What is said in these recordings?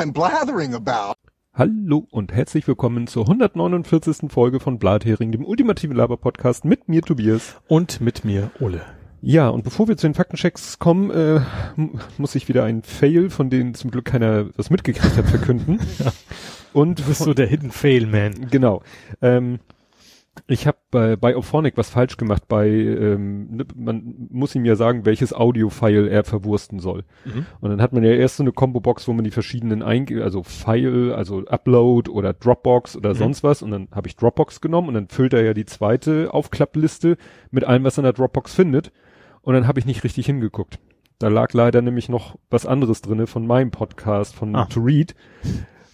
I'm blathering about. Hallo und herzlich willkommen zur 149. Folge von Blathering, dem ultimativen Laber-Podcast mit mir Tobias. Und mit mir Ole. Ja, und bevor wir zu den Faktenchecks kommen, äh, muss ich wieder ein Fail, von denen zum Glück keiner was mitgekriegt hat, verkünden. Und du bist so der Hidden Fail Man. Genau. Ähm, ich habe bei, bei Ophonic was falsch gemacht. Bei ähm, ne, man muss ihm ja sagen, welches Audio-File er verwursten soll. Mhm. Und dann hat man ja erst so eine Combo-Box, wo man die verschiedenen einge also File, also Upload oder Dropbox oder mhm. sonst was. Und dann habe ich Dropbox genommen und dann füllt er ja die zweite Aufklappliste mit allem, was er in der Dropbox findet. Und dann habe ich nicht richtig hingeguckt. Da lag leider nämlich noch was anderes drinne von meinem Podcast von ah. To Read.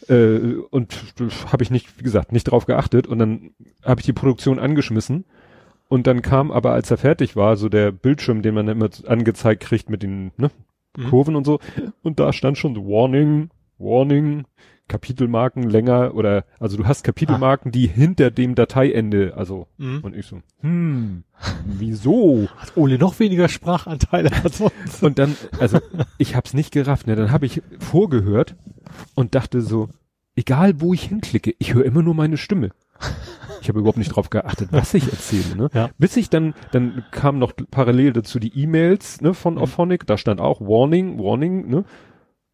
Äh, und habe ich nicht, wie gesagt, nicht drauf geachtet. Und dann habe ich die Produktion angeschmissen. Und dann kam aber, als er fertig war, so der Bildschirm, den man immer angezeigt kriegt mit den ne, mhm. Kurven und so. Und da stand schon Warning, Warning, Kapitelmarken länger oder also du hast Kapitelmarken, ah. die hinter dem Dateiende, also mhm. und ich so, hm, wieso? Hat Ole noch weniger Sprachanteile als sonst. Und dann, also ich hab's nicht gerafft, ne? Dann habe ich vorgehört und dachte so, egal wo ich hinklicke, ich höre immer nur meine Stimme. Ich habe überhaupt nicht drauf geachtet, was ich erzähle. Ne? Ja. Bis ich dann, dann kam noch parallel dazu die E-Mails ne, von mhm. Ophonic, da stand auch Warning, Warning, ne?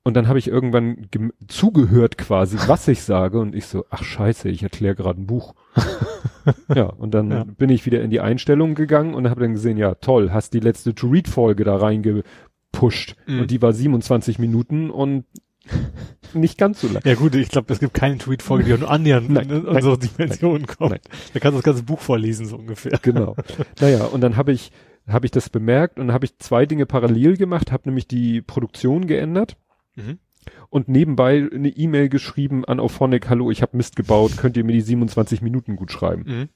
Und dann habe ich irgendwann zugehört quasi, was ich sage und ich so, ach scheiße, ich erkläre gerade ein Buch. ja, und dann ja. bin ich wieder in die Einstellungen gegangen und habe dann gesehen, ja toll, hast die letzte To-Read-Folge da reingepusht mhm. und die war 27 Minuten und nicht ganz so lang. Ja gut, ich glaube, es gibt keine Tweet-Folge, die auch nur annähernd nein, in unsere Dimensionen kommt. Nein. Da kannst du das ganze Buch vorlesen, so ungefähr. Genau. Naja, und dann habe ich, habe ich das bemerkt und habe ich zwei Dinge parallel gemacht, habe nämlich die Produktion geändert Mhm. Und nebenbei eine E-Mail geschrieben an Auphonic, hallo, ich habe Mist gebaut, könnt ihr mir die 27 Minuten gut schreiben? Mhm.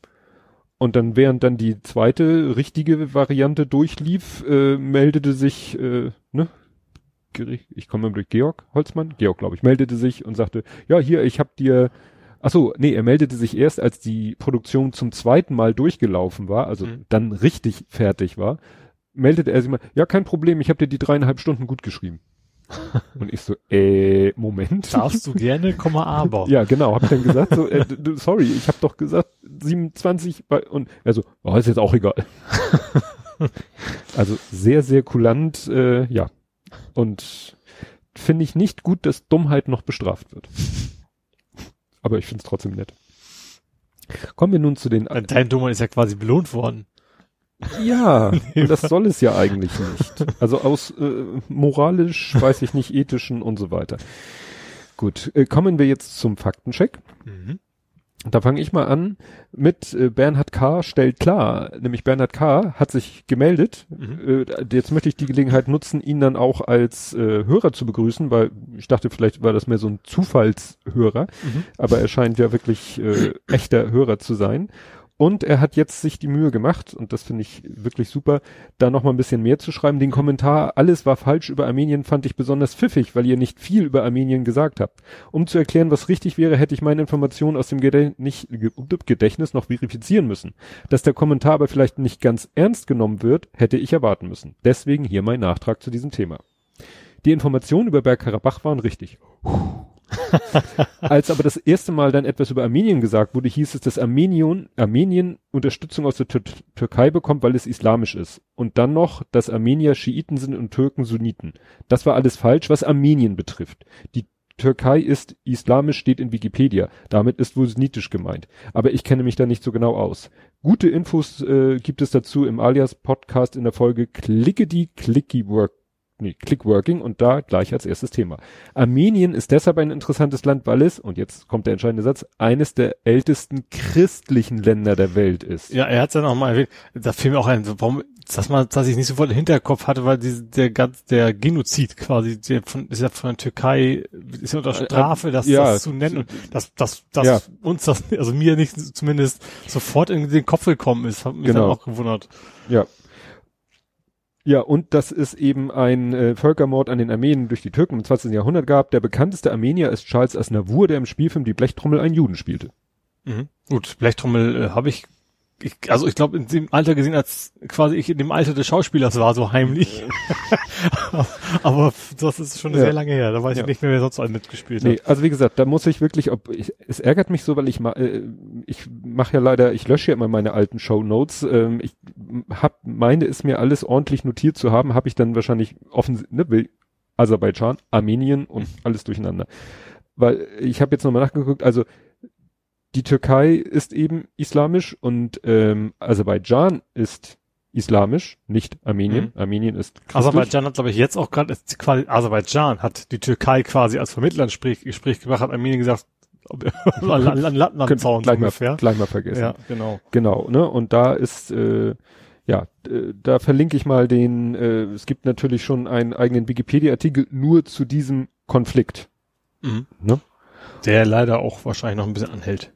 Und dann, während dann die zweite richtige Variante durchlief, äh, meldete sich, äh, ne, ich komme durch Georg Holzmann, Georg glaube ich, meldete sich und sagte, ja, hier, ich habe dir, ach so, nee, er meldete sich erst, als die Produktion zum zweiten Mal durchgelaufen war, also mhm. dann richtig fertig war, meldete er sich mal, ja, kein Problem, ich habe dir die dreieinhalb Stunden gut geschrieben. Und ich so, äh, Moment. Darfst du gerne, Komma aber. ja, genau, hab ich dann gesagt, so, äh, sorry, ich habe doch gesagt 27 bei, und er so, oh, ist jetzt auch egal. also sehr, sehr kulant, äh, ja. Und finde ich nicht gut, dass Dummheit noch bestraft wird. Aber ich finde es trotzdem nett. Kommen wir nun zu den. Dein Dummheit ist ja quasi belohnt worden. Ja, und das soll es ja eigentlich nicht. Also aus äh, moralisch, weiß ich nicht, ethischen und so weiter. Gut, äh, kommen wir jetzt zum Faktencheck. Mhm. Da fange ich mal an mit äh, Bernhard K. stellt klar, nämlich Bernhard K. hat sich gemeldet. Mhm. Äh, jetzt möchte ich die Gelegenheit nutzen, ihn dann auch als äh, Hörer zu begrüßen, weil ich dachte, vielleicht war das mehr so ein Zufallshörer, mhm. aber er scheint ja wirklich äh, echter Hörer zu sein. Und er hat jetzt sich die Mühe gemacht, und das finde ich wirklich super, da noch mal ein bisschen mehr zu schreiben. Den Kommentar, alles war falsch über Armenien, fand ich besonders pfiffig, weil ihr nicht viel über Armenien gesagt habt. Um zu erklären, was richtig wäre, hätte ich meine Informationen aus dem Gedächtnis noch verifizieren müssen. Dass der Kommentar aber vielleicht nicht ganz ernst genommen wird, hätte ich erwarten müssen. Deswegen hier mein Nachtrag zu diesem Thema. Die Informationen über Bergkarabach waren richtig. Als aber das erste Mal dann etwas über Armenien gesagt wurde, hieß es, dass Armenien, Armenien Unterstützung aus der Tür Türkei bekommt, weil es islamisch ist. Und dann noch, dass Armenier Schiiten sind und Türken Sunniten. Das war alles falsch, was Armenien betrifft. Die Türkei ist islamisch, steht in Wikipedia. Damit ist wohl sunnitisch gemeint. Aber ich kenne mich da nicht so genau aus. Gute Infos äh, gibt es dazu im Alias Podcast in der Folge Klicke die Clicky Work nee, Clickworking und da gleich als erstes Thema. Armenien ist deshalb ein interessantes Land, weil es, und jetzt kommt der entscheidende Satz, eines der ältesten christlichen Länder der Welt ist. Ja, er hat es ja noch mal erwähnt. Da fiel mir auch ein, warum, dass man, dass ich nicht sofort im Hinterkopf hatte, weil diese, der ganz, der Genozid quasi, der von, ist ja von der Türkei, ist ja unter äh, Strafe, das, ja, das zu nennen und dass, dass, dass ja. uns das, also mir nicht zumindest sofort in den Kopf gekommen ist, hat mich genau. dann auch gewundert. Ja, ja, und dass es eben ein äh, Völkermord an den Armenen durch die Türken im 20. Jahrhundert gab. Der bekannteste Armenier ist Charles Aznavour, der im Spielfilm Die Blechtrommel einen Juden spielte. Mhm. Gut, Blechtrommel äh, habe ich ich, also ich glaube in dem Alter gesehen, als quasi ich in dem Alter des Schauspielers war, so heimlich. Aber das ist schon ja. sehr lange her. Da weiß ja. ich nicht mehr, wer sonst einen mitgespielt nee, hat. Also wie gesagt, da muss ich wirklich, ob ich, es ärgert mich so, weil ich äh, ich mache ja leider, ich lösche ja immer meine alten Show Notes. Ähm, ich hab meine es mir alles ordentlich notiert zu haben, habe ich dann wahrscheinlich offen, ne, will Aserbaidschan, Armenien und alles durcheinander. Weil ich habe jetzt nochmal nachgeguckt, also die Türkei ist eben islamisch und ähm, Aserbaidschan ist islamisch, nicht Armenien. Mhm. Armenien ist christlich. Aserbaidschan hat, glaube ich, jetzt auch gerade, quasi Aserbaidschan hat die Türkei quasi als Vermittler Gespräch gemacht, hat Armenien gesagt, an, an Lattenzaun gleich, ungefähr. mal, gleich mal vergessen. Ja, genau. Genau, ne? Und da ist, äh, ja, da verlinke ich mal den, äh, es gibt natürlich schon einen eigenen Wikipedia-Artikel nur zu diesem Konflikt. Mhm. Ne? Der leider auch wahrscheinlich noch ein bisschen anhält.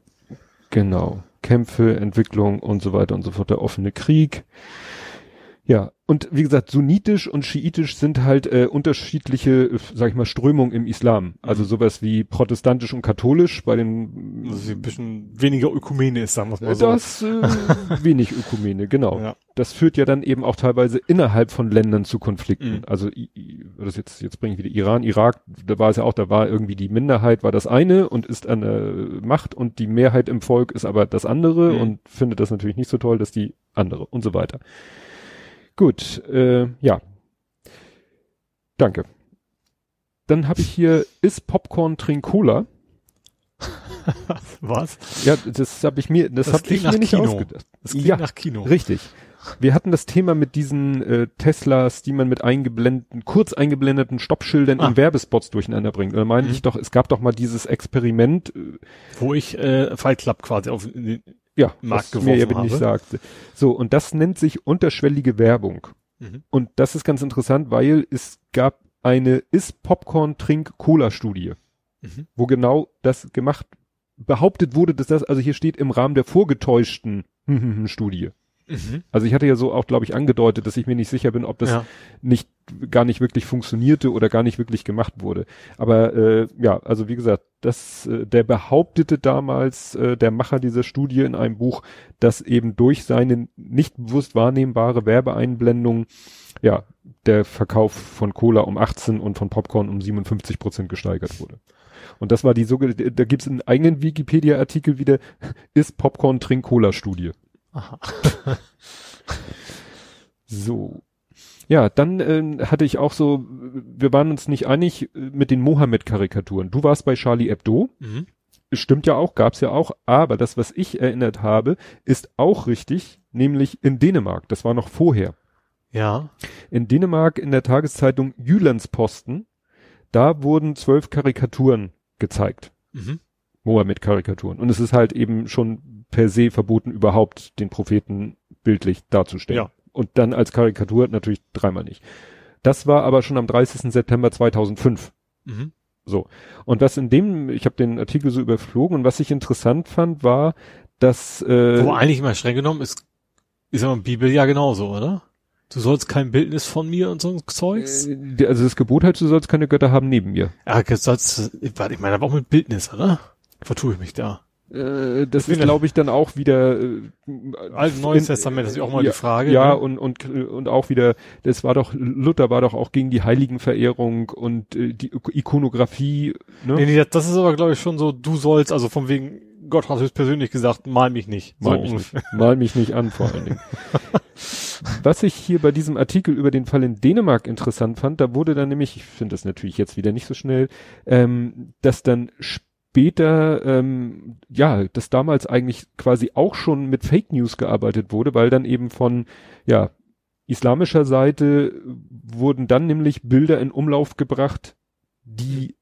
Genau. Kämpfe, Entwicklung und so weiter und so fort, der offene Krieg. Ja, und wie gesagt, sunnitisch und schiitisch sind halt äh, unterschiedliche, sag ich mal, Strömungen im Islam. Also mhm. sowas wie protestantisch und katholisch bei den also ein bisschen weniger Ökumene ist, sagen wir mal so. Das äh, wenig Ökumene, genau. Ja. Das führt ja dann eben auch teilweise innerhalb von Ländern zu Konflikten. Mhm. Also das jetzt jetzt bringe ich wieder Iran, Irak, da war es ja auch, da war irgendwie die Minderheit war das eine und ist an der Macht und die Mehrheit im Volk ist aber das andere mhm. und findet das natürlich nicht so toll, dass die andere und so weiter. Gut, äh, ja. Danke. Dann habe ich hier, ist Popcorn trink Cola? Was? Ja, das habe ich mir, das, das habe ich mir nicht Kino. ausgedacht. Das klingt ja, nach Kino. Richtig. Wir hatten das Thema mit diesen äh, Teslas, die man mit eingeblendeten, kurz eingeblendeten Stoppschildern ah. in Werbespots durcheinander bringt. Da meine mhm. ich doch, es gab doch mal dieses Experiment, äh, wo ich äh, Fight Club quasi auf ja, Markt was mir ja nicht sagte. So, und das nennt sich unterschwellige Werbung. Mhm. Und das ist ganz interessant, weil es gab eine Ist Popcorn Trink Cola Studie, mhm. wo genau das gemacht behauptet wurde, dass das, also hier steht im Rahmen der vorgetäuschten Studie. Mhm. Also ich hatte ja so auch, glaube ich, angedeutet, dass ich mir nicht sicher bin, ob das ja. nicht gar nicht wirklich funktionierte oder gar nicht wirklich gemacht wurde. Aber äh, ja, also wie gesagt, das, äh, der behauptete damals, äh, der Macher dieser Studie in einem Buch, dass eben durch seine nicht bewusst wahrnehmbare Werbeeinblendung ja der Verkauf von Cola um 18 und von Popcorn um 57 Prozent gesteigert wurde. Und das war die sogenannte, da gibt es einen eigenen Wikipedia-Artikel wieder, ist Popcorn Trink Cola Studie. Aha. so. Ja, dann äh, hatte ich auch so, wir waren uns nicht einig äh, mit den Mohammed-Karikaturen. Du warst bei Charlie Hebdo. Mhm. Stimmt ja auch, gab's ja auch. Aber das, was ich erinnert habe, ist auch richtig, nämlich in Dänemark. Das war noch vorher. Ja. In Dänemark in der Tageszeitung Jyllandsposten, da wurden zwölf Karikaturen gezeigt. Mhm. Mohammed-Karikaturen. Und es ist halt eben schon per se verboten, überhaupt den Propheten bildlich darzustellen. Ja. Und dann als Karikatur natürlich dreimal nicht. Das war aber schon am 30. September 2005. Mhm. So. Und was in dem, ich habe den Artikel so überflogen und was ich interessant fand, war, dass äh, Wo eigentlich immer streng genommen ist, ist aber Bibel ja genauso, oder? Du sollst kein Bildnis von mir und so ein Zeugs? Äh, also das Gebot halt, du sollst keine Götter haben neben mir. Ja, du sollst, warte, ich meine aber auch mit Bildnis, oder? Vertue ich mich da. Äh, das ist, glaube ich, dann auch wieder äh, also Neues Testament, das ist auch mal ja, die Frage. Ja, ne? und, und, und auch wieder, das war doch, Luther war doch auch gegen die Heiligenverehrung und äh, die Ikonografie. Ne? Nee, nee, das ist aber, glaube ich, schon so, du sollst, also von wegen, Gott hat es persönlich gesagt, mal mich nicht. Mal, so mich, nicht, mal mich nicht an, vor allen Dingen. Was ich hier bei diesem Artikel über den Fall in Dänemark interessant fand, da wurde dann nämlich, ich finde das natürlich jetzt wieder nicht so schnell, ähm, dass dann später, ähm, ja, dass damals eigentlich quasi auch schon mit Fake News gearbeitet wurde, weil dann eben von, ja, islamischer Seite wurden dann nämlich Bilder in Umlauf gebracht, die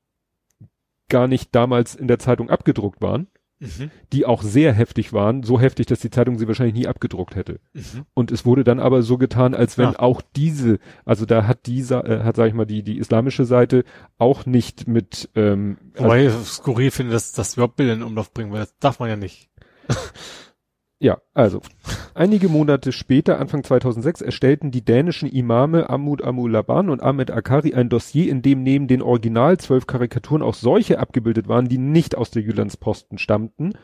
gar nicht damals in der Zeitung abgedruckt waren mhm. die auch sehr heftig waren, so heftig, dass die Zeitung sie wahrscheinlich nie abgedruckt hätte. Mhm. Und es wurde dann aber so getan, als wenn ja. auch diese, also da hat dieser, äh, hat sag ich mal die die islamische Seite auch nicht mit. Ähm, Wobei also, ich skurril finde, dass das überhaupt Bilder in Umlauf bringen, weil das darf man ja nicht. Ja, also einige Monate später, Anfang 2006, erstellten die dänischen Imame Amud Amulaban und Ahmed Akari ein Dossier, in dem neben den Original zwölf Karikaturen auch solche abgebildet waren, die nicht aus der Jyllandsposten stammten,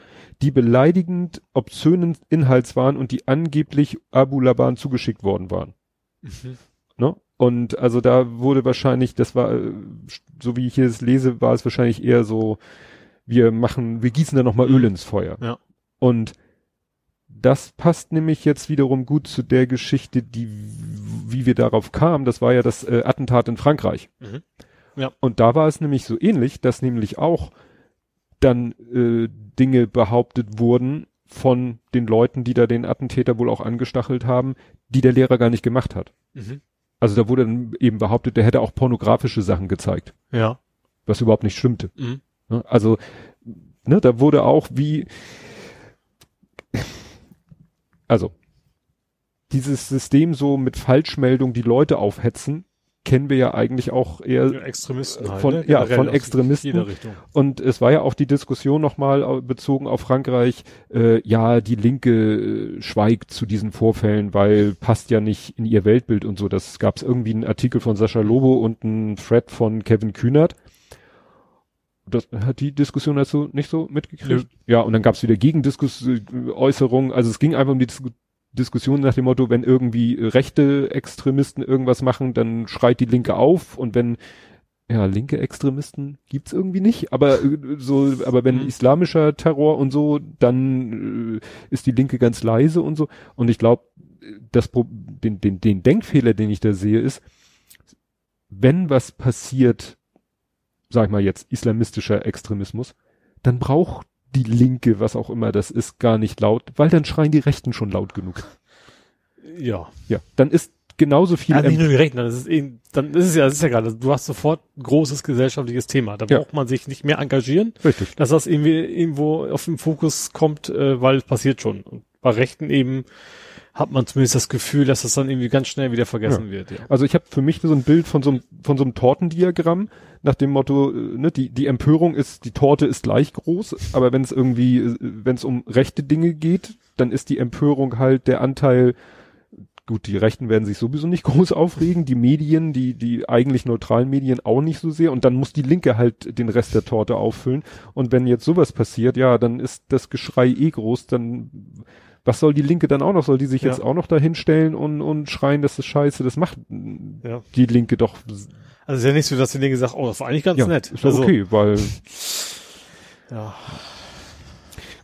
die beleidigend obszönen Inhalts waren und die angeblich Abu Laban zugeschickt worden waren. Mhm. Ne? Und also da wurde wahrscheinlich, das war, äh, so wie ich hier es lese, war es wahrscheinlich eher so, wir machen, wir gießen da nochmal Öl ins Feuer. Ja. Und das passt nämlich jetzt wiederum gut zu der Geschichte, die, wie wir darauf kamen. Das war ja das äh, Attentat in Frankreich. Mhm. Ja. Und da war es nämlich so ähnlich, dass nämlich auch dann äh, Dinge behauptet wurden von den Leuten, die da den Attentäter wohl auch angestachelt haben, die der Lehrer gar nicht gemacht hat. Mhm. Also da wurde dann eben behauptet, der hätte auch pornografische Sachen gezeigt. Ja. Was überhaupt nicht stimmte. Mhm. Ne, also, ne, da wurde auch wie, also, dieses System so mit Falschmeldung die Leute aufhetzen, kennen wir ja eigentlich auch eher ja, Extremisten halt, von, ne? ja, von Extremisten. Und es war ja auch die Diskussion nochmal bezogen auf Frankreich, äh, ja, die Linke äh, schweigt zu diesen Vorfällen, weil passt ja nicht in ihr Weltbild und so. Das gab es irgendwie einen Artikel von Sascha Lobo und einen Thread von Kevin Kühnert. Das hat die Diskussion dazu nicht so mitgekriegt. Ja, und dann gab es wieder Gegendiskussionsäußerungen. Also es ging einfach um die Dis Diskussion nach dem Motto, wenn irgendwie rechte Extremisten irgendwas machen, dann schreit die Linke auf und wenn ja, linke Extremisten gibt's irgendwie nicht, aber äh, so, aber wenn mhm. islamischer Terror und so, dann äh, ist die Linke ganz leise und so. Und ich glaube, das den, den, den Denkfehler, den ich da sehe, ist, wenn was passiert, sag ich mal jetzt, islamistischer Extremismus, dann braucht die Linke, was auch immer das ist, gar nicht laut, weil dann schreien die Rechten schon laut genug. Ja. Ja, dann ist genauso viel. Ja, nicht nur die Rechten, dann ist es eben, dann ist es ja, das ist ja gerade, du hast sofort ein großes gesellschaftliches Thema. Da ja. braucht man sich nicht mehr engagieren. Richtig. Dass das irgendwie irgendwo auf den Fokus kommt, äh, weil es passiert schon. Und bei Rechten eben hat man zumindest das Gefühl, dass das dann irgendwie ganz schnell wieder vergessen ja. wird. Ja. Also ich habe für mich so ein Bild von so einem, von so einem Tortendiagramm nach dem Motto, äh, ne, die, die Empörung ist, die Torte ist gleich groß, aber wenn es irgendwie, äh, wenn es um rechte Dinge geht, dann ist die Empörung halt der Anteil, gut, die Rechten werden sich sowieso nicht groß aufregen, die Medien, die, die eigentlich neutralen Medien auch nicht so sehr und dann muss die Linke halt den Rest der Torte auffüllen und wenn jetzt sowas passiert, ja, dann ist das Geschrei eh groß, dann was soll die Linke dann auch noch? Soll die sich ja. jetzt auch noch dahin stellen und, und schreien, das ist scheiße? Das macht ja. die Linke doch. Also ist ja nicht so, dass die Linke sagt, oh, das war eigentlich ganz ja, nett. Ist also, okay, weil. Ja.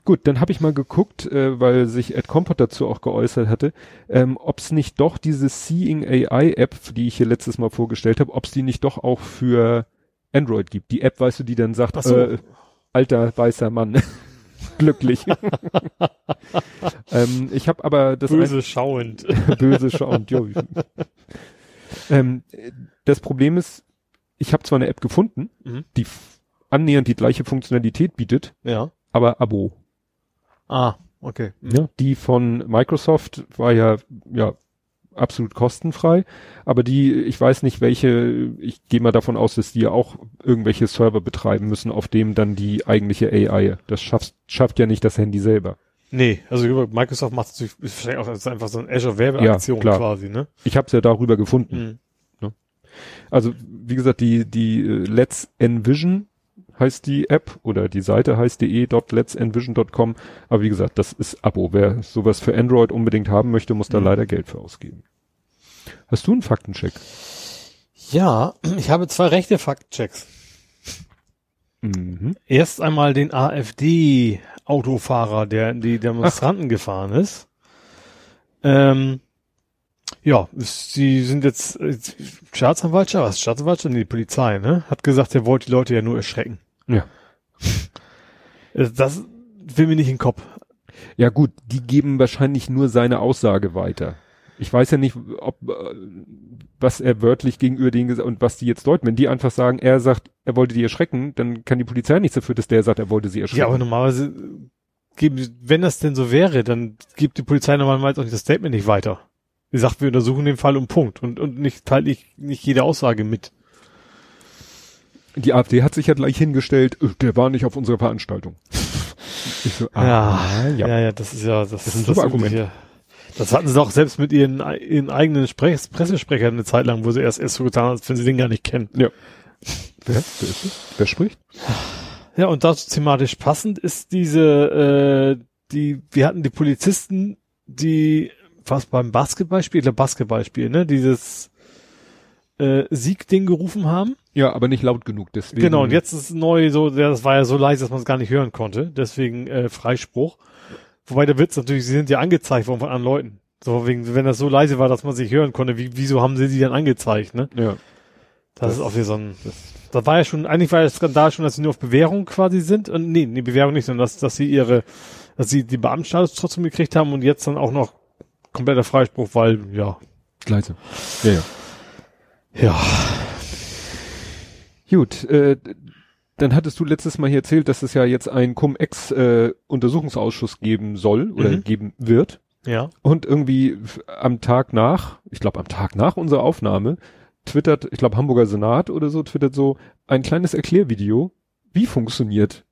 Gut, dann habe ich mal geguckt, äh, weil sich Ed Compot dazu auch geäußert hatte, ähm, ob es nicht doch diese Seeing AI App, die ich hier letztes Mal vorgestellt habe, ob es die nicht doch auch für Android gibt. Die App, weißt du, die dann sagt, so. äh, alter weißer Mann glücklich. ähm, ich habe aber das böse schauend. böse schauend. Jo. ähm, das Problem ist, ich habe zwar eine App gefunden, mhm. die annähernd die gleiche Funktionalität bietet, ja. aber Abo. Ah, okay. Mhm. Ja, die von Microsoft war ja ja absolut kostenfrei. Aber die, ich weiß nicht welche, ich gehe mal davon aus, dass die ja auch irgendwelche Server betreiben müssen, auf dem dann die eigentliche AI, das schafft, schafft ja nicht das Handy selber. Nee, also Microsoft macht es wahrscheinlich auch, ist einfach so eine Azure Werbeaktion ja, quasi, ne? Ich habe es ja darüber gefunden. Mhm. Ne? Also, wie gesagt, die, die uh, Let's Envision heißt die App oder die Seite heißt de.let'senvision.com. Aber wie gesagt, das ist Abo. Wer sowas für Android unbedingt haben möchte, muss da mhm. leider Geld für ausgeben. Hast du einen Faktencheck? Ja, ich habe zwei rechte Faktenchecks. Mhm. Erst einmal den AfD-Autofahrer, der in die Demonstranten Ach. gefahren ist. Ähm, ja, sie sind jetzt Staatsanwaltschaft, was Staatsanwaltschaft? Nee, die Polizei, ne? Hat gesagt, er wollte die Leute ja nur erschrecken. Ja. Das will mir nicht in den Kopf. Ja gut, die geben wahrscheinlich nur seine Aussage weiter. Ich weiß ja nicht, ob äh, was er wörtlich gegenüber denen gesagt und was die jetzt deuten. Wenn die einfach sagen, er sagt, er wollte die erschrecken, dann kann die Polizei nichts dafür, dass der sagt, er wollte sie erschrecken. Ja, aber normalerweise geben, wenn das denn so wäre, dann gibt die Polizei normalerweise auch nicht das Statement nicht weiter. Sie sagt, wir untersuchen den Fall um Punkt und, und nicht teilt nicht, nicht jede Aussage mit. Die AfD hat sich ja gleich hingestellt, äh, der war nicht auf unserer Veranstaltung. so, ah, ja, ja, ja, ja, das ist ja, das, das ist ein super Argument. Das hatten sie doch selbst mit ihren, ihren eigenen Sprech Pressesprechern eine Zeit lang, wo sie erst, erst so getan haben, als wenn sie den gar nicht kennen. Ja. Wer, wer ist es? Wer spricht? Ja, und dazu thematisch passend ist diese, äh, die, wir hatten die Polizisten, die, was beim Basketballspiel, der Basketballspiel, ne, dieses äh, Siegding gerufen haben. Ja, aber nicht laut genug, deswegen. Genau, und jetzt ist es neu, so, das war ja so leise, dass man es gar nicht hören konnte, deswegen äh, Freispruch. Wobei der Witz natürlich, sie sind ja angezeigt worden von anderen Leuten. So, wegen, wenn das so leise war, dass man sich hören konnte, wie, wieso haben sie sie dann angezeigt, ne? Ja. Das, das ist auch wieder so ein, das, das war ja schon, eigentlich war der Skandal schon, dass sie nur auf Bewährung quasi sind. Und nee, nee, Bewährung nicht, sondern dass, dass sie ihre, dass sie die Beamtenstatus trotzdem gekriegt haben und jetzt dann auch noch kompletter Freispruch, weil, ja. Leise. Ja, ja. Ja. Gut, äh, dann hattest du letztes Mal hier erzählt, dass es ja jetzt einen Cum-Ex-Untersuchungsausschuss äh, geben soll oder mhm. geben wird. Ja. Und irgendwie am Tag nach, ich glaube am Tag nach unserer Aufnahme, twittert, ich glaube Hamburger Senat oder so, twittert so ein kleines Erklärvideo, wie funktioniert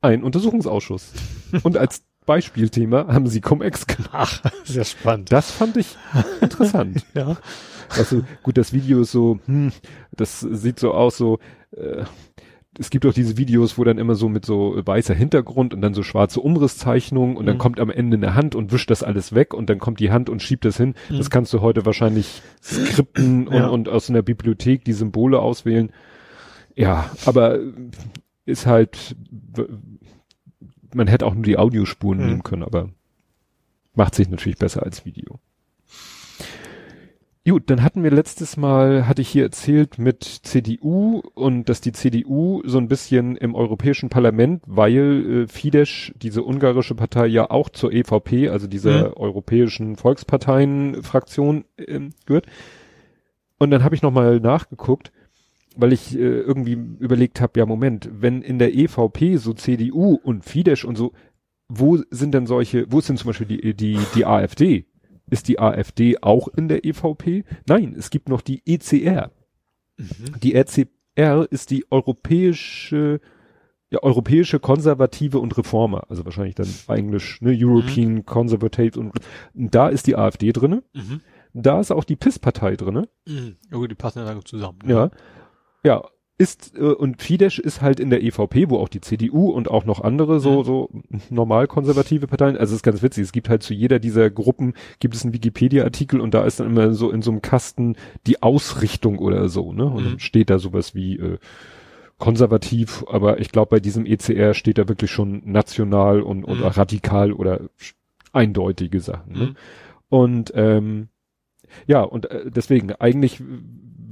ein Untersuchungsausschuss. Und als Beispielthema haben sie Cum-Ex gemacht. Sehr spannend. Das fand ich interessant. ja. Also gut, das Video ist so, hm, das sieht so aus, so, äh, es gibt auch diese Videos, wo dann immer so mit so weißer Hintergrund und dann so schwarze Umrisszeichnungen und mhm. dann kommt am Ende eine Hand und wischt das alles weg und dann kommt die Hand und schiebt das hin. Mhm. Das kannst du heute wahrscheinlich skripten und, ja. und aus einer Bibliothek die Symbole auswählen. Ja, aber ist halt, man hätte auch nur die Audiospuren mhm. nehmen können, aber macht sich natürlich besser als Video. Gut, dann hatten wir letztes Mal, hatte ich hier erzählt mit CDU und dass die CDU so ein bisschen im Europäischen Parlament, weil äh, Fidesz, diese ungarische Partei, ja auch zur EVP, also dieser mhm. europäischen Volksparteien-Fraktion äh, gehört. Und dann habe ich nochmal nachgeguckt, weil ich äh, irgendwie überlegt habe, ja Moment, wenn in der EVP so CDU und Fidesz und so, wo sind denn solche, wo ist denn zum Beispiel die, die, die AfD? Ist die AfD auch in der EVP? Nein, es gibt noch die ECR. Mhm. Die ECR ist die europäische, ja, europäische Konservative und Reformer, also wahrscheinlich dann Englisch, ne, European mhm. Conservative und, da ist die AfD drinne. Mhm. Da ist auch die PIS-Partei drinne. Mhm. Ja, die passen ja lange zusammen. Ne? Ja. Ja, ist äh, und Fidesz ist halt in der EVP, wo auch die CDU und auch noch andere so so normal konservative Parteien. Also es ist ganz witzig. Es gibt halt zu jeder dieser Gruppen gibt es einen Wikipedia-Artikel und da ist dann immer so in so einem Kasten die Ausrichtung oder so. Ne? Und mhm. dann steht da sowas wie äh, konservativ, aber ich glaube bei diesem ECR steht da wirklich schon national und oder mhm. radikal oder eindeutige Sachen. Ne? Mhm. Und ähm, ja, und äh, deswegen, eigentlich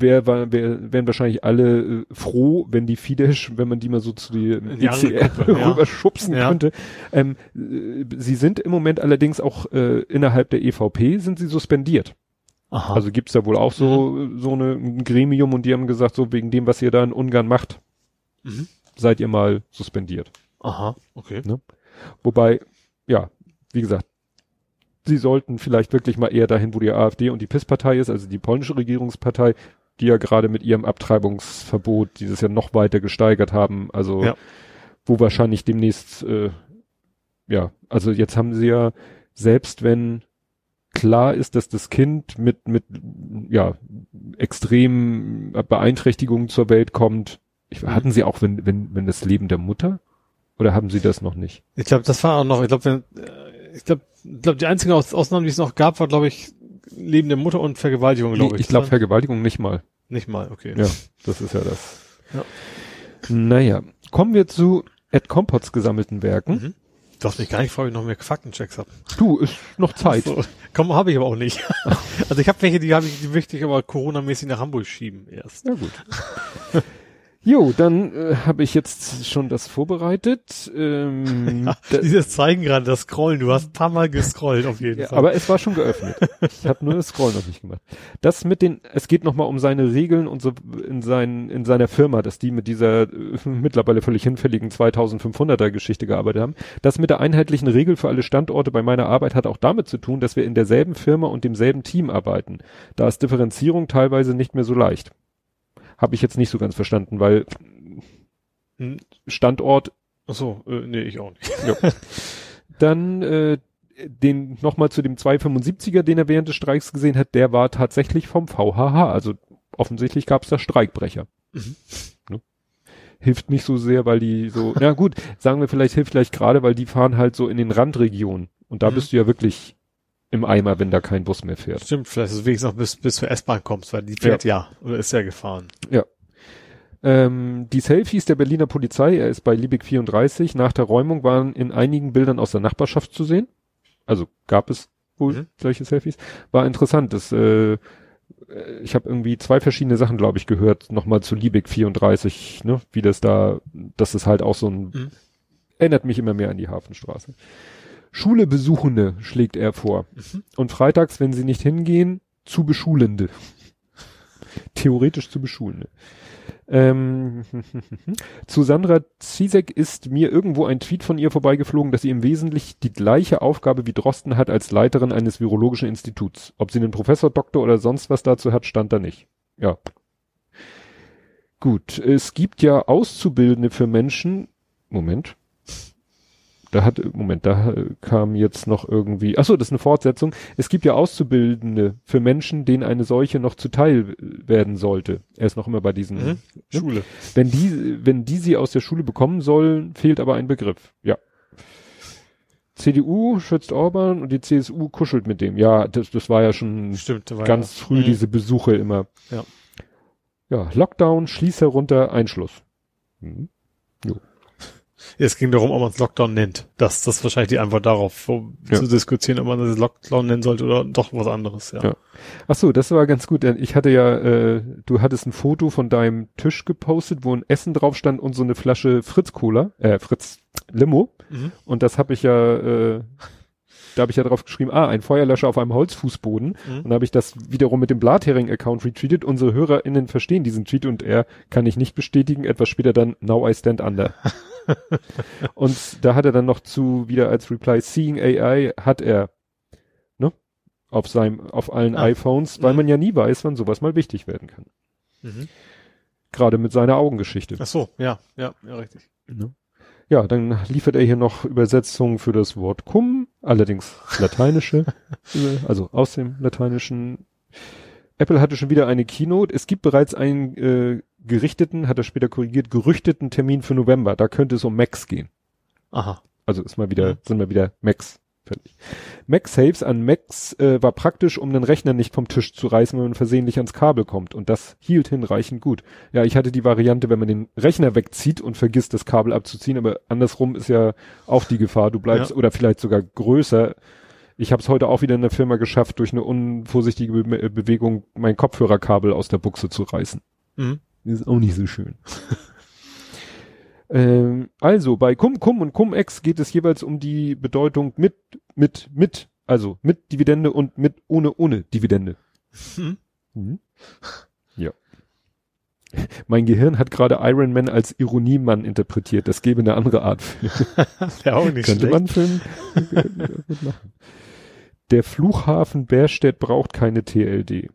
wär, wär, wär, wären wahrscheinlich alle äh, froh, wenn die Fidesz, wenn man die mal so zu die ECR rüberschubsen ja. könnte. Ähm, äh, sie sind im Moment allerdings auch äh, innerhalb der EVP sind sie suspendiert. Aha. Also gibt's da wohl auch so, mhm. so eine, ein Gremium und die haben gesagt, so wegen dem, was ihr da in Ungarn macht, mhm. seid ihr mal suspendiert. Aha, okay. Ne? Wobei, ja, wie gesagt, sie sollten vielleicht wirklich mal eher dahin, wo die AfD und die PIS-Partei ist, also die polnische Regierungspartei, die ja gerade mit ihrem Abtreibungsverbot dieses Jahr noch weiter gesteigert haben. Also ja. wo wahrscheinlich demnächst, äh, ja, also jetzt haben sie ja, selbst wenn klar ist, dass das Kind mit, mit, ja, extremen Beeinträchtigungen zur Welt kommt, ich, mhm. hatten sie auch, wenn, wenn, wenn das Leben der Mutter? Oder haben sie das noch nicht? Ich glaube, das war auch noch, ich glaube, wenn, äh, ich glaube, ich glaube, die einzige Ausnahme, die es noch gab, war, glaube ich, Leben der Mutter und Vergewaltigung, glaube ich. Ich glaube Vergewaltigung nicht mal. Nicht mal, okay. Ja, das ist ja das. Ja. Naja, kommen wir zu Ed Compots gesammelten Werken. Mhm. Du hast mich gar nicht vorher noch mehr Faktenchecks ab. Du, ist noch Zeit. So. Komm, habe ich aber auch nicht. also ich habe welche, die habe ich, die möchte ich aber Corona-mäßig nach Hamburg schieben erst. Ja gut. Jo, dann äh, habe ich jetzt schon das vorbereitet. Ähm, ja, dieses Zeigen gerade, das Scrollen, du hast ein paar Mal gescrollt auf jeden ja, Fall. Aber es war schon geöffnet. ich habe nur das Scrollen noch nicht gemacht. Das mit den, es geht nochmal um seine Regeln und so in, sein, in seiner Firma, dass die mit dieser äh, mittlerweile völlig hinfälligen 2500er Geschichte gearbeitet haben. Das mit der einheitlichen Regel für alle Standorte bei meiner Arbeit hat auch damit zu tun, dass wir in derselben Firma und demselben Team arbeiten. Da ist Differenzierung teilweise nicht mehr so leicht. Habe ich jetzt nicht so ganz verstanden, weil Standort. Ach so, äh, nee, ich auch nicht. Ja. Dann äh, den nochmal zu dem 275er, den er während des Streiks gesehen hat, der war tatsächlich vom VHH. Also offensichtlich gab es da Streikbrecher. Mhm. Ne? Hilft nicht so sehr, weil die so, ja gut, sagen wir vielleicht hilft vielleicht gerade, weil die fahren halt so in den Randregionen. Und da mhm. bist du ja wirklich im Eimer, wenn da kein Bus mehr fährt. Stimmt, vielleicht ist es wenigstens noch bis, bis zur S-Bahn kommst, weil die fährt ja. ja oder ist ja gefahren. Ja. Ähm, die Selfies der Berliner Polizei, er ist bei Liebig 34, nach der Räumung waren in einigen Bildern aus der Nachbarschaft zu sehen. Also gab es wohl mhm. solche Selfies. War interessant. Das, äh, ich habe irgendwie zwei verschiedene Sachen, glaube ich, gehört, nochmal zu Liebig 34, ne, wie das da, das ist halt auch so ein, mhm. erinnert mich immer mehr an die Hafenstraße. Schule Besuchende schlägt er vor. Mhm. Und freitags, wenn sie nicht hingehen, zu Beschulende. Theoretisch zu Beschulende. Ähm, zu Sandra Zizek ist mir irgendwo ein Tweet von ihr vorbeigeflogen, dass sie im Wesentlichen die gleiche Aufgabe wie Drosten hat als Leiterin eines virologischen Instituts. Ob sie einen Professor, Doktor oder sonst was dazu hat, stand da nicht. Ja. Gut, es gibt ja Auszubildende für Menschen. Moment da hat, Moment, da kam jetzt noch irgendwie, ach so, das ist eine Fortsetzung. Es gibt ja Auszubildende für Menschen, denen eine solche noch zuteil werden sollte. Er ist noch immer bei diesen mhm. ne? Schule. Wenn die, wenn die sie aus der Schule bekommen sollen, fehlt aber ein Begriff. Ja. CDU schützt Orban und die CSU kuschelt mit dem. Ja, das, das war ja schon Stimmt, war ganz ja. früh mhm. diese Besuche immer. Ja. Ja, Lockdown, Schließ herunter, Einschluss. Mhm. Jo. Es ging darum, ob man es Lockdown nennt. Das, das ist wahrscheinlich die Antwort darauf, um ja. zu diskutieren, ob man es Lockdown nennen sollte oder doch was anderes, ja. ja. Ach so, das war ganz gut. Ich hatte ja, äh, du hattest ein Foto von deinem Tisch gepostet, wo ein Essen drauf stand und so eine Flasche Fritz Cola, äh, Fritz Limo. Mhm. Und das habe ich ja, äh, da habe ich ja drauf geschrieben, ah, ein Feuerlöscher auf einem Holzfußboden. Mhm. Und da habe ich das wiederum mit dem Blathering-Account retweetet. Unsere HörerInnen verstehen diesen Tweet und er kann ich nicht bestätigen. Etwas später dann, now I stand under. und da hat er dann noch zu, wieder als Reply, Seeing AI hat er, ne, auf seinem, auf allen ah. iPhones, weil mhm. man ja nie weiß, wann sowas mal wichtig werden kann. Mhm. Gerade mit seiner Augengeschichte. Ach so, ja, ja, ja, richtig. Ne? Ja, dann liefert er hier noch Übersetzungen für das Wort cum, allerdings lateinische, also aus dem lateinischen. Apple hatte schon wieder eine Keynote. Es gibt bereits einen äh, gerichteten, hat er später korrigiert, gerüchteten Termin für November. Da könnte es um Macs gehen. Aha. Also ist mal wieder, mhm. sind mal wieder Macs. Fertig. MagSaves an Macs äh, war praktisch, um den Rechner nicht vom Tisch zu reißen, wenn man versehentlich ans Kabel kommt. Und das hielt hinreichend gut. Ja, ich hatte die Variante, wenn man den Rechner wegzieht und vergisst, das Kabel abzuziehen, aber andersrum ist ja auch die Gefahr, du bleibst, ja. oder vielleicht sogar größer. Ich habe es heute auch wieder in der Firma geschafft, durch eine unvorsichtige Be Bewegung mein Kopfhörerkabel aus der Buchse zu reißen. Mhm. Das ist auch nicht so schön. ähm, also bei Cum Cum und Cum-Ex geht es jeweils um die Bedeutung mit, mit, mit, also mit Dividende und mit ohne, ohne Dividende. Hm. Mhm. Ja. Mein Gehirn hat gerade Iron Man als Ironiemann interpretiert. Das gäbe eine andere Art. Der auch nicht Könnte schlecht. man Film machen. Der Flughafen Bärstedt braucht keine TLD.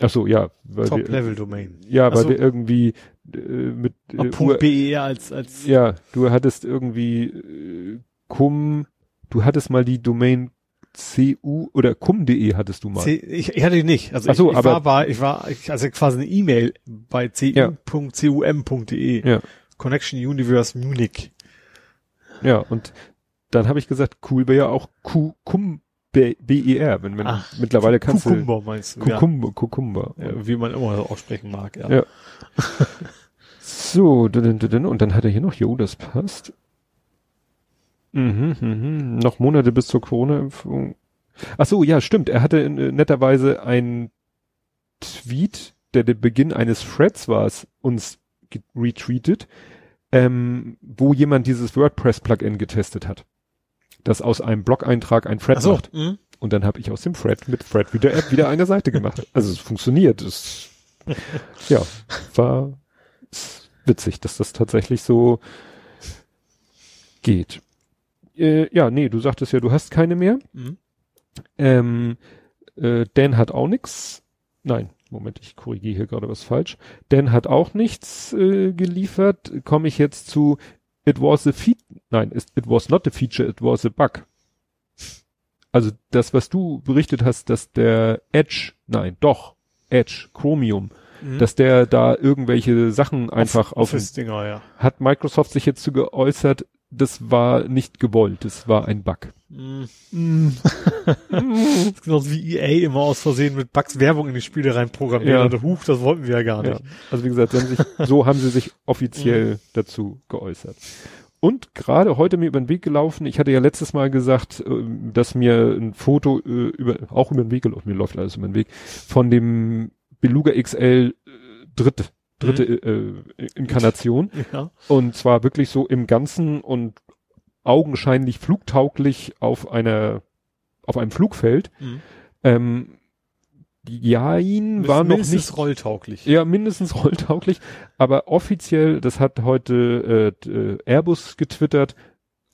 Ach so, ja. Top-Level-Domain. Ja, weil so. wir irgendwie äh, mit äh, .be als als ja, du hattest irgendwie äh, cum, du hattest mal die Domain cu oder cum.de hattest du mal. C, ich, ich hatte die nicht. Also Ach so, ich, ich war bei, ich war also quasi eine E-Mail bei cu.cum.de. Ja. Connection Universe Munich. Ja, und dann habe ich gesagt, cool wäre ja auch Q, cum B-E-R, wenn man Ach, mittlerweile kannst Kukumba meinst du? Kukumba, ja. Kukumba. Ja, wie man immer aussprechen mag, ja. ja. so, und dann hat er hier noch, jo, das passt. Mhm, mhm, noch Monate bis zur Corona-Impfung. Ach so, ja, stimmt. Er hatte äh, netterweise ein Tweet, der der Beginn eines Threads war, uns retweetet, ähm, wo jemand dieses WordPress-Plugin getestet hat das aus einem Blog-Eintrag ein Thread so, macht. Mh. Und dann habe ich aus dem Thread mit Thread wieder App wieder eine Seite gemacht. Also es funktioniert. Es, ja, war witzig, dass das tatsächlich so geht. Äh, ja, nee, du sagtest ja, du hast keine mehr. Mhm. Ähm, äh, Dan hat auch nichts. Nein, Moment, ich korrigiere hier gerade was falsch. Dan hat auch nichts äh, geliefert. Komme ich jetzt zu It was a feat, nein, it was not a feature, it was a bug. Also das, was du berichtet hast, dass der Edge, nein, doch, Edge, Chromium, mhm. dass der da irgendwelche Sachen einfach auf, Office Dinger, ja. hat Microsoft sich jetzt zu geäußert, das war nicht gewollt, das war ein Bug. Mm. das ist genauso wie EA immer aus Versehen mit Bugs Werbung in die Spiele reinprogrammiert. Ja. Oder, huch, das wollten wir ja gar nicht. Ja. Also wie gesagt, haben sich, so haben sie sich offiziell mhm. dazu geäußert. Und gerade heute mir über den Weg gelaufen, ich hatte ja letztes Mal gesagt, äh, dass mir ein Foto äh, über, auch über den Weg gelaufen, mir läuft alles über den Weg, von dem Beluga XL äh, dritte, dritte mhm. äh, Inkarnation. Ja. Und zwar wirklich so im Ganzen und augenscheinlich flugtauglich auf einer, auf einem Flugfeld. Mhm. Ähm, ja, ihn war noch nicht rolltauglich. Ja, mindestens rolltauglich, aber offiziell, das hat heute äh, äh Airbus getwittert,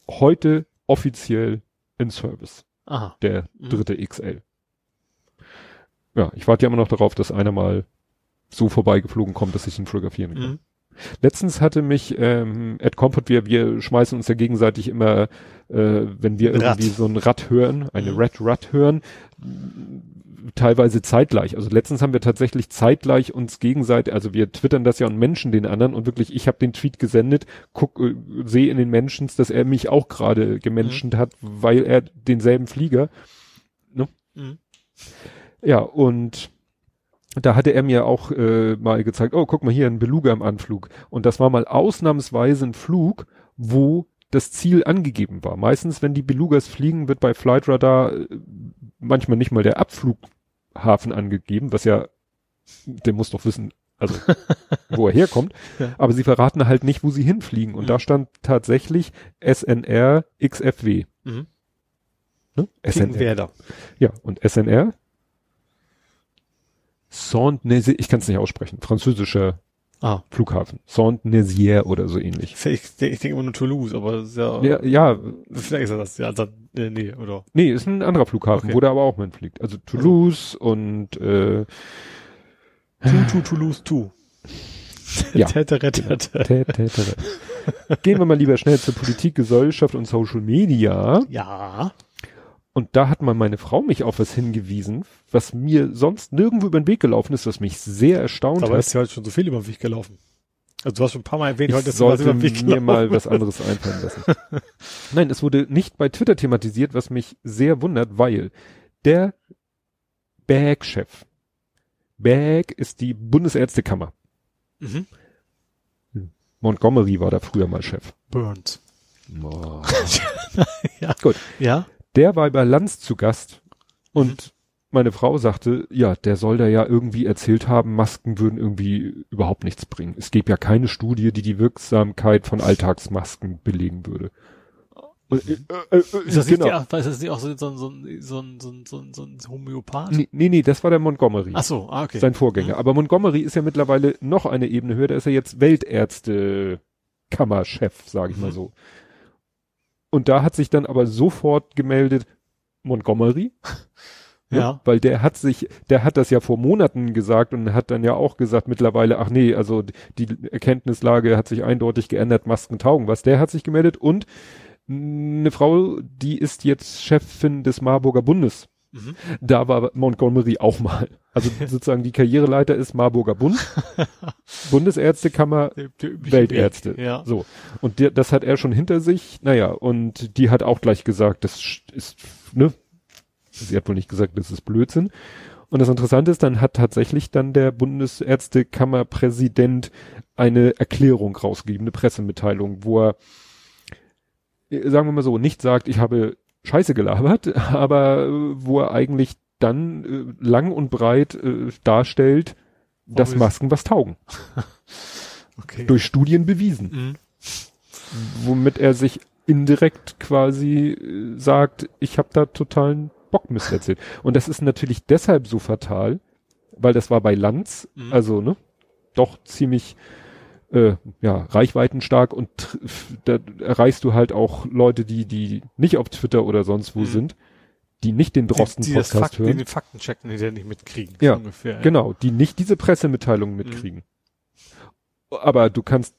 heute offiziell in Service. Aha. Der mhm. dritte mhm. XL. Ja, ich warte ja immer noch darauf, dass einer mal so vorbeigeflogen kommt, dass ich ihn fotografieren kann. Mhm. Letztens hatte mich ähm, Ed Comfort, wir, wir schmeißen uns ja gegenseitig immer, äh, wenn wir Rad. irgendwie so ein Rad hören, eine mhm. Red Rad hören, teilweise zeitgleich. Also letztens haben wir tatsächlich zeitgleich uns gegenseitig, also wir twittern das ja und Menschen den anderen und wirklich, ich habe den Tweet gesendet, guck, äh, sehe in den Menschen, dass er mich auch gerade gemenschent mhm. hat, weil er denselben Flieger. Ne? Mhm. Ja, und da hatte er mir auch äh, mal gezeigt, oh, guck mal hier, ein Beluga im Anflug. Und das war mal ausnahmsweise ein Flug, wo das Ziel angegeben war. Meistens, wenn die Belugas fliegen, wird bei Flight Radar äh, manchmal nicht mal der Abflughafen angegeben, was ja, der muss doch wissen, also wo er herkommt. Ja. Aber sie verraten halt nicht, wo sie hinfliegen. Und mhm. da stand tatsächlich SNR XFW. Mhm. Ne? SNR. Ja, und SNR Saint-Nazaire, ich kann es nicht aussprechen, französischer ah. Flughafen. Saint-Nazaire oder so ähnlich. Ich, ich denke immer nur Toulouse, aber ja, ja, ja. Vielleicht ist das, ja, also, äh, nee, oder? Nee, ist ein anderer Flughafen, okay. wo der aber auch mitfliegt. Also Toulouse also. und äh, Tu, tu, Toulouse, tu. Ja. Tätere. Gehen wir mal lieber schnell zur Politik, Gesellschaft und Social Media. Ja. Und da hat mal meine Frau mich auf was hingewiesen, was mir sonst nirgendwo über den Weg gelaufen ist, was mich sehr erstaunt Aber hat. Aber ist ja heute schon so viel über den Weg gelaufen. Also du hast schon ein paar Mal erwähnt, ich heute ist sollte über den Weg mir mal was anderes einfallen lassen. Nein, es wurde nicht bei Twitter thematisiert, was mich sehr wundert, weil der BAG-Chef, BAG ist die Bundesärztekammer. Mhm. Montgomery war da früher mal Chef. Burns. Oh. ja. Gut. Ja der war bei Lanz zu Gast und mhm. meine Frau sagte, ja, der soll da ja irgendwie erzählt haben, Masken würden irgendwie überhaupt nichts bringen. Es gäbe ja keine Studie, die die Wirksamkeit von Alltagsmasken belegen würde. Und, äh, äh, äh ist, das genau. nicht die, ist das nicht auch so, so, so, so, so, so, so ein Homöopath? Nee, nee, nee, das war der Montgomery. Ach so, ah, okay. Sein Vorgänger. Mhm. Aber Montgomery ist ja mittlerweile noch eine Ebene höher. Da ist er jetzt Weltärzte-Kammerchef, sage ich mhm. mal so. Und da hat sich dann aber sofort gemeldet Montgomery. Ja. ja. Weil der hat sich, der hat das ja vor Monaten gesagt und hat dann ja auch gesagt mittlerweile, ach nee, also die Erkenntnislage hat sich eindeutig geändert, Masken taugen was. Der hat sich gemeldet und eine Frau, die ist jetzt Chefin des Marburger Bundes. Mhm. Da war Montgomery auch mal. Also sozusagen die Karriereleiter ist Marburger Bund, Bundesärztekammer, der, der Weltärzte. Ja. So. Und der, das hat er schon hinter sich. Naja, und die hat auch gleich gesagt, das ist, ne? Sie hat wohl nicht gesagt, das ist Blödsinn. Und das Interessante ist, dann hat tatsächlich dann der Bundesärztekammerpräsident eine Erklärung rausgegeben, eine Pressemitteilung, wo er, sagen wir mal so, nicht sagt, ich habe Scheiße gelabert, aber äh, wo er eigentlich dann äh, lang und breit äh, darstellt, oh, dass Masken was taugen. okay. Durch Studien bewiesen. Mhm. Womit er sich indirekt quasi äh, sagt, ich habe da totalen Bockmist erzählt. Und das ist natürlich deshalb so fatal, weil das war bei Lanz, mhm. also ne, doch ziemlich äh, ja, reichweitenstark und da erreichst du halt auch Leute, die, die nicht auf Twitter oder sonst wo mhm. sind, die nicht den Drosten-Podcast Fakt, hören. Die den Fakten checken, die den nicht mitkriegen. Ja, ungefähr, ja, genau, die nicht diese Pressemitteilungen mhm. mitkriegen. Mhm. Aber du kannst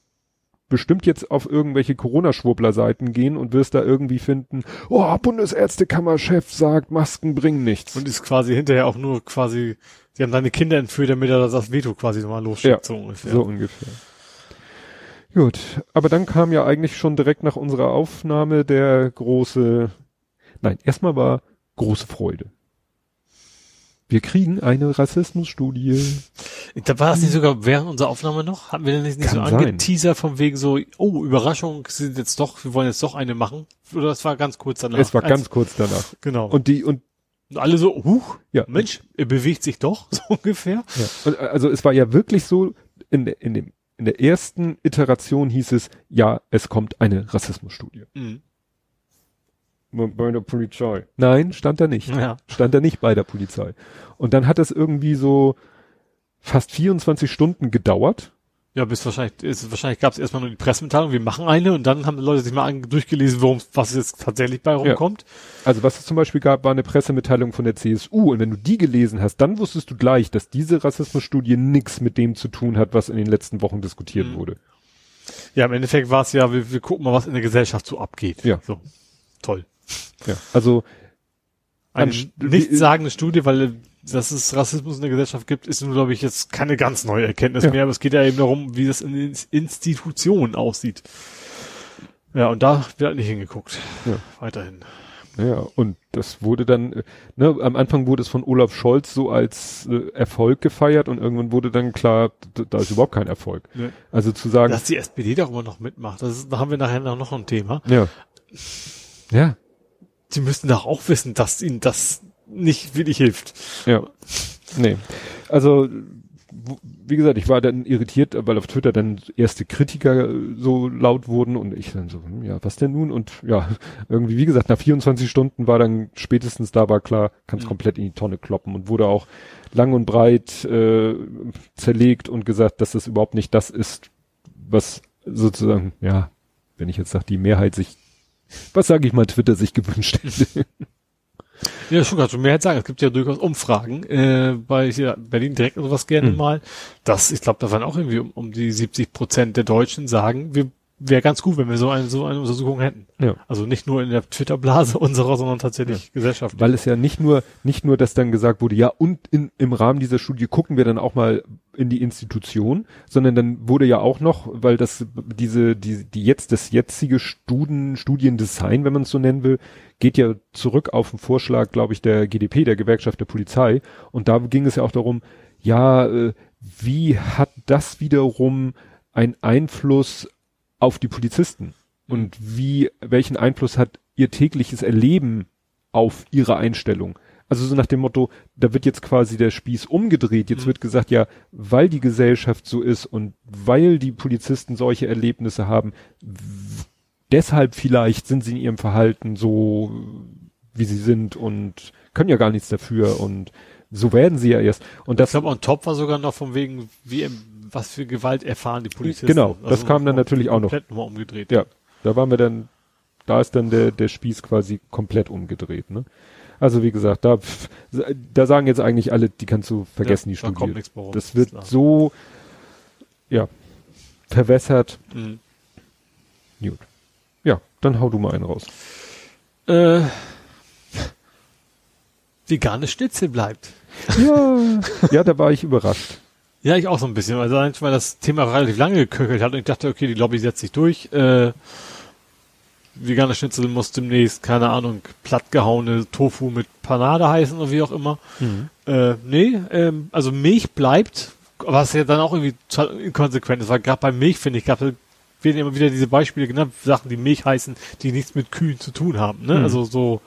bestimmt jetzt auf irgendwelche Corona-Schwurbler-Seiten gehen und wirst da irgendwie finden, oh, Bundesärztekammerchef sagt, Masken bringen nichts. Und ist quasi hinterher auch nur quasi, sie haben deine Kinder entführt, damit er das Veto quasi nochmal losschickt, ja, so ungefähr. So ungefähr. Gut, aber dann kam ja eigentlich schon direkt nach unserer Aufnahme der große, nein, erstmal war große Freude. Wir kriegen eine Rassismusstudie. Da war es nicht sogar während unserer Aufnahme noch? Haben wir denn nicht, nicht so angeteasert von wegen so, oh, Überraschung, sind jetzt doch, wir wollen jetzt doch eine machen? Oder das war ganz kurz danach? Es war ganz kurz danach. Genau. Und die, und und alle so, huch, ja. Mensch, er bewegt sich doch, so ungefähr. Ja. Also es war ja wirklich so, in, in, dem, in der ersten Iteration hieß es, ja, es kommt eine Rassismusstudie. Mhm. Bei der Polizei. Nein, stand er nicht. Ja. Stand er nicht bei der Polizei. Und dann hat es irgendwie so fast 24 Stunden gedauert. Ja, bis wahrscheinlich, ist, wahrscheinlich gab es erstmal nur die Pressemitteilung, wir machen eine und dann haben die Leute sich mal durchgelesen, worum was jetzt tatsächlich bei rumkommt. Ja. Also was es zum Beispiel gab, war eine Pressemitteilung von der CSU und wenn du die gelesen hast, dann wusstest du gleich, dass diese Rassismusstudie nichts mit dem zu tun hat, was in den letzten Wochen diskutiert mhm. wurde. Ja, im Endeffekt war es ja, wir, wir gucken mal, was in der Gesellschaft so abgeht. Ja. So. Toll. Ja, also eine nichtssagende Studie, weil dass es Rassismus in der Gesellschaft gibt, ist nun, glaube ich, jetzt keine ganz neue Erkenntnis ja. mehr, aber es geht ja eben darum, wie das in den Institutionen aussieht. Ja, und da wird halt nicht hingeguckt. Ja. Weiterhin. Ja, und das wurde dann, ne, am Anfang wurde es von Olaf Scholz so als äh, Erfolg gefeiert und irgendwann wurde dann klar, da ist überhaupt kein Erfolg. Ja. Also zu sagen. Dass die SPD darüber noch mitmacht, das ist, da haben wir nachher noch ein Thema. Ja. Ja. Sie müssten doch auch wissen, dass ihnen das nicht wirklich hilft. Ja. Nee. Also, wie gesagt, ich war dann irritiert, weil auf Twitter dann erste Kritiker so laut wurden und ich dann so, hm, ja, was denn nun? Und ja, irgendwie, wie gesagt, nach 24 Stunden war dann spätestens da war klar, kann es mhm. komplett in die Tonne kloppen und wurde auch lang und breit äh, zerlegt und gesagt, dass das überhaupt nicht das ist, was sozusagen, ja, wenn ich jetzt sage, die Mehrheit sich was sage ich mal, Twitter sich gewünscht hätte. Ja, schon kannst du mehr sagen. Es gibt ja durchaus Umfragen äh, bei hier Berlin direkt oder sowas gerne hm. mal. Das, ich glaube, da waren auch irgendwie um, um die 70 Prozent der Deutschen sagen, wir wäre ganz gut, wenn wir so eine, so eine Untersuchung hätten. Ja. Also nicht nur in der Twitter-Blase unserer, sondern tatsächlich ja. Gesellschaft. Weil es ja nicht nur, nicht nur, dass dann gesagt wurde, ja, und in, im Rahmen dieser Studie gucken wir dann auch mal in die Institution, sondern dann wurde ja auch noch, weil das, diese, die, die jetzt, das jetzige Studien, Studiendesign, wenn man es so nennen will, geht ja zurück auf den Vorschlag, glaube ich, der GDP, der Gewerkschaft der Polizei. Und da ging es ja auch darum, ja, äh, wie hat das wiederum ein Einfluss auf die Polizisten und wie, welchen Einfluss hat ihr tägliches Erleben auf ihre Einstellung? Also so nach dem Motto, da wird jetzt quasi der Spieß umgedreht. Jetzt mhm. wird gesagt, ja, weil die Gesellschaft so ist und weil die Polizisten solche Erlebnisse haben, deshalb vielleicht sind sie in ihrem Verhalten so, wie sie sind und können ja gar nichts dafür und so werden sie ja erst. Und das. Ich glaube, on top war sogar noch von wegen, wie was für Gewalt erfahren die Polizisten. Genau, das also kam dann natürlich auch noch. Komplett nochmal umgedreht. Ja, da waren wir dann, da ist dann der, der Spieß quasi komplett umgedreht, ne? Also wie gesagt, da, da sagen jetzt eigentlich alle, die kannst du vergessen, ja, die Studie. Da kommt nichts mehr rum, das wird klar. so, ja, verwässert. Mhm. Gut. Ja, dann hau du mal einen raus. Äh, vegane Schnitzel bleibt. Ja, ja, da war ich überrascht. Ja, ich auch so ein bisschen, also weil das Thema relativ lange geköchelt hat und ich dachte, okay, die Lobby setzt sich durch. Äh, veganer Schnitzel muss demnächst, keine Ahnung, plattgehauene Tofu mit Panade heißen oder wie auch immer. Mhm. Äh, nee, ähm, also Milch bleibt, was ja dann auch irgendwie inkonsequent ist, weil gerade bei Milch, finde ich, gab es werden immer wieder diese Beispiele genannt, Sachen, die Milch heißen, die nichts mit Kühen zu tun haben, ne? Mhm. Also so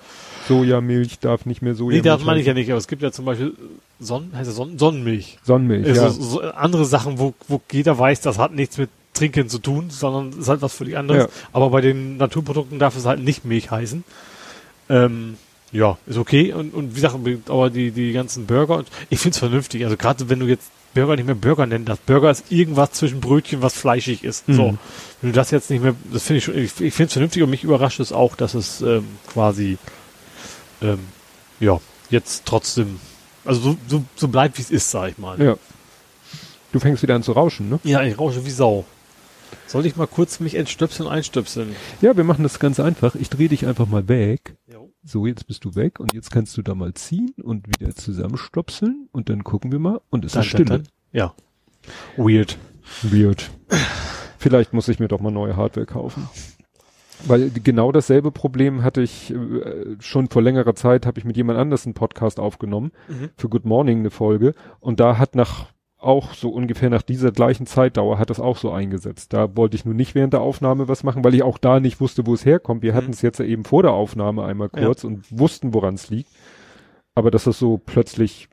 Sojamilch darf nicht mehr Sojamilch. Nee, das meine ich ja nicht, aber es gibt ja zum Beispiel Sonnen, heißt es Sonnen, Sonnenmilch. Sonnenmilch, also ja. So andere Sachen, wo, wo jeder weiß, das hat nichts mit Trinken zu tun, sondern ist halt was völlig anderes. Ja. Aber bei den Naturprodukten darf es halt nicht Milch heißen. Ähm, ja, ist okay. Und, und wie gesagt, aber die, die ganzen Burger, ich finde es vernünftig. Also gerade wenn du jetzt Burger nicht mehr Burger nennen darfst. Burger ist irgendwas zwischen Brötchen, was fleischig ist. Mhm. So. Wenn du das jetzt nicht mehr, das finde ich schon, ich, ich finde es vernünftig und mich überrascht es auch, dass es ähm, quasi ähm, ja, jetzt trotzdem, also so, so, so bleibt, wie es ist, sag ich mal. Ja. Du fängst wieder an zu rauschen, ne? Ja, ich rausche wie Sau. Soll ich mal kurz mich entstöpseln, einstöpseln? Ja, wir machen das ganz einfach. Ich drehe dich einfach mal weg. Jo. So, jetzt bist du weg und jetzt kannst du da mal ziehen und wieder zusammenstopseln und dann gucken wir mal und es dann, ist Stille. Dann, dann. Ja. Weird. Weird. Vielleicht muss ich mir doch mal neue Hardware kaufen. Weil genau dasselbe Problem hatte ich äh, schon vor längerer Zeit, habe ich mit jemand anders einen Podcast aufgenommen, mhm. für Good Morning eine Folge. Und da hat nach auch so ungefähr nach dieser gleichen Zeitdauer hat das auch so eingesetzt. Da wollte ich nur nicht während der Aufnahme was machen, weil ich auch da nicht wusste, wo es herkommt. Wir mhm. hatten es jetzt ja eben vor der Aufnahme einmal kurz ja. und wussten, woran es liegt. Aber dass das so plötzlich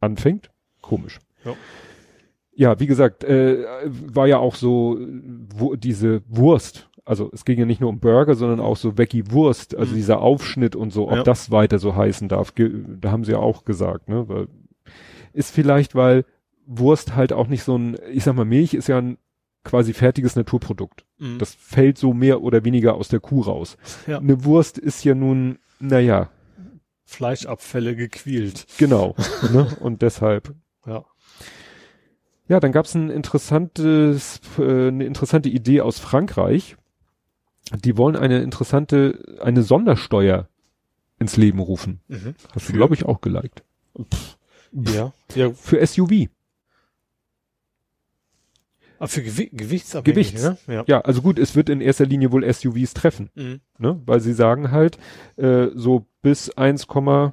anfängt, komisch. Ja ja, wie gesagt, äh, war ja auch so wo, diese Wurst. Also es ging ja nicht nur um Burger, sondern auch so Veggie Wurst, also mhm. dieser Aufschnitt und so, ob ja. das weiter so heißen darf. Da haben sie ja auch gesagt, ne? Weil, ist vielleicht, weil Wurst halt auch nicht so ein, ich sag mal, Milch ist ja ein quasi fertiges Naturprodukt. Mhm. Das fällt so mehr oder weniger aus der Kuh raus. Ja. Eine Wurst ist ja nun, naja. Fleischabfälle gequält. Genau. ne? Und deshalb. Ja. Ja, dann gab's ein interessantes, äh, eine interessante Idee aus Frankreich. Die wollen eine interessante, eine Sondersteuer ins Leben rufen. Mhm. Hast du, glaube ich, auch geliked. Pff, ja. ja. Für SUV. Ah, für Gewi Gewichtsabhängig, Gewichts. ne? Ja. ja, also gut, es wird in erster Linie wohl SUVs treffen. Mhm. Ne? Weil sie sagen halt, äh, so bis 1, 1,8,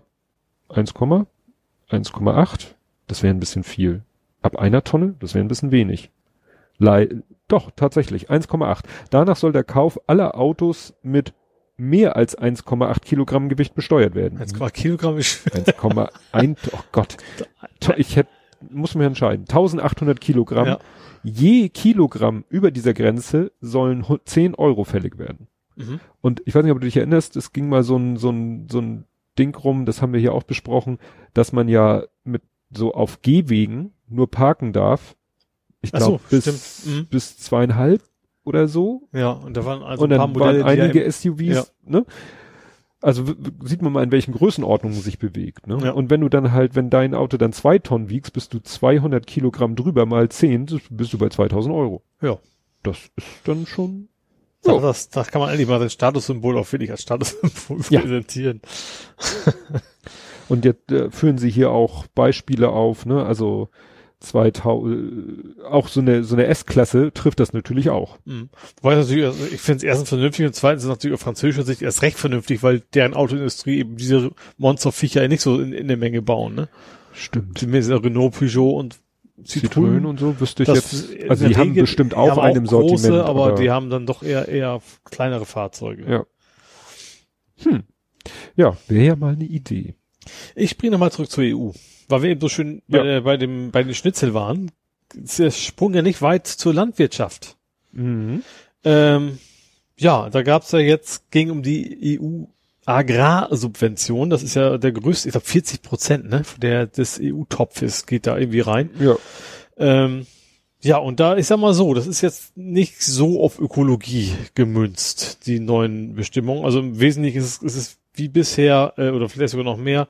das wäre ein bisschen viel. Ab einer Tonne, das wäre ein bisschen wenig. Doch, tatsächlich, 1,8. Danach soll der Kauf aller Autos mit mehr als 1,8 Kilogramm Gewicht besteuert werden. 1,8 Kilogramm ist 1,1, oh Gott. Ich hätte, muss mir entscheiden. 1800 Kilogramm. Ja. Je Kilogramm über dieser Grenze sollen 10 Euro fällig werden. Mhm. Und ich weiß nicht, ob du dich erinnerst, es ging mal so ein, so ein, so ein Ding rum, das haben wir hier auch besprochen, dass man ja mit so auf Gehwegen nur parken darf. Ich glaube so, bis, mhm. bis zweieinhalb oder so. Ja, und da waren also und dann ein paar Modelle, waren einige SUVs, ja. ne? Also sieht man mal, in welchen Größenordnungen sich bewegt. Ne? Ja. Und wenn du dann halt, wenn dein Auto dann zwei Tonnen wiegst, bist du 200 Kilogramm drüber mal zehn, bist du bei 2000 Euro. Ja. Das ist dann schon. So. Das, das kann man endlich mal das Statussymbol auch wirklich als Statussymbol ja. präsentieren. Und jetzt äh, führen sie hier auch Beispiele auf, ne? Also 2000, auch so eine, so eine S-Klasse trifft das natürlich auch. Mhm. Wobei natürlich, also ich finde es erstens vernünftig und zweitens ist natürlich auf französischer Sicht erst recht vernünftig, weil deren Autoindustrie eben diese Monsterviecher ja nicht so in, in der Menge bauen, ne? Stimmt. Zumindest Renault, Peugeot und Citroën, Citroën und so wüsste ich jetzt. Also die haben bestimmt auch, auch einem große, Sortiment. aber oder? die haben dann doch eher, eher kleinere Fahrzeuge. Ja. Hm. Ja, wäre ja mal eine Idee. Ich springe nochmal zurück zur EU. Weil wir eben so schön ja. bei, bei, dem, bei den Schnitzel waren, ist der Sprung ja nicht weit zur Landwirtschaft. Mhm. Ähm, ja, da gab's ja jetzt, ging um die EU Agrarsubvention, das ist ja der größte, ich glaube 40 Prozent, ne, der des EU-Topfes geht da irgendwie rein. Ja. Ähm, ja, und da, ich sag mal so, das ist jetzt nicht so auf Ökologie gemünzt, die neuen Bestimmungen. Also im Wesentlichen ist es, ist es wie bisher, äh, oder vielleicht sogar noch mehr,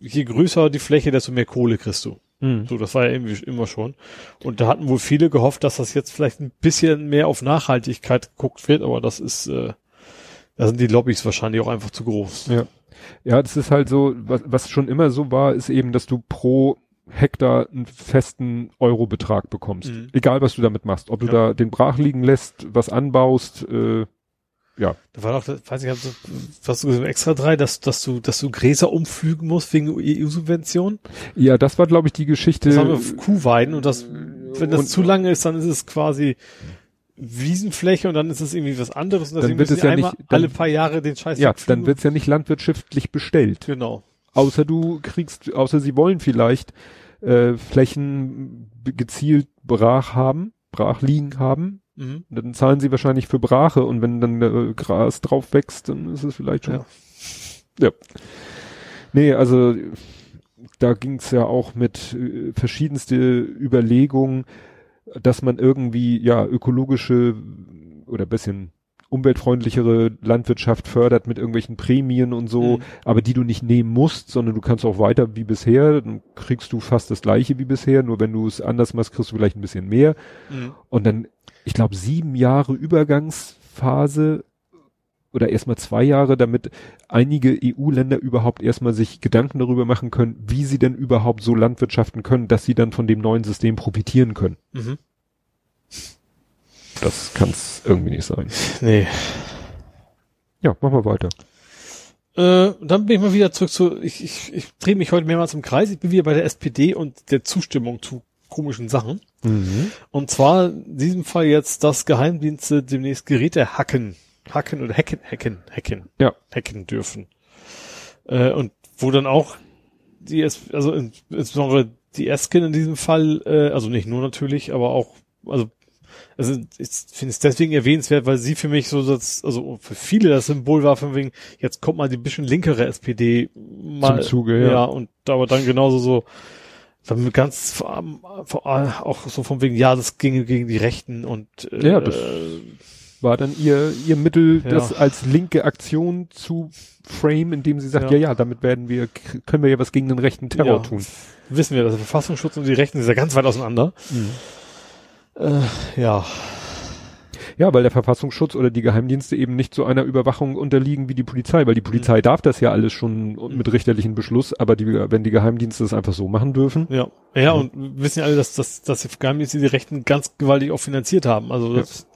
je größer die Fläche, desto mehr Kohle kriegst du. Mhm. So, das war ja irgendwie immer schon. Und da hatten wohl viele gehofft, dass das jetzt vielleicht ein bisschen mehr auf Nachhaltigkeit geguckt wird, aber das ist, äh, da sind die Lobbys wahrscheinlich auch einfach zu groß. Ja. Ja, das ist halt so, was, was schon immer so war, ist eben, dass du pro Hektar einen festen Eurobetrag bekommst. Mhm. Egal, was du damit machst. Ob du ja. da den brach liegen lässt, was anbaust, äh, ja. Da war doch, weiß ich, was du gesagt extra drei, dass, dass du, dass du Gräser umflügen musst wegen EU-Subvention? Ja, das war, glaube ich, die Geschichte. Das haben wir Kuhweiden und das, wenn das und, zu lange ist, dann ist es quasi Wiesenfläche und dann ist es irgendwie was anderes und dann wird es ja nicht, dann, alle paar Jahre den Scheiß Ja, dann wird es ja nicht landwirtschaftlich bestellt. Genau. Außer du kriegst, außer sie wollen vielleicht äh, Flächen gezielt brach haben, brach liegen haben, Mhm. Dann zahlen sie wahrscheinlich für Brache und wenn dann äh, Gras drauf wächst, dann ist es vielleicht schon. Ja. ja. Nee, also da ging's ja auch mit äh, verschiedenste Überlegungen, dass man irgendwie ja ökologische oder bisschen umweltfreundlichere Landwirtschaft fördert mit irgendwelchen Prämien und so, mhm. aber die du nicht nehmen musst, sondern du kannst auch weiter wie bisher, dann kriegst du fast das gleiche wie bisher, nur wenn du es anders machst, kriegst du vielleicht ein bisschen mehr. Mhm. Und dann ich glaube, sieben Jahre Übergangsphase oder erstmal zwei Jahre, damit einige EU-Länder überhaupt erstmal sich Gedanken darüber machen können, wie sie denn überhaupt so landwirtschaften können, dass sie dann von dem neuen System profitieren können. Mhm. Das kann es irgendwie nicht sein. Nee. Ja, machen wir weiter. Äh, dann bin ich mal wieder zurück zu, ich, ich, ich drehe mich heute mehrmals im Kreis, ich bin wieder bei der SPD und der Zustimmung zu komischen Sachen. Mhm. Und zwar in diesem Fall jetzt, dass Geheimdienste demnächst Geräte hacken, hacken oder hacken, hacken, hacken, ja. hacken dürfen. Äh, und wo dann auch die, also insbesondere die Eskin in diesem Fall, äh, also nicht nur natürlich, aber auch, also also ich finde es deswegen erwähnenswert, weil sie für mich so das, also für viele das Symbol war von wegen, jetzt kommt mal die bisschen linkere SPD mal zum Zuge, ja. ja und aber dann genauso so dann ganz auch so von wegen, ja, das ging gegen die Rechten und äh, ja, das war dann ihr ihr Mittel, ja. das als linke Aktion zu frame, indem sie sagt, ja. ja, ja, damit werden wir können wir ja was gegen den rechten Terror ja. tun. Wissen wir, dass der Verfassungsschutz und die Rechten sind ja ganz weit auseinander. Mhm. Äh, ja. Ja, weil der Verfassungsschutz oder die Geheimdienste eben nicht so einer Überwachung unterliegen wie die Polizei, weil die Polizei mhm. darf das ja alles schon mit richterlichen Beschluss, aber die, wenn die Geheimdienste das einfach so machen dürfen. Ja, ja, mhm. und wissen ja alle, dass, dass, dass die Geheimdienste die Rechten ganz gewaltig auch finanziert haben. Also das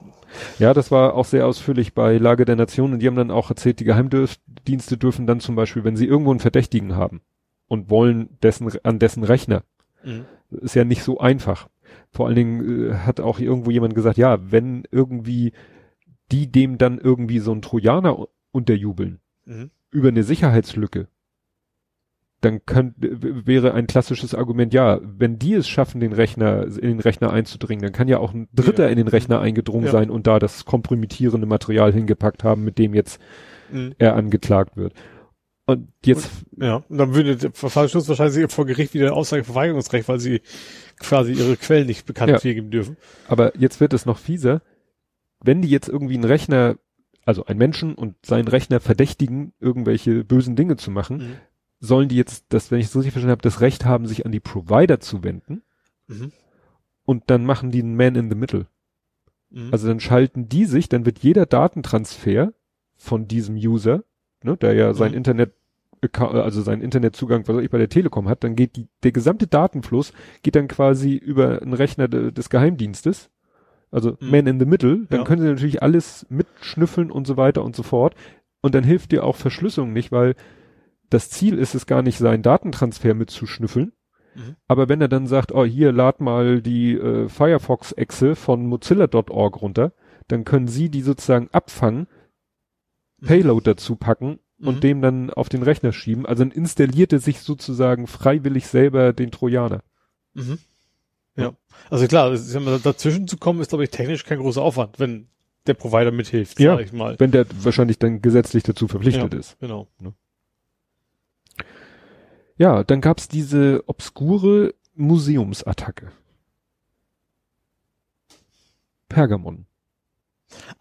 ja. ja, das war auch sehr ausführlich bei Lage der Nation und die haben dann auch erzählt, die Geheimdienste dürfen dann zum Beispiel, wenn sie irgendwo einen Verdächtigen haben und wollen dessen, an dessen Rechner, mhm. ist ja nicht so einfach vor allen Dingen äh, hat auch irgendwo jemand gesagt, ja, wenn irgendwie die dem dann irgendwie so ein Trojaner unterjubeln mhm. über eine Sicherheitslücke, dann könnte, wäre ein klassisches Argument, ja, wenn die es schaffen, den Rechner, in den Rechner einzudringen, dann kann ja auch ein Dritter ja. in den Rechner eingedrungen ja. sein und da das kompromittierende Material hingepackt haben, mit dem jetzt mhm. er angeklagt wird. Und jetzt. Und, ja, und dann würde der Verfassungsschutz wahrscheinlich vor Gericht wieder Aussageverweigerungsrecht, weil sie quasi ihre Quellen nicht bekannt ja. geben dürfen. Aber jetzt wird es noch fieser. Wenn die jetzt irgendwie einen Rechner, also ein Menschen und seinen Rechner verdächtigen, irgendwelche bösen Dinge zu machen, mhm. sollen die jetzt, das, wenn ich es richtig verstanden habe, das Recht haben, sich an die Provider zu wenden. Mhm. Und dann machen die einen Man in the Middle. Mhm. Also dann schalten die sich, dann wird jeder Datentransfer von diesem User, ne, der ja sein mhm. Internet also seinen Internetzugang, was auch ich bei der Telekom hat, dann geht die, der gesamte Datenfluss geht dann quasi über einen Rechner de, des Geheimdienstes. Also mhm. Man in the Middle, dann ja. können sie natürlich alles mitschnüffeln und so weiter und so fort. Und dann hilft dir auch Verschlüsselung nicht, weil das Ziel ist es gar nicht, seinen Datentransfer mitzuschnüffeln. Mhm. Aber wenn er dann sagt, oh, hier lad mal die äh, Firefox-Exe von Mozilla.org runter, dann können sie die sozusagen abfangen, mhm. Payload dazu packen und mhm. dem dann auf den Rechner schieben. Also dann installierte sich sozusagen freiwillig selber den Trojaner. Mhm. Ja. Also klar, dazwischen zu kommen ist, glaube ich, technisch kein großer Aufwand, wenn der Provider mithilft, ja, sag ich mal. Wenn der wahrscheinlich dann gesetzlich dazu verpflichtet ja, ist. Genau. Ne? Ja, dann gab's diese obskure Museumsattacke. Pergamon.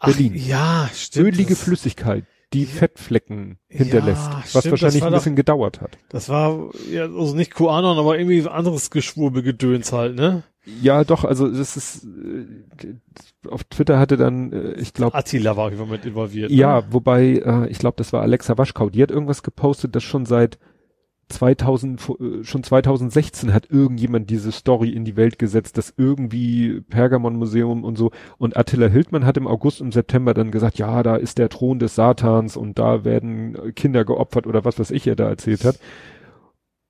Berlin. Ach, ja, stimmt. Ölige Flüssigkeit die Fettflecken hinterlässt, ja, was stimmt, wahrscheinlich ein bisschen doch, gedauert hat. Das war ja also nicht QAnon, aber irgendwie anderes Geschwurbelgedöns halt, ne? Ja, doch, also das ist äh, auf Twitter hatte dann, äh, ich glaube Attila war mit involviert. Ja, ne? wobei äh, ich glaube, das war Alexa Waschkau, die hat irgendwas gepostet, das schon seit 2000, äh, schon 2016 hat irgendjemand diese Story in die Welt gesetzt, dass irgendwie Pergamon Museum und so und Attila Hildmann hat im August und September dann gesagt, ja, da ist der Thron des Satans und da werden Kinder geopfert oder was, was ich ja da erzählt hat.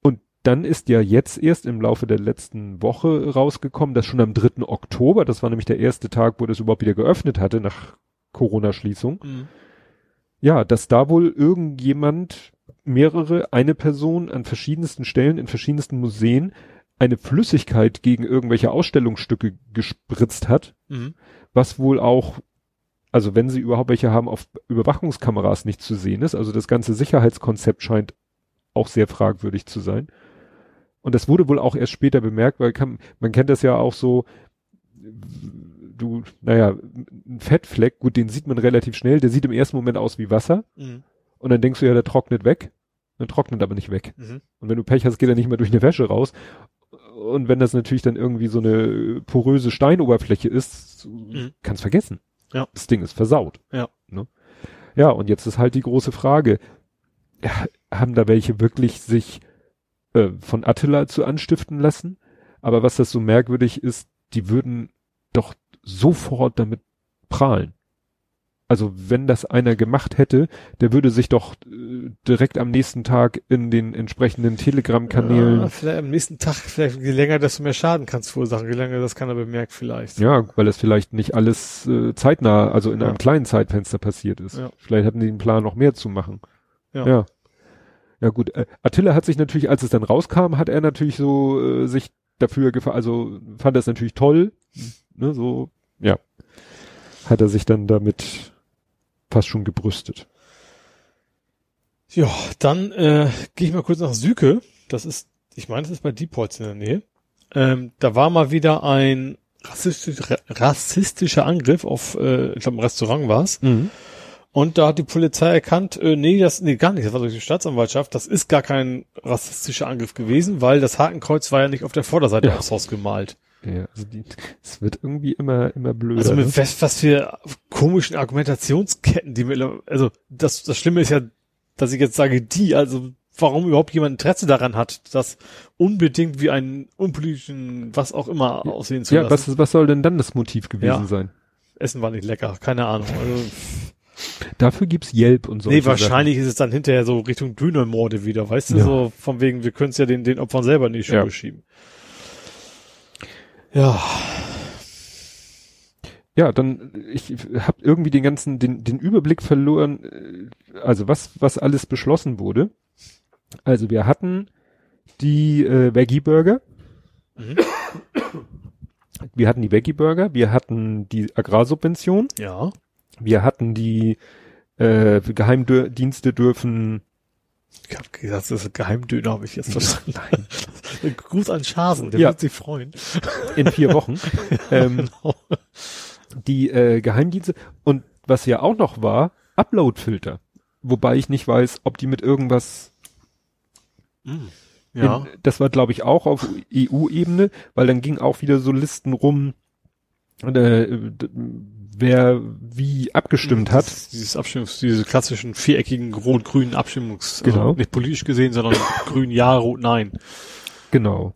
Und dann ist ja jetzt erst im Laufe der letzten Woche rausgekommen, dass schon am 3. Oktober, das war nämlich der erste Tag, wo das überhaupt wieder geöffnet hatte nach Corona-Schließung, mhm. ja, dass da wohl irgendjemand mehrere, eine Person an verschiedensten Stellen in verschiedensten Museen eine Flüssigkeit gegen irgendwelche Ausstellungsstücke gespritzt hat, mhm. was wohl auch, also wenn sie überhaupt welche haben, auf Überwachungskameras nicht zu sehen ist. Also das ganze Sicherheitskonzept scheint auch sehr fragwürdig zu sein. Und das wurde wohl auch erst später bemerkt, weil kann, man kennt das ja auch so, du, naja, ein Fettfleck, gut, den sieht man relativ schnell, der sieht im ersten Moment aus wie Wasser. Mhm. Und dann denkst du ja, der trocknet weg. Dann trocknet aber nicht weg. Mhm. Und wenn du Pech hast, geht er nicht mehr durch eine Wäsche raus. und wenn das natürlich dann irgendwie so eine poröse Steinoberfläche ist, mhm. kannst vergessen. Ja. Das Ding ist versaut. Ja. Ne? Ja, und jetzt ist halt die große Frage, haben da welche wirklich sich äh, von Attila zu anstiften lassen? Aber was das so merkwürdig ist, die würden doch sofort damit prahlen. Also wenn das einer gemacht hätte, der würde sich doch äh, direkt am nächsten Tag in den entsprechenden Telegram-Kanälen. Ja, vielleicht am nächsten Tag, vielleicht je länger, desto mehr Schaden kannst verursachen. Je länger das keiner bemerkt vielleicht. Ja, weil es vielleicht nicht alles äh, zeitnah, also in ja. einem kleinen Zeitfenster passiert ist. Ja. Vielleicht hatten die den Plan, noch mehr zu machen. Ja. Ja, ja gut. Äh, Attila hat sich natürlich, als es dann rauskam, hat er natürlich so äh, sich dafür gefallen, also fand das natürlich toll. Ne, so, ja. Hat er sich dann damit fast schon gebrüstet. Ja, dann äh, gehe ich mal kurz nach Süke. Das ist, ich meine, das ist bei Diepholz in der Nähe. Ähm, da war mal wieder ein rassistisch, rassistischer Angriff auf, äh, ich glaube, ein Restaurant war es. Mhm. Und da hat die Polizei erkannt, äh, nee, das, nee, gar nicht, das war durch die Staatsanwaltschaft, das ist gar kein rassistischer Angriff gewesen, weil das Hakenkreuz war ja nicht auf der Vorderseite ja. aufs Haus gemalt. Ja, also die, es wird irgendwie immer, immer blöder. Also mit ne? was, was für komischen Argumentationsketten, die mir, also das, das Schlimme ist ja, dass ich jetzt sage, die, also warum überhaupt jemand Interesse daran hat, das unbedingt wie einen unpolitischen, was auch immer aussehen zu ja, lassen. Ja, was, was soll denn dann das Motiv gewesen ja. sein? Essen war nicht lecker, keine Ahnung. Also, Dafür gibt's Yelp und so. Nee, wahrscheinlich Sachen. ist es dann hinterher so Richtung Dönermorde wieder, weißt du, ja. so von wegen, wir können es ja den, den Opfern selber nicht schon ja. schieben. Ja. Ja, dann ich habe irgendwie den ganzen den den Überblick verloren, äh, also was was alles beschlossen wurde. Also wir hatten die äh, Veggie Burger. Mhm. Wir hatten die Veggie Burger, wir hatten die Agrarsubvention. Ja. Wir hatten die äh, Geheimdienste dürfen ich habe gesagt, das ist Geheimdöner, habe ich jetzt verstanden. Nein. Gruß an Schasen, der ja. wird sich freuen. In vier Wochen. ähm, genau. Die äh, Geheimdienste und was ja auch noch war, Uploadfilter. Wobei ich nicht weiß, ob die mit irgendwas mm, ja. In, das war, glaube ich, auch auf EU-Ebene, weil dann ging auch wieder so Listen rum, äh, wer wie abgestimmt hat. Dieses Abstimmungs, diese klassischen viereckigen rot-grünen Abstimmungs, also genau. Also nicht politisch gesehen, sondern grün ja, rot nein. Genau.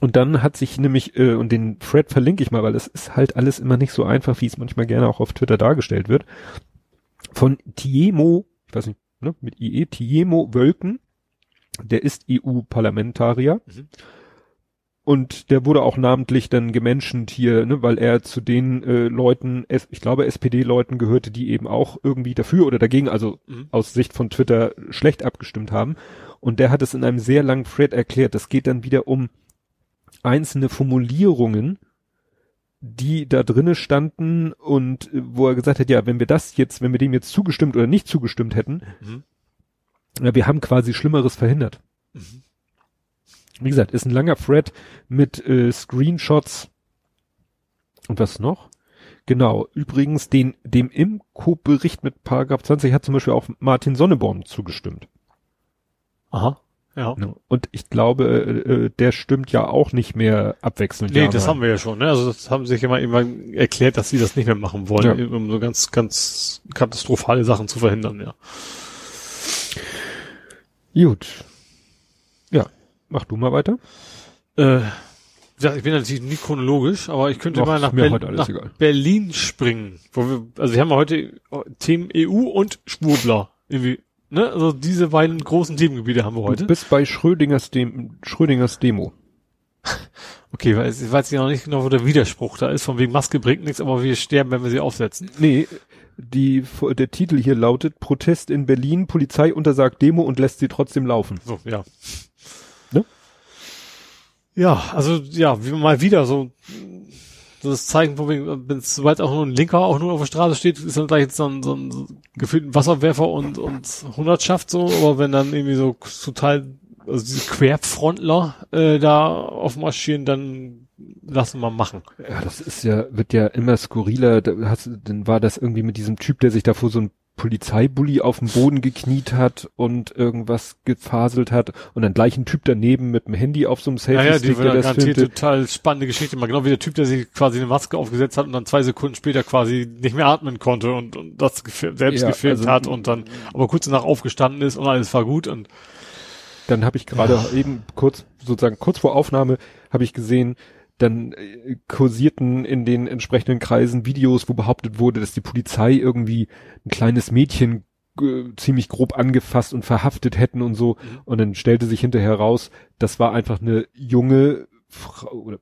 Und dann hat sich nämlich, äh, und den Thread verlinke ich mal, weil es ist halt alles immer nicht so einfach, wie es manchmal gerne auch auf Twitter dargestellt wird. Von Tiemo, ich weiß nicht, ne, mit IE, Tiemo Wölken, der ist EU-Parlamentarier. Mhm und der wurde auch namentlich dann gemenschent hier, ne, weil er zu den äh, Leuten, ich glaube SPD-Leuten gehörte, die eben auch irgendwie dafür oder dagegen, also mhm. aus Sicht von Twitter schlecht abgestimmt haben. Und der hat es in einem sehr langen Thread erklärt. Das geht dann wieder um einzelne Formulierungen, die da drinnen standen und äh, wo er gesagt hat, ja, wenn wir das jetzt, wenn wir dem jetzt zugestimmt oder nicht zugestimmt hätten, mhm. ja, wir haben quasi Schlimmeres verhindert. Mhm. Wie gesagt, ist ein langer Thread mit äh, Screenshots. Und was noch? Genau. Übrigens, den, dem Imco-Bericht mit Paragraph 20 hat zum Beispiel auch Martin Sonneborn zugestimmt. Aha. Ja. Und ich glaube, äh, äh, der stimmt ja auch nicht mehr abwechselnd. Nee, das haben wir ja schon. Ne? Also das haben sich immer immer erklärt, dass sie das nicht mehr machen wollen, ja. um so ganz, ganz katastrophale Sachen zu verhindern, ja. Gut. Ja, Mach du mal weiter. Äh, ja, ich bin natürlich nicht chronologisch, aber ich könnte Ach, mal nach, Ber nach Berlin springen. Wo wir, also wir haben heute Themen EU und Schwurbler. Irgendwie, ne? Also diese beiden großen Themengebiete haben wir heute. Du bist bei Schrödingers, Dem Schrödingers Demo. Okay, weil ich weiß ja noch nicht genau, wo der Widerspruch da ist, von wegen Maske bringt nichts, aber wir sterben, wenn wir sie aufsetzen. Nee, die, der Titel hier lautet Protest in Berlin, Polizei untersagt Demo und lässt sie trotzdem laufen. So, ja. Ja, also ja, wie mal wieder so das Zeichen, wo wenn sobald auch nur ein Linker auch nur auf der Straße steht, ist dann gleich jetzt so ein, so gefühlten Wasserwerfer und und Hundertschaft so, aber wenn dann irgendwie so total also diese Querfrontler äh, da aufmarschieren, dann lassen wir machen. Ja, das ist ja wird ja immer skurriler. Da hast, dann war das irgendwie mit diesem Typ, der sich da vor so ein Polizeibully auf dem Boden gekniet hat und irgendwas gefaselt hat und dann gleich ein Typ daneben mit dem Handy auf so einem Selfie-Stick, ja, ja, die der das filmte. total spannende Geschichte, mal genau wie der Typ, der sich quasi eine Maske aufgesetzt hat und dann zwei Sekunden später quasi nicht mehr atmen konnte und, und das selbst ja, gefilmt also, hat und dann aber kurz danach aufgestanden ist und alles war gut und dann habe ich gerade ja. eben kurz sozusagen kurz vor Aufnahme habe ich gesehen, dann äh, kursierten in den entsprechenden Kreisen Videos, wo behauptet wurde, dass die Polizei irgendwie ein kleines Mädchen äh, ziemlich grob angefasst und verhaftet hätten und so. Mhm. Und dann stellte sich hinterher raus, das war einfach eine junge Frau, oder,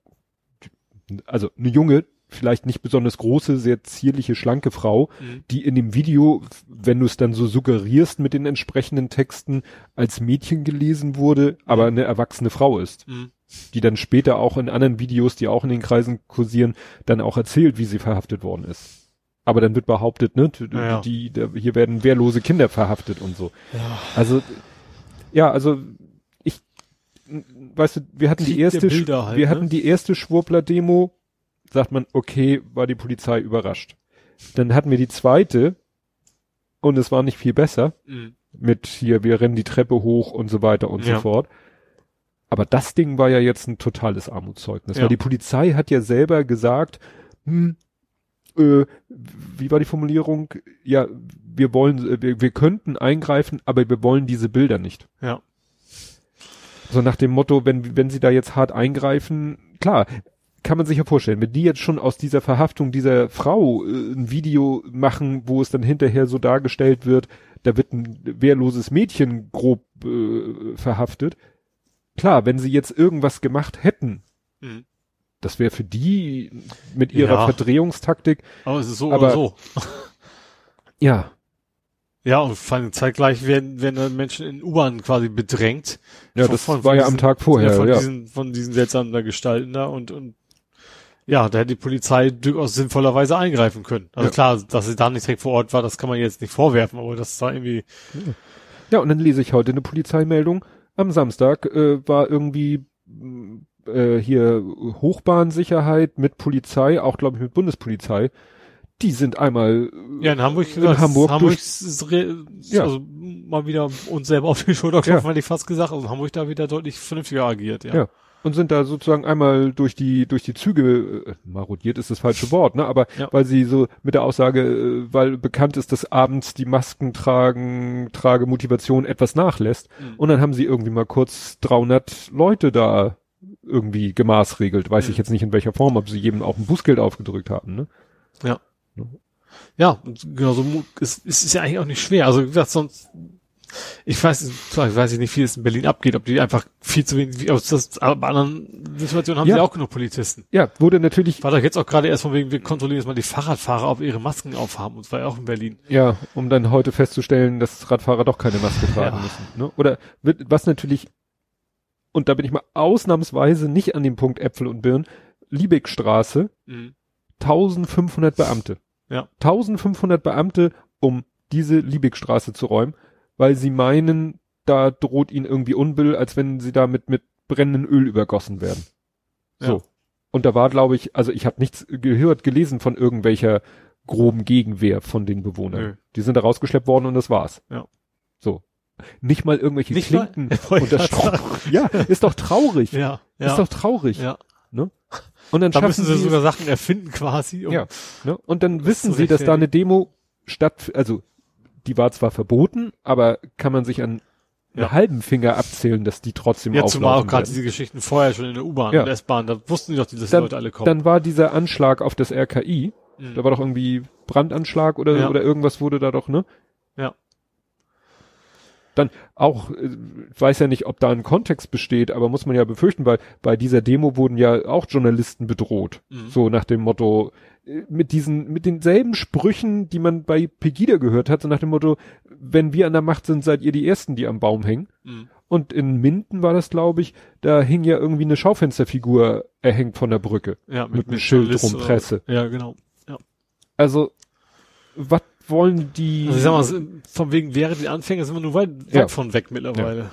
also eine junge, vielleicht nicht besonders große, sehr zierliche, schlanke Frau, mhm. die in dem Video, wenn du es dann so suggerierst mit den entsprechenden Texten, als Mädchen gelesen wurde, aber mhm. eine erwachsene Frau ist. Mhm die dann später auch in anderen Videos, die auch in den Kreisen kursieren, dann auch erzählt, wie sie verhaftet worden ist. Aber dann wird behauptet, ne, ja. die, die, hier werden wehrlose Kinder verhaftet und so. Ja. Also, ja, also ich, weißt du, wir hatten Krieg die erste, halt, wir ne? hatten die erste Schwurbler-Demo, sagt man, okay, war die Polizei überrascht. Dann hatten wir die zweite und es war nicht viel besser. Mhm. Mit hier, wir rennen die Treppe hoch und so weiter und ja. so fort. Aber das Ding war ja jetzt ein totales Armutszeugnis, ja. weil die Polizei hat ja selber gesagt, hm, äh, wie war die Formulierung? Ja, wir wollen, äh, wir, wir könnten eingreifen, aber wir wollen diese Bilder nicht. Ja. So nach dem Motto, wenn, wenn sie da jetzt hart eingreifen, klar, kann man sich ja vorstellen, wenn die jetzt schon aus dieser Verhaftung dieser Frau äh, ein Video machen, wo es dann hinterher so dargestellt wird, da wird ein wehrloses Mädchen grob äh, verhaftet, klar, wenn sie jetzt irgendwas gemacht hätten, mhm. das wäre für die mit ihrer ja. Verdrehungstaktik. Aber es ist so aber, oder so. ja. Ja, und vor allem zeitgleich werden, werden Menschen in U-Bahn quasi bedrängt. Ja, von, das von, war von ja diesen, am Tag vorher, ja. Von, ja. Diesen, von diesen seltsamen Gestalten da und, und ja, da hätte die Polizei durchaus sinnvollerweise eingreifen können. Also ja. klar, dass sie da nicht direkt vor Ort war, das kann man jetzt nicht vorwerfen, aber das war irgendwie. Ja, und dann lese ich heute eine Polizeimeldung am Samstag äh, war irgendwie äh, hier Hochbahnsicherheit mit Polizei, auch glaube ich mit Bundespolizei. Die sind einmal ja in Hamburg, in Hamburg, Hamburg ja. also mal wieder uns selber auf die Schulter klopfen, ja. hätte ich fast gesagt. Also Hamburg da wieder deutlich vernünftiger agiert, ja. ja und sind da sozusagen einmal durch die durch die Züge äh, marodiert ist das falsche Wort, ne? Aber ja. weil sie so mit der Aussage, äh, weil bekannt ist, dass abends die Masken tragen, trage Motivation etwas nachlässt mhm. und dann haben sie irgendwie mal kurz 300 Leute da irgendwie gemaßregelt, weiß mhm. ich jetzt nicht in welcher Form, ob sie jedem auch ein Bußgeld aufgedrückt haben, ne? Ja. Ja, genau so ist, ist, ist ja eigentlich auch nicht schwer. Also wie gesagt, sonst ich weiß, ich weiß nicht, wie es in Berlin abgeht, ob die einfach viel zu wenig, aus das, aber anderen Situationen haben ja. sie auch genug Polizisten. Ja, wurde natürlich. War doch jetzt auch gerade erst von wegen, wir kontrollieren jetzt mal die Fahrradfahrer, ob ihre Masken aufhaben, und zwar auch in Berlin. Ja, um dann heute festzustellen, dass Radfahrer doch keine Maske tragen ja. müssen, ne? Oder, was natürlich, und da bin ich mal ausnahmsweise nicht an dem Punkt Äpfel und Birnen, Liebeckstraße, mhm. 1500 Beamte. Ja. 1500 Beamte, um diese Liebeckstraße zu räumen weil sie meinen, da droht ihnen irgendwie Unbill, als wenn sie da mit, mit brennendem Öl übergossen werden. So. Ja. Und da war, glaube ich, also ich habe nichts gehört, gelesen von irgendwelcher groben Gegenwehr von den Bewohnern. Nö. Die sind da rausgeschleppt worden und das war's. Ja. So. Nicht mal irgendwelche Nicht Klinken mal, und das Ja, ist doch traurig. Ja, ja. Ist doch traurig. Ja. Ne? Und dann da müssen sie sogar Sachen erfinden quasi. Um ja. Ne? Und dann wissen sie, dass da eine Demo statt, also die war zwar verboten, aber kann man sich an ja. halben Finger abzählen, dass die trotzdem ja, zumal auch gerade diese Geschichten vorher schon in der U-Bahn ja. und S-Bahn, da wussten die doch, dass die Leute alle kommen. Dann war dieser Anschlag auf das RKI, mhm. da war doch irgendwie Brandanschlag oder, ja. oder irgendwas wurde da doch, ne? Ja. Dann auch, ich äh, weiß ja nicht, ob da ein Kontext besteht, aber muss man ja befürchten, weil bei dieser Demo wurden ja auch Journalisten bedroht. Mhm. So nach dem Motto, mit diesen, mit denselben Sprüchen, die man bei Pegida gehört hat, so nach dem Motto, wenn wir an der Macht sind, seid ihr die Ersten, die am Baum hängen. Mhm. Und in Minden war das, glaube ich, da hing ja irgendwie eine Schaufensterfigur erhängt von der Brücke. Ja, mit, mit einem Schild drum, Presse. Ja, genau. Ja. Also, was wollen die? Also ich sag mal, von wegen wäre die Anfänge sind wir nur weit, weit ja. von weg mittlerweile. Ja.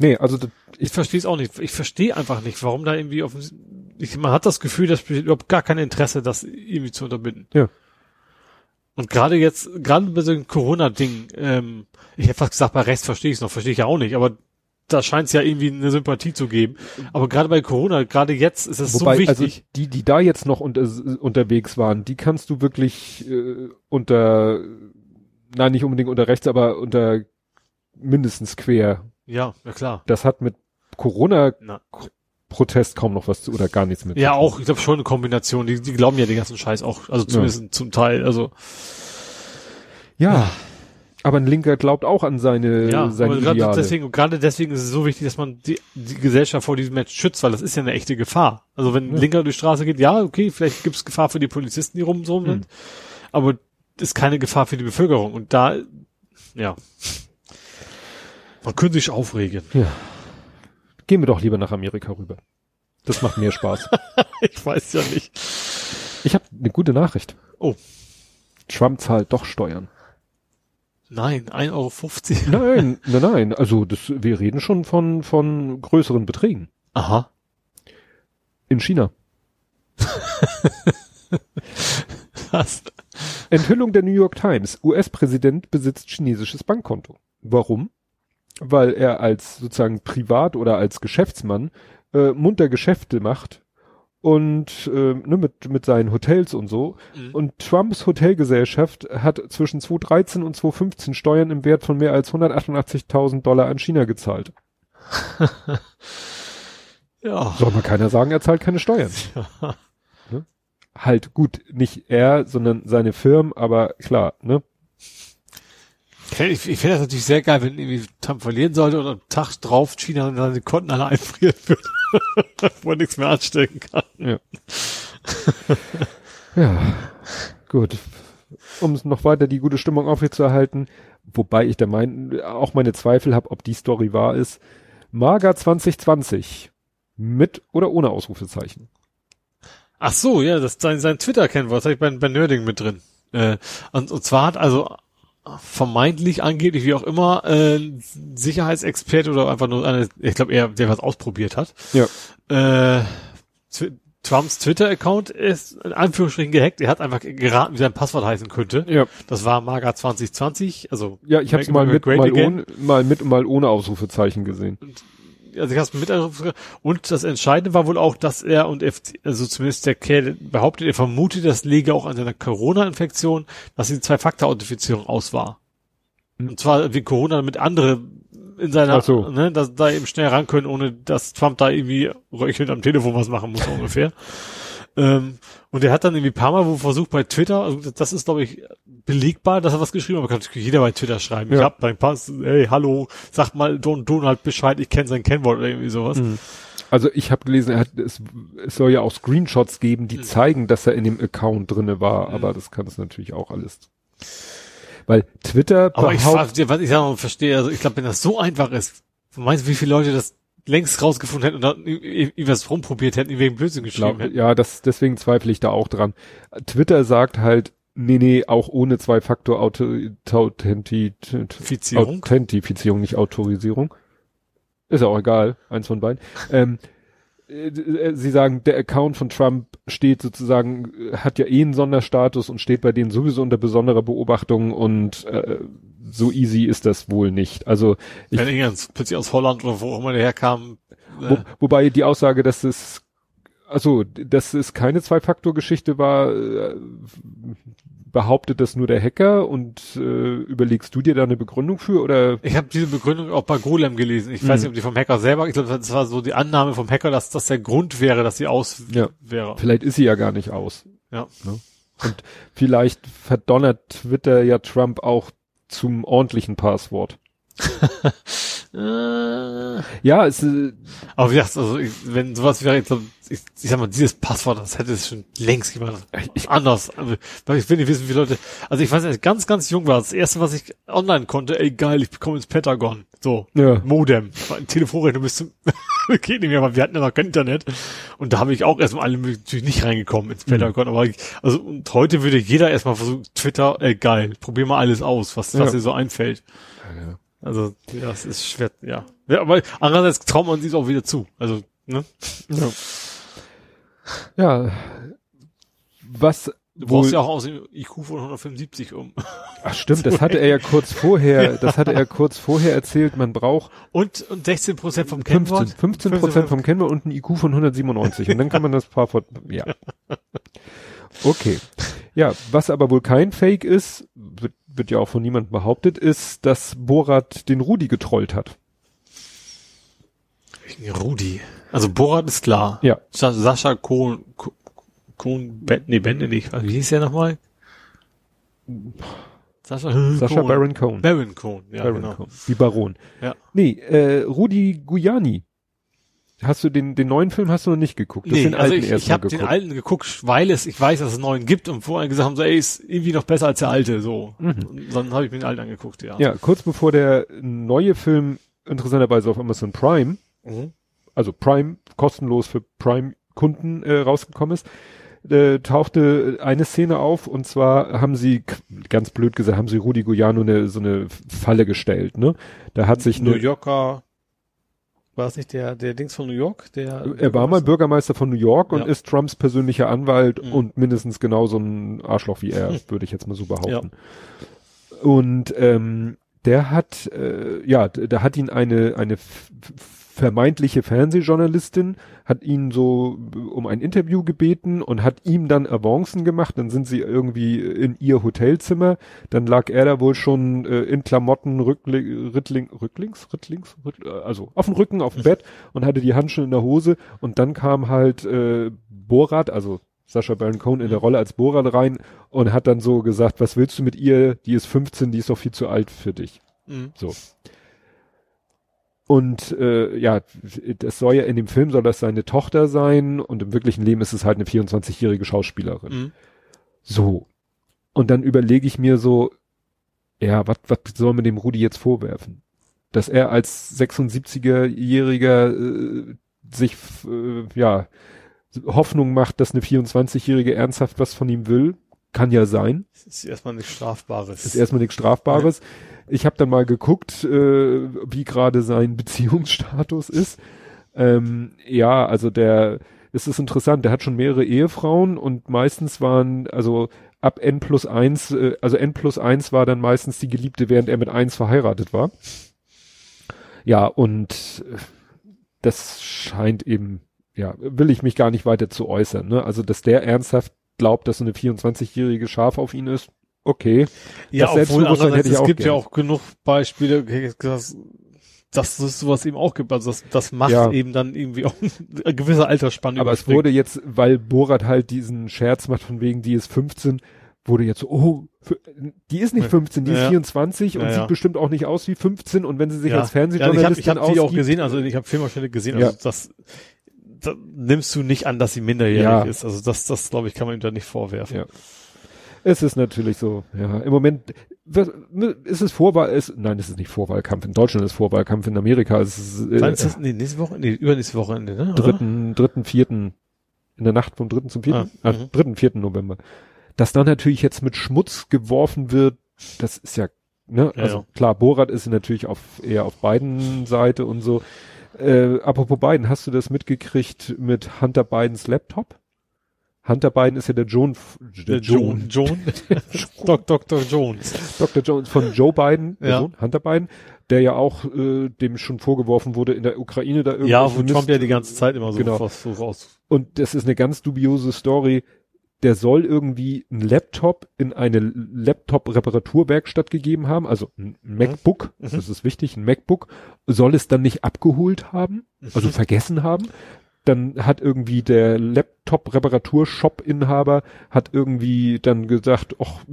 Nee, also ich verstehe es auch nicht. Ich verstehe einfach nicht, warum da irgendwie auf ich, man hat das Gefühl, dass überhaupt gar kein Interesse, das irgendwie zu unterbinden. Ja. Und gerade jetzt, gerade bei so einem Corona-Ding, ähm, ich hätte fast gesagt, bei rechts verstehe ich es noch, verstehe ich ja auch nicht, aber da scheint es ja irgendwie eine Sympathie zu geben. Aber gerade bei Corona, gerade jetzt ist es Wobei, so wichtig. Also die, die da jetzt noch unter, unterwegs waren, die kannst du wirklich äh, unter, nein, nicht unbedingt unter rechts, aber unter mindestens quer. Ja, ja klar. Das hat mit Corona Na. Protest kaum noch was zu oder gar nichts mit. Ja, auch, ich glaube schon eine Kombination. Die, die glauben ja den ganzen Scheiß auch, also zumindest ja. zum Teil, also. Ja. ja. Aber ein Linker glaubt auch an seine, ja, seine aber Ideale. Deswegen, gerade deswegen ist es so wichtig, dass man die, die Gesellschaft vor diesem Match schützt, weil das ist ja eine echte Gefahr. Also wenn ein ja. Linker durch die Straße geht, ja, okay, vielleicht gibt es Gefahr für die Polizisten, die rum so sind, hm. aber ist keine Gefahr für die Bevölkerung. Und da, ja, man könnte sich aufregen. Ja. Gehen wir doch lieber nach Amerika rüber. Das macht mehr Spaß. ich weiß ja nicht. Ich habe eine gute Nachricht. Oh. Trump zahlt doch Steuern. Nein, 1,50 Euro. Nein, nein, nein. Also das, wir reden schon von, von größeren Beträgen. Aha. In China. Was? Enthüllung der New York Times. US-Präsident besitzt chinesisches Bankkonto. Warum? Weil er als sozusagen Privat oder als Geschäftsmann äh, munter Geschäfte macht und äh, ne, mit, mit seinen Hotels und so. Mhm. Und Trumps Hotelgesellschaft hat zwischen 2013 und 2015 Steuern im Wert von mehr als 188.000 Dollar an China gezahlt. ja. Soll mal keiner sagen, er zahlt keine Steuern. Ja. Ne? Halt gut, nicht er, sondern seine Firmen, aber klar, ne? Ich, ich finde das natürlich sehr geil, wenn irgendwie Trump verlieren sollte und am Tag drauf China seine Konten alle einfrieren würde. wo er nichts mehr anstecken kann. Ja. ja, gut. Um noch weiter die gute Stimmung aufrechtzuerhalten, wobei ich der mein, auch meine Zweifel habe, ob die Story wahr ist. Maga 2020 mit oder ohne Ausrufezeichen. Ach so, ja, das sein, sein Twitter-Kennwort, das habe ich bei, bei Nerding mit drin. Äh, und, und zwar hat also vermeintlich angeblich, wie auch immer, äh, Sicherheitsexperte oder einfach nur eine, ich glaube eher, der was ausprobiert hat. Ja. Äh, Trumps Twitter-Account ist in Anführungsstrichen gehackt. Er hat einfach geraten, wie sein Passwort heißen könnte. Ja. Das war Maga 2020. Also ja, ich habe es mal mit, mal ohne, mal mit und mal ohne Ausrufezeichen gesehen. Also ich habe mit und das Entscheidende war wohl auch, dass er und F also zumindest der Kerl behauptet, er vermutet, das läge auch an seiner Corona-Infektion, dass die Zwei-Faktor-Authentifizierung aus war. Hm. Und zwar wie Corona mit andere in seiner, so. ne, dass da eben schnell ran können, ohne dass Trump da irgendwie röchelnd am Telefon was machen muss ungefähr. Ähm, und er hat dann irgendwie ein paar Mal wo versucht bei Twitter, also das ist glaube ich belegbar, dass er was geschrieben hat, aber kann natürlich jeder bei Twitter schreiben. Ja. Ich hab dein Pass, hey, hallo, sag mal Don Donald Bescheid, ich kenne sein Kennwort oder irgendwie sowas. Mhm. Also ich habe gelesen, er hat, es, es soll ja auch Screenshots geben, die mhm. zeigen, dass er in dem Account drinne war, mhm. aber das kann es natürlich auch alles. Weil Twitter Aber ich frage dir, was ich ja verstehe, also ich glaube, wenn das so einfach ist, meinst du, wie viele Leute das längst rausgefunden hätten und dann irgendwas rumprobiert hätten, wegen Blödsinn geschrieben hätten. Ja, das, deswegen zweifle ich da auch dran. Twitter sagt halt, nee, nee, auch ohne Zwei-Faktor-Authentifizierung. Authentifizierung, nicht Autorisierung. Ist ja auch egal, eins von beiden. ähm, äh, sie sagen, der Account von Trump steht sozusagen, hat ja eh einen Sonderstatus und steht bei denen sowieso unter besonderer Beobachtung und äh, so easy ist das wohl nicht. Also ich, Wenn ich plötzlich aus Holland oder wo auch immer der herkam. Äh. Wo, wobei die Aussage, dass es also, dass es keine Zwei-Faktor-Geschichte war, äh, behauptet das nur der Hacker und äh, überlegst du dir da eine Begründung für oder? Ich habe diese Begründung auch bei Golem gelesen. Ich mhm. weiß nicht, ob die vom Hacker selber, ich glaube, das war so die Annahme vom Hacker, dass das der Grund wäre, dass sie aus ja. wäre. Vielleicht ist sie ja gar nicht aus. Ja. Ne? Und vielleicht verdonnert Twitter ja Trump auch zum ordentlichen Passwort. Äh. ja, es äh, Aber wie gesagt, also ich, wenn sowas wäre, ich, glaub, ich, ich sag mal, dieses Passwort, das hätte es schon längst gemacht. Ich, anders. Also, ich will nicht wissen, wie Leute. Also ich weiß nicht, ganz, ganz jung war das erste, was ich online konnte, ey geil, ich bekomme ins Pentagon. So, ja. Modem. Telefonrechnung bis zum geht nicht mehr, aber wir hatten ja noch kein Internet. Und da habe ich auch erstmal alle natürlich nicht reingekommen ins Pentagon. Mhm. Aber ich, also und heute würde jeder erstmal versuchen, Twitter, ey geil, probier mal alles aus, was, was dir so einfällt. Ja. Also, ja, es ist schwer, ja. ja aber andererseits traut man sich auch wieder zu. Also, ne? Ja. ja. Was Du brauchst ja auch aus dem IQ von 175 um. Ach stimmt, das hatte er ja kurz vorher, das hatte er kurz vorher erzählt, man braucht. Und, und 16 Prozent vom Kennwort. 15, 15 Prozent vom Kennwort und ein IQ von 197. Und dann kann man das Paar von, ja. Okay. Ja, was aber wohl kein Fake ist, wird, wird ja auch von niemandem behauptet, ist, dass Borat den Rudi getrollt hat. Rudi. Also Borat ist klar. Ja. Sascha Kohn, Kohn, ben, nee, Bende nicht. Wie hieß der nochmal? Sascha, Sascha Baron Cohn. Baron Cohn, ja, Baron genau. Cohn. Wie Baron. Ja. Nee, äh, Rudi Guyani. Hast du den, den neuen Film hast du noch nicht geguckt? Du nee, den also alten ich, ich habe den alten geguckt, weil es, ich weiß, dass es einen neuen gibt und vorher gesagt haben, so, ey, ist irgendwie noch besser als der alte, so. Mhm. dann habe ich mir den alten angeguckt, ja. Ja, kurz bevor der neue Film interessanterweise auf Amazon Prime, mhm. also Prime, kostenlos für Prime-Kunden äh, rausgekommen ist, äh, tauchte eine Szene auf und zwar haben sie, ganz blöd gesagt, haben sie Rudi Guiano eine, so eine Falle gestellt, ne? Da hat sich New Yorker, war es nicht der, der Dings von New York? Der, er war mal Bürgermeister von New York und ja. ist Trumps persönlicher Anwalt mhm. und mindestens genauso ein Arschloch wie er, würde ich jetzt mal so behaupten. Ja. Und ähm, der hat, äh, ja, da hat ihn eine, eine vermeintliche Fernsehjournalistin hat ihn so um ein Interview gebeten und hat ihm dann Avancen gemacht. Dann sind sie irgendwie in ihr Hotelzimmer. Dann lag er da wohl schon äh, in Klamotten rückling, rittling, rücklings, rittlings, rittl, also auf dem Rücken, auf dem Bett und hatte die Handschuhe in der Hose. Und dann kam halt äh, Borat, also Sascha Baron Cohen in der Rolle als Borat rein und hat dann so gesagt, was willst du mit ihr? Die ist 15, die ist doch viel zu alt für dich. Mhm. So. Und äh, ja, das soll ja in dem Film soll das seine Tochter sein und im wirklichen Leben ist es halt eine 24-jährige Schauspielerin. Mhm. So. Und dann überlege ich mir so, ja, was was soll man dem Rudi jetzt vorwerfen? Dass er als 76er-Jähriger äh, sich äh, ja Hoffnung macht, dass eine 24-Jährige ernsthaft was von ihm will, kann ja sein. Das ist erstmal nichts Strafbares. Ist erstmal nichts Strafbares. Ja. Ich habe dann mal geguckt, äh, wie gerade sein Beziehungsstatus ist. Ähm, ja, also der, es ist interessant, der hat schon mehrere Ehefrauen und meistens waren, also ab N plus eins, äh, also N plus eins war dann meistens die Geliebte, während er mit eins verheiratet war. Ja, und äh, das scheint eben, ja, will ich mich gar nicht weiter zu äußern, ne? Also, dass der ernsthaft glaubt, dass so eine 24-jährige Schaf auf ihn ist, okay. Ja, das obwohl ich es gibt gern. ja auch genug Beispiele, dass, dass es sowas eben auch gibt. Also das, das macht ja. eben dann irgendwie auch eine gewisse Altersspanne. Aber es wurde jetzt, weil Borat halt diesen Scherz macht von wegen, die ist 15, wurde jetzt so, oh, die ist nicht 15, die ja. ist 24 und ja, sieht bestimmt auch nicht aus wie 15 und wenn sie sich als Fernsehjournalistin ja, ich habe hab sie auch gesehen, also ich habe Filmausschnitte gesehen, also das, das nimmst du nicht an, dass sie minderjährig ist. Also das, das glaube ich, kann man ihm da nicht vorwerfen. Ja. Es ist natürlich so, ja, im Moment ist es Vorwahl, ist, nein, es ist nicht Vorwahlkampf. In Deutschland ist Vorwahlkampf, in Amerika ist es, äh, Wann ist das? Nee, nächste Woche, nee, übernächste Wochenende, ne? Dritten, dritten, vierten, in der Nacht vom dritten zum vierten, ah, äh, dritten, vierten November. Dass dann natürlich jetzt mit Schmutz geworfen wird, das ist ja, ne, ja, also ja. klar, Borat ist natürlich auf, eher auf beiden Seite und so. Äh, apropos Biden, hast du das mitgekriegt mit Hunter Bidens Laptop? Hunter Biden ist ja der John, der John, John, John. Dr. Jones. Dr. Jones von Joe Biden, ja. Sohn, Hunter Biden, der ja auch äh, dem schon vorgeworfen wurde in der Ukraine da irgendwie. Ja, wo Trump ja die ganze Zeit immer so, genau. was so raus. Und das ist eine ganz dubiose Story. Der soll irgendwie ein Laptop in eine Laptop-Reparaturwerkstatt gegeben haben, also ein MacBook, mhm. das ist wichtig, ein MacBook, soll es dann nicht abgeholt haben, also mhm. vergessen haben, dann hat irgendwie der Laptop-Reparaturshop-Inhaber hat irgendwie dann gesagt, ach,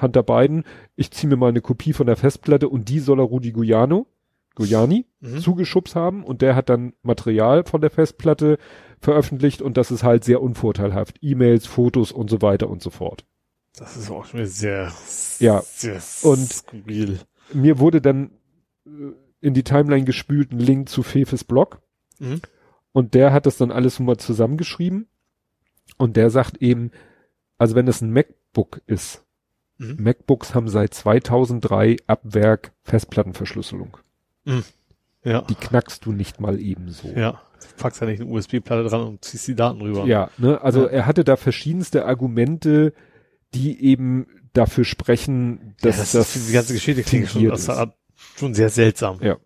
Hunter Biden, ich ziehe mir mal eine Kopie von der Festplatte und die soll er Rudi Guiano, Guiani, mhm. zugeschubst haben und der hat dann Material von der Festplatte veröffentlicht und das ist halt sehr unvorteilhaft. E-Mails, Fotos und so weiter und so fort. Das ist auch schon sehr, ja. sehr und skurril. Mir wurde dann äh, in die Timeline gespült ein Link zu Fefes Blog. Mhm. Und der hat das dann alles mal zusammengeschrieben. Und der sagt eben, also wenn es ein MacBook ist, mhm. MacBooks haben seit 2003 ab Werk Festplattenverschlüsselung. Mhm. Ja. Die knackst du nicht mal ebenso. Ja. Packst ja nicht eine USB-Platte dran und ziehst die Daten rüber. Ja, ne, also ja. er hatte da verschiedenste Argumente, die eben dafür sprechen, dass ja, das, das die ganze Geschichte klingt schon, das schon sehr seltsam. Ja.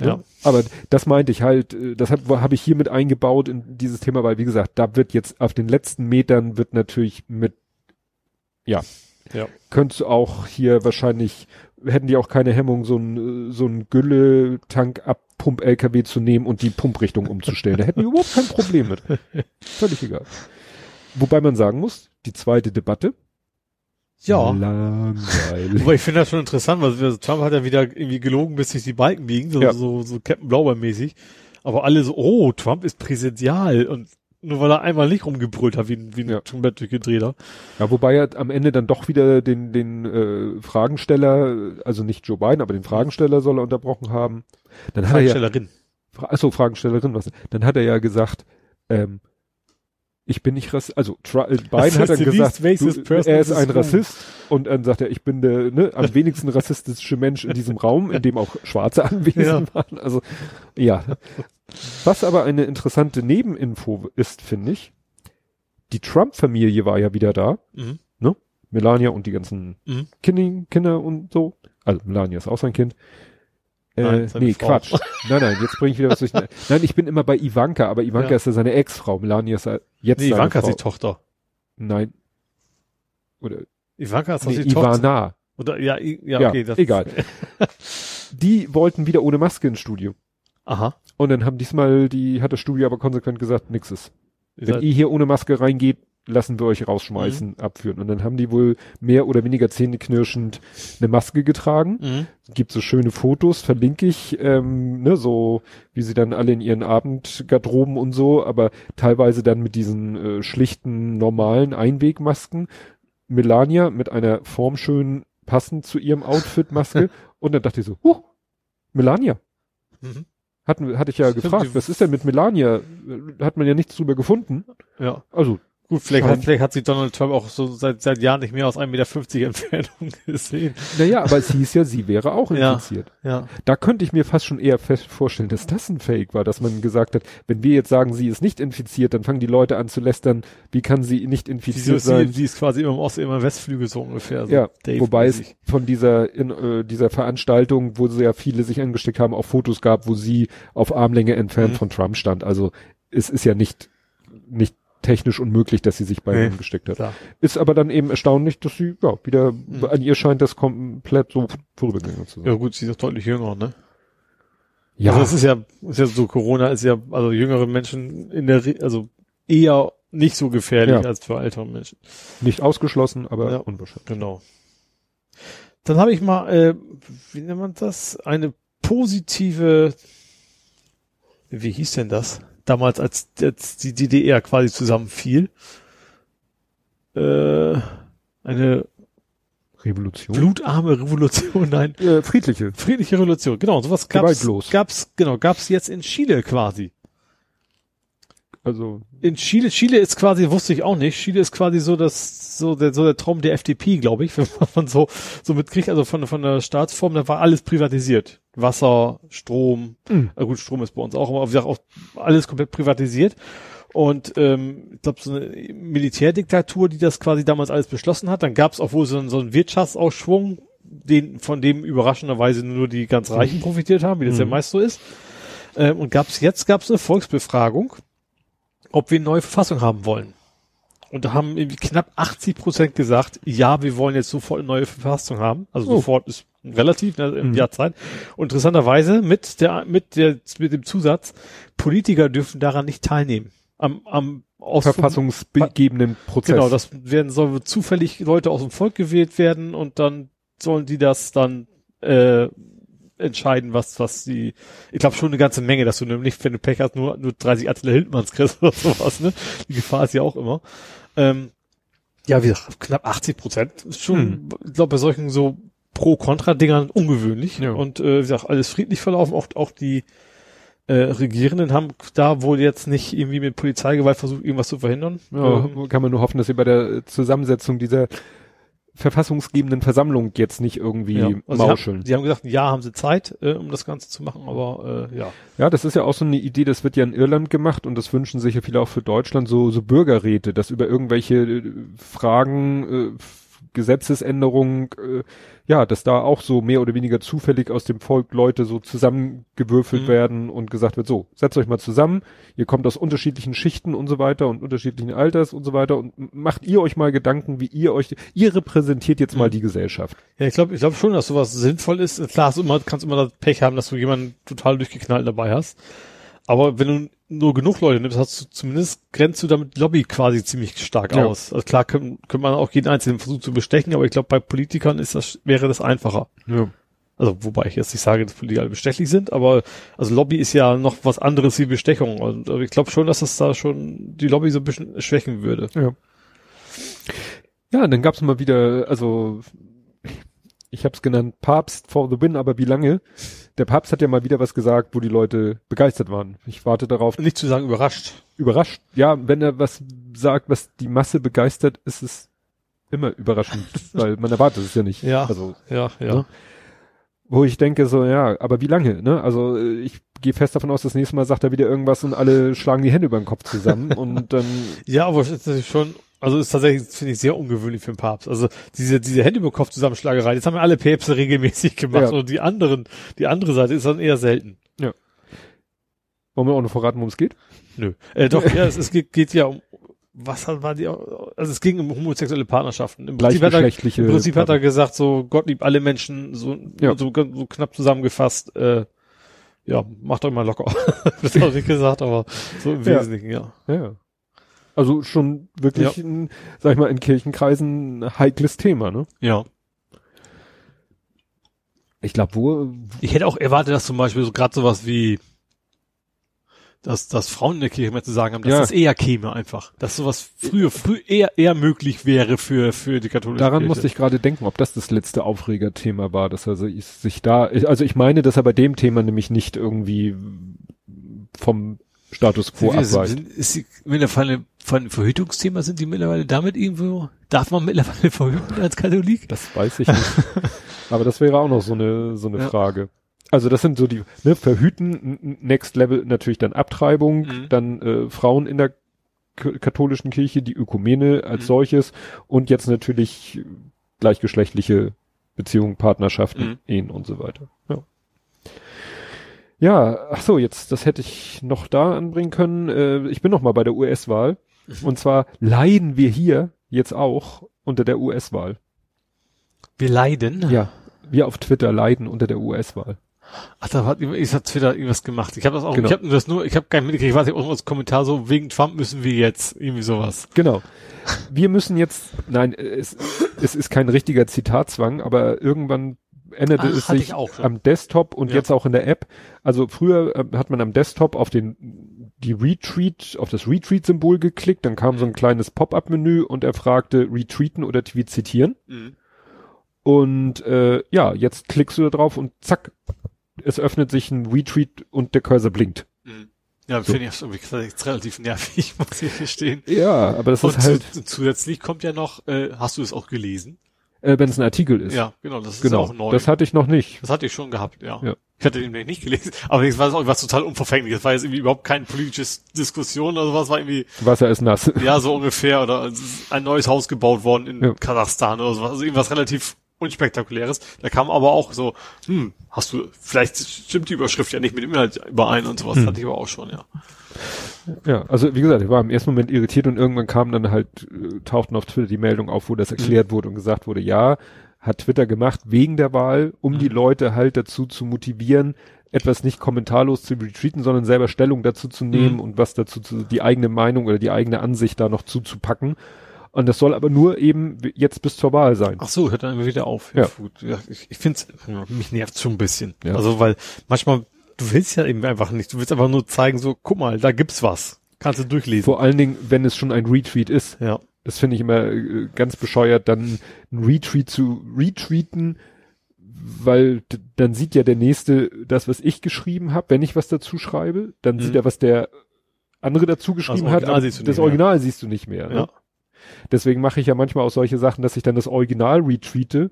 Ja. Aber das meinte ich halt, äh, das habe hab ich hier mit eingebaut in dieses Thema, weil wie gesagt, da wird jetzt auf den letzten Metern wird natürlich mit, ja, ja. könntest du auch hier wahrscheinlich, hätten die auch keine Hemmung, so ein, so ein Gülle-Tank ab Pump-LKW zu nehmen und die Pumprichtung umzustellen. Da hätten wir überhaupt kein Problem mit. Völlig egal. Wobei man sagen muss, die zweite Debatte. Ja. Langweilig. Aber ich finde das schon interessant, weil Trump hat ja wieder irgendwie gelogen, bis sich die Balken biegen, so, ja. so, so Captain Blaubeer mäßig. Aber alle so, oh, Trump ist präsidential und nur weil er einmal nicht rumgebrüllt hat, wie, ein wie ein ja. komplett durchgedrehter. Ja, wobei er am Ende dann doch wieder den, den äh, Fragensteller, also nicht Joe Biden, aber den Fragensteller soll er unterbrochen haben. Dann Fragestellerin. Hat er ja, achso, Fragestellerin, was? Dann hat er ja gesagt, ähm, ich bin nicht Rassist, also Tra äh, Biden hat dann gesagt, du, er ist ein Rassist und dann sagt er, ich bin der ne, am wenigsten rassistische Mensch in diesem Raum, in dem auch Schwarze anwesend ja. waren. Also ja. Was aber eine interessante Nebeninfo ist, finde ich, die Trump-Familie war ja wieder da, mhm. ne? Melania und die ganzen mhm. Kinder, Kinder und so. Also Melania ist auch sein Kind. Nein, äh, nee, Frau. Quatsch. Nein, nein, jetzt bringe ich wieder was durch. Nein, ich bin immer bei Ivanka, aber Ivanka ja. ist ja seine Ex-Frau. Melania ist jetzt nee, Ivanka Frau. ist die Tochter. Nein. Oder Ivanka ist nee, die Ivana. Tochter. Oder ja, ja, okay, ja, egal. die wollten wieder ohne Maske ins Studio. Aha. Und dann haben diesmal die hat das Studio aber konsequent gesagt, nix ist. Wenn ihr hier ohne Maske reingeht, lassen wir euch rausschmeißen, mhm. abführen. Und dann haben die wohl mehr oder weniger zähneknirschend eine Maske getragen. Mhm. Gibt so schöne Fotos, verlinke ich, ähm, ne, so wie sie dann alle in ihren Abendgarderoben und so, aber teilweise dann mit diesen äh, schlichten, normalen Einwegmasken. Melania mit einer formschönen, passend zu ihrem Outfit Maske. und dann dachte ich so, huh, Melania. Mhm. Hatten, hatte ich ja gefragt, was ist denn mit Melania? Hat man ja nichts drüber gefunden. Ja. Also Gut, vielleicht hat, vielleicht hat sich Donald Trump auch so seit, seit Jahren nicht mehr aus 1,50 Meter Entfernung gesehen. Naja, aber es hieß ja, sie wäre auch infiziert. Ja, ja. Da könnte ich mir fast schon eher fest vorstellen, dass das ein Fake war, dass man gesagt hat, wenn wir jetzt sagen, sie ist nicht infiziert, dann fangen die Leute an zu lästern, wie kann sie nicht infiziert Wieso sein? Sie, sie ist quasi immer im Ost, immer im Westflügel so ungefähr. So ja, Dave wobei es von dieser, in, äh, dieser Veranstaltung, wo sehr viele sich angesteckt haben, auch Fotos gab, wo sie auf Armlänge entfernt mhm. von Trump stand. Also es ist ja nicht, nicht technisch unmöglich, dass sie sich bei nee, ihm gesteckt hat. Klar. Ist aber dann eben erstaunlich, dass sie, ja, wieder, mhm. an ihr scheint das komplett so vorübergegangen zu sein. Ja gut, sie ist deutlich jünger, ne? Ja. Also das ist ja, ist ja so, Corona ist ja, also jüngere Menschen in der, also eher nicht so gefährlich ja. als für ältere Menschen. Nicht ausgeschlossen, aber ja, unwahrscheinlich. Genau. Dann habe ich mal, äh, wie nennt man das? Eine positive, wie hieß denn das? Damals, als, als die DDR quasi zusammenfiel, äh, eine Revolution. Blutarme Revolution, nein. Äh, friedliche. Friedliche Revolution, genau. Sowas gab's, gab's, genau, gab's jetzt in Chile quasi. Also. In Chile, Chile ist quasi, wusste ich auch nicht, Chile ist quasi so das, so der, so der Traum der FDP, glaube ich, wenn man so, so mitkriegt, also von, von der Staatsform, da war alles privatisiert. Wasser, Strom, mhm. äh, gut, Strom ist bei uns auch, aber wie gesagt, auch alles komplett privatisiert. Und ähm, ich glaube, so eine Militärdiktatur, die das quasi damals alles beschlossen hat, dann gab es auch wohl so, so einen Wirtschaftsausschwung, den, von dem überraschenderweise nur die ganz Reichen profitiert haben, wie das mhm. ja meist so ist. Ähm, und gab's jetzt gab's eine Volksbefragung ob wir eine neue Verfassung haben wollen. Und da haben irgendwie knapp 80 Prozent gesagt, ja, wir wollen jetzt sofort eine neue Verfassung haben. Also oh. sofort ist relativ ne, im mhm. Jahr Zeit. Und interessanterweise mit der mit der mit dem Zusatz, Politiker dürfen daran nicht teilnehmen. Am, am aus verfassungsgebenden Prozess. Genau, das werden soll zufällig Leute aus dem Volk gewählt werden und dann sollen die das dann äh, entscheiden, was, was die, ich glaube schon eine ganze Menge, dass du nämlich, wenn du Pech hast, nur, nur 30 Attila Hildmanns kriegst oder sowas, ne? Die Gefahr ist ja auch immer. Ähm, ja, wie gesagt, knapp 80 Prozent ist schon, hm. ich glaube, bei solchen so Pro-Kontra-Dingern ungewöhnlich. Ja. Und äh, wie gesagt, alles friedlich verlaufen, auch, auch die äh, Regierenden haben da wohl jetzt nicht irgendwie mit Polizeigewalt versucht, irgendwas zu verhindern. Ja, ähm, kann man nur hoffen, dass sie bei der Zusammensetzung dieser verfassungsgebenden Versammlung jetzt nicht irgendwie ja, also mauscheln. Sie haben, sie haben gesagt, ja, haben sie Zeit, äh, um das Ganze zu machen, aber äh, ja. Ja, das ist ja auch so eine Idee, das wird ja in Irland gemacht und das wünschen sich ja viele auch für Deutschland, so, so Bürgerräte, dass über irgendwelche äh, Fragen, äh, Gesetzesänderungen, äh, ja, dass da auch so mehr oder weniger zufällig aus dem Volk Leute so zusammengewürfelt mhm. werden und gesagt wird, so, setzt euch mal zusammen, ihr kommt aus unterschiedlichen Schichten und so weiter und unterschiedlichen Alters und so weiter und macht ihr euch mal Gedanken, wie ihr euch, ihr repräsentiert jetzt mhm. mal die Gesellschaft. Ja, ich glaube, ich glaube schon, dass sowas sinnvoll ist. Klar, du immer, kannst immer das Pech haben, dass du jemanden total durchgeknallt dabei hast. Aber wenn du nur genug Leute nimmst, hast du zumindest grenzt du damit Lobby quasi ziemlich stark ja. aus. Also klar könnte könnt man auch jeden einzelnen versuchen zu bestechen, aber ich glaube, bei Politikern ist das, wäre das einfacher. Ja. Also, wobei ich jetzt nicht sage, dass Politiker alle bestechlich sind, aber also Lobby ist ja noch was anderes wie Bestechung. Und ich glaube schon, dass das da schon die Lobby so ein bisschen schwächen würde. Ja. Ja, dann gab's mal wieder, also ich habe es genannt, Papst for the win, aber wie lange? Der Papst hat ja mal wieder was gesagt, wo die Leute begeistert waren. Ich warte darauf. Nicht zu sagen überrascht. Überrascht. Ja, wenn er was sagt, was die Masse begeistert, ist es immer überraschend, weil man erwartet es ja nicht. Ja. Also, ja, ja. Ne? Wo ich denke so, ja, aber wie lange, ne? Also ich gehe fest davon aus, das nächste Mal sagt er wieder irgendwas und alle schlagen die Hände über den Kopf zusammen und dann. ja, aber es ist natürlich schon also ist tatsächlich, finde ich, sehr ungewöhnlich für den Papst. Also diese, diese Hände über Kopf Zusammenschlagerei, das haben ja alle Päpste regelmäßig gemacht. Ja. Und die anderen, die andere Seite ist dann eher selten. Ja. Wollen wir auch noch verraten, worum es geht? Nö. Äh, doch, ja, es, es geht, geht ja um, was war die, also es ging um homosexuelle Partnerschaften. Im Prinzip hat er, im Prinzip hat er gesagt, so Gott liebt alle Menschen, so, ja. so, so knapp zusammengefasst, äh, ja, macht euch mal locker. das habe ich nicht gesagt, aber so im Wesentlichen, ja. Ja. ja. Also schon wirklich, ja. ein, sag ich mal, in Kirchenkreisen ein heikles Thema, ne? Ja. Ich glaube, wo. Ich hätte auch erwartet, dass zum Beispiel so gerade sowas wie dass, dass Frauen in der Kirche mehr zu sagen haben, dass ja. das eher käme einfach. Dass sowas früher, früh eher, eher möglich wäre für, für die katholische Daran Kirche. musste ich gerade denken, ob das das letzte Aufregerthema war, dass er sich da, also ich meine, dass er bei dem Thema nämlich nicht irgendwie vom Status quo abweicht. Ist die mittlerweile von Verhütungsthema sind die mittlerweile damit irgendwo, darf man mittlerweile verhüten als Katholik? Das weiß ich nicht. Aber das wäre auch noch so eine, so eine ja. Frage. Also das sind so die, ne, Verhüten, Next Level natürlich dann Abtreibung, mhm. dann äh, Frauen in der katholischen Kirche, die Ökumene als mhm. solches und jetzt natürlich gleichgeschlechtliche Beziehungen, Partnerschaften, mhm. Ehen und so weiter. Ja. Ja, ach so, jetzt, das hätte ich noch da anbringen können. Äh, ich bin noch mal bei der US-Wahl. Mhm. Und zwar leiden wir hier jetzt auch unter der US-Wahl. Wir leiden? Ja, wir auf Twitter leiden unter der US-Wahl. Ach, da hat, ich hat Twitter irgendwas gemacht. Ich habe das auch, genau. ich habe das nur, ich habe keinen mitgekriegt, ich weiß nicht, irgendwas Kommentar so, wegen Trump müssen wir jetzt, irgendwie sowas. Genau. Wir müssen jetzt, nein, es, es ist kein richtiger Zitatzwang, aber irgendwann änderte Ach, es sich am Desktop und ja. jetzt auch in der App. Also früher äh, hat man am Desktop auf den die Retweet, auf das Retweet-Symbol geklickt, dann kam mhm. so ein kleines Pop-up-Menü und er fragte retweeten oder Tweet zitieren. Mhm. Und äh, ja, jetzt klickst du da drauf und zack, es öffnet sich ein Retweet und der Cursor blinkt. Mhm. Ja, so. finde ich jetzt relativ nervig, muss ich verstehen. Ja, aber das und ist halt. Zu, zusätzlich kommt ja noch, äh, hast du es auch gelesen? Äh, wenn es ein Artikel ist. Ja, genau, das ist genau, auch neu. Das hatte ich noch nicht. Das hatte ich schon gehabt, ja. ja. Ich hatte den nicht gelesen, aber es war auch was total unverfänglich. Es war jetzt irgendwie überhaupt keine politische Diskussion oder sowas, war irgendwie. Wasser ist nass. Ja, so ungefähr. Oder ein neues Haus gebaut worden in ja. Kasachstan oder sowas. Also irgendwas relativ unspektakuläres. Da kam aber auch so, hm, hast du, vielleicht stimmt die Überschrift ja nicht mit dem Inhalt überein und sowas. Hm. Hatte ich aber auch schon, ja. Ja, also wie gesagt, ich war im ersten Moment irritiert und irgendwann kam dann halt, äh, tauchten auf Twitter die Meldung auf, wo das erklärt mhm. wurde und gesagt wurde, ja, hat Twitter gemacht wegen der Wahl, um mhm. die Leute halt dazu zu motivieren, etwas nicht kommentarlos zu retreaten, sondern selber Stellung dazu zu nehmen mhm. und was dazu zu, die eigene Meinung oder die eigene Ansicht da noch zuzupacken. Und das soll aber nur eben jetzt bis zur Wahl sein. Ach so, hört dann immer wieder auf. Ja. ja ich ich finde mich nervt schon ein bisschen. Ja. Also weil manchmal du willst ja eben einfach nicht. Du willst einfach nur zeigen, so, guck mal, da gibt's was. Kannst du durchlesen. Vor allen Dingen, wenn es schon ein Retweet ist. Ja. Das finde ich immer äh, ganz bescheuert, dann ein Retweet zu retweeten, weil dann sieht ja der Nächste das, was ich geschrieben habe, wenn ich was dazu schreibe, dann mhm. sieht er, was der andere dazu geschrieben hat, das Original siehst du nicht mehr. Ne? Ja. Deswegen mache ich ja manchmal auch solche Sachen, dass ich dann das Original retweete,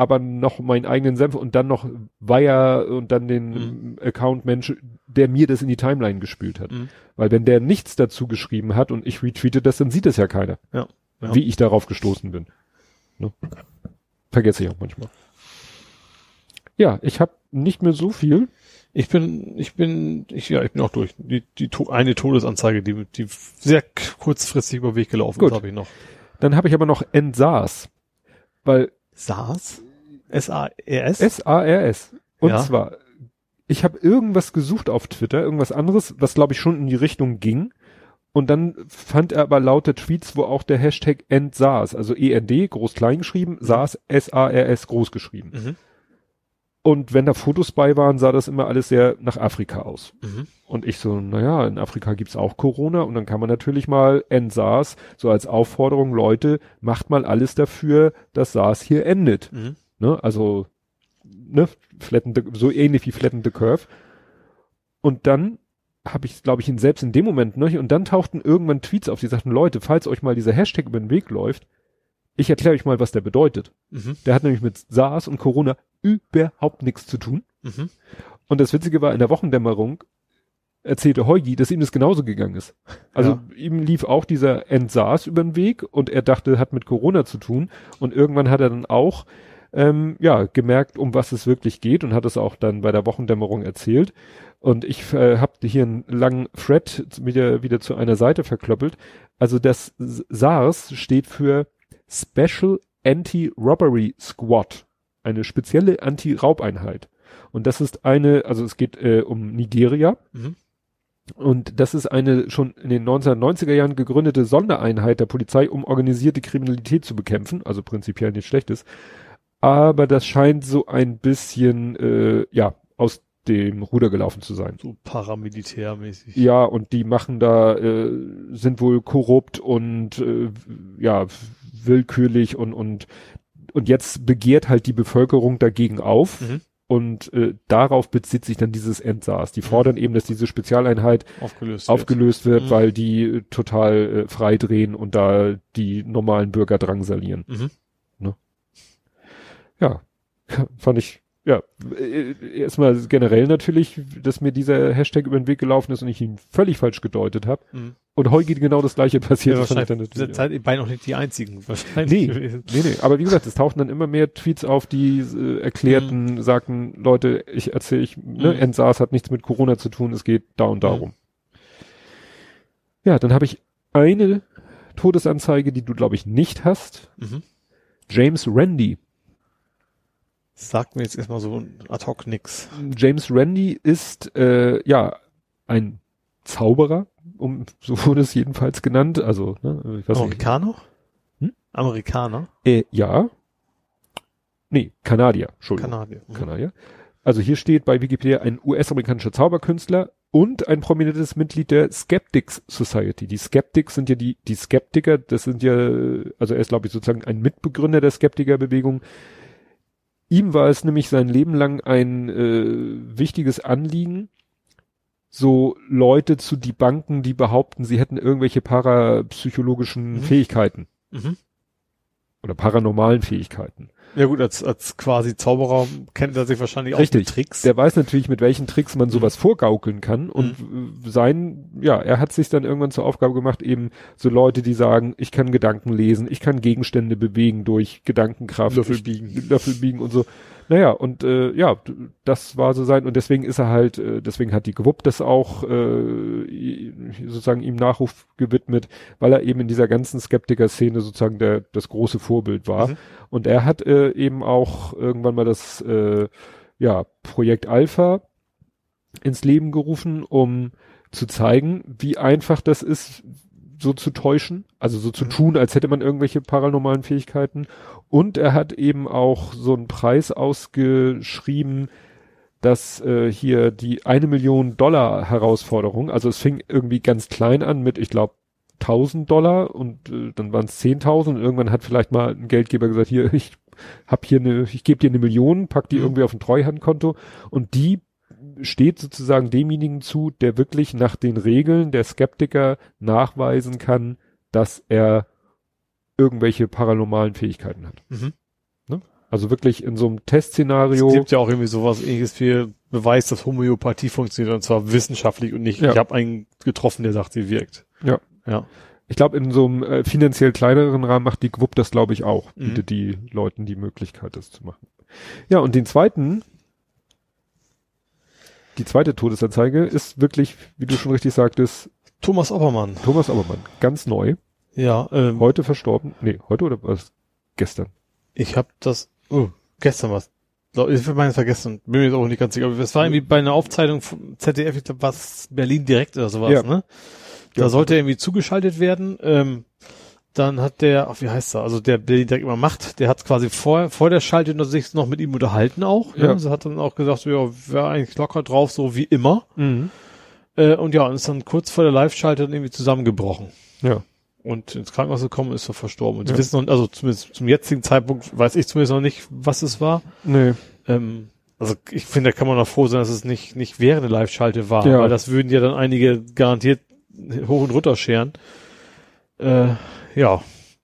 aber noch meinen eigenen Senf und dann noch Wire und dann den mhm. Account-Mensch, der mir das in die Timeline gespült hat. Mhm. Weil wenn der nichts dazu geschrieben hat und ich retweete das, dann sieht das ja keiner. Ja. ja. Wie ich darauf gestoßen bin. Ne? Vergesse ich auch manchmal. Ja, ich habe nicht mehr so viel. Ich bin, ich bin, ich, ja, ich bin auch durch. Die, die eine Todesanzeige, die, die sehr kurzfristig über Weg gelaufen Gut. ist, habe ich noch. Dann habe ich aber noch NSARS. Weil SARS? S-A-R-S? S-A-R-S. Und ja. zwar, ich habe irgendwas gesucht auf Twitter, irgendwas anderes, was glaube ich schon in die Richtung ging. Und dann fand er aber lauter Tweets, wo auch der Hashtag EndSARS, also END, groß klein geschrieben, mhm. SARS, S-A-R-S groß geschrieben. Mhm. Und wenn da Fotos bei waren, sah das immer alles sehr nach Afrika aus. Mhm. Und ich so, naja, in Afrika gibt's auch Corona und dann kann man natürlich mal NSARS so als Aufforderung, Leute, macht mal alles dafür, dass SARS hier endet. Mhm. Ne? Also, ne, flatten so ähnlich wie Flatten the Curve. Und dann habe ich, glaube ich, ihn selbst in dem Moment, ne, und dann tauchten irgendwann Tweets auf, die sagten, Leute, falls euch mal dieser Hashtag über den Weg läuft, ich erkläre euch mal, was der bedeutet. Mhm. Der hat nämlich mit SARS und Corona überhaupt nichts zu tun. Mhm. Und das Witzige war, in der Wochendämmerung erzählte Heugi, dass ihm das genauso gegangen ist. Also ja. ihm lief auch dieser Entsars über den Weg und er dachte, hat mit Corona zu tun. Und irgendwann hat er dann auch ähm, ja gemerkt, um was es wirklich geht und hat es auch dann bei der Wochendämmerung erzählt. Und ich äh, habe hier einen langen Thread wieder, wieder zu einer Seite verklöppelt. Also das SARS steht für Special Anti-Robbery Squad, eine spezielle Anti-Raubeinheit. Und das ist eine, also es geht äh, um Nigeria. Mhm. Und das ist eine schon in den 1990er Jahren gegründete Sondereinheit der Polizei, um organisierte Kriminalität zu bekämpfen, also prinzipiell nichts Schlechtes. Aber das scheint so ein bisschen, äh, ja, aus dem Ruder gelaufen zu sein. So paramilitärmäßig. Ja, und die machen da, äh, sind wohl korrupt und äh, ja, willkürlich und, und, und jetzt begehrt halt die Bevölkerung dagegen auf. Mhm. Und äh, darauf bezieht sich dann dieses Endsars. Die fordern mhm. eben, dass diese Spezialeinheit aufgelöst, aufgelöst wird, wird mhm. weil die total äh, frei drehen und da die normalen Bürger drangsalieren. Mhm. Ja, fand ich ja, äh, erstmal generell natürlich, dass mir dieser Hashtag über den Weg gelaufen ist und ich ihn völlig falsch gedeutet habe. Mhm. Und heute genau das gleiche passiert. Ja, wahrscheinlich in dieser Zeit beide noch nicht die einzigen wahrscheinlich. Nee, nee, nee. Aber wie gesagt, es tauchten dann immer mehr Tweets auf, die äh, erklärten, mhm. sagten, Leute, ich erzähle, ich, ne, mhm. NSARS hat nichts mit Corona zu tun, es geht da und darum. Mhm. Ja, dann habe ich eine Todesanzeige, die du, glaube ich, nicht hast. Mhm. James Randy Sagt mir jetzt erstmal so ad hoc nix. James Randy ist äh, ja ein Zauberer, um so wurde es jedenfalls genannt. Also ne, ich weiß Amerikaner? Hm? Amerikaner? Äh, ja. Nee, Kanadier. Entschuldigung. Kanadier. Mhm. Kanadier. Also hier steht bei Wikipedia ein US-amerikanischer Zauberkünstler und ein prominentes Mitglied der Skeptics Society. Die Skeptics sind ja die, die Skeptiker, das sind ja, also er ist glaube ich sozusagen ein Mitbegründer der Skeptikerbewegung. Ihm war es nämlich sein Leben lang ein äh, wichtiges Anliegen, so Leute zu debunken, die behaupten, sie hätten irgendwelche parapsychologischen mhm. Fähigkeiten. Mhm. Oder paranormalen Fähigkeiten. Ja gut, als, als quasi Zauberer kennt er sich wahrscheinlich Richtig. auch mit Tricks. Der weiß natürlich, mit welchen Tricks man sowas mhm. vorgaukeln kann. Und mhm. sein, ja, er hat sich dann irgendwann zur Aufgabe gemacht, eben so Leute, die sagen, ich kann Gedanken lesen, ich kann Gegenstände bewegen durch Gedankenkraft. Löffel biegen. Löffel biegen und so. Naja, und äh, ja, das war so sein, und deswegen ist er halt, äh, deswegen hat die Gewupp das auch äh, sozusagen ihm Nachruf gewidmet, weil er eben in dieser ganzen Skeptiker-Szene sozusagen der das große Vorbild war. Mhm. Und er hat äh, eben auch irgendwann mal das äh, ja, Projekt Alpha ins Leben gerufen, um zu zeigen, wie einfach das ist, so zu täuschen, also so zu mhm. tun, als hätte man irgendwelche paranormalen Fähigkeiten. Und er hat eben auch so einen Preis ausgeschrieben, dass äh, hier die eine Million Dollar Herausforderung, also es fing irgendwie ganz klein an mit, ich glaube, 1000 Dollar und äh, dann waren es 10.000 und irgendwann hat vielleicht mal ein Geldgeber gesagt, hier, ich hab hier eine, ich gebe dir eine Million, pack die mhm. irgendwie auf ein Treuhandkonto und die steht sozusagen demjenigen zu, der wirklich nach den Regeln der Skeptiker nachweisen kann, dass er irgendwelche paranormalen Fähigkeiten hat. Mhm. Ne? Also wirklich in so einem Testszenario. Es gibt ja auch irgendwie sowas ähnliches wie Beweis, dass Homöopathie funktioniert und zwar wissenschaftlich und nicht, ja. ich habe einen getroffen, der sagt, sie wirkt. Ja. Ja. Ich glaube, in so einem äh, finanziell kleineren Rahmen macht die GWUP das, glaube ich, auch. Mhm. Bietet die Leuten die Möglichkeit, das zu machen. Ja, und den zweiten, die zweite Todesanzeige ist wirklich, wie du schon richtig sagtest, Thomas Oppermann. Thomas Oppermann, ganz neu. Ja, ähm, heute verstorben. Nee, heute oder was? Gestern. Ich habe das, oh, gestern was. Ich meine es vergessen, bin mir jetzt auch nicht ganz sicher. Aber es war irgendwie bei einer Aufzeichnung vom ZDF, ich glaube, was Berlin direkt oder sowas, ja. ne? Da ja. sollte er irgendwie zugeschaltet werden. Ähm, dann hat der, ach, wie heißt er, also der, der ihn direkt immer macht, der hat quasi vor, vor der Schalte noch sich noch mit ihm unterhalten auch. Ja. Ne? Also hat dann auch gesagt, so, ja, wäre eigentlich locker drauf, so wie immer. Mhm. Äh, und ja, und ist dann kurz vor der Live-Schalte dann irgendwie zusammengebrochen. Ja. Und ins Krankenhaus gekommen ist er verstorben. Und sie wissen noch, also zumindest zum jetzigen Zeitpunkt weiß ich zumindest noch nicht, was es war. Nee. Ähm, also ich finde, da kann man noch froh sein, dass es nicht, nicht während der Live-Schalte war, ja. weil das würden ja dann einige garantiert hoch und runter scheren. Äh, ja.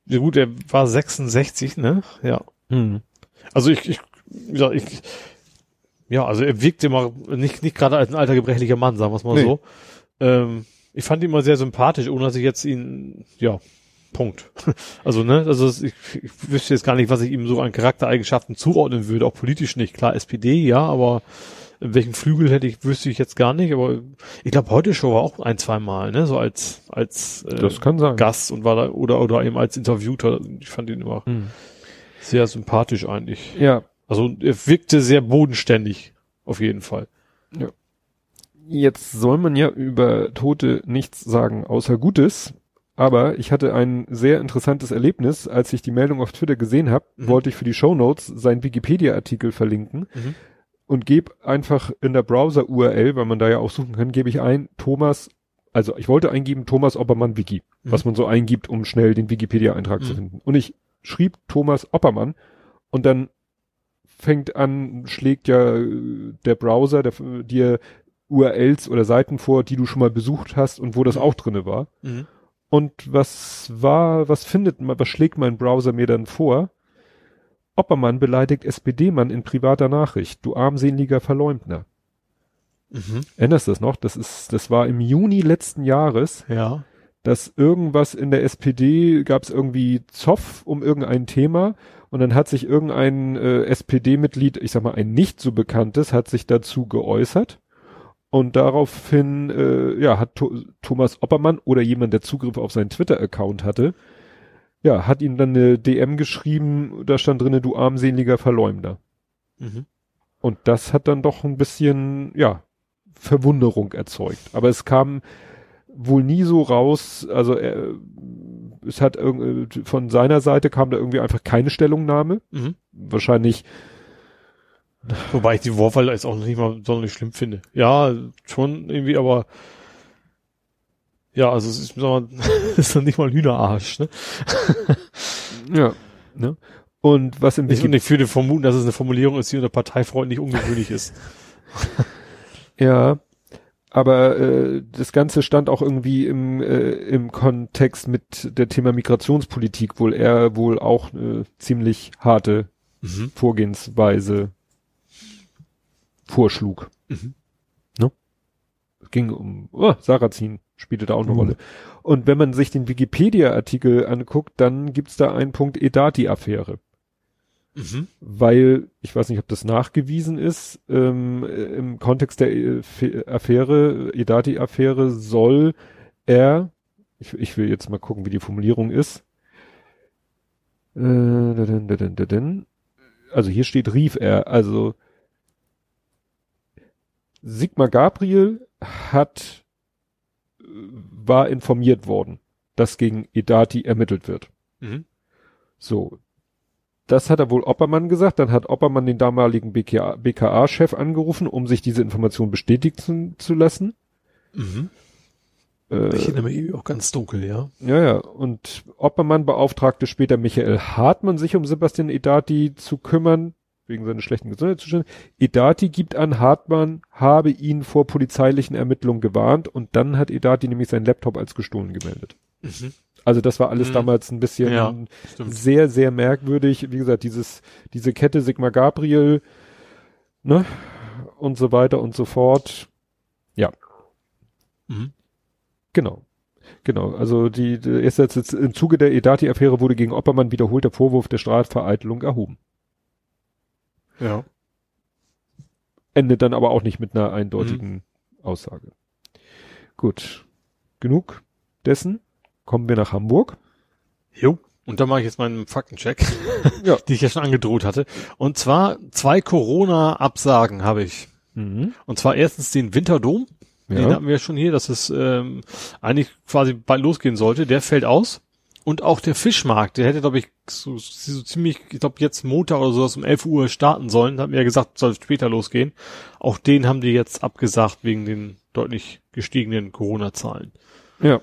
Gut, er war 66, ne? Ja. Hm. Also ich, ich, gesagt, ich, ja, also er wirkte immer nicht, nicht gerade als ein alter gebrechlicher Mann, sagen wir es mal nee. so. Ähm, ich fand ihn immer sehr sympathisch, ohne dass ich jetzt ihn, ja, Punkt. Also, ne, also ich, ich wüsste jetzt gar nicht, was ich ihm so an Charaktereigenschaften zuordnen würde, auch politisch nicht. Klar, SPD, ja, aber welchen Flügel hätte ich, wüsste ich jetzt gar nicht, aber ich glaube, heute Show war auch ein, zwei Mal, ne, so als, als äh, das kann sein. Gast und war da, oder, oder eben als Interviewter. Ich fand ihn immer hm. sehr sympathisch eigentlich. Ja. Also er wirkte sehr bodenständig, auf jeden Fall. Ja. Jetzt soll man ja über Tote nichts sagen, außer Gutes. Aber ich hatte ein sehr interessantes Erlebnis, als ich die Meldung auf Twitter gesehen habe, mhm. wollte ich für die Show Notes seinen Wikipedia-Artikel verlinken mhm. Und gebe einfach in der Browser-URL, weil man da ja auch suchen kann, gebe ich ein Thomas, also ich wollte eingeben Thomas Oppermann Wiki, mhm. was man so eingibt, um schnell den Wikipedia-Eintrag zu mhm. finden. Und ich schrieb Thomas Oppermann und dann fängt an, schlägt ja äh, der Browser der, dir URLs oder Seiten vor, die du schon mal besucht hast und wo das mhm. auch drinne war. Mhm. Und was war, was findet man, was schlägt mein Browser mir dann vor? Oppermann beleidigt SPD-Mann in privater Nachricht. Du armseliger Verleumdner. Mhm. Erinnerst du das noch? Das ist, das war im Juni letzten Jahres. Ja. Dass irgendwas in der SPD gab es irgendwie Zoff um irgendein Thema und dann hat sich irgendein äh, SPD-Mitglied, ich sag mal ein nicht so bekanntes, hat sich dazu geäußert und daraufhin, äh, ja, hat Th Thomas Oppermann oder jemand, der Zugriff auf seinen Twitter-Account hatte, ja, hat ihm dann eine DM geschrieben, da stand drinne, du armseliger Verleumder. Mhm. Und das hat dann doch ein bisschen, ja, Verwunderung erzeugt. Aber es kam wohl nie so raus, also er, es hat irgendwie, von seiner Seite kam da irgendwie einfach keine Stellungnahme. Mhm. Wahrscheinlich Wobei ich die Wortwahl jetzt auch nicht mal sonderlich schlimm finde. Ja, schon irgendwie, aber ja, also es ist, mal, ist dann nicht mal ein Hühnerarsch, ne? ja, ne? Und was im Ich, und ich würde vermuten, dass es eine Formulierung ist, die unter parteifreundlich ungewöhnlich ist. ja, aber äh, das Ganze stand auch irgendwie im, äh, im Kontext mit der Thema Migrationspolitik, wohl er wohl auch äh, ziemlich harte mhm. Vorgehensweise vorschlug. Mhm. Ne? Es ging um oh, Sarrazin, spielte da auch eine mhm. Rolle. Und wenn man sich den Wikipedia-Artikel anguckt, dann gibt's da einen Punkt Edati-Affäre. Mhm. Weil, ich weiß nicht, ob das nachgewiesen ist, ähm, im Kontext der äh, Affäre, Edati-Affäre soll er, ich, ich will jetzt mal gucken, wie die Formulierung ist, äh, also hier steht rief er, also Sigmar Gabriel hat, war informiert worden, dass gegen Edati ermittelt wird. Mhm. So. Das hat er wohl Oppermann gesagt, dann hat Oppermann den damaligen BKA-Chef angerufen, um sich diese Information bestätigen zu lassen. Mhm. Äh, ich erinnere mich auch ganz dunkel, ja. Ja, ja. Und Oppermann beauftragte später Michael Hartmann, sich um Sebastian Edati zu kümmern wegen seines schlechten Gesundheitszustands. Edati gibt an, Hartmann habe ihn vor polizeilichen Ermittlungen gewarnt und dann hat Edati nämlich seinen Laptop als gestohlen gemeldet. Mhm. Also das war alles mhm. damals ein bisschen ja, sehr, sehr merkwürdig. Wie gesagt, dieses, diese Kette Sigma Gabriel, ne? Und so weiter und so fort. Ja. Mhm. Genau. Genau, also die, die erst jetzt im Zuge der Edati-Affäre wurde gegen Oppermann wiederholt der Vorwurf der Strafvereitelung erhoben. Ja. Endet dann aber auch nicht mit einer eindeutigen mhm. Aussage. Gut. Genug dessen. Kommen wir nach Hamburg. Jo. Und da mache ich jetzt meinen Faktencheck, ja. die ich ja schon angedroht hatte. Und zwar zwei Corona-Absagen habe ich. Mhm. Und zwar erstens den Winterdom. Ja. Den hatten wir schon hier, dass es ähm, eigentlich quasi bald losgehen sollte. Der fällt aus. Und auch der Fischmarkt, der hätte, glaube ich, so, so ziemlich, ich glaube, jetzt Montag oder sowas um 11 Uhr starten sollen. Da haben wir ja gesagt, soll später losgehen. Auch den haben die jetzt abgesagt wegen den deutlich gestiegenen Corona-Zahlen. Ja.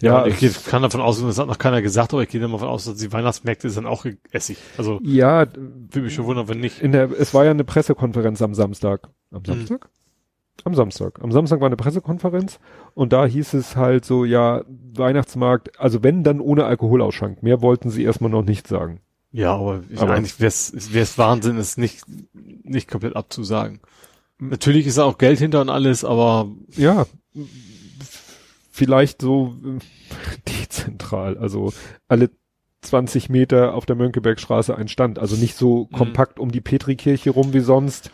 Ja, ja ich gehe, kann davon ausgehen, das hat noch keiner gesagt, aber ich gehe davon aus, dass die Weihnachtsmärkte sind auch Essig. Also ja, würde mich schon wundern, wenn nicht. In der, es war ja eine Pressekonferenz am Samstag. Am Samstag? Hm. Am Samstag. Am Samstag war eine Pressekonferenz und da hieß es halt so, ja, Weihnachtsmarkt, also wenn, dann ohne Alkoholausschank. Mehr wollten sie erstmal noch nicht sagen. Ja, aber, ich aber eigentlich wäre es Wahnsinn, es nicht, nicht komplett abzusagen. Natürlich ist da auch Geld hinter und alles, aber. Ja, vielleicht so dezentral, also alle 20 Meter auf der Mönckebergstraße ein Stand, also nicht so mhm. kompakt um die Petrikirche rum wie sonst.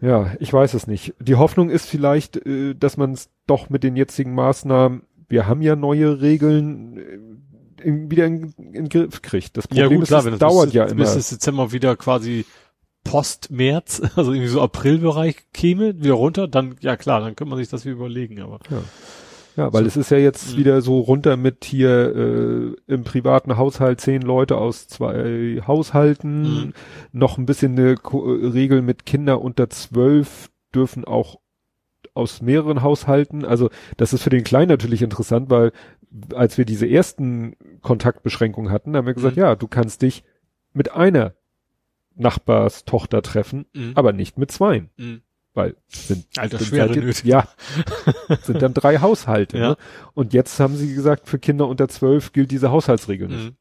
Ja, ich weiß es nicht. Die Hoffnung ist vielleicht, äh, dass man es doch mit den jetzigen Maßnahmen, wir haben ja neue Regeln, äh, wieder in, in den Griff kriegt. Das Problem ja, gut, ist, klar, es dauert bis, ja immer. Bis Dezember wieder quasi Post-März, also irgendwie so Aprilbereich käme, wieder runter, dann, ja klar, dann könnte man sich das wieder überlegen, aber. Ja. Ja, weil so. es ist ja jetzt mhm. wieder so runter mit hier äh, im privaten Haushalt zehn Leute aus zwei Haushalten, mhm. noch ein bisschen eine Ko Regel mit Kinder unter zwölf dürfen auch aus mehreren Haushalten. Also das ist für den Kleinen natürlich interessant, weil als wir diese ersten Kontaktbeschränkungen hatten, haben wir gesagt, mhm. ja, du kannst dich mit einer Nachbarstochter treffen, mhm. aber nicht mit zweien. Weil sind, Alter, sind schwere halt ja, sind dann drei Haushalte. Ja. Ne? Und jetzt haben sie gesagt, für Kinder unter zwölf gilt diese Haushaltsregel nicht. Mhm.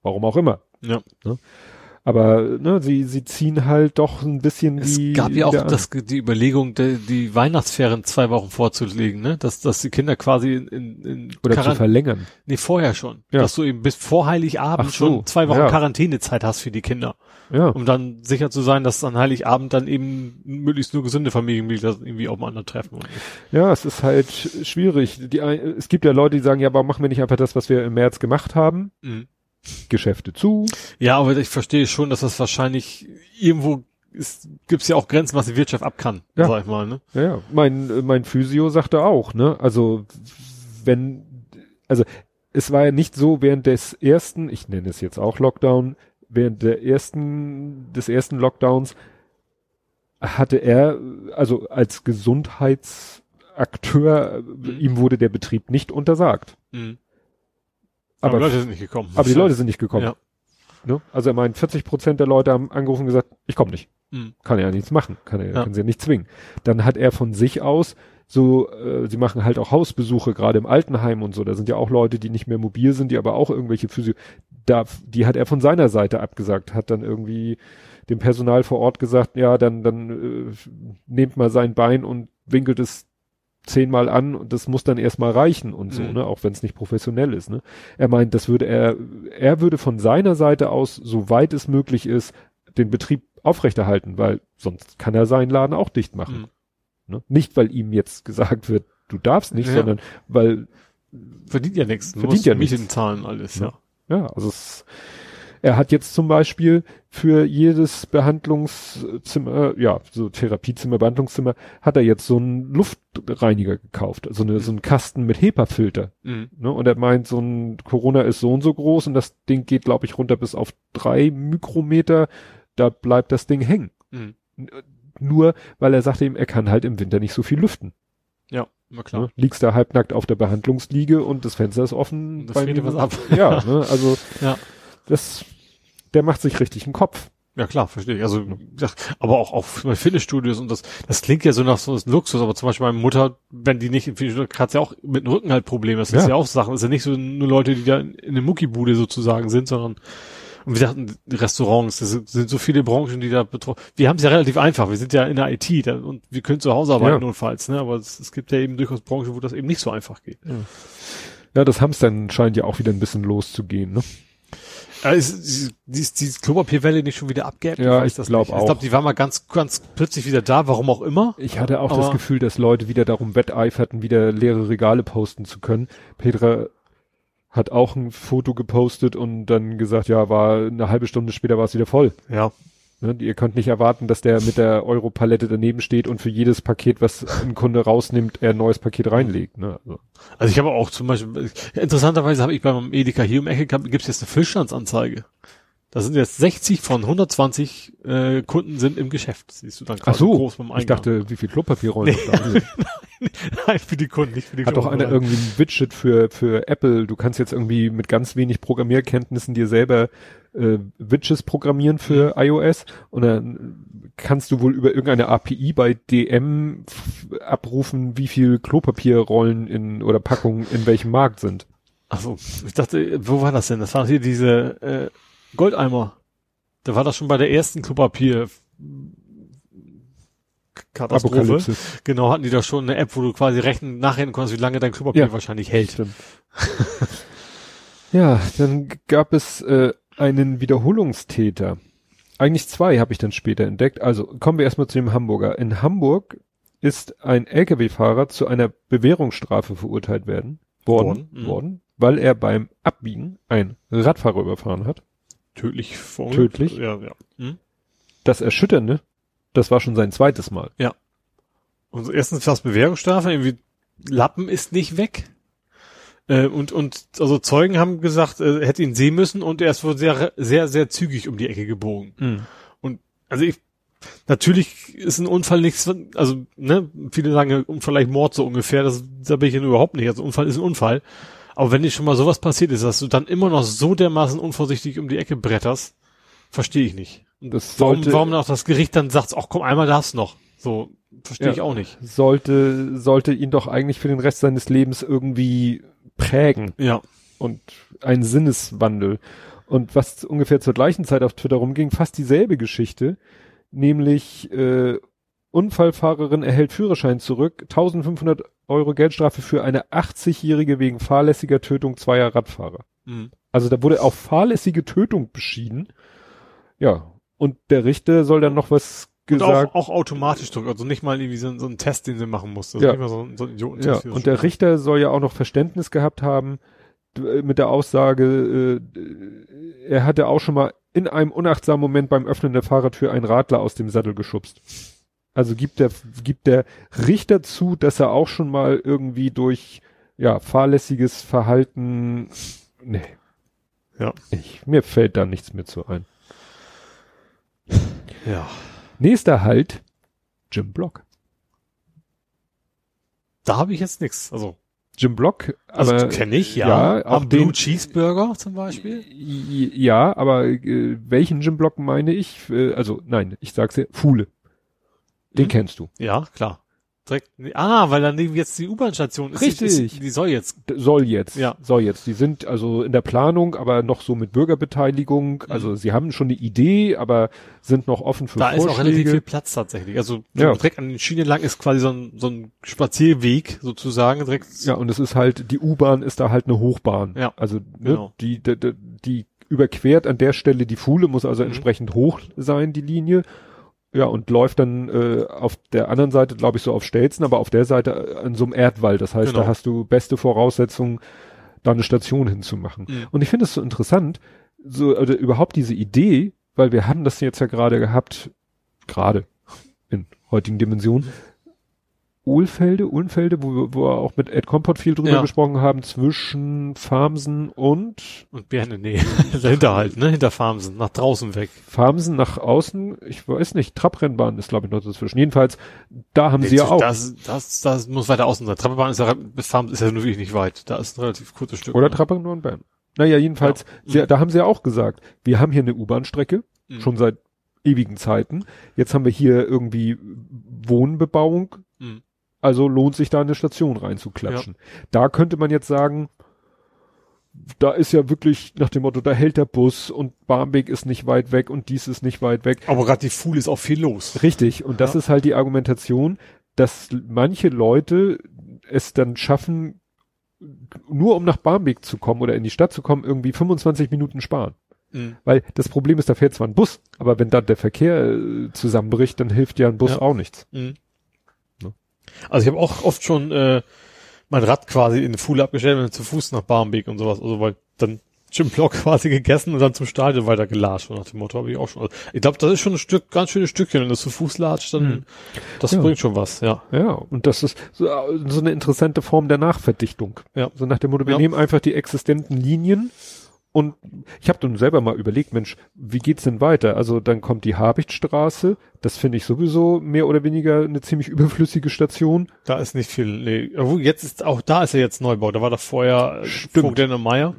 Warum auch immer. Ja. Ne? Aber ne, sie, sie ziehen halt doch ein bisschen es die. Es gab ja auch das, die Überlegung, die, die Weihnachtsferien zwei Wochen vorzulegen, ne? Dass, dass die Kinder quasi in, in, in Oder Quarant zu verlängern. Nee, vorher schon. Ja. Dass du eben bis vor Heiligabend so. schon zwei Wochen ja. Quarantänezeit hast für die Kinder. Ja. Um dann sicher zu sein, dass an Heiligabend dann eben möglichst nur gesunde Familienmitglieder irgendwie aufeinander treffen. Ja, es ist halt schwierig. Die, es gibt ja Leute, die sagen, ja, warum machen wir nicht einfach das, was wir im März gemacht haben? Mhm. Geschäfte zu. Ja, aber ich verstehe schon, dass das wahrscheinlich irgendwo ist, gibt's ja auch Grenzen, was die Wirtschaft ab kann, ja. sag ich mal, ne? Ja, ja. Mein, mein Physio sagte auch, ne? Also, wenn, also, es war ja nicht so während des ersten, ich nenne es jetzt auch Lockdown, während der ersten, des ersten Lockdowns hatte er, also als Gesundheitsakteur, mhm. ihm wurde der Betrieb nicht untersagt. Mhm. Aber, aber, die Leute sind nicht gekommen. Aber die Leute sind nicht gekommen. Ja. Ne? Also er meint, 40 Prozent der Leute haben angerufen und gesagt, ich komme nicht. Mhm. Kann er ja nichts machen. Kann er, ja. kann sie ja nicht zwingen. Dann hat er von sich aus so, äh, sie machen halt auch Hausbesuche, gerade im Altenheim und so. Da sind ja auch Leute, die nicht mehr mobil sind, die aber auch irgendwelche Physio, da, die hat er von seiner Seite abgesagt, hat dann irgendwie dem Personal vor Ort gesagt, ja, dann, dann äh, nehmt mal sein Bein und winkelt es zehnmal an und das muss dann erstmal reichen und so, mhm. ne, auch wenn es nicht professionell ist, ne. Er meint, das würde er, er würde von seiner Seite aus, soweit es möglich ist, den Betrieb aufrechterhalten, weil sonst kann er seinen Laden auch dicht machen. Mhm. Ne? Nicht, weil ihm jetzt gesagt wird, du darfst nicht, ja. sondern weil verdient ja nichts, verdient ja nichts. Zahlen alles, ja. Ja, also es, er hat jetzt zum Beispiel für jedes Behandlungszimmer, ja, so Therapiezimmer, Behandlungszimmer, hat er jetzt so einen Luftreiniger gekauft, also eine, so einen Kasten mit HEPA-Filter. Mhm. Ne? Und er meint, so ein Corona ist so und so groß und das Ding geht, glaube ich, runter bis auf drei Mikrometer. Da bleibt das Ding hängen. Mhm. Nur, weil er sagte ihm, er kann halt im Winter nicht so viel lüften. Ja. Na klar. Ne? Liegst da halbnackt auf der Behandlungsliege und das Fenster ist offen. Das fehlt dir was ab. Ja, ne? also ja. Das, der macht sich richtig einen Kopf. Ja klar, verstehe ich. Also, aber auch auf bei Fitnessstudios und das, das klingt ja so nach so einem Luxus, aber zum Beispiel meine Mutter, wenn die nicht im Fitnessstudio hat ja auch mit dem Rücken halt Probleme. Das ja. ist ja auch Sachen. Das sind ja nicht so nur Leute, die da in der Muckibude sozusagen sind, sondern und wir dachten, Restaurants, das sind so viele Branchen, die da betroffen. Wir haben es ja relativ einfach. Wir sind ja in der IT da, und wir können zu Hause arbeiten ja. notfalls, ne? Aber es, es, gibt ja eben durchaus Branchen, wo das eben nicht so einfach geht. Ja, ja das Hamstern scheint ja auch wieder ein bisschen loszugehen, ne? Ja, ist, die, ist die Klopapierwelle nicht schon wieder abgeebbt? Ja, ich, ich glaube auch. Ich glaube, die war mal ganz, ganz plötzlich wieder da, warum auch immer. Ich hatte auch das Gefühl, dass Leute wieder darum wetteiferten, wieder leere Regale posten zu können. Petra hat auch ein Foto gepostet und dann gesagt, ja, war eine halbe Stunde später war es wieder voll. Ja. Ne, ihr könnt nicht erwarten, dass der mit der Europalette daneben steht und für jedes Paket, was ein Kunde rausnimmt, er ein neues Paket reinlegt. Ne? Also. also ich habe auch zum Beispiel, interessanterweise habe ich beim Edeka hier um Ecke, gibt es jetzt eine Füllstandsanzeige. Da sind jetzt 60 von 120 äh, Kunden sind im Geschäft. Siehst du dann Ach so, groß beim Eingang. Ich dachte, wie viel Klopapierrollen nee. da sind. Nein, für die Kunden, nicht für die Hat doch einer irgendwie ein Widget für, für Apple. Du kannst jetzt irgendwie mit ganz wenig Programmierkenntnissen dir selber äh, Widgets programmieren für mhm. iOS und dann kannst du wohl über irgendeine API bei DM abrufen, wie viel Klopapierrollen in oder Packungen in welchem Markt sind. Ach so, ich dachte, wo war das denn? Das war hier diese äh, Goldeimer. Da war das schon bei der ersten Klopapier Katastrophe. Genau, hatten die da schon eine App, wo du quasi rechnen, nachrechnen konntest, wie lange dein Klopapier ja, wahrscheinlich hält. Ja, dann gab es äh, einen Wiederholungstäter. Eigentlich zwei habe ich dann später entdeckt. Also kommen wir erstmal zu dem Hamburger. In Hamburg ist ein Lkw-Fahrer zu einer Bewährungsstrafe verurteilt werden, worden, worden, mhm. worden, weil er beim Abbiegen ein Radfahrer überfahren hat. Tödlich vor Tödlich. Ja, ja. Hm? Das Erschütternde, das war schon sein zweites Mal. Ja. Und erstens fast Bewährungsstrafe, irgendwie Lappen ist nicht weg. Äh, und, und, also Zeugen haben gesagt, er hätte ihn sehen müssen und er ist wohl sehr, sehr, sehr zügig um die Ecke gebogen. Mhm. Und, also ich, natürlich ist ein Unfall nichts, also, ne, viele sagen Unfall vielleicht Mord so ungefähr, das, da bin ich ja überhaupt nicht. Also Unfall ist ein Unfall. Aber wenn dir schon mal sowas passiert ist, dass du dann immer noch so dermaßen unvorsichtig um die Ecke bretterst, verstehe ich nicht. Das warum, sollte, warum auch das Gericht dann sagt, ach komm, einmal das noch. So, verstehe ja, ich auch nicht. Sollte, sollte ihn doch eigentlich für den Rest seines Lebens irgendwie prägen. Ja. Und ein Sinneswandel. Und was ungefähr zur gleichen Zeit auf Twitter rumging, fast dieselbe Geschichte, nämlich äh, Unfallfahrerin erhält Führerschein zurück, 1500 Euro Geldstrafe für eine 80-Jährige wegen fahrlässiger Tötung zweier Radfahrer. Mhm. Also da wurde auch fahrlässige Tötung beschieden. Ja, und der Richter soll dann noch was gesagt. Und auch, auch automatisch drücken, also nicht mal irgendwie so, so ein Test, den sie machen musste. Also ja. so, so ja. Und der Richter soll ja auch noch Verständnis gehabt haben mit der Aussage, äh, er hatte auch schon mal in einem unachtsamen Moment beim Öffnen der Fahrradtür einen Radler aus dem Sattel geschubst. Also gibt der, gibt der Richter zu, dass er auch schon mal irgendwie durch, ja, fahrlässiges Verhalten, nee. Ja. Ich, mir fällt da nichts mehr zu ein. Ja. Nächster Halt, Jim Block. Da habe ich jetzt nichts. Also Jim Block, also kenne ich ja, ja auch den Blue Cheeseburger zum Beispiel. Ja, aber äh, welchen Jim Block meine ich? Äh, also nein, ich sag's dir, Fuhle. Den hm? kennst du. Ja, klar. Direkt, ah, weil dann jetzt die U-Bahn-Station ist. Richtig. Ist, die soll jetzt. Soll jetzt. Ja. Soll jetzt. Die sind also in der Planung, aber noch so mit Bürgerbeteiligung. Mhm. Also sie haben schon eine Idee, aber sind noch offen für da Vorschläge. Da ist auch relativ viel Platz tatsächlich. Also ja. direkt an den Schienen lang ist quasi so ein, so ein Spazierweg sozusagen direkt. Ja, und es ist halt, die U-Bahn ist da halt eine Hochbahn. Ja. Also, ne, genau. die, die, die überquert an der Stelle die Fuhle, muss also mhm. entsprechend hoch sein, die Linie ja, und läuft dann äh, auf der anderen Seite, glaube ich, so auf Stelzen, aber auf der Seite an so einem Erdwall. Das heißt, genau. da hast du beste Voraussetzungen, da eine Station hinzumachen. Mhm. Und ich finde es so interessant, so also überhaupt diese Idee, weil wir haben das jetzt ja gerade gehabt, gerade in heutigen Dimensionen, Ohlfelde, Ulmfelde, wo, wo wir auch mit Ed Comport viel drüber ja. gesprochen haben, zwischen Farmsen und... Und Berne, nee, dahinter halt, ne, hinter Farmsen, nach draußen weg. Farmsen nach außen, ich weiß nicht, Trabrennbahn ist glaube ich noch dazwischen. Jedenfalls, da haben nee, sie ja auch... Das, das, das muss weiter außen sein. Trabrennbahn ist ja, bis Farmsen ist ja nur wirklich nicht weit. Da ist ein relativ kurzes Stück. Oder ne? Trabrennbahn und Bern. Naja, jedenfalls, ja. sie, da haben sie ja auch gesagt, wir haben hier eine U-Bahn-Strecke, mhm. schon seit ewigen Zeiten. Jetzt haben wir hier irgendwie Wohnbebauung. Also lohnt sich da eine Station reinzuklatschen. Ja. Da könnte man jetzt sagen, da ist ja wirklich nach dem Motto, da hält der Bus und Barmbek ist nicht weit weg und dies ist nicht weit weg. Aber gerade die Fuhl ist auch viel los. Richtig. Und das ja. ist halt die Argumentation, dass manche Leute es dann schaffen, nur um nach Barmbek zu kommen oder in die Stadt zu kommen, irgendwie 25 Minuten sparen. Mhm. Weil das Problem ist, da fährt zwar ein Bus, aber wenn da der Verkehr äh, zusammenbricht, dann hilft ja ein Bus ja. auch nichts. Mhm. Also ich habe auch oft schon äh, mein Rad quasi in die Fuhle abgestellt und zu Fuß nach Barmbek und sowas. Also weil dann Jim Block quasi gegessen und dann zum Stadion weiter gelatscht. Nach dem Motto habe ich auch schon. Also ich glaube, das ist schon ein Stück, ganz schönes Stückchen. Wenn du zu Fuß latscht, dann hm. das ja. bringt schon was, ja. Ja, und das ist so, so eine interessante Form der Nachverdichtung. Ja. So nach dem Motto, wir ja. nehmen einfach die existenten Linien und ich habe dann selber mal überlegt, Mensch, wie geht's denn weiter? Also dann kommt die Habichtstraße, das finde ich sowieso mehr oder weniger eine ziemlich überflüssige Station. Da ist nicht viel, nee. Jetzt ist auch da ist ja jetzt Neubau, da war doch vorher Stimmt. Vogt Meier.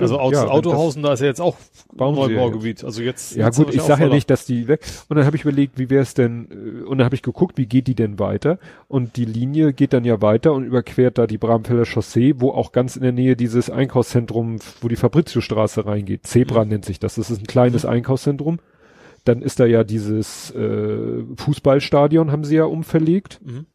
Also aus ja, Autohausen, da ist ja jetzt auch Neubaugebiet. Also jetzt. Ja gut, ich sage ja nicht, dass die weg. Und dann habe ich überlegt, wie wäre es denn, äh, und dann habe ich geguckt, wie geht die denn weiter? Und die Linie geht dann ja weiter und überquert da die Bramfelder Chaussee, wo auch ganz in der Nähe dieses Einkaufszentrum, wo die Fabriziostraße reingeht. Zebra mhm. nennt sich das. Das ist ein kleines mhm. Einkaufszentrum. Dann ist da ja dieses äh, Fußballstadion, haben sie ja umverlegt. Mhm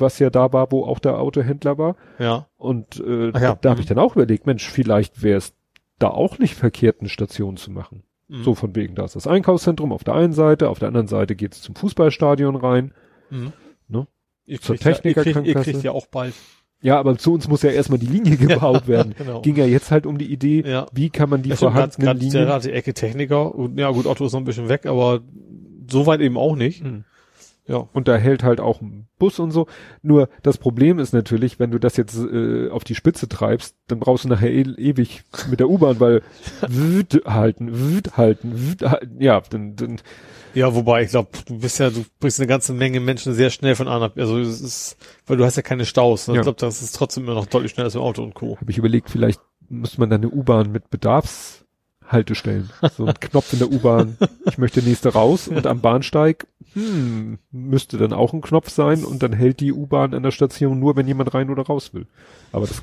was ja da war, wo auch der Autohändler war. Ja. Und äh, ja. da habe ich dann auch überlegt, Mensch, vielleicht wäre es da auch nicht verkehrt, eine Station zu machen. Mhm. So von wegen, da ist das Einkaufszentrum auf der einen Seite, auf der anderen Seite geht's zum Fußballstadion rein. Mhm. Ne? Ihr Zur Technikerkrankenkasse. Ja, ihr, kriegt, ihr kriegt ja auch bald. Ja, aber zu uns muss ja erstmal die Linie gebaut werden. Genau. Ging ja jetzt halt um die Idee, ja. wie kann man die das vorhandenen grad, Linien... Ja, die Ecke Techniker, und, ja gut, Otto ist noch ein bisschen weg, aber so weit eben auch nicht. Mhm. Ja. Und da hält halt auch ein Bus und so. Nur das Problem ist natürlich, wenn du das jetzt äh, auf die Spitze treibst, dann brauchst du nachher e ewig mit der U-Bahn, weil wüt halten, wüt halten, wüt halten, ja, dann, dann ja, wobei ich glaube, du bist ja, du bringst eine ganze Menge Menschen sehr schnell von A nach B. Also es ist, weil du hast ja keine Staus. Ne? Ja. Ich glaube, das ist trotzdem immer noch deutlich schneller als im Auto und Co. Habe ich überlegt, vielleicht müsste man dann eine U-Bahn mit Bedarfs Haltestellen. So ein Knopf in der U-Bahn, ich möchte nächste raus und am Bahnsteig, hm, müsste dann auch ein Knopf sein und dann hält die U-Bahn an der Station nur, wenn jemand rein oder raus will. Aber das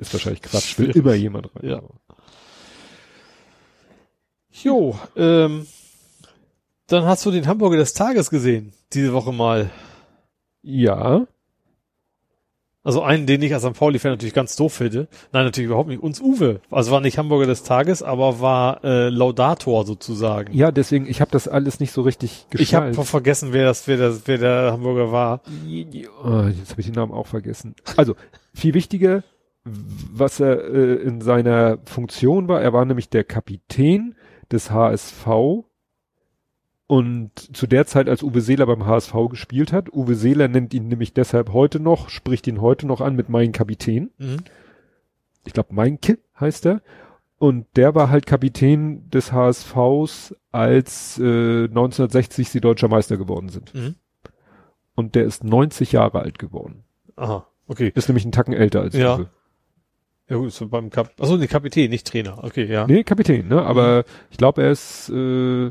ist wahrscheinlich Quatsch, will immer jemand rein. Ja. Jo, ähm, dann hast du den Hamburger des Tages gesehen, diese Woche mal. Ja. Also einen, den ich als St. Pauli-Fan natürlich ganz doof finde. Nein, natürlich überhaupt nicht. Uns Uwe. Also war nicht Hamburger des Tages, aber war äh, Laudator sozusagen. Ja, deswegen, ich habe das alles nicht so richtig geschnallt. Ich habe vergessen, wer das, wer das, wer der Hamburger war. Oh, jetzt habe ich den Namen auch vergessen. Also, viel wichtiger, was er äh, in seiner Funktion war, er war nämlich der Kapitän des HSV und zu der Zeit, als Uwe Seeler beim HSV gespielt hat, Uwe Seeler nennt ihn nämlich deshalb heute noch, spricht ihn heute noch an mit mein Kapitän. Mhm. Ich glaube, Meinke heißt er. Und der war halt Kapitän des HSVs, als äh, 1960 sie deutscher Meister geworden sind. Mhm. Und der ist 90 Jahre alt geworden. Aha, okay. Ist nämlich einen Tacken älter als ja. Uwe. Ja gut, so beim Kap Achso, nee, Kapitän, nicht Trainer. Okay, ja. Nee, Kapitän, ne? Aber mhm. ich glaube, er ist äh,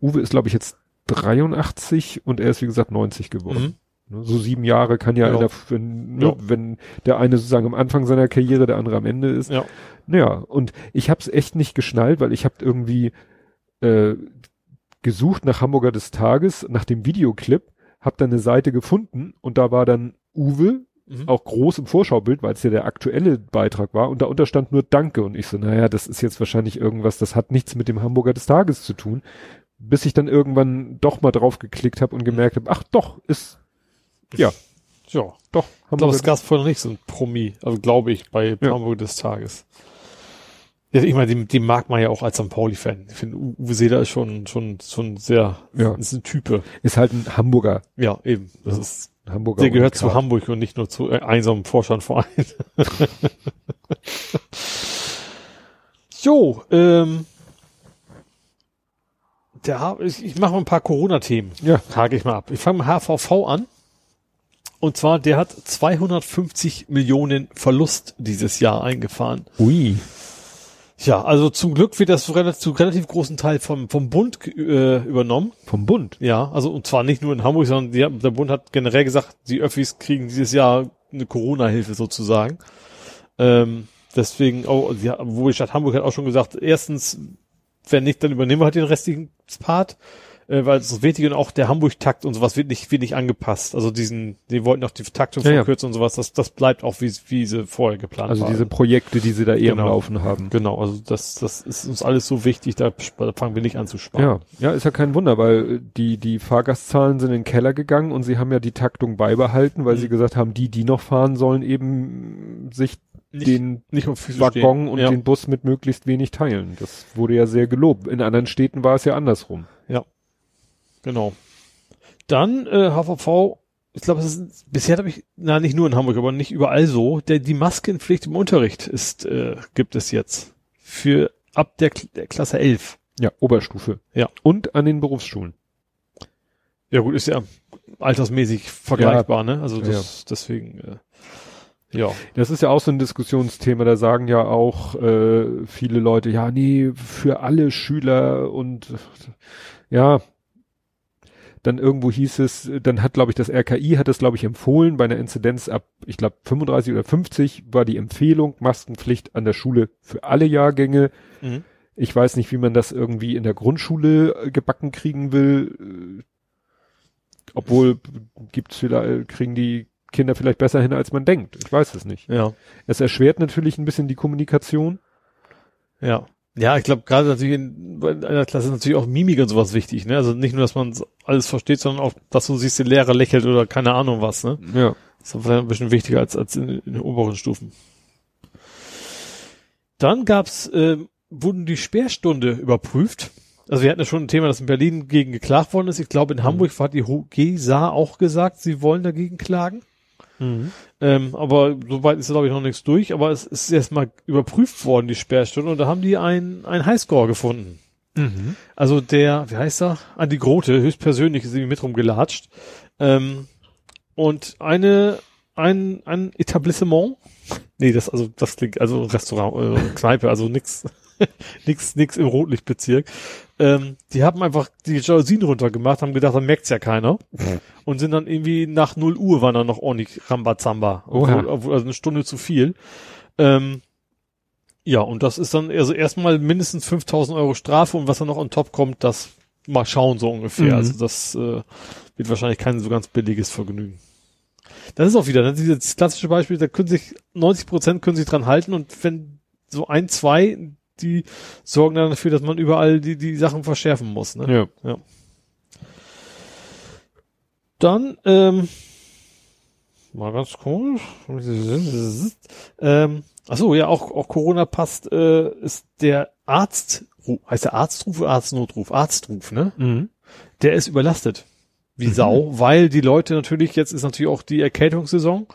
Uwe ist, glaube ich, jetzt 83 und er ist, wie gesagt, 90 geworden. Mhm. Ne, so sieben Jahre kann ja, ja. Der, wenn, ne, ja. wenn der eine sozusagen am Anfang seiner Karriere, der andere am Ende ist. Ja. Naja, und ich habe es echt nicht geschnallt, weil ich habe irgendwie äh, gesucht nach Hamburger des Tages, nach dem Videoclip, habe dann eine Seite gefunden und da war dann Uwe, mhm. auch groß im Vorschaubild, weil es ja der aktuelle Beitrag war und da unterstand nur Danke und ich so, naja, das ist jetzt wahrscheinlich irgendwas, das hat nichts mit dem Hamburger des Tages zu tun bis ich dann irgendwann doch mal drauf geklickt habe und gemerkt habe, ach doch, ist ja. Ja, doch. Ich glaube, es gab vorher noch nicht so ein Promi, also glaube ich, bei ja. Hamburg des Tages. Ja, ich meine, den, den mag man ja auch als St. Pauli-Fan. Ich finde, Uwe Seeler ist schon, schon, schon sehr, ja. ist ein Type. Ist halt ein Hamburger. Ja, eben. Das ja. ist, Hamburger. Der gehört zu Hamburg und nicht nur zu äh, einsamen Vorstandverein. jo, ähm, der, ich, ich mache mal ein paar Corona-Themen. Ja. Hake ich mal ab. Ich fange mit HVV an. Und zwar, der hat 250 Millionen Verlust dieses Jahr eingefahren. Ui. Ja, also zum Glück wird das zu relativ, zu relativ großen Teil vom, vom Bund äh, übernommen. Vom Bund? Ja, also und zwar nicht nur in Hamburg, sondern die, der Bund hat generell gesagt, die Öffis kriegen dieses Jahr eine Corona-Hilfe sozusagen. Ähm, deswegen, oh, die, wo die Stadt Hamburg hat auch schon gesagt, erstens, wenn nicht, dann übernehmen wir halt den restlichen Part äh, weil es wichtig und auch der Hamburg-Takt und sowas wird nicht, wird nicht angepasst. Also diesen, die wollten auch die Taktung ja, verkürzen ja. und sowas, das, das bleibt auch wie, wie sie vorher geplant Also waren. diese Projekte, die sie da eher genau. am Laufen haben. Genau, also das, das ist uns alles so wichtig, da, da fangen wir nicht an zu sparen. Ja, ja, ist ja kein Wunder, weil die, die Fahrgastzahlen sind in den Keller gegangen und sie haben ja die Taktung beibehalten, weil mhm. sie gesagt haben, die, die noch fahren sollen, eben sich nicht, den nicht Waggon stehen. und ja. den Bus mit möglichst wenig teilen. Das wurde ja sehr gelobt. In anderen Städten war es ja andersrum. Ja. Genau. Dann äh, HVV, ich glaube, bisher habe ich, na nicht nur in Hamburg, aber nicht überall so. Der, die Maskenpflicht im Unterricht ist, äh, gibt es jetzt für ab der, der Klasse 11. Ja, Oberstufe. Ja. Und an den Berufsschulen. Ja gut, ist ja altersmäßig vergleichbar, ja, ne? Also das, ja. deswegen. Äh, ja. Das ist ja auch so ein Diskussionsthema. Da sagen ja auch äh, viele Leute, ja, nee, für alle Schüler und ja, dann irgendwo hieß es, dann hat, glaube ich, das RKI hat es, glaube ich, empfohlen, bei einer Inzidenz ab, ich glaube, 35 oder 50 war die Empfehlung, Maskenpflicht an der Schule für alle Jahrgänge. Mhm. Ich weiß nicht, wie man das irgendwie in der Grundschule äh, gebacken kriegen will. Äh, obwohl gibt's vielleicht, kriegen die Kinder vielleicht besser hin, als man denkt. Ich weiß es nicht. Ja. Es erschwert natürlich ein bisschen die Kommunikation. Ja. Ja, ich glaube gerade natürlich in, in einer Klasse ist natürlich auch Mimik und sowas wichtig, ne? Also nicht nur, dass man alles versteht, sondern auch, dass du siehst, der Lehrer lächelt oder keine Ahnung was, ne? Ja. Das ist vielleicht ein bisschen wichtiger als, als in, in den oberen Stufen. Dann gab's, äh, wurden die Sperrstunde überprüft. Also wir hatten ja schon ein Thema, das in Berlin gegen geklagt worden ist. Ich glaube, in mhm. Hamburg hat die GESA auch gesagt, sie wollen dagegen klagen. Mhm. Ähm, aber soweit ist, glaube ich, noch nichts durch. Aber es ist erstmal überprüft worden, die Sperrstunde, und da haben die ein, ein Highscore gefunden. Mhm. Also der, wie heißt er? Andi Grote, höchstpersönlich ist irgendwie mit rumgelatscht. Ähm, und eine, ein, ein Etablissement, nee, das, also, das klingt, also Restaurant, äh, Kneipe, also nix, nix, nix im Rotlichtbezirk. Ähm, die haben einfach die Jalousien runtergemacht, haben gedacht, dann merkt's ja keiner. und sind dann irgendwie nach 0 Uhr waren dann noch ordentlich Rambazamba. Obwohl, obwohl, also eine Stunde zu viel. Ähm, ja, und das ist dann also erstmal mindestens 5000 Euro Strafe und was dann noch on top kommt, das mal schauen so ungefähr. Mhm. Also das äh, wird wahrscheinlich kein so ganz billiges Vergnügen. Das ist auch wieder, ne, dieses klassische Beispiel, da können sich 90 Prozent können sich dran halten und wenn so ein, zwei die sorgen dann dafür, dass man überall die, die Sachen verschärfen muss. Ne? Ja. ja. Dann, ähm, mal ganz komisch. Ähm, ach so, ja, auch, auch Corona passt, äh, ist der Arzt, heißt der Arztruf oder Arztnotruf? Arztruf, ne? Mhm. Der ist überlastet. Wie mhm. Sau, weil die Leute natürlich, jetzt ist natürlich auch die Erkältungssaison,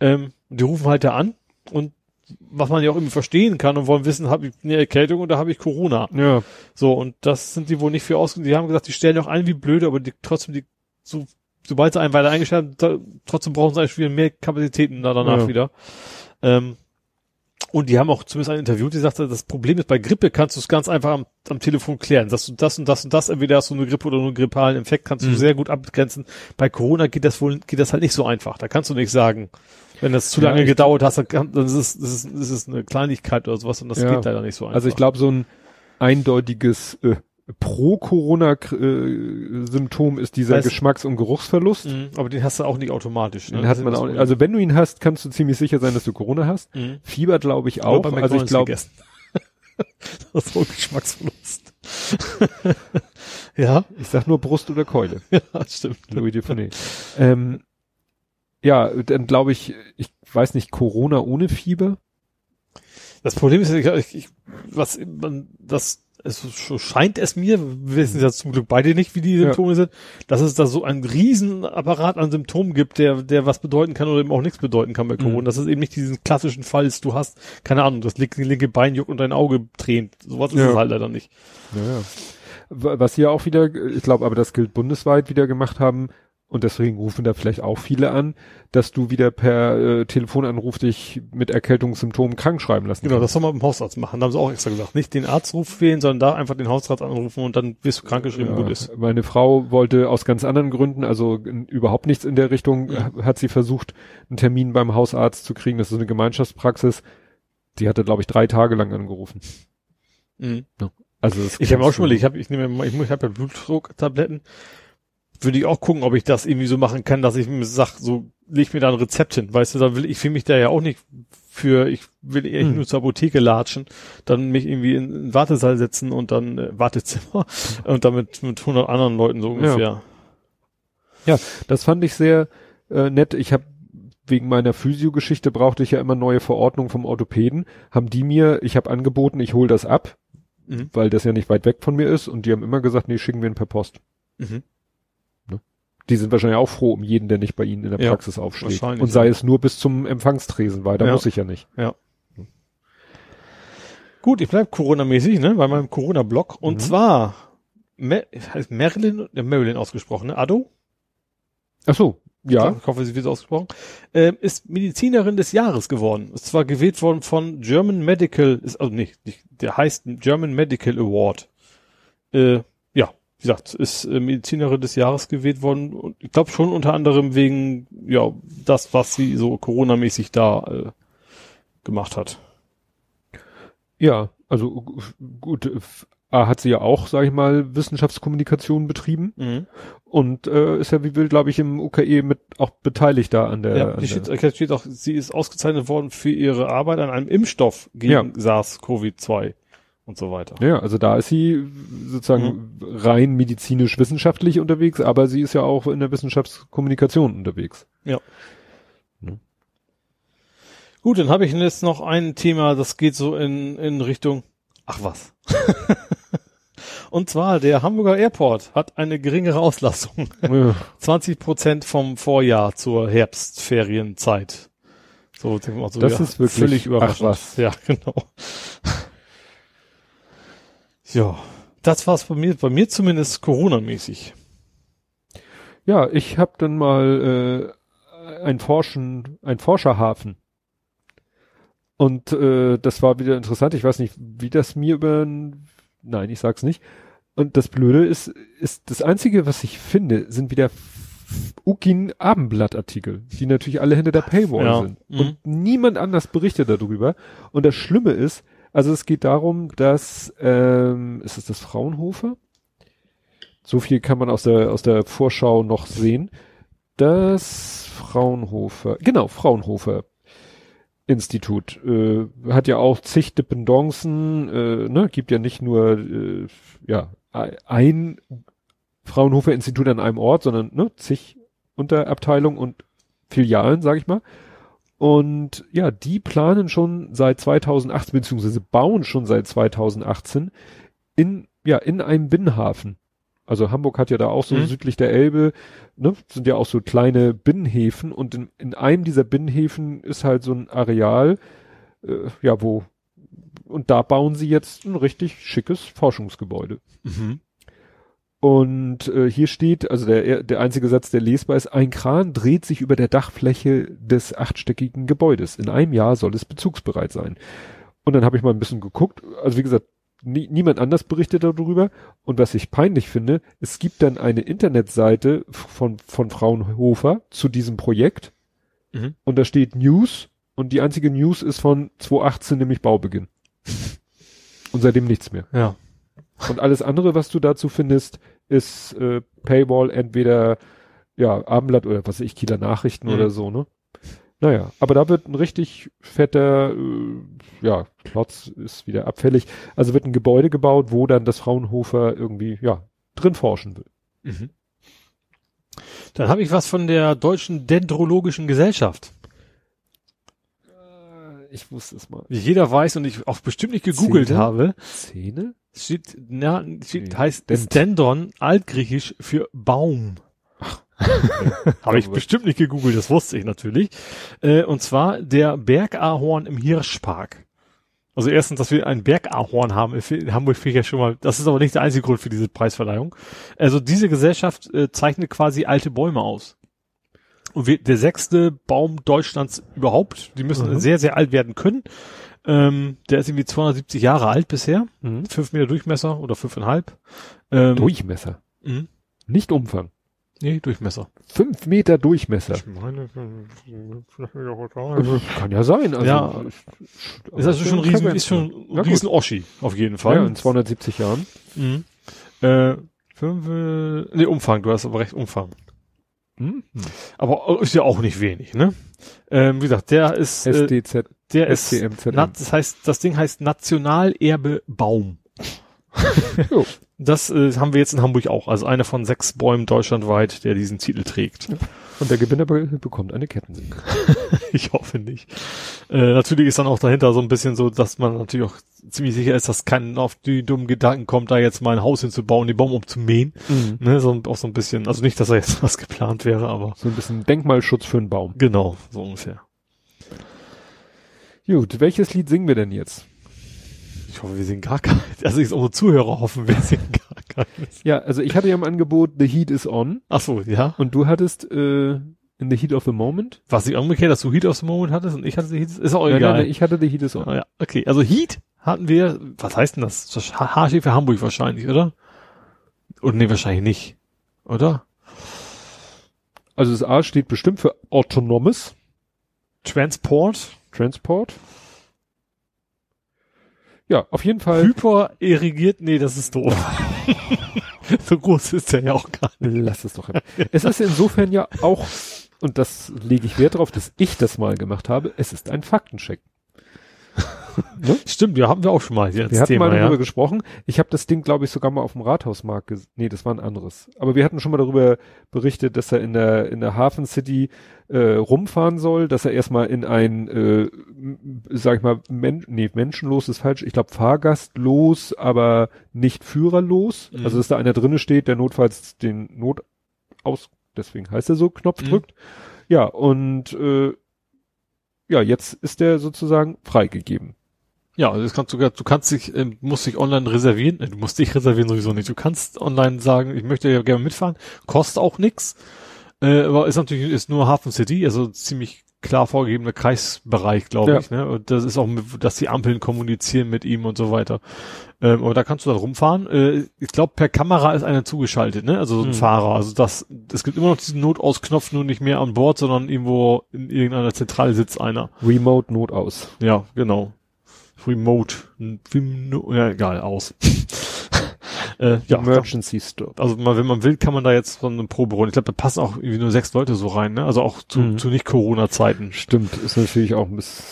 ähm, die rufen halt da an und was man ja auch irgendwie verstehen kann und wollen wissen, habe ich eine Erkältung oder habe ich Corona? Ja. So, und das sind die wohl nicht für ausgegangen. Die haben gesagt, die stellen auch ein wie blöde, aber die trotzdem die, so, sobald sie einen weiter eingestellt haben, trotzdem brauchen sie eigentlich wieder mehr Kapazitäten da danach ja. wieder. Ähm, und die haben auch zumindest ein Interview, die sagte, das Problem ist, bei Grippe kannst du es ganz einfach am, am Telefon klären. Dass du das und das und das, entweder hast du eine Grippe oder nur einen grippalen Infekt, kannst mhm. du sehr gut abgrenzen. Bei Corona geht das wohl, geht das halt nicht so einfach. Da kannst du nicht sagen, wenn das zu lange gedauert hat, dann, ist es, das ist, ist eine Kleinigkeit oder sowas und das ja. geht leider nicht so einfach. Also ich glaube, so ein eindeutiges äh, Pro-Corona-Symptom ist dieser weißt, Geschmacks- und Geruchsverlust. Mh, aber den hast du auch nicht automatisch. Ne? Den hat man auch, also wenn du ihn hast, kannst du ziemlich sicher sein, dass du Corona hast. Mhm. Fieber glaube ich auch. Also ich glaube. das ist so Geschmacksverlust. ja. Ich sag nur Brust oder Keule. ja, stimmt. Louis Dufournet. ähm, ja, dann glaube ich, ich weiß nicht, Corona ohne Fieber. Das Problem ist, ich, ich, was man, das, es scheint es mir, wir wissen ja zum Glück beide nicht, wie die Symptome ja. sind, dass es da so einen Riesenapparat an Symptomen gibt, der, der was bedeuten kann oder eben auch nichts bedeuten kann bei Corona. Mhm. Das ist eben nicht diesen klassischen Fall, dass du hast, keine Ahnung, das linke, linke Bein juckt und dein Auge tränt. Sowas ist ja. es halt leider nicht. Ja, ja. Was hier auch wieder, ich glaube, aber das gilt bundesweit wieder gemacht haben, und deswegen rufen da vielleicht auch viele an, dass du wieder per äh, Telefonanruf dich mit Erkältungssymptomen krank schreiben lassen Genau, kannst. das soll man beim Hausarzt machen. Da haben sie auch extra gesagt. Nicht den Arzt wählen, sondern da einfach den Hausarzt anrufen und dann wirst du krankgeschrieben, ja, gut ist. Meine Frau wollte aus ganz anderen Gründen, also überhaupt nichts in der Richtung, ja. hat sie versucht, einen Termin beim Hausarzt zu kriegen. Das ist eine Gemeinschaftspraxis. Die hatte, glaube ich, drei Tage lang angerufen. Mhm. Ja. Also ich habe auch schon mal, ich habe ich nehme ich, ich habe ja Blutdrucktabletten würde ich auch gucken, ob ich das irgendwie so machen kann, dass ich mir sag, so leg mir da ein Rezept hin, weißt du, da will ich fühle mich da ja auch nicht für, ich will eher hm. nur zur Apotheke latschen, dann mich irgendwie in, in Wartesaal setzen und dann äh, Wartezimmer und damit mit 100 anderen Leuten so ungefähr. Ja, ja das fand ich sehr äh, nett. Ich habe wegen meiner Physiogeschichte brauchte ich ja immer neue Verordnungen vom Orthopäden. Haben die mir, ich habe angeboten, ich hole das ab, mhm. weil das ja nicht weit weg von mir ist und die haben immer gesagt, nee, schicken wir ihn per Post. Mhm die sind wahrscheinlich auch froh um jeden, der nicht bei ihnen in der Praxis ja, aufsteht. Und sei ja. es nur bis zum Empfangstresen, weil da ja. muss ich ja nicht. Ja. Gut, ich bleib Corona-mäßig, ne, bei meinem Corona-Blog. Und mhm. zwar, Mer heißt Marilyn, äh, Marilyn ausgesprochen, ne? Ado? Ach so, ja. Ich hoffe, sie wird ausgesprochen. Äh, ist Medizinerin des Jahres geworden. Ist zwar gewählt worden von German Medical, ist, also nicht, nicht der heißt German Medical Award. Äh, wie gesagt, ist äh, Medizinerin des Jahres gewählt worden und ich glaube schon unter anderem wegen, ja, das, was sie so Corona-mäßig da äh, gemacht hat. Ja, also gut, A hat sie ja auch, sag ich mal, Wissenschaftskommunikation betrieben mhm. und äh, ist ja wie will, glaube ich, im UKE mit auch beteiligt da an der. Ja, hier steht, hier steht auch, sie ist ausgezeichnet worden für ihre Arbeit an einem Impfstoff gegen ja. SARS-CoV-2 und so weiter. Ja, also da ist sie sozusagen mhm. rein medizinisch-wissenschaftlich unterwegs, aber sie ist ja auch in der Wissenschaftskommunikation unterwegs. Ja. ja. Gut, dann habe ich jetzt noch ein Thema, das geht so in, in Richtung, ach was. und zwar der Hamburger Airport hat eine geringere Auslastung. Ja. 20 Prozent vom Vorjahr zur Herbstferienzeit. So, so das ja, ist wirklich völlig überraschend. Ach was. Ja, genau. Ja, das war's bei mir, bei mir zumindest Corona-mäßig. Ja, ich habe dann mal äh, ein Forschen, ein Forscherhafen. Und äh, das war wieder interessant. Ich weiß nicht, wie das mir über nein, ich sag's nicht. Und das Blöde ist, ist das einzige, was ich finde, sind wieder Ukin Abendblattartikel, die natürlich alle hinter der Paywall ja. sind. Mhm. Und niemand anders berichtet darüber. Und das Schlimme ist, also es geht darum, dass, ähm, ist es das Fraunhofer? So viel kann man aus der, aus der Vorschau noch sehen. Das Fraunhofer, genau, Fraunhofer Institut, äh, hat ja auch zig Dependancen, äh, ne, gibt ja nicht nur, äh, ja, ein Fraunhofer Institut an einem Ort, sondern, ne, zig Unterabteilungen und Filialen, sag ich mal. Und ja, die planen schon seit 2018, beziehungsweise bauen schon seit 2018 in, ja, in einem Binnenhafen. Also Hamburg hat ja da auch so mhm. südlich der Elbe, ne, sind ja auch so kleine Binnenhäfen und in, in einem dieser Binnenhäfen ist halt so ein Areal, äh, ja, wo, und da bauen sie jetzt ein richtig schickes Forschungsgebäude. Mhm. Und äh, hier steht, also der, der einzige Satz, der lesbar ist, ein Kran dreht sich über der Dachfläche des achtstöckigen Gebäudes. In einem Jahr soll es bezugsbereit sein. Und dann habe ich mal ein bisschen geguckt. Also wie gesagt, nie, niemand anders berichtet darüber. Und was ich peinlich finde, es gibt dann eine Internetseite von, von Fraunhofer zu diesem Projekt. Mhm. Und da steht News. Und die einzige News ist von 2018, nämlich Baubeginn. und seitdem nichts mehr. Ja. Und alles andere, was du dazu findest, ist äh, Paywall entweder ja Abendblatt oder was weiß ich, Kieler Nachrichten mhm. oder so, ne? Naja, aber da wird ein richtig fetter, äh, ja, Klotz ist wieder abfällig. Also wird ein Gebäude gebaut, wo dann das Fraunhofer irgendwie, ja, drin forschen will. Mhm. Dann habe ich was von der Deutschen Dendrologischen Gesellschaft ich wusste es mal. Wie jeder weiß und ich auch bestimmt nicht gegoogelt Zähne? habe. Steht, na, steht, heißt. Dendron, altgriechisch für Baum. habe ich bestimmt nicht gegoogelt, das wusste ich natürlich. Äh, und zwar der Bergahorn im Hirschpark. Also erstens, dass wir ein Bergahorn haben in Hamburg finde ich ja schon mal, das ist aber nicht der einzige Grund für diese Preisverleihung. Also diese Gesellschaft äh, zeichnet quasi alte Bäume aus. Und wir, der sechste Baum Deutschlands überhaupt, die müssen mhm. sehr, sehr alt werden können. Ähm, der ist irgendwie 270 Jahre alt bisher. Mhm. Fünf Meter Durchmesser oder fünfeinhalb. Ähm, Durchmesser? Mhm. Nicht Umfang. Nee, Durchmesser. Fünf Meter Durchmesser. Ich meine, kann ja sein. Also, ja, ist also schon riesen, ist schon ja, riesen Oschi, auf jeden Fall. Ja, in 270 Jahren. Mhm. Äh, fünf, äh, nee, Umfang, du hast aber recht, Umfang. Mhm. Aber ist ja auch nicht wenig, ne? Ähm, wie gesagt, der ist, äh, SDZ, der ist, das heißt, das Ding heißt Nationalerbe Baum. Das äh, haben wir jetzt in Hamburg auch. Also einer von sechs Bäumen deutschlandweit, der diesen Titel trägt. Und der Gewinner be bekommt eine Kettensäge. ich hoffe nicht. Äh, natürlich ist dann auch dahinter so ein bisschen so, dass man natürlich auch ziemlich sicher ist, dass keinen auf die dummen Gedanken kommt, da jetzt mal ein Haus hinzubauen, den Baum umzumähen. Mhm. Ne, so, auch so ein bisschen, also nicht, dass da jetzt was geplant wäre, aber. So ein bisschen Denkmalschutz für einen Baum. Genau, so ungefähr. Gut, welches Lied singen wir denn jetzt? Ich hoffe, wir sehen gar keinen. Also ich unsere Zuhörer hoffen, wir sehen gar keines. Ja, also ich hatte ja im Angebot The Heat is On. Ach so, ja. Und du hattest äh, in The Heat of the Moment. Was ich umgekehrt, dass du Heat of the Moment hattest und ich hatte The Heat, ist auch egal. Nein, nein, ich hatte The Heat is On. Ah, ja, okay. Also Heat hatten wir, was heißt denn das? das HG für Hamburg wahrscheinlich, oder? Oder nee, wahrscheinlich nicht. Oder? Also das A steht bestimmt für Autonomous. Transport. Transport. Ja, auf jeden Fall. Hyper irrigiert, nee, das ist doof. so groß ist der ja auch gar nicht. Lass es doch. Hin. es ist insofern ja auch, und das lege ich Wert darauf, dass ich das mal gemacht habe, es ist ein Faktencheck. ne? Stimmt, ja, haben wir auch schon mal jetzt Wir hatten Thema, mal darüber ja. gesprochen. Ich habe das Ding, glaube ich, sogar mal auf dem Rathausmarkt gesehen. Nee, das war ein anderes. Aber wir hatten schon mal darüber berichtet, dass er in der, in der Hafen City äh, rumfahren soll, dass er erstmal in ein, äh, sag ich mal, Men nee, menschenlos ist falsch, ich glaube fahrgastlos, aber nicht führerlos. Mhm. Also dass da einer drinne steht, der notfalls den Not aus, deswegen heißt er so, Knopf mhm. drückt. Ja, und äh, ja, jetzt ist der sozusagen freigegeben. Ja, also das kannst du, du kannst dich, äh, musst dich online reservieren, du musst dich reservieren sowieso nicht. Du kannst online sagen, ich möchte ja gerne mitfahren, kostet auch nix, äh, aber ist natürlich ist nur Hafen City, also ziemlich klar vorgegebener Kreisbereich, glaube ja. ich. Ne? Und das ist auch, dass die Ampeln kommunizieren mit ihm und so weiter. Ähm, aber da kannst du dann rumfahren. Äh, ich glaube, per Kamera ist einer zugeschaltet, ne? Also so ein hm. Fahrer. Also das, es gibt immer noch diesen Notausknopf, nur nicht mehr an Bord, sondern irgendwo in irgendeiner Zentrale sitzt einer. Remote Notaus. Ja, genau. Remote, ja egal, aus. äh, ja, Emergency Stop. Also man, wenn man will, kann man da jetzt so eine Probe holen. Ich glaube, da passen auch irgendwie nur sechs Leute so rein, ne? Also auch zu, mhm. zu nicht Corona-Zeiten. Stimmt, ist natürlich auch ein bisschen...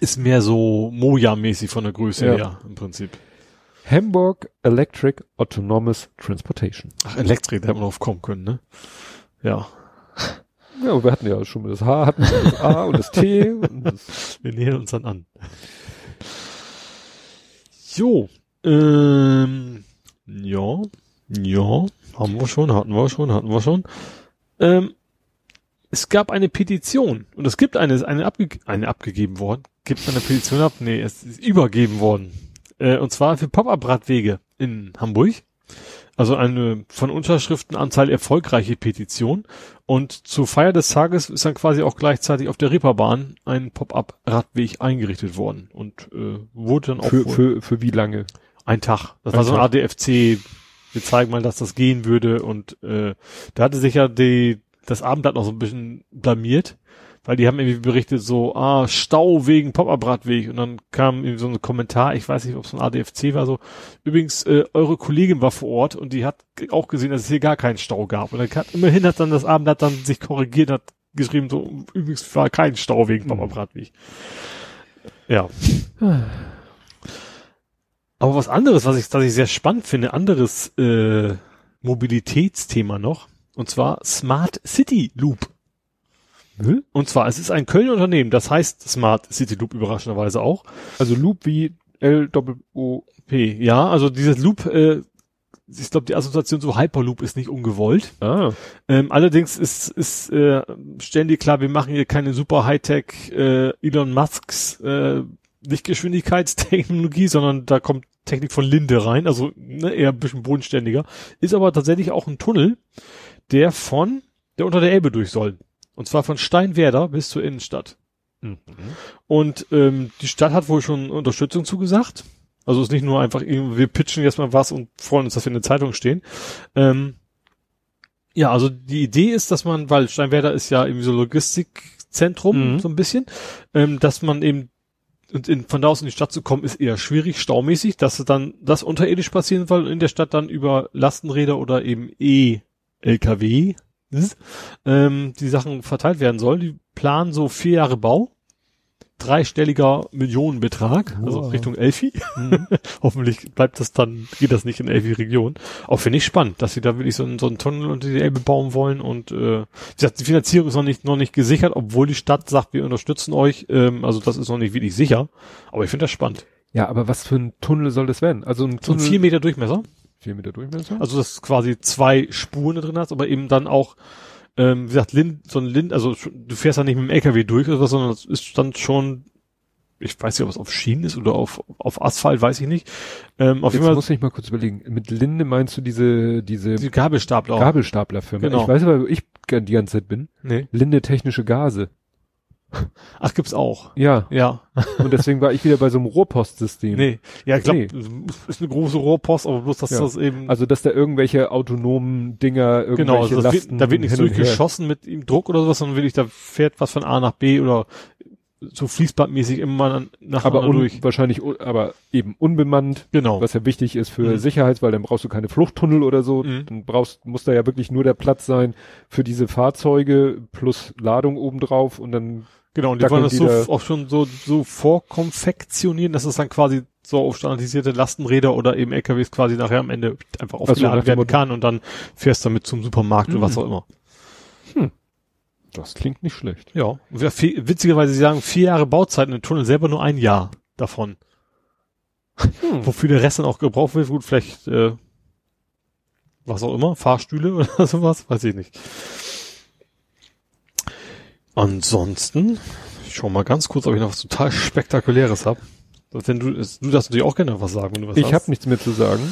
Ist mehr so Moja-mäßig von der Größe ja. her, im Prinzip. Hamburg Electric Autonomous Transportation. Ach, Electric, da hätte man drauf kommen können, ne? Ja. Ja, aber wir hatten ja schon das H, hatten das A und das T. Und das wir nähern uns dann an. Jo, ähm, ja, ja, haben wir schon, hatten wir schon, hatten wir schon. Ähm, es gab eine Petition und es gibt eine, eine, abge eine abgegeben worden. Gibt eine Petition ab? Nee, es ist übergeben worden. Äh, und zwar für Pop-Up-Radwege in Hamburg. Also eine von Unterschriftenanzahl erfolgreiche Petition. Und zur Feier des Tages ist dann quasi auch gleichzeitig auf der Reeperbahn ein Pop-up-Radweg eingerichtet worden und äh, wurde dann auch für, für, für wie lange? Ein Tag. Das ein war so ein Tag. ADFC. Wir zeigen mal, dass das gehen würde. Und äh, da hatte sich ja die, das Abendblatt noch so ein bisschen blamiert weil die haben irgendwie berichtet so, ah, Stau wegen Pop-Up-Radweg und dann kam irgendwie so ein Kommentar, ich weiß nicht, ob es ein ADFC war, so, übrigens, äh, eure Kollegin war vor Ort und die hat auch gesehen, dass es hier gar keinen Stau gab und dann hat, immerhin hat dann das Abendblatt dann sich korrigiert, hat geschrieben, so, übrigens war kein Stau wegen mhm. Pop-Up-Radweg. Ja. Aber was anderes, was ich, was ich sehr spannend finde, anderes äh, Mobilitätsthema noch, und zwar Smart City Loop. Hm? Und zwar, es ist ein Kölner Unternehmen, das heißt Smart City Loop überraschenderweise auch. Also Loop wie L-O-P. Ja, also dieses Loop, äh, ich glaube, die Assoziation zu Hyperloop ist nicht ungewollt. Ah. Ähm, allerdings ist, ist äh, stellen die klar, wir machen hier keine super Hightech äh, Elon Musks äh, nicht Geschwindigkeitstechnologie, sondern da kommt Technik von Linde rein, also ne, eher ein bisschen bodenständiger. Ist aber tatsächlich auch ein Tunnel, der von, der unter der Elbe durch soll. Und zwar von Steinwerder bis zur Innenstadt. Mhm. Und ähm, die Stadt hat wohl schon Unterstützung zugesagt. Also ist nicht nur einfach, wir pitchen jetzt mal was und freuen uns, dass wir in der Zeitung stehen. Ähm, ja, also die Idee ist, dass man, weil Steinwerder ist ja irgendwie so Logistikzentrum, mhm. so ein bisschen, ähm, dass man eben und in, von da aus in die Stadt zu kommen, ist eher schwierig, staumäßig, dass dann das unterirdisch passieren soll in der Stadt dann über Lastenräder oder eben E-LKW ähm, die Sachen verteilt werden soll. Die planen so vier Jahre Bau dreistelliger Millionenbetrag, wow. also Richtung Elfi. Mhm. Hoffentlich bleibt das dann, geht das nicht in Elfi-Region. Auch finde ich spannend, dass sie da wirklich so, einen, so einen Tunnel unter die Elbe bauen wollen und äh, wie gesagt, die Finanzierung ist noch nicht, noch nicht gesichert, obwohl die Stadt sagt, wir unterstützen euch. Ähm, also das ist noch nicht wirklich sicher. Aber ich finde das spannend. Ja, aber was für ein Tunnel soll das werden? Also ein Tunnel. So ein vier Meter Durchmesser. Vier Meter Durchmesser? Also das quasi zwei Spuren da drin hast, aber eben dann auch ähm, wie gesagt, Lind, so ein Lind, also du fährst da nicht mit dem LKW durch oder was, sondern es ist dann schon, ich weiß nicht, ob es auf Schienen ist oder auf, auf Asphalt, weiß ich nicht. Ähm, auf Jetzt jeden Fall, muss ich mal kurz überlegen. Mit Linde meinst du diese, diese die Gabelstapler. Gabelstaplerfirma. Genau. Ich weiß aber, wo ich die ganze Zeit bin. Nee. Linde Technische Gase. Ach, gibt's auch. Ja. Ja. Und deswegen war ich wieder bei so einem Rohrpostsystem. Nee. Ja, ich glaube, nee. ist eine große Rohrpost, aber bloß, dass ja. das eben. Also, dass da irgendwelche autonomen Dinger, irgendwelche genau, also Lasten wird, da wird nichts durchgeschossen mit ihm Druck oder sowas, sondern wirklich, da fährt was von A nach B oder so fließbandmäßig immer nach aber un, durch. Wahrscheinlich, aber eben unbemannt. Genau. Was ja wichtig ist für mhm. Sicherheit, weil dann brauchst du keine Fluchttunnel oder so. Mhm. Dann brauchst, muss da ja wirklich nur der Platz sein für diese Fahrzeuge plus Ladung obendrauf und dann Genau, und die wollen das so auch schon so, so vorkonfektionieren, dass es dann quasi so auf standardisierte Lastenräder oder eben LKWs quasi nachher am Ende einfach aufgeladen also, werden kann und dann fährst damit zum Supermarkt mhm. oder was auch immer. Hm. Das klingt nicht schlecht. Ja. Witzigerweise, sie sagen vier Jahre Bauzeit in den Tunnel, selber nur ein Jahr davon. Hm. Wofür der Rest dann auch gebraucht wird, gut, vielleicht, äh, was auch immer, Fahrstühle oder sowas, weiß ich nicht. Ansonsten, ich schau mal ganz kurz, ob ich noch was total Spektakuläres habe. Wenn du, du darfst natürlich auch gerne was sagen, wenn du was Ich habe nichts mehr zu sagen.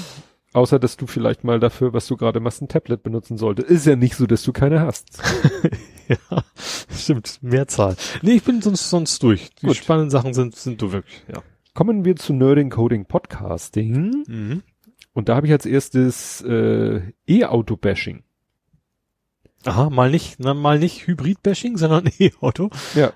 Außer, dass du vielleicht mal dafür, was du gerade machst, ein Tablet benutzen solltest. Ist ja nicht so, dass du keine hast. ja, stimmt. Mehrzahl. Nee, ich bin sonst, sonst durch. Die Gut. spannenden Sachen sind, sind du wirklich, ja. Kommen wir zu Nerding Coding Podcasting. Mhm. Und da habe ich als erstes äh, E-Auto-Bashing. Aha, mal nicht, na, mal nicht Hybrid-Bashing, sondern E-Auto. Ja.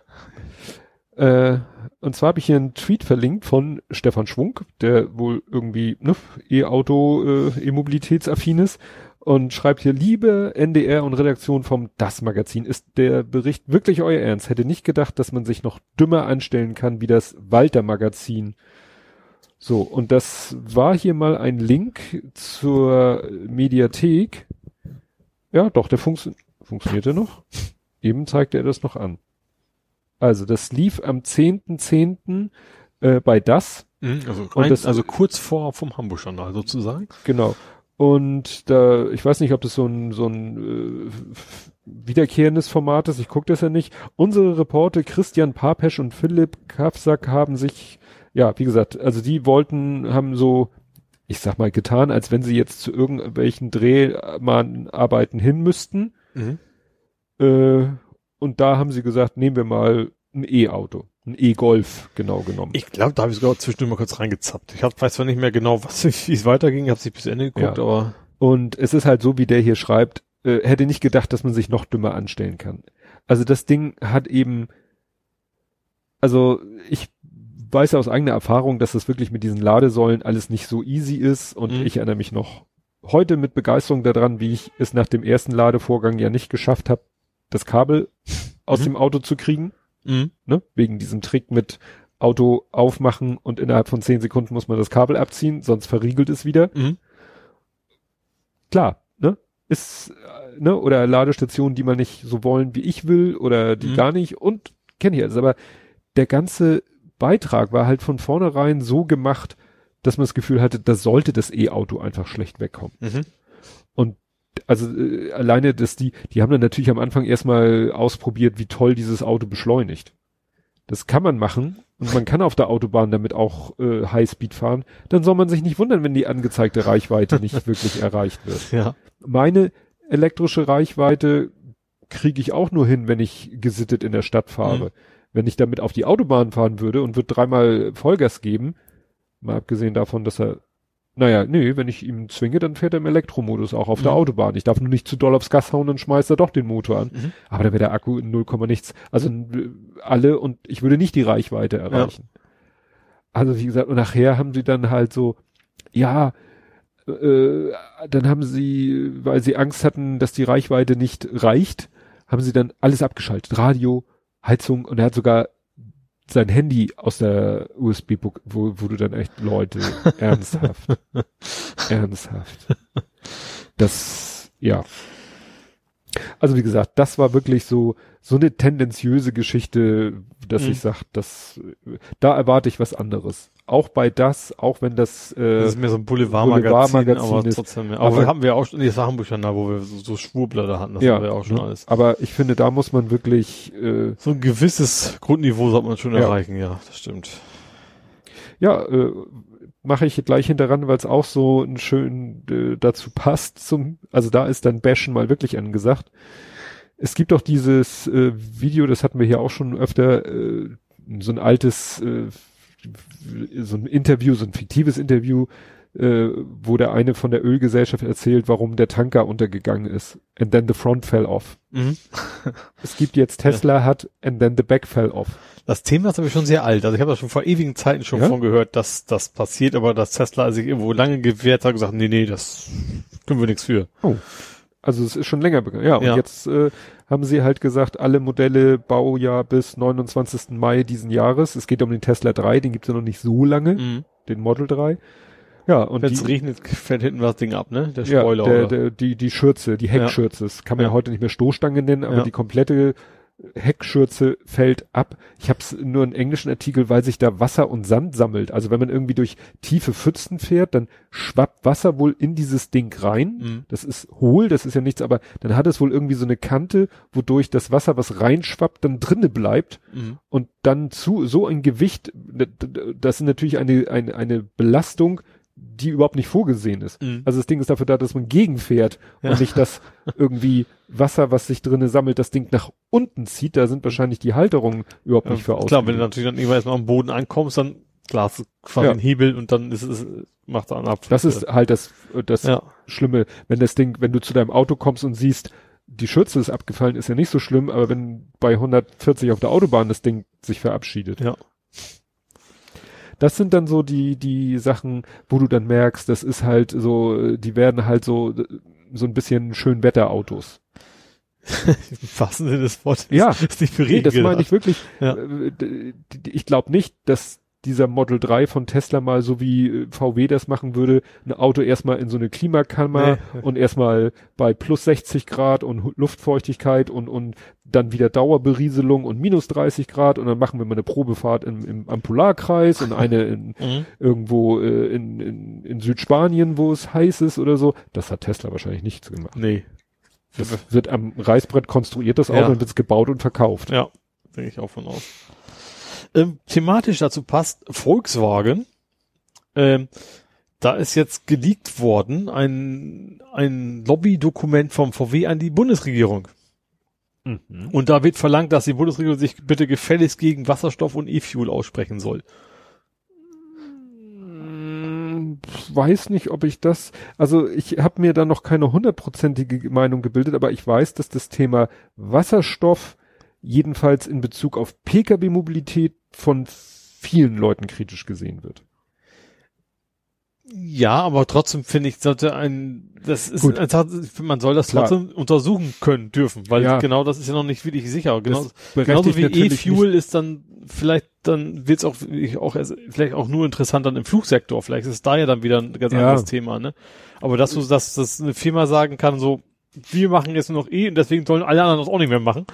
Äh, und zwar habe ich hier einen Tweet verlinkt von Stefan Schwunk, der wohl irgendwie ne, E-Auto, äh, E-Mobilitätsaffin ist und schreibt hier, liebe NDR und Redaktion vom Das Magazin, ist der Bericht wirklich euer Ernst? Hätte nicht gedacht, dass man sich noch dümmer anstellen kann wie das Walter Magazin. So, und das war hier mal ein Link zur Mediathek ja, doch, der funktio funktionierte noch. Eben zeigte er das noch an. Also, das lief am 10.10. .10., äh, bei das. Mhm, also, und das, also kurz vor vom Hamburg-Journal sozusagen. Genau. Und da, ich weiß nicht, ob das so ein, so ein äh, wiederkehrendes Format ist, ich gucke das ja nicht. Unsere Reporter Christian Papesch und Philipp Kafsack haben sich, ja, wie gesagt, also die wollten, haben so ich sag mal, getan, als wenn sie jetzt zu irgendwelchen Dreharbeiten hin müssten. Mhm. Äh, und da haben sie gesagt, nehmen wir mal ein E-Auto, ein E-Golf genau genommen. Ich glaube, da habe ich sogar zwischendurch mal kurz reingezappt. Ich hab, weiß zwar nicht mehr genau, was wie es weiterging, habe sich bis Ende geguckt, ja. aber und es ist halt so, wie der hier schreibt, äh, hätte nicht gedacht, dass man sich noch dümmer anstellen kann. Also das Ding hat eben, also ich weiß aus eigener Erfahrung, dass das wirklich mit diesen Ladesäulen alles nicht so easy ist und mhm. ich erinnere mich noch heute mit Begeisterung daran, wie ich es nach dem ersten Ladevorgang ja nicht geschafft habe, das Kabel aus mhm. dem Auto zu kriegen. Mhm. Ne? Wegen diesem Trick mit Auto aufmachen und innerhalb von zehn Sekunden muss man das Kabel abziehen, sonst verriegelt es wieder. Mhm. Klar, ne? Ist, äh, ne? Oder Ladestationen, die man nicht so wollen, wie ich will, oder die mhm. gar nicht und kenne ich alles. Aber der ganze Beitrag war halt von vornherein so gemacht, dass man das Gefühl hatte, da sollte das E-Auto einfach schlecht wegkommen. Mhm. Und also äh, alleine, dass die, die haben dann natürlich am Anfang erstmal ausprobiert, wie toll dieses Auto beschleunigt. das kann man machen und man kann auf der Autobahn damit auch äh, Highspeed fahren, dann soll man sich nicht wundern, wenn die angezeigte Reichweite nicht wirklich erreicht wird. Ja. Meine elektrische Reichweite kriege ich auch nur hin, wenn ich gesittet in der Stadt fahre. Mhm. Wenn ich damit auf die Autobahn fahren würde und würde dreimal Vollgas geben, mal abgesehen davon, dass er naja, nee, wenn ich ihm zwinge, dann fährt er im Elektromodus auch auf mhm. der Autobahn. Ich darf nur nicht zu doll aufs Gas hauen, dann schmeißt er doch den Motor an. Mhm. Aber dann wäre der Akku in 0, nichts. Also alle und ich würde nicht die Reichweite erreichen. Ja. Also wie gesagt, und nachher haben sie dann halt so, ja, äh, dann haben sie, weil sie Angst hatten, dass die Reichweite nicht reicht, haben sie dann alles abgeschaltet. Radio, Heizung und er hat sogar sein Handy aus der USB-Book, wo, wo du dann echt Leute ernsthaft, ernsthaft. Das, ja. Also wie gesagt, das war wirklich so, so eine tendenziöse Geschichte, dass mhm. ich sag, dass, da erwarte ich was anderes auch bei das, auch wenn das, äh, das ist mir so ein Boulevardmagazin, Boulevard aber ist, trotzdem. Aber, aber haben wir auch schon die Sachenbücher da, wo wir so, so Schwurblätter hatten, das ja, haben wir auch schon ne? alles. Aber ich finde, da muss man wirklich äh, so ein gewisses Grundniveau sollte man schon ja. erreichen, ja, das stimmt. Ja, äh, mache ich gleich hinteran, weil es auch so ein schön äh, dazu passt zum, also da ist dann Bashen mal wirklich angesagt. Es gibt auch dieses äh, Video, das hatten wir hier auch schon öfter, äh, so ein altes äh, so ein Interview, so ein fiktives Interview, äh, wo der eine von der Ölgesellschaft erzählt, warum der Tanker untergegangen ist. And then the front fell off. Mhm. es gibt jetzt Tesla ja. hat and then the back fell off. Das Thema ist aber schon sehr alt. Also ich habe da schon vor ewigen Zeiten schon ja? von gehört, dass das passiert, aber dass Tesla sich irgendwo lange gewehrt hat und gesagt, nee, nee, das können wir nichts für. Oh. Also es ist schon länger bekannt. Ja, und ja. jetzt äh, haben sie halt gesagt, alle Modelle Baujahr bis 29. Mai diesen Jahres. Es geht um den Tesla 3, den gibt's ja noch nicht so lange, mhm. den Model 3. Ja, und wenn es regnet, fällt hinten das Ding ab, ne? Der Spoiler. Ja, der, der, die, die Schürze, die Heckschürze. Ja. Das kann man ja. ja heute nicht mehr Stoßstange nennen, aber die komplette Heckschürze fällt ab. Ich habe es nur einen englischen Artikel, weil sich da Wasser und Sand sammelt. Also wenn man irgendwie durch tiefe Pfützen fährt, dann schwappt Wasser wohl in dieses Ding rein. Mhm. Das ist hohl, das ist ja nichts, aber dann hat es wohl irgendwie so eine Kante, wodurch das Wasser, was reinschwappt, dann drinne bleibt mhm. und dann zu so ein Gewicht, das ist natürlich eine, eine, eine Belastung, die überhaupt nicht vorgesehen ist. Mhm. Also das Ding ist dafür da, dass man gegenfährt ja. und nicht, dass irgendwie Wasser, was sich drinnen sammelt, das Ding nach unten zieht. Da sind wahrscheinlich die Halterungen überhaupt ja, nicht für aus. Klar, wenn du natürlich dann irgendwann erstmal am Boden ankommst, dann klar, quasi ja. ein Hebel und dann ist es, macht er einen Abflug. Das ist halt das, das ja. Schlimme. Wenn das Ding, wenn du zu deinem Auto kommst und siehst, die Schürze ist abgefallen, ist ja nicht so schlimm, aber wenn bei 140 auf der Autobahn das Ding sich verabschiedet. Ja. Das sind dann so die, die Sachen, wo du dann merkst, das ist halt so, die werden halt so, so ein bisschen Schönwetterautos. Fassen Sie das Wort. Ja, ist nicht für nee, das meine ich wirklich. Ja. Äh, ich glaube nicht, dass dieser Model 3 von Tesla mal so wie äh, VW das machen würde, ein Auto erstmal in so eine Klimakammer nee. und erstmal bei plus 60 Grad und Luftfeuchtigkeit und, und dann wieder Dauerberieselung und minus 30 Grad und dann machen wir mal eine Probefahrt im, im, am Polarkreis und eine in, mhm. irgendwo äh, in, in, in Südspanien, wo es heiß ist oder so. Das hat Tesla wahrscheinlich nicht gemacht. Nee. Das wird am Reißbrett konstruiert, das Auto, ja. und wird gebaut und verkauft. Ja, denke ich auch von aus ähm, thematisch dazu passt, Volkswagen, ähm, da ist jetzt geleakt worden ein, ein Lobbydokument vom VW an die Bundesregierung. Mhm. Und da wird verlangt, dass die Bundesregierung sich bitte gefälligst gegen Wasserstoff und E-Fuel aussprechen soll. Hm, weiß nicht, ob ich das, also ich habe mir da noch keine hundertprozentige Meinung gebildet, aber ich weiß, dass das Thema Wasserstoff jedenfalls in Bezug auf Pkw-Mobilität von vielen Leuten kritisch gesehen wird. Ja, aber trotzdem finde ich, sollte ein, das ist, Gut. man soll das Klar. trotzdem untersuchen können dürfen, weil ja. genau das ist ja noch nicht wirklich sicher. Genau, genauso wie E-Fuel ist dann vielleicht, dann wird es auch, auch, vielleicht auch nur interessant dann im Flugsektor. Vielleicht ist es da ja dann wieder ein ganz ja. anderes Thema, ne? Aber dass du, dass, dass eine Firma sagen kann, so, wir machen jetzt nur noch E und deswegen sollen alle anderen das auch nicht mehr machen.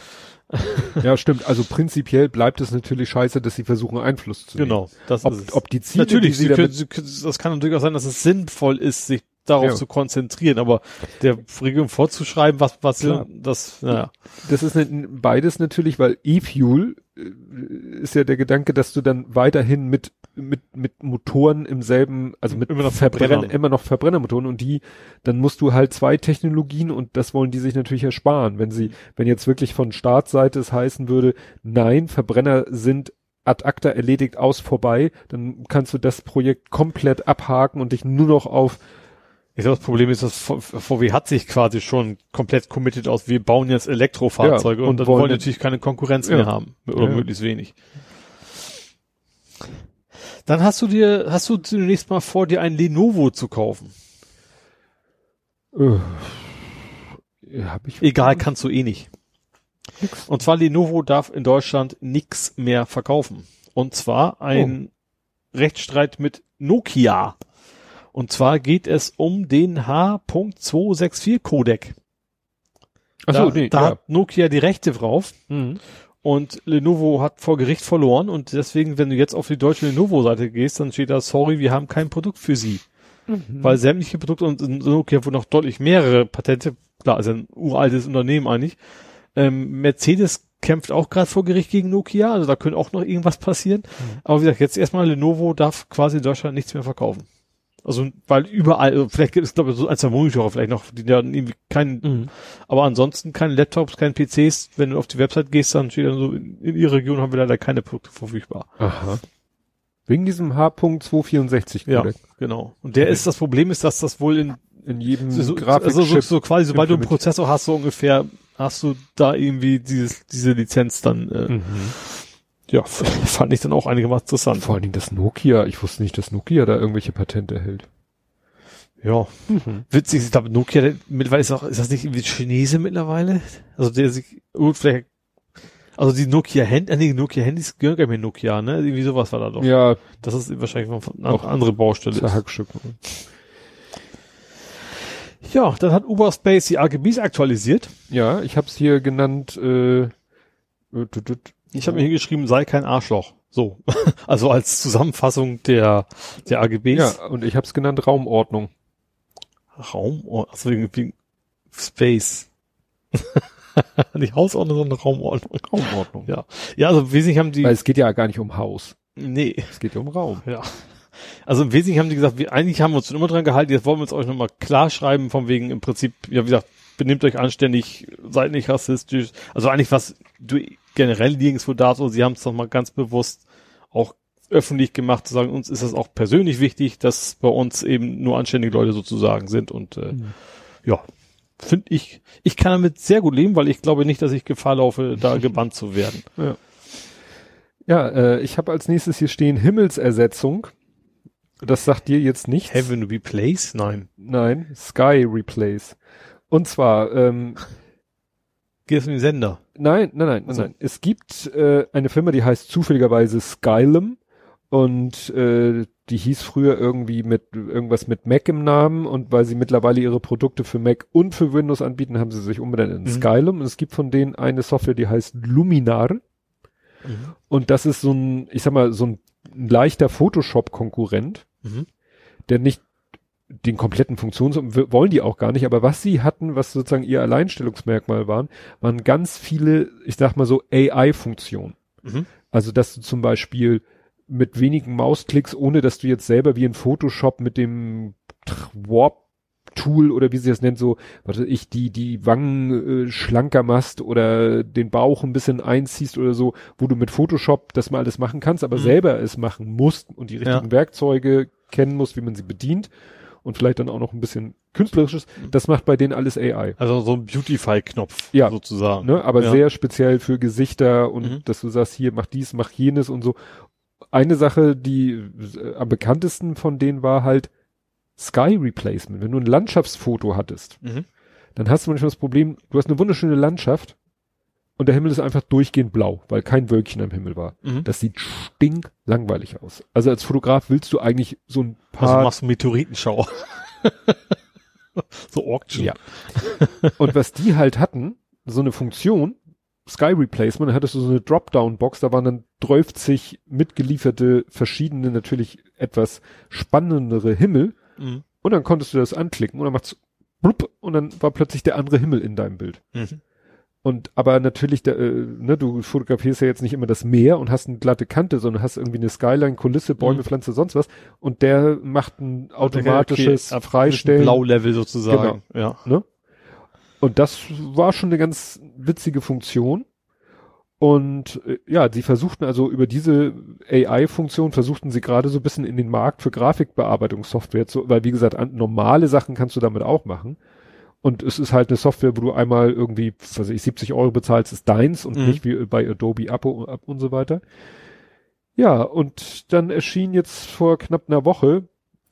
Ja, stimmt. Also prinzipiell bleibt es natürlich scheiße, dass sie versuchen, Einfluss zu nehmen. Genau, das ob, ist es. Ob die Ziele, Natürlich, die sie, sie können, sie, das kann natürlich auch sein, dass es sinnvoll ist, sich darauf ja. zu konzentrieren, aber der Regelung vorzuschreiben, was, was, Klar. das, naja. Das ist ne, beides natürlich, weil E-Fuel äh, ist ja der Gedanke, dass du dann weiterhin mit mit mit Motoren im selben, also mit immer noch Verbrenner, immer noch Verbrennermotoren und die, dann musst du halt zwei Technologien und das wollen die sich natürlich ersparen. Wenn sie, wenn jetzt wirklich von Startseite es heißen würde, nein, Verbrenner sind ad acta erledigt aus vorbei, dann kannst du das Projekt komplett abhaken und dich nur noch auf ich glaube, das Problem ist, dass VW hat sich quasi schon komplett committed aus, wir bauen jetzt Elektrofahrzeuge ja, und, und dann wollen, wollen natürlich keine Konkurrenz ja. mehr haben. Oder ja. möglichst wenig. Dann hast du dir, hast du zunächst mal vor, dir ein Lenovo zu kaufen. Äh, hab ich Egal, kannst du eh nicht. Nix. Und zwar Lenovo darf in Deutschland nix mehr verkaufen. Und zwar ein oh. Rechtsstreit mit Nokia. Und zwar geht es um den H.264 Codec. Achso, da, nee, da ja. hat Nokia die Rechte drauf. Mhm. Und Lenovo hat vor Gericht verloren und deswegen, wenn du jetzt auf die deutsche Lenovo-Seite gehst, dann steht da, sorry, wir haben kein Produkt für sie. Mhm. Weil sämtliche Produkte und Nokia, wo noch deutlich mehrere Patente, klar, ist ein uraltes Unternehmen eigentlich, ähm, Mercedes kämpft auch gerade vor Gericht gegen Nokia, also da könnte auch noch irgendwas passieren. Mhm. Aber wie gesagt, jetzt erstmal Lenovo darf quasi in Deutschland nichts mehr verkaufen. Also, weil überall, also vielleicht gibt es, glaube ich, so ein, zwei Monitore vielleicht noch, die dann irgendwie keinen, mhm. aber ansonsten keine Laptops, keine PCs. Wenn du auf die Website gehst, dann steht dann so, in, in ihrer Region haben wir leider keine Produkte verfügbar. Aha. Wegen diesem H.264 Ja, genau. Und der okay. ist, das Problem ist, dass das wohl in, in jedem so, also so, so quasi, sobald du einen Prozessor hast, so ungefähr hast du da irgendwie dieses, diese Lizenz dann, äh, mhm. Ja, fand ich dann auch einigermaßen interessant. Vor allen Dingen das Nokia, ich wusste nicht, dass Nokia da irgendwelche Patente hält. Ja, mhm. witzig, ich glaube, Nokia mittlerweile ist auch, ist das nicht irgendwie Chinese mittlerweile? Also der sich, gut, vielleicht, also die Nokia Handys, äh, nee, Nokia Handys gehören gar nicht mehr Nokia, ne? Irgendwie sowas war da doch. Ja. Das ist wahrscheinlich eine auch andere Baustelle. Zerhackstück. Ja, dann hat Uberspace die AGBs aktualisiert. Ja, ich habe es hier genannt. Äh, äh ich habe mir hingeschrieben, sei kein Arschloch. So, also als Zusammenfassung der der AGBs. Ja, und ich habe es genannt Raumordnung. Raumordnung, also irgendwie Space. nicht Hausordnung, sondern Raumordnung. Raumordnung. Ja. Ja, also wesentlich haben die. Weil es geht ja gar nicht um Haus. Nee. Es geht ja um Raum. Ja. Also im Wesentlichen haben die gesagt, wir, eigentlich haben wir uns schon immer dran gehalten, jetzt wollen wir uns euch nochmal klar schreiben, von wegen im Prinzip, ja wie gesagt, benehmt euch anständig, seid nicht rassistisch. Also eigentlich was du generell nirgendwo da so, sie haben es nochmal ganz bewusst auch öffentlich gemacht, zu sagen, uns ist das auch persönlich wichtig, dass bei uns eben nur anständige Leute sozusagen sind und äh, mhm. ja, finde ich, ich kann damit sehr gut leben, weil ich glaube nicht, dass ich Gefahr laufe, da gebannt zu werden. Ja, ja äh, ich habe als nächstes hier stehen Himmelsersetzung. Das sagt dir jetzt nicht. Heaven Replace? Nein. Nein, Sky Replace. Und zwar, ähm, Geht es um den Sender? Nein, nein, nein, also. nein. Es gibt äh, eine Firma, die heißt zufälligerweise Skylum und äh, die hieß früher irgendwie mit irgendwas mit Mac im Namen und weil sie mittlerweile ihre Produkte für Mac und für Windows anbieten, haben sie sich umbenannt in mhm. Skylum und es gibt von denen eine Software, die heißt Luminar. Mhm. Und das ist so ein, ich sag mal, so ein leichter Photoshop-Konkurrent, mhm. der nicht den kompletten Funktions wollen die auch gar nicht, aber was sie hatten, was sozusagen ihr Alleinstellungsmerkmal waren, waren ganz viele, ich sag mal so AI-Funktionen. Mhm. Also dass du zum Beispiel mit wenigen Mausklicks, ohne dass du jetzt selber wie in Photoshop mit dem Warp Tool oder wie sie das nennt, so, was weiß ich, die, die Wangen äh, schlanker machst oder den Bauch ein bisschen einziehst oder so, wo du mit Photoshop das mal alles machen kannst, aber mhm. selber es machen musst und die richtigen ja. Werkzeuge kennen musst, wie man sie bedient und vielleicht dann auch noch ein bisschen künstlerisches, das macht bei denen alles AI. Also so ein Beautify-Knopf ja, sozusagen. Ne, aber ja. sehr speziell für Gesichter und mhm. dass du sagst, hier mach dies, mach jenes und so. Eine Sache, die äh, am bekanntesten von denen war halt Sky Replacement. Wenn du ein Landschaftsfoto hattest, mhm. dann hast du manchmal das Problem, du hast eine wunderschöne Landschaft und der Himmel ist einfach durchgehend blau, weil kein Wölkchen am Himmel war. Mhm. Das sieht stinklangweilig aus. Also als Fotograf willst du eigentlich so ein paar... Also machst du Meteoritenschauer. so Auction. Ja. und was die halt hatten, so eine Funktion, Sky Replacement, da hattest du so eine Dropdown-Box, da waren dann 30 mitgelieferte verschiedene, natürlich etwas spannendere Himmel. Mhm. Und dann konntest du das anklicken und dann macht's blub, und dann war plötzlich der andere Himmel in deinem Bild. Mhm. Und aber natürlich, der, äh, ne, du fotografierst ja jetzt nicht immer das Meer und hast eine glatte Kante, sondern hast irgendwie eine Skyline, Kulisse, Bäume, mhm. Pflanze, sonst was. Und der macht ein automatisches okay, Freistellen. Blau-Level sozusagen. Genau. Ja. Ne? Und das war schon eine ganz witzige Funktion. Und äh, ja, sie versuchten also über diese AI-Funktion versuchten sie gerade so ein bisschen in den Markt für Grafikbearbeitungssoftware zu, weil wie gesagt, an, normale Sachen kannst du damit auch machen. Und es ist halt eine Software, wo du einmal irgendwie, was weiß ich, 70 Euro bezahlst, ist deins und mhm. nicht wie bei Adobe Abo und so weiter. Ja, und dann erschien jetzt vor knapp einer Woche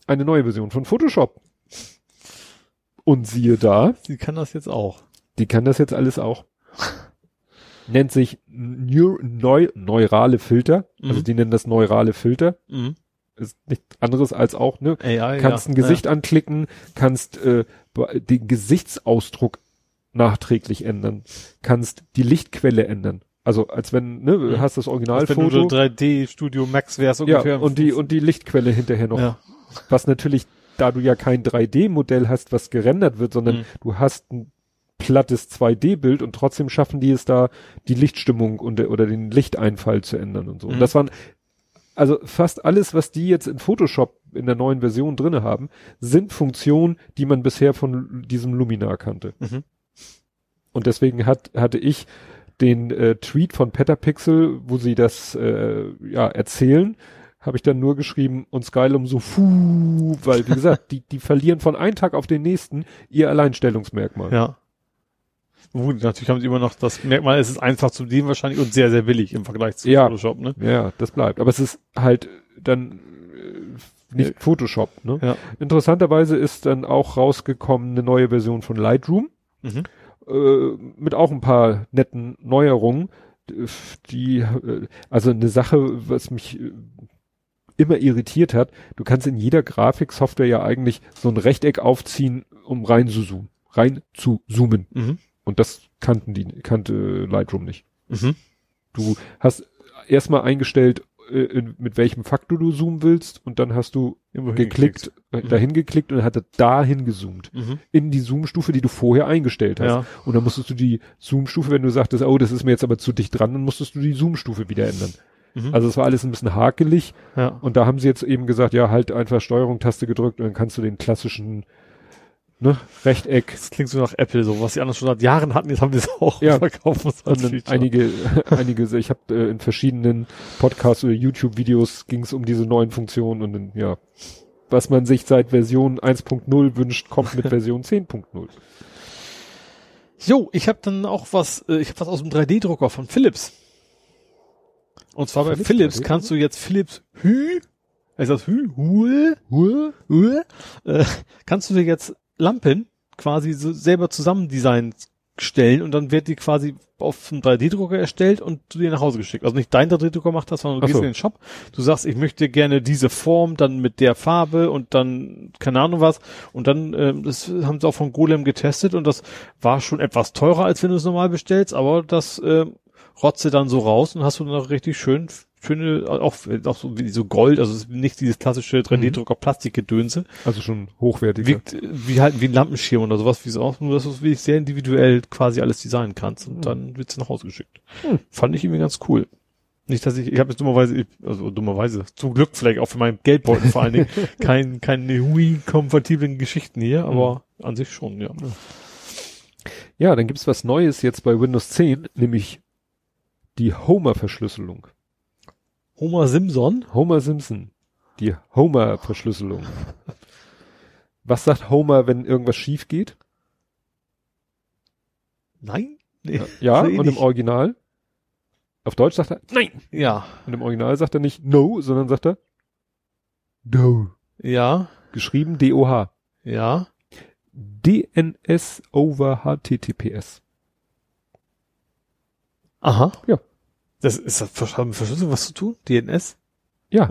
eine neue Version von Photoshop. Und siehe da. Die kann das jetzt auch. Die kann das jetzt alles auch nennt sich Neu Neu neurale Filter. Also mhm. Also die nennen das neurale Filter. Mhm. Ist nichts anderes als auch, ne? AI, kannst ja. ein Gesicht ja. anklicken, kannst äh, den Gesichtsausdruck nachträglich ändern, kannst die Lichtquelle ändern. Also als wenn, ne, mhm. hast das Originalfoto. Als wenn du 3D Studio Max wärst ungefähr. Ja, und die, und die Lichtquelle hinterher noch. Ja. Was natürlich, da du ja kein 3D-Modell hast, was gerendert wird, sondern mhm. du hast ein plattes 2D-Bild und trotzdem schaffen die es da, die Lichtstimmung und, oder den Lichteinfall zu ändern und so. Mhm. Und das waren, also fast alles, was die jetzt in Photoshop in der neuen Version drinne haben, sind Funktionen, die man bisher von diesem Luminar kannte. Mhm. Und deswegen hat, hatte ich den äh, Tweet von Petapixel, wo sie das äh, ja erzählen, habe ich dann nur geschrieben und Skylum so fuh, weil wie gesagt, die die verlieren von einem Tag auf den nächsten ihr Alleinstellungsmerkmal. Ja. Gut, natürlich haben sie immer noch das Merkmal, es ist einfach zu dienen wahrscheinlich und sehr, sehr billig im Vergleich zu ja, Photoshop, ne? Ja, das bleibt. Aber es ist halt dann nicht. Photoshop, ne? Ja. Interessanterweise ist dann auch rausgekommen eine neue Version von Lightroom. Mhm. Äh, mit auch ein paar netten Neuerungen. Die, äh, also eine Sache, was mich äh, immer irritiert hat, du kannst in jeder Grafiksoftware ja eigentlich so ein Rechteck aufziehen, um rein zu zoomen, rein zu zoomen. Mhm. Und das kannten die, kannte Lightroom nicht. Mhm. Du hast erstmal eingestellt, in, mit welchem Faktor du zoomen willst und dann hast du Immer geklickt, äh, mhm. dahin geklickt und dann hat er dahin gezoomt. Mhm. In die Zoom-Stufe, die du vorher eingestellt hast. Ja. Und dann musstest du die Zoom-Stufe, wenn du sagtest, oh, das ist mir jetzt aber zu dicht dran, dann musstest du die Zoom-Stufe wieder ändern. Mhm. Also es war alles ein bisschen hakelig. Ja. Und da haben sie jetzt eben gesagt, ja, halt einfach Steuerung-Taste gedrückt und dann kannst du den klassischen ne, Rechteck. Das klingt so nach Apple, so was sie anders schon seit Jahren hatten, jetzt haben die es auch ja. verkauft. Einige, einige, ich habe äh, in verschiedenen Podcasts oder YouTube-Videos ging es um diese neuen Funktionen und dann, ja, was man sich seit Version 1.0 wünscht, kommt mit Version 10.0. Jo, ich habe dann auch was, äh, ich habe was aus dem 3D-Drucker von Philips. Und zwar Philips bei Philips kannst du jetzt Philips Hü, heißt das Hü, Hu, Hu, Hu, äh, kannst du dir jetzt Lampen quasi so selber zusammen design stellen und dann wird die quasi auf einem 3D-Drucker erstellt und zu dir nach Hause geschickt. Also nicht dein 3D-Drucker macht das, sondern du Ach gehst so. in den Shop, du sagst, ich möchte gerne diese Form, dann mit der Farbe und dann keine Ahnung was und dann, äh, das haben sie auch von Golem getestet und das war schon etwas teurer, als wenn du es normal bestellst, aber das äh, rotze dann so raus und hast du dann auch richtig schön schöne, auch, auch so wie so Gold, also nicht dieses klassische 3D-Drucker mhm. Plastikgedönse. Also schon hochwertig. Wiegt wie halt wie ein Lampenschirm oder sowas, wie es auch, nur dass du es wirklich sehr individuell quasi alles designen kannst und mhm. dann wird's nach Hause geschickt. Mhm. Fand ich irgendwie ganz cool. Nicht, dass ich, ich habe jetzt dummerweise, also dummerweise, zum Glück vielleicht auch für meinen Geldbeutel vor allen Dingen, kein, keine Hui-kompatiblen Geschichten hier, mhm. aber an sich schon, ja. Ja, dann gibt's was Neues jetzt bei Windows 10, nämlich die Homer-Verschlüsselung. Homer Simpson? Homer Simpson. Die Homer-Verschlüsselung. Was sagt Homer, wenn irgendwas schief geht? Nein? Nee, ja, und nicht. im Original? Auf Deutsch sagt er Nein. Ja. Und im Original sagt er nicht No, sondern sagt er Do. Ja. Geschrieben D-O-H. Ja. DNS over HTTPS. Aha. Ja. Das ist das Verschlüsselung was zu tun? DNS? Ja.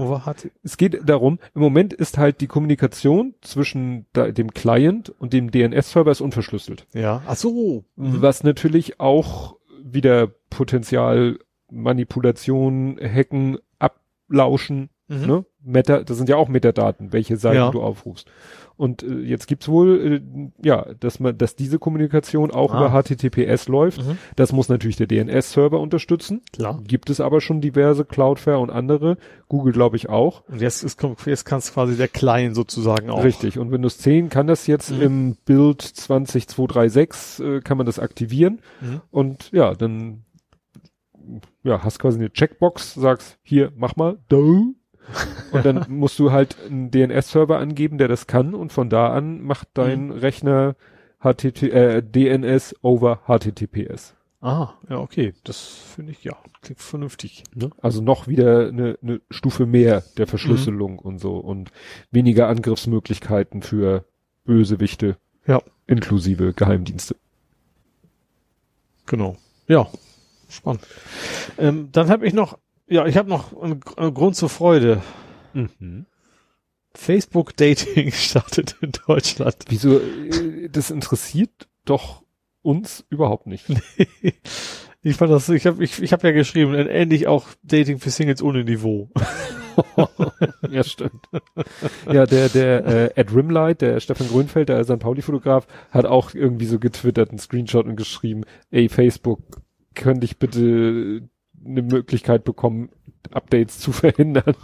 Es geht darum, im Moment ist halt die Kommunikation zwischen da, dem Client und dem DNS-Server ist unverschlüsselt. Ja. Ach so. Mhm. Was natürlich auch wieder Potenzial Manipulation, Hacken, Ablauschen Mhm. Ne? Meta, das sind ja auch Metadaten, welche Seiten ja. du aufrufst. Und äh, jetzt gibt's wohl, äh, ja, dass man, dass diese Kommunikation auch ah. über HTTPS läuft. Mhm. Das muss natürlich der DNS-Server unterstützen. Klar. Gibt es aber schon diverse Cloudflare und andere. Google glaube ich auch. Und jetzt ist jetzt kann es quasi der Client sozusagen auch. Richtig. Und Windows 10 kann das jetzt mhm. im Build 20236 äh, kann man das aktivieren. Mhm. Und ja, dann ja, hast quasi eine Checkbox, sagst, hier, mach mal, do, und dann musst du halt einen DNS-Server angeben, der das kann und von da an macht dein mhm. Rechner HTT, äh, DNS over HTTPS. Ah, ja, okay. Das finde ich, ja, klingt vernünftig. Ne? Also noch wieder eine, eine Stufe mehr der Verschlüsselung mhm. und so und weniger Angriffsmöglichkeiten für Bösewichte. Ja. Inklusive Geheimdienste. Genau. Ja. Spannend. Ähm, dann habe ich noch ja, ich habe noch einen, einen, Grund zur Freude. Mhm. Facebook Dating startet in Deutschland. Wieso? Äh, das interessiert doch uns überhaupt nicht. ich fand das, ich habe ich, ich hab ja geschrieben, endlich auch Dating für Singles ohne Niveau. ja, stimmt. Ja, der, der äh, Ed Rimlight, der Stefan Grünfeld, der St. Pauli-Fotograf, hat auch irgendwie so getwittert, einen Screenshot und geschrieben, ey, Facebook, könnte ich bitte eine Möglichkeit bekommen, Updates zu verhindern.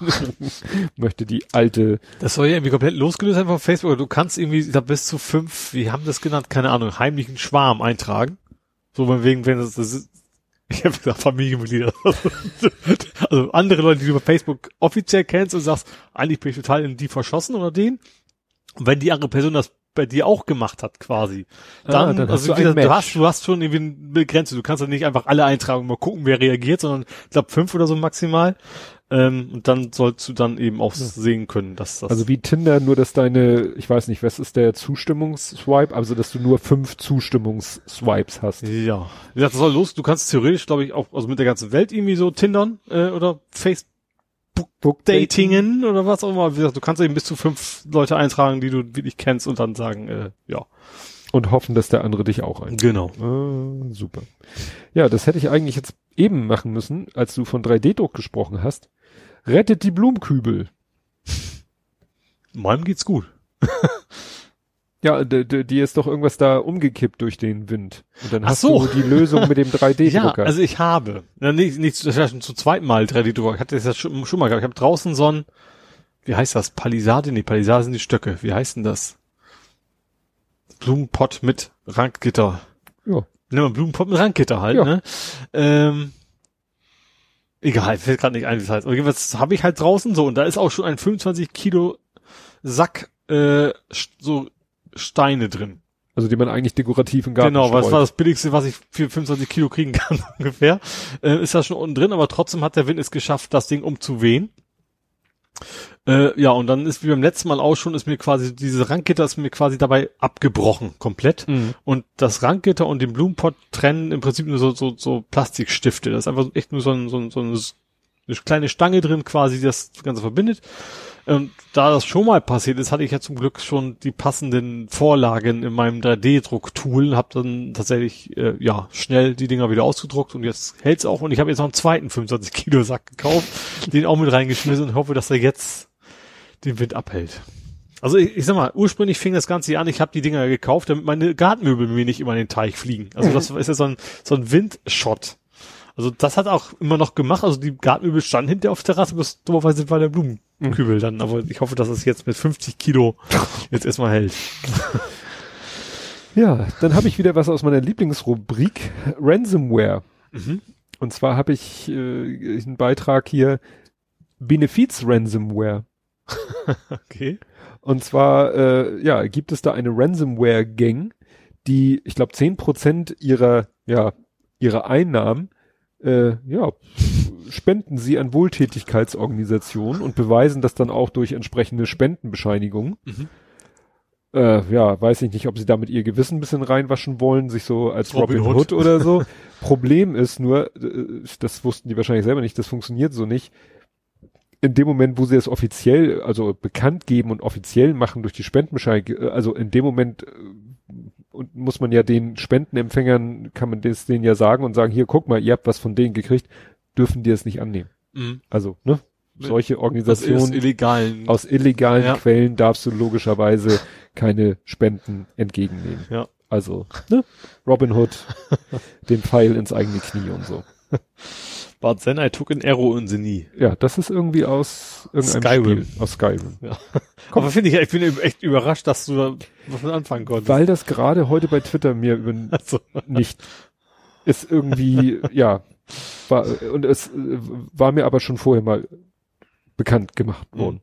möchte die alte. Das soll ja irgendwie komplett losgelöst sein von Facebook. Du kannst irgendwie da bis zu fünf, wie haben das genannt, keine Ahnung, heimlichen Schwarm eintragen. So wegen, wenn das, das ist, ich habe gesagt Familienmitglieder. also andere Leute, die du über Facebook offiziell kennst und sagst, eigentlich bin ich total in die verschossen oder den. Und wenn die andere Person das bei dir auch gemacht hat, quasi. Dann, ah, dann also du, du, hast, du hast schon irgendwie eine Grenze. Du kannst ja nicht einfach alle eintragen, mal gucken, wer reagiert, sondern ich glaube fünf oder so maximal. Ähm, und dann sollst du dann eben auch ja. sehen können, dass das. Also wie Tinder, nur dass deine, ich weiß nicht, was ist der Zustimmungsswipe, also dass du nur fünf Zustimmungsswipes hast. Ja. Ja, das soll los. Du kannst theoretisch, glaube ich, auch, also mit der ganzen Welt irgendwie so Tindern äh, oder Facebook Book-Datingen oder was auch immer. Wie gesagt, du kannst eben bis zu fünf Leute eintragen, die du wirklich kennst und dann sagen, äh, ja. Und hoffen, dass der andere dich auch eintragt. Genau. Äh, super. Ja, das hätte ich eigentlich jetzt eben machen müssen, als du von 3D-Druck gesprochen hast. Rettet die Blumenkübel. Meinem geht's gut. Ja, die ist doch irgendwas da umgekippt durch den Wind. Und dann Ach hast so. du die Lösung mit dem 3D-Drucker. ja, also ich habe, ja, nicht, nicht, das ist ja schon zum zweiten Mal 3D-Drucker. Ich hatte das ja schon, schon mal gehabt. Ich habe draußen so ein, wie heißt das? Palisade? Nee, Palisade sind die Stöcke. Wie heißt denn das? Blumenpott mit Randgitter. Ja. Nimm mal Blumenpott mit Randgitter halt, ja. ne? Ähm, egal, fällt gerade nicht ein, wie es heißt. Aber jedenfalls habe ich halt draußen so und da ist auch schon ein 25 Kilo Sack äh, so Steine drin. Also die man eigentlich dekorativ im Garten Genau, weil es war das billigste, was ich für 25 Kilo kriegen kann ungefähr. Äh, ist das schon unten drin, aber trotzdem hat der Wind es geschafft, das Ding umzuwehen. Äh, ja, und dann ist wie beim letzten Mal auch schon, ist mir quasi, diese Ranggitter ist mir quasi dabei abgebrochen, komplett. Mhm. Und das Ranggitter und den Blumenpott trennen im Prinzip nur so, so, so Plastikstifte. Das ist einfach echt nur so, ein, so, ein, so eine kleine Stange drin quasi, die das Ganze verbindet. Und da das schon mal passiert ist, hatte ich ja zum Glück schon die passenden Vorlagen in meinem 3D-Drucktool, habe dann tatsächlich äh, ja schnell die Dinger wieder ausgedruckt und jetzt hält's auch. Und ich habe jetzt noch einen zweiten 25 Kilo Sack gekauft, den auch mit reingeschmissen und hoffe, dass er jetzt den Wind abhält. Also ich, ich sag mal, ursprünglich fing das Ganze hier an, ich habe die Dinger gekauft, damit meine Gartenmöbel mir nicht immer in den Teich fliegen. Also das ist ja so ein, so ein Windshot. Also das hat auch immer noch gemacht. Also die Gartenmöbel standen hinter auf der Terrasse, bis dummerweise war der Blumenkübel dann. Aber ich hoffe, dass es jetzt mit 50 Kilo jetzt erstmal hält. Ja, dann habe ich wieder was aus meiner Lieblingsrubrik Ransomware. Mhm. Und zwar habe ich äh, einen Beitrag hier Benefiz Ransomware. okay. Und zwar äh, ja, gibt es da eine Ransomware Gang, die ich glaube zehn Prozent ihrer ja, ihrer Einnahmen äh, ja, spenden sie an Wohltätigkeitsorganisationen und beweisen das dann auch durch entsprechende Spendenbescheinigungen. Mhm. Äh, ja, weiß ich nicht, ob sie damit ihr Gewissen ein bisschen reinwaschen wollen, sich so als Robin, Robin Hood. Hood oder so. Problem ist nur, äh, das wussten die wahrscheinlich selber nicht, das funktioniert so nicht. In dem Moment, wo sie es offiziell, also bekannt geben und offiziell machen durch die Spendenbescheinigung, äh, also in dem Moment äh, und muss man ja den Spendenempfängern, kann man das denen ja sagen und sagen, hier, guck mal, ihr habt was von denen gekriegt, dürfen die es nicht annehmen. Mhm. Also, ne? solche Organisationen. Aus illegalen. Aus illegalen ja. Quellen darfst du logischerweise keine Spenden entgegennehmen. Ja. Also, ne? Robin Hood, den Pfeil ins eigene Knie und so. But then I took an arrow in the knee. Ja, das ist irgendwie aus irgendeinem Skyrim. Spiel. Aus Skyrim. Ja. Komm. Aber finde ich, ich bin echt überrascht, dass du da was mit anfangen konntest. Weil das gerade heute bei Twitter mir also. nicht ist irgendwie, ja, war, und es war mir aber schon vorher mal bekannt gemacht mhm. worden.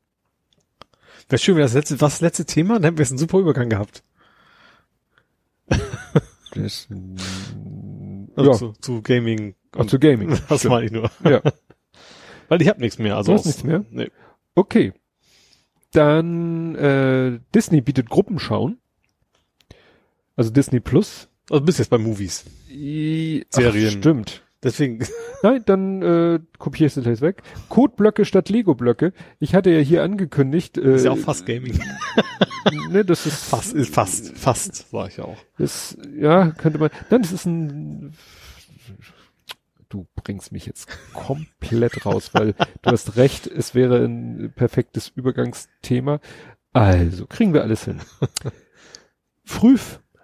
Wäre schön, wenn das letzte, was das letzte Thema? Dann hätten wir jetzt einen super Übergang gehabt. Das, also ja. zu, zu Gaming. Ach, zu Gaming. Das meine ich nur. Ja. Weil ich habe nichts mehr. Also du hast nichts mehr? Nee. Okay. Dann äh, Disney bietet Gruppenschauen. Also Disney Plus. Also bist jetzt bei Movies. I, Serien. Ach, stimmt. Deswegen. Nein, dann äh, kopiere ich es gleich weg. Codeblöcke statt Lego-Blöcke. Ich hatte ja hier angekündigt. Äh, ist ja auch fast Gaming. ne, das ist fast, ist fast, fast, war ich auch. Das, ja, könnte man. Nein, das ist ein. Du bringst mich jetzt komplett raus, weil du hast recht. Es wäre ein perfektes Übergangsthema. Also kriegen wir alles hin. Früh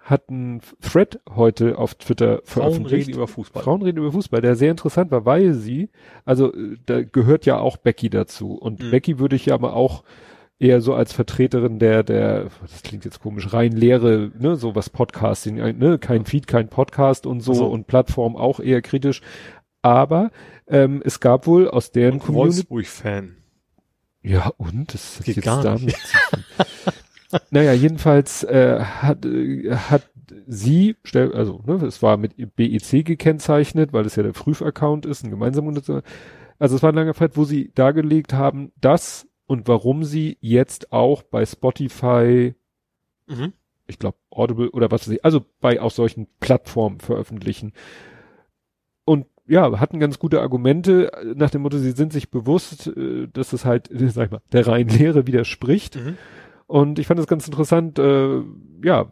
hat ein Thread heute auf Twitter veröffentlicht. Frauen reden über Fußball. Frauen reden über Fußball, der sehr interessant war, weil sie, also da gehört ja auch Becky dazu. Und mhm. Becky würde ich ja aber auch eher so als Vertreterin der, der, das klingt jetzt komisch, rein leere, ne, so was Podcasting, ne, kein Feed, kein Podcast und so, also. und Plattform auch eher kritisch. Aber ähm, es gab wohl aus deren Community. Wolfsburg-Fan. Ja, und? Das geht gar damit nicht. naja, jedenfalls äh, hat, äh, hat sie, also ne, es war mit BEC gekennzeichnet, weil es ja der Prüfaccount ist, ein gemeinsamer Also es war ein langer Zeit, wo sie dargelegt haben, dass und warum sie jetzt auch bei Spotify, mhm. ich glaube Audible oder was weiß ich, also bei auch solchen Plattformen veröffentlichen. Und ja, hatten ganz gute Argumente nach dem Motto, sie sind sich bewusst, äh, dass es halt, sag ich mal, der reinen Lehre widerspricht. Mhm. Und ich fand das ganz interessant, äh, ja,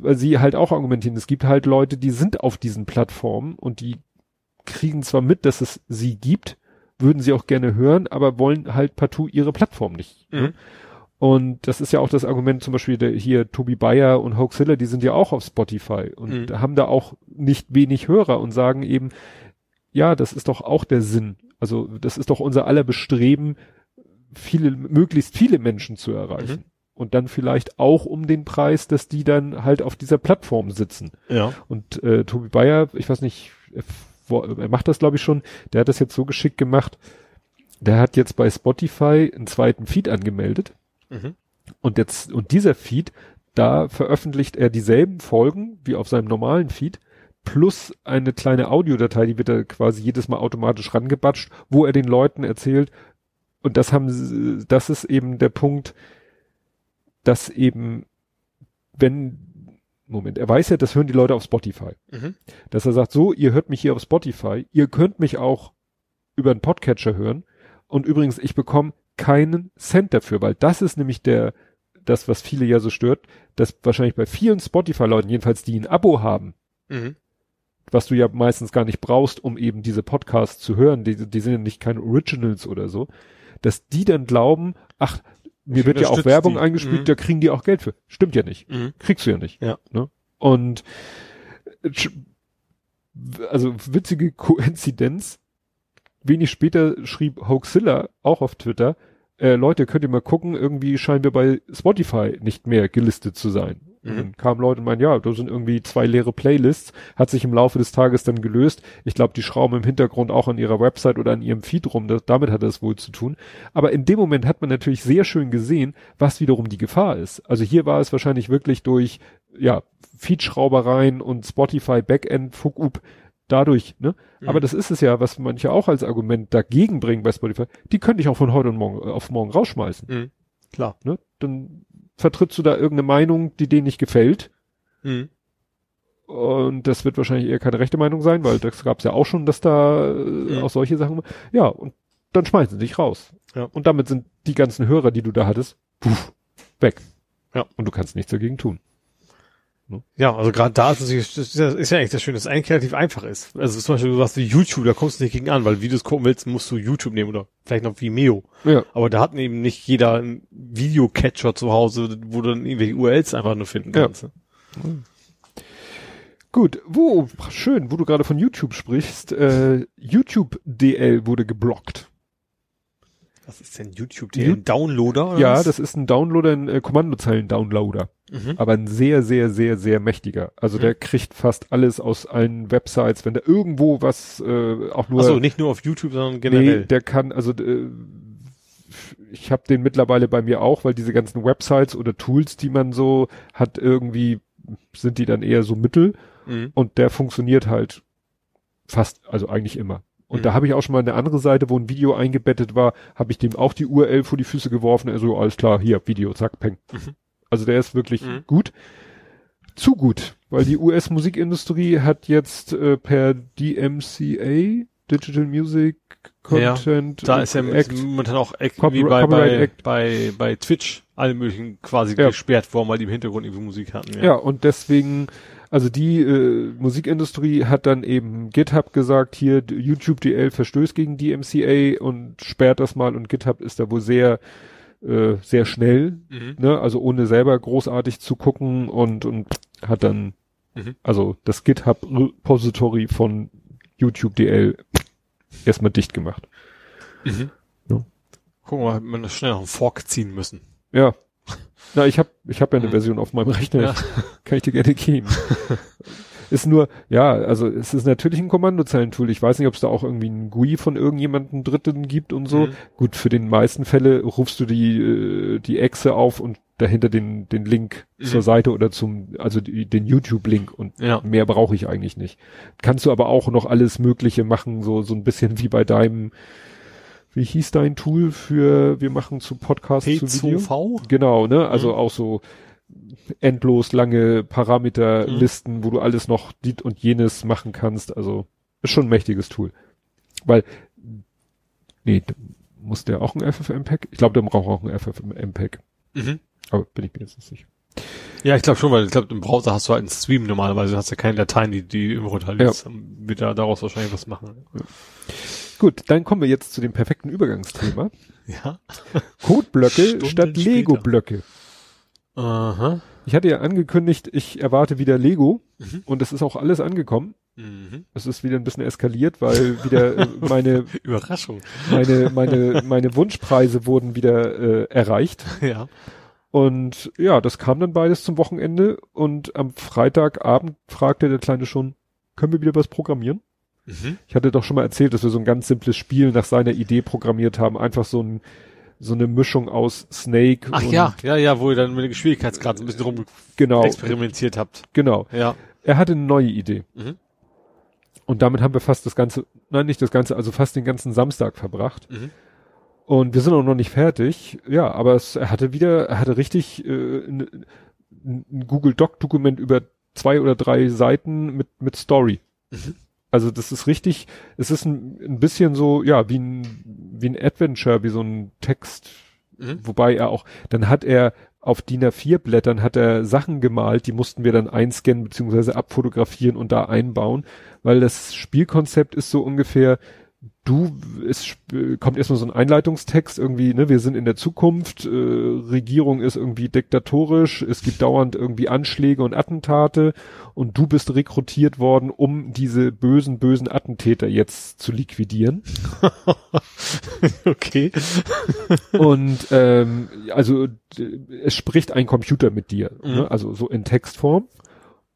weil sie halt auch argumentieren, es gibt halt Leute, die sind auf diesen Plattformen und die kriegen zwar mit, dass es sie gibt, würden sie auch gerne hören, aber wollen halt partout ihre Plattform nicht. Ne? Mhm. Und das ist ja auch das Argument, zum Beispiel der, hier Tobi Bayer und Hoaxilla, die sind ja auch auf Spotify und mhm. haben da auch nicht wenig Hörer und sagen eben, ja, das ist doch auch der Sinn. Also das ist doch unser aller Bestreben, viele, möglichst viele Menschen zu erreichen. Mhm. Und dann vielleicht auch um den Preis, dass die dann halt auf dieser Plattform sitzen. Ja. Und äh, Tobi Bayer, ich weiß nicht, er, er macht das glaube ich schon, der hat das jetzt so geschickt gemacht, der hat jetzt bei Spotify einen zweiten Feed angemeldet. Mhm. Und jetzt, und dieser Feed, da veröffentlicht er dieselben Folgen wie auf seinem normalen Feed, plus eine kleine Audiodatei, die wird er quasi jedes Mal automatisch rangebatscht, wo er den Leuten erzählt, und das haben, das ist eben der Punkt, dass eben, wenn, Moment, er weiß ja, das hören die Leute auf Spotify. Mhm. Dass er sagt, so, ihr hört mich hier auf Spotify, ihr könnt mich auch über einen Podcatcher hören. Und übrigens, ich bekomme keinen Cent dafür, weil das ist nämlich der, das, was viele ja so stört, dass wahrscheinlich bei vielen Spotify-Leuten, jedenfalls die ein Abo haben, mhm. was du ja meistens gar nicht brauchst, um eben diese Podcasts zu hören, die, die sind ja nicht keine Originals oder so, dass die dann glauben, ach, mir wird ja auch Werbung die. eingespielt, mhm. da kriegen die auch Geld für. Stimmt ja nicht. Mhm. Kriegst du ja nicht. Ja. Ne? Und äh, also witzige Koinzidenz. Wenig später schrieb Hoaxilla auch auf Twitter, äh, Leute, könnt ihr mal gucken, irgendwie scheinen wir bei Spotify nicht mehr gelistet zu sein. Mhm. Dann kamen Leute und meinen, ja, da sind irgendwie zwei leere Playlists, hat sich im Laufe des Tages dann gelöst. Ich glaube, die schrauben im Hintergrund auch an ihrer Website oder an ihrem Feed rum, das, damit hat das wohl zu tun. Aber in dem Moment hat man natürlich sehr schön gesehen, was wiederum die Gefahr ist. Also hier war es wahrscheinlich wirklich durch, ja, Feed-Schraubereien und Spotify Backend, Fuck-up, dadurch, ne? Mhm. Aber das ist es ja, was manche auch als Argument dagegen bringen bei Spotify. Die könnte ich auch von heute und morgen äh, auf morgen rausschmeißen. Mhm. Klar. Ne? Dann vertrittst du da irgendeine Meinung, die denen nicht gefällt. Mhm. Und das wird wahrscheinlich eher keine rechte Meinung sein, weil das gab es ja auch schon, dass da äh, mhm. auch solche Sachen. Ja, und dann schmeißen sie dich raus. Ja. Und damit sind die ganzen Hörer, die du da hattest, puff, weg. Ja. Und du kannst nichts dagegen tun. Ne? Ja, also gerade da ist es ist ja, ist ja echt das Schöne, dass es eigentlich relativ einfach ist. Also zum Beispiel, du hast wie YouTube, da kommst du nicht gegen an, weil Videos gucken willst, musst du YouTube nehmen oder vielleicht noch Vimeo. Ja. Aber da hat eben nicht jeder einen Videocatcher zu Hause, wo du dann irgendwelche URLs einfach nur finden kannst. Ja. Mhm. Gut, wo, schön, wo du gerade von YouTube sprichst, äh, YouTube DL wurde geblockt. Was ist denn YouTube DL? Ein Downloader? Oder ja, was? das ist ein Downloader, ein äh, Kommandozeilen-Downloader. Mhm. Aber ein sehr, sehr, sehr, sehr mächtiger. Also mhm. der kriegt fast alles aus allen Websites, wenn da irgendwo was äh, auch nur. Also nicht nur auf YouTube, sondern generell. Nee, der kann, also äh, ich habe den mittlerweile bei mir auch, weil diese ganzen Websites oder Tools, die man so hat, irgendwie sind die dann eher so mittel. Mhm. Und der funktioniert halt fast, also eigentlich immer. Und mhm. da habe ich auch schon mal eine andere Seite, wo ein Video eingebettet war, habe ich dem auch die URL vor die Füße geworfen. Also alles klar, hier, Video, zack, peng. Mhm. Also der ist wirklich mhm. gut. Zu gut, weil die US-Musikindustrie hat jetzt äh, per DMCA, Digital Music Content. Ja, da ist ja momentan auch wie bei, bei, bei, bei Twitch alle möglichen quasi ja. gesperrt worden, weil die im Hintergrund irgendwie Musik hatten. Ja, ja und deswegen also die äh, Musikindustrie hat dann eben GitHub gesagt, hier YouTube DL verstößt gegen DMCA und sperrt das mal und GitHub ist da wohl sehr äh, sehr schnell, mhm. ne? also ohne selber großartig zu gucken und und hat dann mhm. also das GitHub Repository von YouTube DL erstmal dicht gemacht. Mhm. Ja. Gucken wir mal, wir schnell noch einen Fork ziehen müssen. Ja, na, ich habe ich hab ja eine. Version auf meinem Rechner. Ja. Kann ich dir gerne geben. ist nur, ja, also es ist natürlich ein Kommandozeilentool. Ich weiß nicht, ob es da auch irgendwie ein GUI von irgendjemandem Dritten gibt und so. Mhm. Gut, für den meisten Fälle rufst du die, äh, die Exe auf und dahinter den, den Link mhm. zur Seite oder zum, also die, den YouTube-Link und ja. mehr brauche ich eigentlich nicht. Kannst du aber auch noch alles Mögliche machen, so, so ein bisschen wie bei deinem, wie hieß dein Tool für, wir machen zu Podcasts P2V? zu Video? Genau, ne, also mhm. auch so endlos lange Parameterlisten, mhm. wo du alles noch dit und jenes machen kannst, also ist schon ein mächtiges Tool. Weil, nee, muss der auch ein FFmpeg? Ich glaube, der braucht auch ein FFmpeg. Mhm. Aber bin ich mir jetzt nicht sicher. Ja, ich glaube schon, weil ich glaube, im Browser hast du halt einen Stream normalerweise, hast ja keine Dateien, die, die im runterlädst. Ja. Wird da daraus wahrscheinlich was machen. Ja. Gut, dann kommen wir jetzt zu dem perfekten Übergangsthema. Ja. Codeblöcke statt Lego-Blöcke. Aha. Ich hatte ja angekündigt, ich erwarte wieder Lego mhm. und es ist auch alles angekommen. Mhm. Es ist wieder ein bisschen eskaliert, weil wieder äh, meine Überraschung, meine meine meine Wunschpreise wurden wieder äh, erreicht. Ja. Und ja, das kam dann beides zum Wochenende und am Freitagabend fragte der Kleine schon, können wir wieder was programmieren? Mhm. Ich hatte doch schon mal erzählt, dass wir so ein ganz simples Spiel nach seiner Idee programmiert haben. Einfach so ein, so eine Mischung aus Snake. Ach ja, ja, ja, wo ihr dann mit dem Geschwindigkeitsgrad so ein bisschen rum genau. experimentiert habt. Genau. Ja. Er hatte eine neue Idee. Mhm. Und damit haben wir fast das ganze, nein, nicht das ganze, also fast den ganzen Samstag verbracht. Mhm. Und wir sind auch noch nicht fertig. Ja, aber es, er hatte wieder, er hatte richtig äh, ein, ein Google Doc Dokument über zwei oder drei Seiten mit mit Story. Mhm. Also das ist richtig, es ist ein, ein bisschen so, ja, wie ein, wie ein Adventure, wie so ein Text, mhm. wobei er auch, dann hat er auf DIN A4 Blättern hat er Sachen gemalt, die mussten wir dann einscannen beziehungsweise abfotografieren und da einbauen, weil das Spielkonzept ist so ungefähr, du, es kommt erstmal so ein Einleitungstext irgendwie, ne, wir sind in der Zukunft, äh, Regierung ist irgendwie diktatorisch, es gibt dauernd irgendwie Anschläge und Attentate und du bist rekrutiert worden, um diese bösen, bösen Attentäter jetzt zu liquidieren. okay. und ähm, also es spricht ein Computer mit dir, ne, mhm. ne, also so in Textform.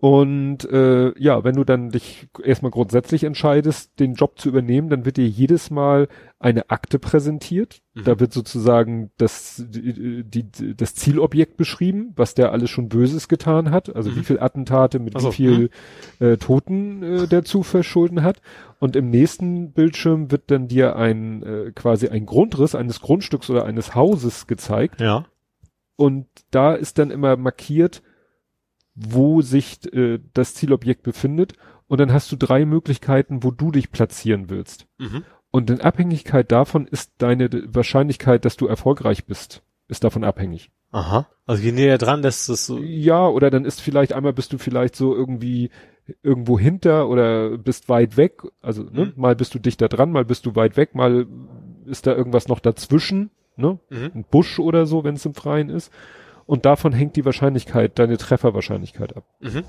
Und äh, ja, wenn du dann dich erstmal grundsätzlich entscheidest, den Job zu übernehmen, dann wird dir jedes Mal eine Akte präsentiert. Mhm. Da wird sozusagen das, die, die, das Zielobjekt beschrieben, was der alles schon Böses getan hat. Also mhm. wie viel Attentate mit also, wie viel äh, Toten äh, der zu verschulden hat. Und im nächsten Bildschirm wird dann dir ein äh, quasi ein Grundriss eines Grundstücks oder eines Hauses gezeigt. Ja. Und da ist dann immer markiert, wo sich äh, das Zielobjekt befindet. Und dann hast du drei Möglichkeiten, wo du dich platzieren willst. Mhm. Und in Abhängigkeit davon ist deine Wahrscheinlichkeit, dass du erfolgreich bist, ist davon abhängig. Aha. Also je näher dran, desto so. Ja, oder dann ist vielleicht einmal bist du vielleicht so irgendwie irgendwo hinter oder bist weit weg. Also ne, mhm. mal bist du dichter dran, mal bist du weit weg, mal ist da irgendwas noch dazwischen, ne? Mhm. Ein Busch oder so, wenn es im Freien ist. Und davon hängt die Wahrscheinlichkeit, deine Trefferwahrscheinlichkeit ab. Mhm.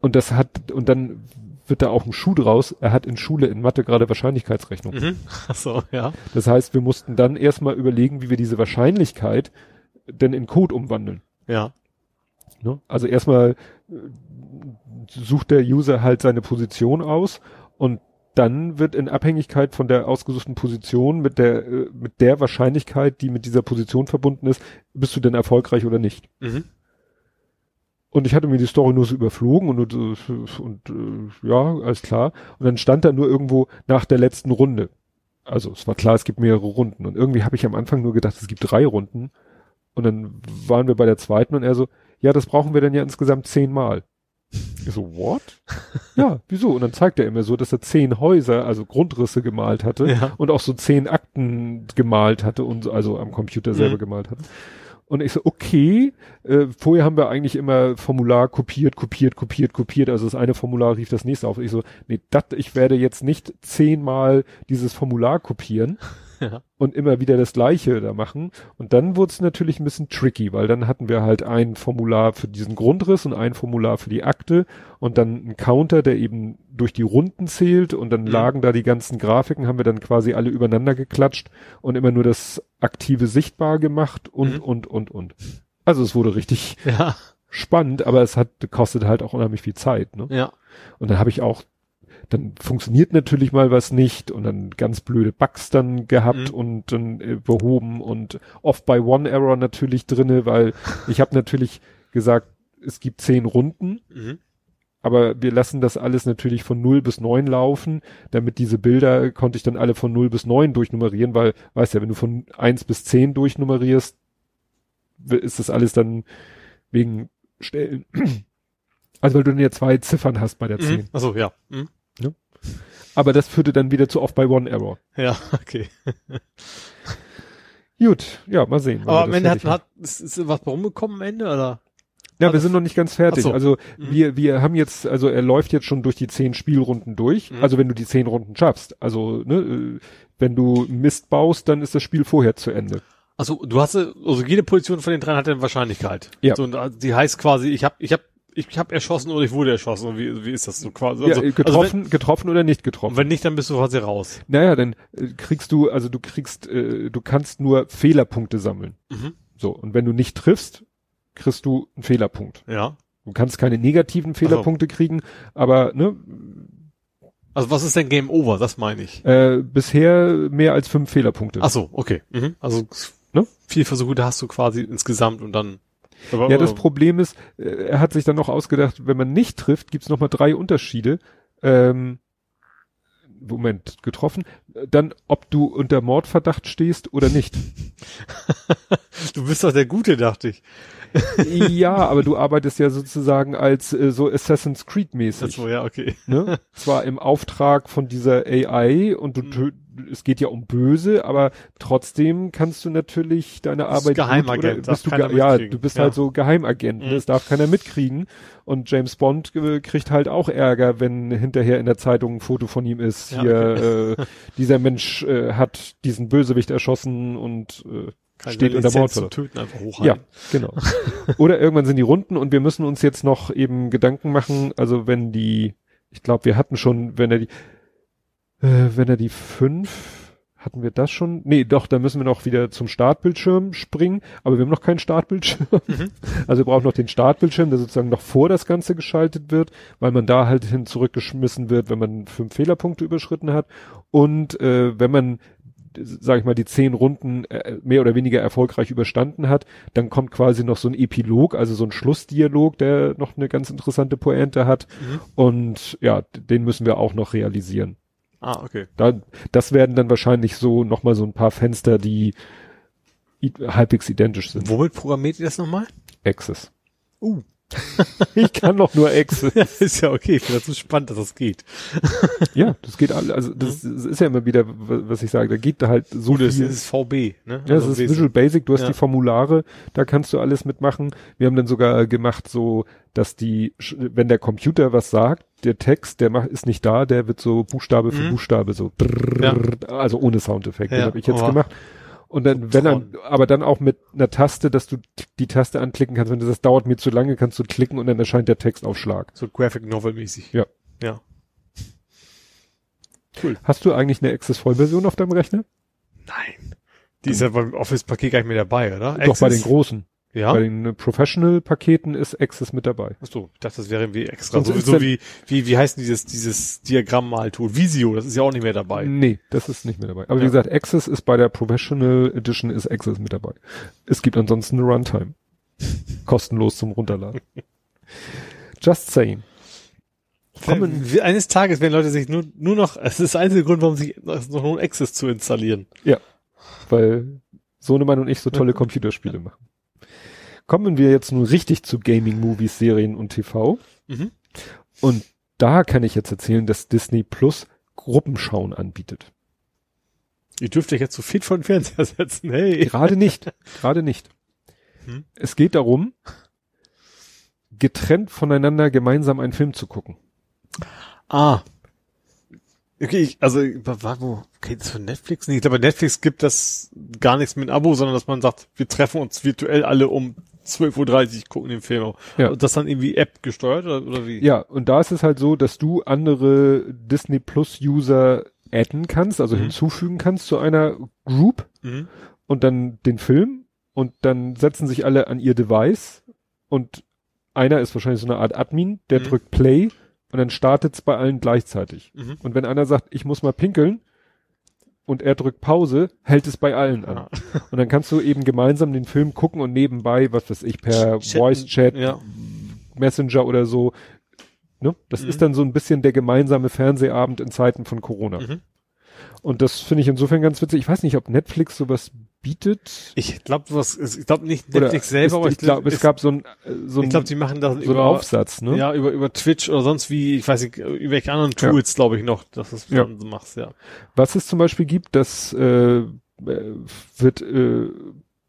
Und das hat, und dann wird da auch ein Schuh draus. Er hat in Schule in Mathe gerade Wahrscheinlichkeitsrechnung. Mhm. Ach so, ja. Das heißt, wir mussten dann erstmal überlegen, wie wir diese Wahrscheinlichkeit denn in Code umwandeln. Ja. Ne? Also erstmal äh, sucht der User halt seine Position aus und dann wird in Abhängigkeit von der ausgesuchten Position mit der äh, mit der Wahrscheinlichkeit, die mit dieser Position verbunden ist, bist du denn erfolgreich oder nicht. Mhm. Und ich hatte mir die Story nur so überflogen und, und, und äh, ja, alles klar. Und dann stand da nur irgendwo nach der letzten Runde. Also es war klar, es gibt mehrere Runden. Und irgendwie habe ich am Anfang nur gedacht, es gibt drei Runden. Und dann waren wir bei der zweiten und er so, ja, das brauchen wir dann ja insgesamt zehnmal. Ich so, what? ja, wieso? Und dann zeigt er immer so, dass er zehn Häuser, also Grundrisse gemalt hatte ja. und auch so zehn Akten gemalt hatte und also am Computer selber mhm. gemalt hatte. Und ich so, okay, äh, vorher haben wir eigentlich immer Formular kopiert, kopiert, kopiert, kopiert. Also das eine Formular rief das nächste auf. Ich so, nee, dat, ich werde jetzt nicht zehnmal dieses Formular kopieren ja. und immer wieder das gleiche da machen. Und dann wurde es natürlich ein bisschen tricky, weil dann hatten wir halt ein Formular für diesen Grundriss und ein Formular für die Akte und dann ein Counter, der eben durch die Runden zählt und dann mhm. lagen da die ganzen Grafiken, haben wir dann quasi alle übereinander geklatscht und immer nur das aktive sichtbar gemacht und, mhm. und, und, und. Also es wurde richtig ja. spannend, aber es hat, kostet halt auch unheimlich viel Zeit, ne? Ja. Und dann habe ich auch, dann funktioniert natürlich mal was nicht und dann ganz blöde Bugs dann gehabt mhm. und dann äh, behoben und off by one Error natürlich drinne, weil ich habe natürlich gesagt, es gibt zehn Runden. Mhm aber wir lassen das alles natürlich von 0 bis 9 laufen, damit diese Bilder konnte ich dann alle von 0 bis 9 durchnummerieren, weil, weißt ja, wenn du von 1 bis 10 durchnummerierst, ist das alles dann wegen Stellen. Also weil du dann ja zwei Ziffern hast bei der 10. Mhm. Achso, ja. Mhm. Aber das führte dann wieder zu Off-by-One-Error. Ja, okay. Gut, ja, mal sehen. Aber am Ende hat, hat ist, ist was rumgekommen am Ende, oder? Ja, wir sind noch nicht ganz fertig. So. Also mhm. wir, wir haben jetzt, also er läuft jetzt schon durch die zehn Spielrunden durch. Mhm. Also wenn du die zehn Runden schaffst. Also, ne, äh, wenn du Mist baust, dann ist das Spiel vorher zu Ende. Also du hast, also jede Position von den dreien hat eine Wahrscheinlichkeit. Ja. So, und äh, die heißt quasi, ich habe, ich habe ich habe erschossen oder ich wurde erschossen. Wie, wie ist das so quasi? Also, ja, getroffen, also wenn, getroffen oder nicht getroffen. Wenn nicht, dann bist du quasi raus. Naja, dann äh, kriegst du, also du kriegst, äh, du kannst nur Fehlerpunkte sammeln. Mhm. So, und wenn du nicht triffst, kriegst du einen Fehlerpunkt. Ja. Du kannst keine negativen Fehlerpunkte also. kriegen, aber ne. Also was ist denn Game Over? Das meine ich. Äh, bisher mehr als fünf Fehlerpunkte. Ach so, okay. Mhm. Also ne? vier Versuche da hast du quasi insgesamt und dann. Aber, ja, das Problem ist, äh, er hat sich dann noch ausgedacht, wenn man nicht trifft, gibt's noch mal drei Unterschiede. Ähm, Moment, getroffen, dann ob du unter Mordverdacht stehst oder nicht. du bist doch der Gute, dachte ich ja, aber du arbeitest ja sozusagen als äh, so Assassin's Creed mäßig. Ach so, ja, okay. Ne? Zwar im Auftrag von dieser AI und du mhm. Es geht ja um böse, aber trotzdem kannst du natürlich deine Arbeit Geheimagent, bist du ja, du bist ja. halt so Geheimagent, mhm. das darf keiner mitkriegen und James Bond kriegt halt auch Ärger, wenn hinterher in der Zeitung ein Foto von ihm ist, ja, hier okay. äh, dieser Mensch äh, hat diesen Bösewicht erschossen und äh, steht unter Bord. Zu töten, einfach Ja, genau. Oder irgendwann sind die Runden und wir müssen uns jetzt noch eben Gedanken machen, also wenn die, ich glaube, wir hatten schon, wenn er die, äh, wenn er die fünf, hatten wir das schon? Nee, doch, da müssen wir noch wieder zum Startbildschirm springen, aber wir haben noch keinen Startbildschirm. Mhm. Also wir brauchen noch den Startbildschirm, der sozusagen noch vor das Ganze geschaltet wird, weil man da halt hin zurückgeschmissen wird, wenn man fünf Fehlerpunkte überschritten hat. Und äh, wenn man sage ich mal, die zehn Runden äh, mehr oder weniger erfolgreich überstanden hat, dann kommt quasi noch so ein Epilog, also so ein Schlussdialog, der noch eine ganz interessante Pointe hat. Mhm. Und ja, den müssen wir auch noch realisieren. Ah, okay. Da, das werden dann wahrscheinlich so nochmal so ein paar Fenster, die halbwegs identisch sind. Womit programmiert ihr das nochmal? Access. Uh, ich kann doch nur Access. Ja, ist ja okay, ich finde das so spannend, dass das geht. ja, das geht all, also das, das, ist ja immer wieder, was ich sage, da geht da halt so Gut, viel. Das ist VB, ne? Ja, das also ist Visual Basic, du hast ja. die Formulare, da kannst du alles mitmachen. Wir haben dann sogar gemacht so, dass die, wenn der Computer was sagt, der Text, der macht, ist nicht da, der wird so Buchstabe für mhm. Buchstabe so, brrr, ja. also ohne Soundeffekt, ja, das habe ich jetzt oh. gemacht. Und dann, wenn dann, aber dann auch mit einer Taste, dass du die Taste anklicken kannst. Wenn du das dauert mir zu lange, kannst du klicken und dann erscheint der Textaufschlag. So Graphic Novel mäßig. Ja. Ja. Cool. Hast du eigentlich eine Access Vollversion auf deinem Rechner? Nein. Die ist ja beim Office-Paket gar nicht mehr dabei, oder? Doch, Access? bei den großen. Ja. Bei den Professional-Paketen ist Access mit dabei. Ach so, ich dachte, das wäre irgendwie extra. So, so wie, wie, wie heißt dieses, dieses Diagramm-Maltool? Visio, das ist ja auch nicht mehr dabei. Nee, das ist nicht mehr dabei. Aber ja. wie gesagt, Access ist bei der Professional Edition ist Access mit dabei. Es gibt ansonsten eine Runtime. Kostenlos zum Runterladen. Just saying. Kommen. Eines Tages werden Leute sich nur, nur noch, es ist der einzige Grund, warum sich noch nur Access zu installieren. Ja. Weil Sohnemann und ich so tolle Computerspiele machen. Kommen wir jetzt nun richtig zu Gaming, Movies, Serien und TV. Mhm. Und da kann ich jetzt erzählen, dass Disney Plus Gruppenschauen anbietet. Ihr dürft euch jetzt zu viel von Fernseher setzen, hey. Gerade nicht, gerade nicht. Hm? Es geht darum, getrennt voneinander gemeinsam einen Film zu gucken. Ah. Okay, ich, also, wo, okay, das von Netflix? Nee, ich glaube, Netflix gibt das gar nichts mit Abo, sondern dass man sagt, wir treffen uns virtuell alle um 12.30 Uhr gucken den Film. Ja. Und das dann irgendwie App gesteuert oder, oder wie? Ja, und da ist es halt so, dass du andere Disney Plus User adden kannst, also mhm. hinzufügen kannst zu einer Group mhm. und dann den Film und dann setzen sich alle an ihr Device und einer ist wahrscheinlich so eine Art Admin, der mhm. drückt Play und dann startet's bei allen gleichzeitig. Mhm. Und wenn einer sagt, ich muss mal pinkeln, und er drückt Pause, hält es bei allen an. Ja. Und dann kannst du eben gemeinsam den Film gucken und nebenbei, was weiß ich, per Voice Chat, ja. Messenger oder so. Ne? Das mhm. ist dann so ein bisschen der gemeinsame Fernsehabend in Zeiten von Corona. Mhm. Und das finde ich insofern ganz witzig. Ich weiß nicht, ob Netflix sowas bietet. Ich glaube, was, ich glaube nicht Netflix selber, aber ich glaube, es gab so ein, so ein, ich glaube, die machen das so über Aufsatz, ne? Ja, über über Twitch oder sonst wie, ich weiß nicht, über welche anderen Tools, ja. glaube ich noch, dass du es ja. so machst, ja. Was es zum Beispiel gibt, das äh, wird äh,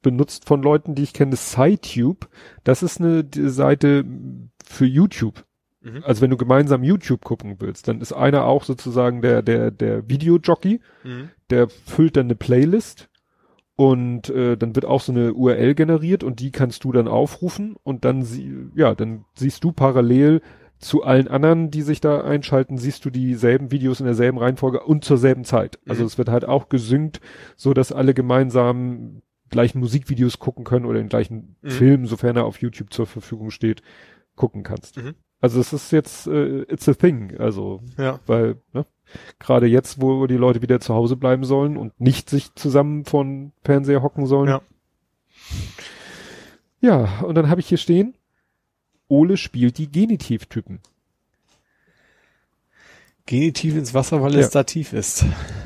benutzt von Leuten, die ich kenne, SciTube. Das ist eine Seite für YouTube. Mhm. Also wenn du gemeinsam YouTube gucken willst, dann ist einer auch sozusagen der der der Videojockey, mhm. der füllt dann eine Playlist und äh, dann wird auch so eine URL generiert und die kannst du dann aufrufen und dann sie, ja, dann siehst du parallel zu allen anderen, die sich da einschalten, siehst du dieselben Videos in derselben Reihenfolge und zur selben Zeit. Also mhm. es wird halt auch gesynkt, so dass alle gemeinsam gleichen Musikvideos gucken können oder den gleichen mhm. Film, sofern er auf YouTube zur Verfügung steht, gucken kannst. Mhm. Also es ist jetzt, äh, it's a thing, also, ja. weil, ne? Gerade jetzt, wo die Leute wieder zu Hause bleiben sollen und nicht sich zusammen von Fernseher hocken sollen. Ja. Ja, und dann habe ich hier stehen, Ole spielt die Genitivtypen. Genitiv ins Wasser, weil ja. es da tief ist.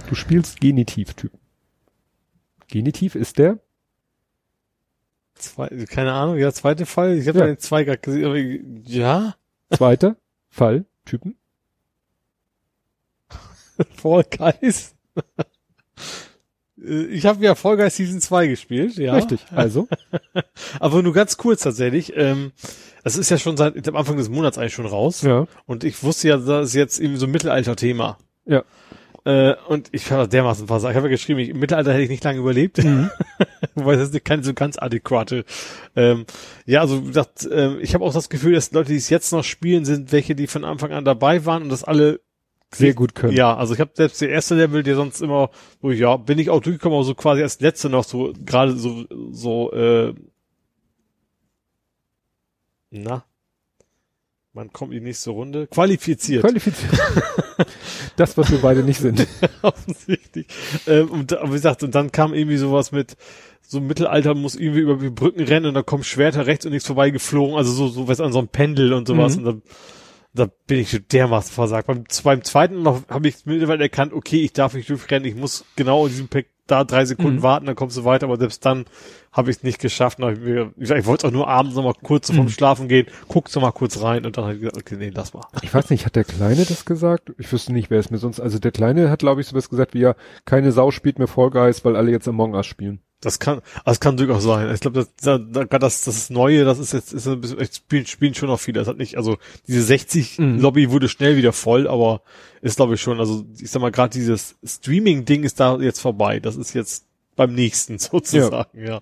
Du spielst Genitivtypen. Genitiv ist der? Zwei, keine Ahnung, ja, zweite Fall. Ich habe ja. den zwei gerade gesehen, aber ja. Zweiter Fall, Typen. Fall Guys. Ich habe ja Fall Guys Season 2 gespielt, ja. Richtig, also. Aber nur ganz kurz tatsächlich. Ähm, das ist ja schon seit am Anfang des Monats eigentlich schon raus. Ja. Und ich wusste ja, das ist jetzt irgendwie so ein Mittelalter-Thema. Ja. Äh, und ich habe dermaßen versagt. Ich habe ja geschrieben, ich, im Mittelalter hätte ich nicht lange überlebt. Mhm. Wobei das ist keine so ganz adäquate. Ähm, ja, also das, äh, ich habe auch das Gefühl, dass Leute, die es jetzt noch spielen, sind welche, die von Anfang an dabei waren und das alle sehr gut können. Ja, also ich habe selbst der erste Level, der sonst immer, wo ich, ja, bin ich auch durchgekommen, aber so quasi als letzte noch so, gerade so, so, äh, na, man kommt in die nächste Runde. Qualifiziert. Qualifiziert. das, was wir beide nicht sind. Offensichtlich. Ähm, und wie gesagt, und dann kam irgendwie sowas mit, so im Mittelalter muss irgendwie über die Brücken rennen und da kommen Schwerter rechts und nichts vorbeigeflogen, also so, so was an so einem Pendel und sowas. Mhm. Und dann da bin ich schon dermaßen versagt. Beim, beim zweiten noch habe ich mittlerweile erkannt, okay, ich darf nicht durchrennen, ich muss genau in diesem da drei Sekunden mhm. warten, dann kommst du weiter, aber selbst dann habe ich es nicht geschafft. Ich, mir, ich, ich wollte auch nur abends noch mal kurz mhm. vom Schlafen gehen, guckst noch mal kurz rein und dann habe ich gesagt, okay, nee, lass mal. Ich weiß nicht, hat der Kleine das gesagt? Ich wüsste nicht, wer es mir sonst, also der Kleine hat, glaube ich, sowas gesagt wie ja, keine Sau spielt mehr Fall Guys, weil alle jetzt Among Us spielen. Das kann, das kann durchaus sein. Ich glaube, das, das, das, das Neue, das ist jetzt, ist ein bisschen, spielen, spielen schon noch viele. Das hat nicht, also diese 60 mhm. Lobby wurde schnell wieder voll, aber ist glaube ich schon, also ich sag mal, gerade dieses Streaming-Ding ist da jetzt vorbei. Das ist jetzt beim nächsten sozusagen, ja. ja.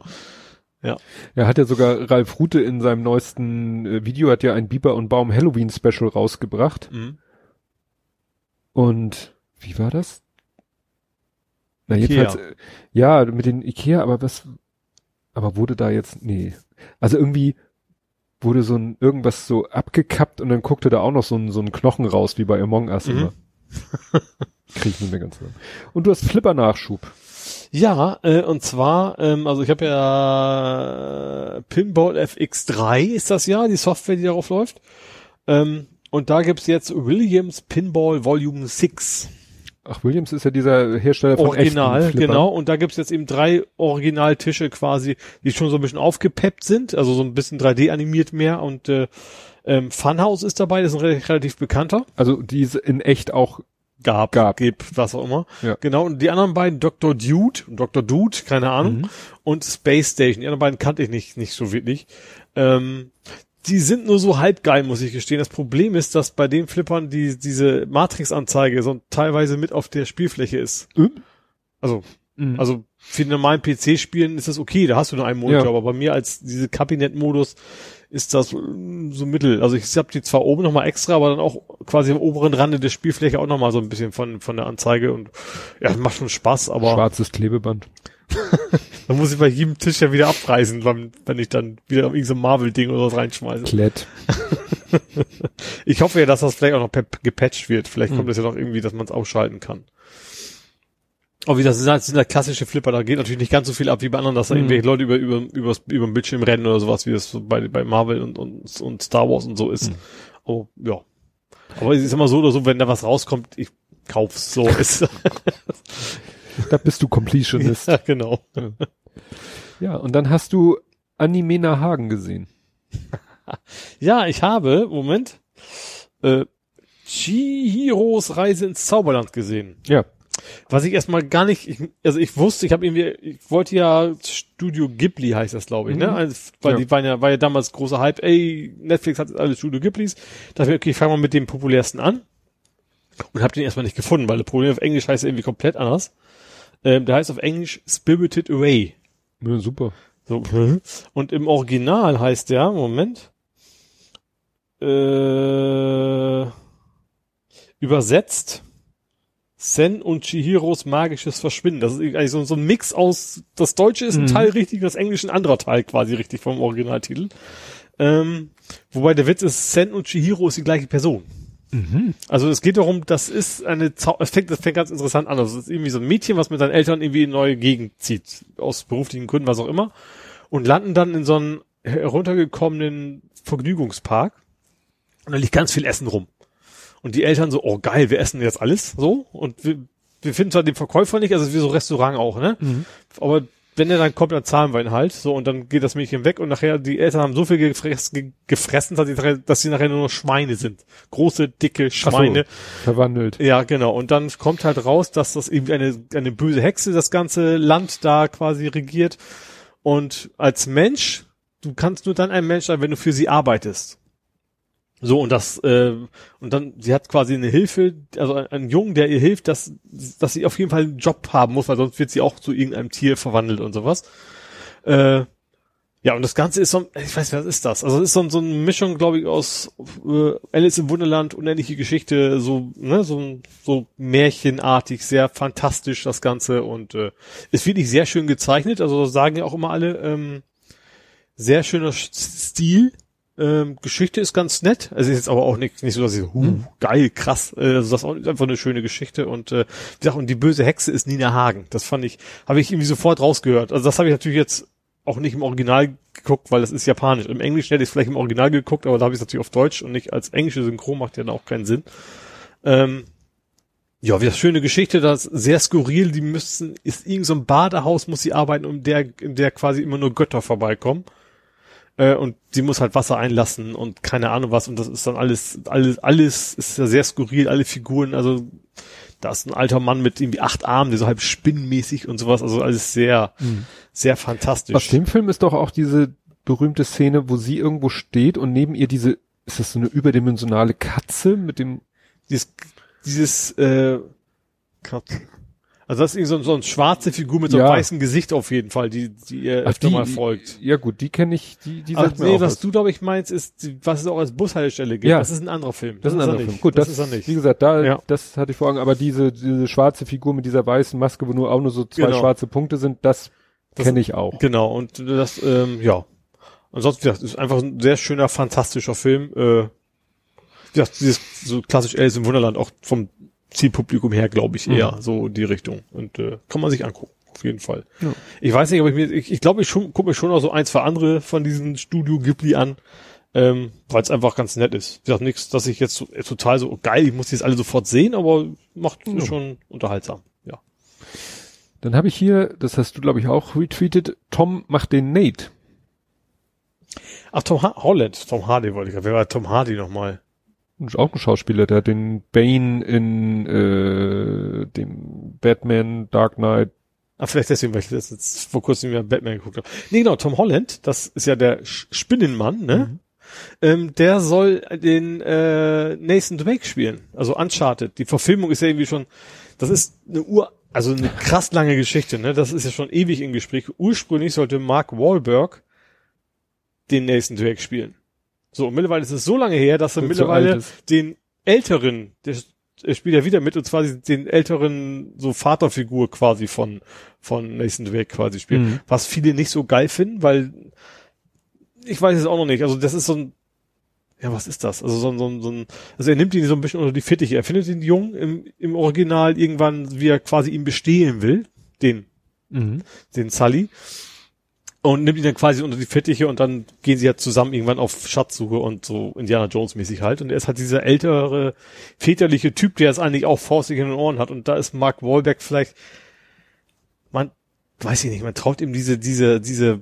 Ja. Er hat ja sogar Ralf Rute in seinem neuesten äh, Video hat ja ein Biber und Baum Halloween Special rausgebracht. Mhm. Und wie war das? Na, jedenfalls, äh, ja, mit den Ikea, aber was, aber wurde da jetzt, nee. Also irgendwie wurde so ein, irgendwas so abgekappt und dann guckte da auch noch so ein, so ein Knochen raus, wie bei Among Us mhm. immer. Krieg ich nicht mehr ganz lang. Und du hast Flipper-Nachschub. Ja, äh, und zwar, ähm, also ich habe ja Pinball FX3 ist das ja, die Software, die darauf läuft. Ähm, und da gibt's jetzt Williams Pinball Volume 6. Ach, Williams ist ja dieser Hersteller von Original, genau. Und da gibt's jetzt eben drei Originaltische quasi, die schon so ein bisschen aufgepeppt sind, also so ein bisschen 3D animiert mehr und äh, ähm, Funhouse ist dabei, das ist ein relativ bekannter. Also die in echt auch gab, gab. gibt, was auch immer. Ja. Genau, und die anderen beiden, Dr. Dude, Dr. Dude, keine Ahnung, mhm. und Space Station, die anderen beiden kannte ich nicht, nicht so wirklich. Ähm, die sind nur so halb geil, muss ich gestehen. Das Problem ist, dass bei den Flippern die, diese Matrix-Anzeige so teilweise mit auf der Spielfläche ist. Mhm. Also, mhm. also für normalen PC-Spielen ist das okay, da hast du nur einen Monitor, ja. aber bei mir als diese Kabinett-Modus ist das mm, so mittel. Also ich habe die zwar oben nochmal extra, aber dann auch quasi am oberen Rande der Spielfläche auch nochmal so ein bisschen von, von der Anzeige und ja, macht schon Spaß, aber. Schwarzes Klebeband. dann muss ich bei jedem Tisch ja wieder abreißen, wenn, wenn ich dann wieder irgendein so Marvel-Ding oder was reinschmeiße. Klett. ich hoffe ja, dass das vielleicht auch noch gepatcht wird. Vielleicht kommt hm. es ja noch irgendwie, dass man es ausschalten kann. Aber wie das sind halt, sind halt klassische Flipper, da geht natürlich nicht ganz so viel ab wie bei anderen, dass da mhm. irgendwelche Leute über, über, über, über den Bildschirm rennen oder sowas, wie das so bei, bei Marvel und, und, und Star Wars und so ist. Mhm. Aber, ja. Aber es ist immer so oder so, wenn da was rauskommt, ich kauf's, so ist. da bist du Completionist. Ja, genau. Ja, und dann hast du Animena Hagen gesehen. ja, ich habe, Moment, äh, Chihiros Reise ins Zauberland gesehen. Ja. Was ich erstmal gar nicht, ich, also ich wusste, ich habe irgendwie, ich wollte ja Studio Ghibli heißt das, glaube ich, ne? mhm. ne? Also, weil ja. die waren ja, war ja damals großer Hype, ey, Netflix hat alle Studio Ghiblis. Da dachte ich, okay, ich fange mal mit dem populärsten an. Und habe den erstmal nicht gefunden, weil der Problem auf Englisch heißt irgendwie komplett anders. Ähm, der heißt auf Englisch Spirited Away. Ja, super. So. Und im Original heißt der, Moment, äh, übersetzt Sen und Chihiros magisches Verschwinden. Das ist eigentlich so, so ein Mix aus, das Deutsche ist ein mhm. Teil richtig das Englische ein anderer Teil quasi richtig vom Originaltitel. Ähm, wobei der Witz ist, Sen und Chihiro ist die gleiche Person. Mhm. Also es geht darum, das ist eine, Zau es fängt, das fängt ganz interessant an. Also es ist irgendwie so ein Mädchen, was mit seinen Eltern irgendwie in eine neue Gegend zieht. Aus beruflichen Gründen, was auch immer. Und landen dann in so einem heruntergekommenen Vergnügungspark. Und da liegt ganz viel Essen rum. Und die Eltern so, oh geil, wir essen jetzt alles so. Und wir, wir finden zwar den Verkäufer nicht, also wie so Restaurant auch, ne? Mhm. Aber wenn er dann kommt, dann zahlen wir ihn halt. So, und dann geht das Mädchen weg und nachher, die Eltern haben so viel gefressen, gefressen dass, sie, dass sie nachher nur noch Schweine sind. Große, dicke Schweine. So, verwandelt. Ja, genau. Und dann kommt halt raus, dass das irgendwie eine, eine böse Hexe das ganze Land da quasi regiert. Und als Mensch, du kannst nur dann ein Mensch sein, wenn du für sie arbeitest. So, und das, äh, und dann, sie hat quasi eine Hilfe, also einen Jungen, der ihr hilft, dass, dass sie auf jeden Fall einen Job haben muss, weil sonst wird sie auch zu irgendeinem Tier verwandelt und sowas. Äh, ja, und das Ganze ist so, ich weiß nicht, was ist das? Also es ist so, so eine Mischung, glaube ich, aus äh, Alice im Wunderland, unendliche Geschichte, so, ne, so, so märchenartig, sehr fantastisch das Ganze und äh, ist wirklich sehr schön gezeichnet, also sagen ja auch immer alle, ähm, sehr schöner Stil, ähm, Geschichte ist ganz nett. Also ist jetzt aber auch nicht, nicht so, dass ich so, huh, mhm. geil, krass. Äh, also das ist einfach eine schöne Geschichte. Und äh, wie gesagt, und die böse Hexe ist Nina Hagen. Das fand ich, habe ich irgendwie sofort rausgehört. Also das habe ich natürlich jetzt auch nicht im Original geguckt, weil das ist japanisch. Im Englischen hätte ich es vielleicht im Original geguckt, aber da habe ich es natürlich auf Deutsch und nicht als englische Synchron, macht ja dann auch keinen Sinn. Ähm, Ja, wie das schöne Geschichte, das sehr skurril, die müssen, ist irgend so ein Badehaus, muss sie arbeiten, um der, in der quasi immer nur Götter vorbeikommen. Äh, und sie muss halt Wasser einlassen und keine Ahnung was, und das ist dann alles, alles, alles ist ja sehr skurril, alle Figuren, also da ist ein alter Mann mit irgendwie acht Armen, der so halb spinnenmäßig und sowas, also alles sehr, mhm. sehr fantastisch. Aus dem Film ist doch auch diese berühmte Szene, wo sie irgendwo steht und neben ihr diese, ist das so eine überdimensionale Katze mit dem dieses dieses äh, also das ist irgendwie so, so eine schwarze Figur mit so einem ja. weißen Gesicht auf jeden Fall, die, die ihr öfter die, mal folgt. Ja gut, die kenne ich, die, die sagt Ach, nee, was, was du glaube ich meinst, ist, was es auch als Bushaltestelle gibt. Ja. Das ist ein anderer Film. Das, das ist ein anderer Film. Gut, das, das, ist er nicht. Wie gesagt, da, ja. das hatte ich vor Augen, aber diese, diese schwarze Figur mit dieser weißen Maske, wo nur auch nur so zwei genau. schwarze Punkte sind, das, das kenne ich auch. Genau, und das, ähm, ja. Ansonsten, das ist einfach ein sehr schöner, fantastischer Film. Äh, ja, dieses so klassisch Alice im Wunderland, auch vom Zielpublikum her, glaube ich, eher mhm. so die Richtung. Und äh, kann man sich angucken, auf jeden Fall. Ja. Ich weiß nicht, aber ich mir, ich, ich glaube, ich gucke mir schon noch so ein, zwei andere von diesen Studio Ghibli an, ähm, weil es einfach ganz nett ist. Wie gesagt, nichts, dass ich jetzt so, total so geil, ich muss die jetzt alle sofort sehen, aber macht ja. schon unterhaltsam, ja. Dann habe ich hier, das hast du glaube ich auch retweetet, Tom macht den Nate. Ach, Tom ha Holland, Tom Hardy wollte ich. Wer war Tom Hardy nochmal? Auch ein Schauspieler, der hat den Bane in äh, dem Batman Dark Knight. Ah, vielleicht deswegen, weil ich das jetzt vor kurzem wieder Batman geguckt habe. Nee, genau, Tom Holland, das ist ja der Spinnenmann, ne? Mhm. Ähm, der soll den äh, Nathan Drake spielen, also Uncharted. Die Verfilmung ist ja irgendwie schon, das ist eine Ur, also eine krass lange Geschichte, ne? Das ist ja schon ewig im Gespräch. Ursprünglich sollte Mark Wahlberg den Nathan Drake spielen. So, und mittlerweile ist es so lange her, dass er mittlerweile den älteren, der, der spielt ja wieder mit, und zwar den älteren, so Vaterfigur quasi von, von Nathan Drake quasi spielt. Mhm. Was viele nicht so geil finden, weil, ich weiß es auch noch nicht, also das ist so ein, ja, was ist das? Also so ein, so ein, so ein also er nimmt ihn so ein bisschen unter die Fittiche. Er findet den Jungen im, im Original irgendwann, wie er quasi ihm bestehen will, den, mhm. den Sully und nimmt ihn dann quasi unter die Fittiche und dann gehen sie ja zusammen irgendwann auf Schatzsuche und so Indiana Jones mäßig halt. Und er ist halt dieser ältere, väterliche Typ, der es eigentlich auch faustig in den Ohren hat. Und da ist Mark Wahlberg vielleicht, man, weiß ich nicht, man traut ihm diese, diese, diese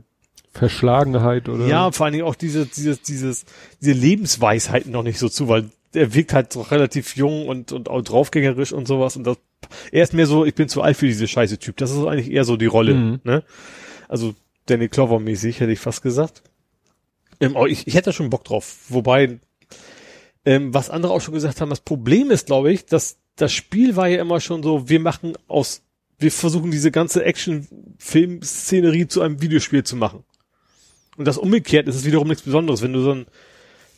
Verschlagenheit oder? Ja, vor allen Dingen auch diese, dieses, dieses, diese Lebensweisheiten noch nicht so zu, weil er wirkt halt so relativ jung und, und auch draufgängerisch und sowas und das, er ist mehr so, ich bin zu alt für diese scheiße Typ. Das ist eigentlich eher so die Rolle, mhm. ne? Also, Danny Clover mäßig, hätte ich fast gesagt. Ähm, ich, ich hätte schon Bock drauf. Wobei, ähm, was andere auch schon gesagt haben, das Problem ist, glaube ich, dass das Spiel war ja immer schon so, wir machen aus, wir versuchen diese ganze Action-Film-Szenerie zu einem Videospiel zu machen. Und das umgekehrt ist es wiederum nichts Besonderes. Wenn du so ein,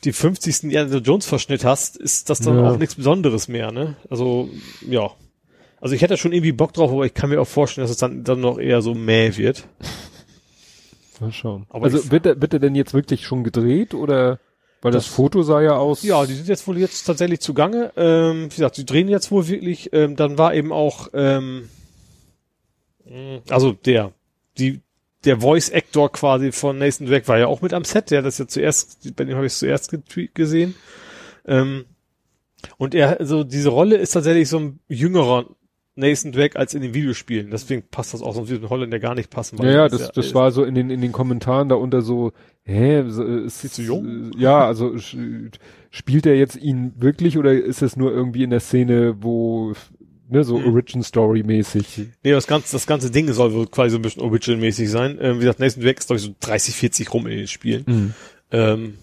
die 50. Indiana Jones Verschnitt hast, ist das dann ja. auch nichts Besonderes mehr, ne? Also, ja. Also ich hätte schon irgendwie Bock drauf, aber ich kann mir auch vorstellen, dass es dann, dann noch eher so mäh wird. Mal schauen. Aber also wird er, wird er denn jetzt wirklich schon gedreht oder? Weil das, das, Foto sah ja aus. Ja, die sind jetzt wohl jetzt tatsächlich zugange. Ähm, wie gesagt, sie drehen jetzt wohl wirklich. Ähm, dann war eben auch, ähm, also der, die, der Voice Actor quasi von Nathan Drake war ja auch mit am Set. Der hat das ja zuerst, bei dem habe ich es zuerst gesehen. Ähm, und er, also diese Rolle ist tatsächlich so ein jüngerer Nathan Drake als in den Videospielen. Deswegen passt das auch, sonst würde Holländer gar nicht passen. ja, ja, das, das, das war so in den, in den Kommentaren da unter so, hä, ist, ist zu jung? Ja, also spielt er jetzt ihn wirklich oder ist es nur irgendwie in der Szene, wo ne, so mhm. Origin Story mäßig. Nee, das ganze, das ganze Ding soll wohl quasi so ein bisschen Origin mäßig sein. Ähm, wie gesagt, Nathan Drake ist glaube ich so 30, 40 rum in den Spielen. Mhm. Ähm,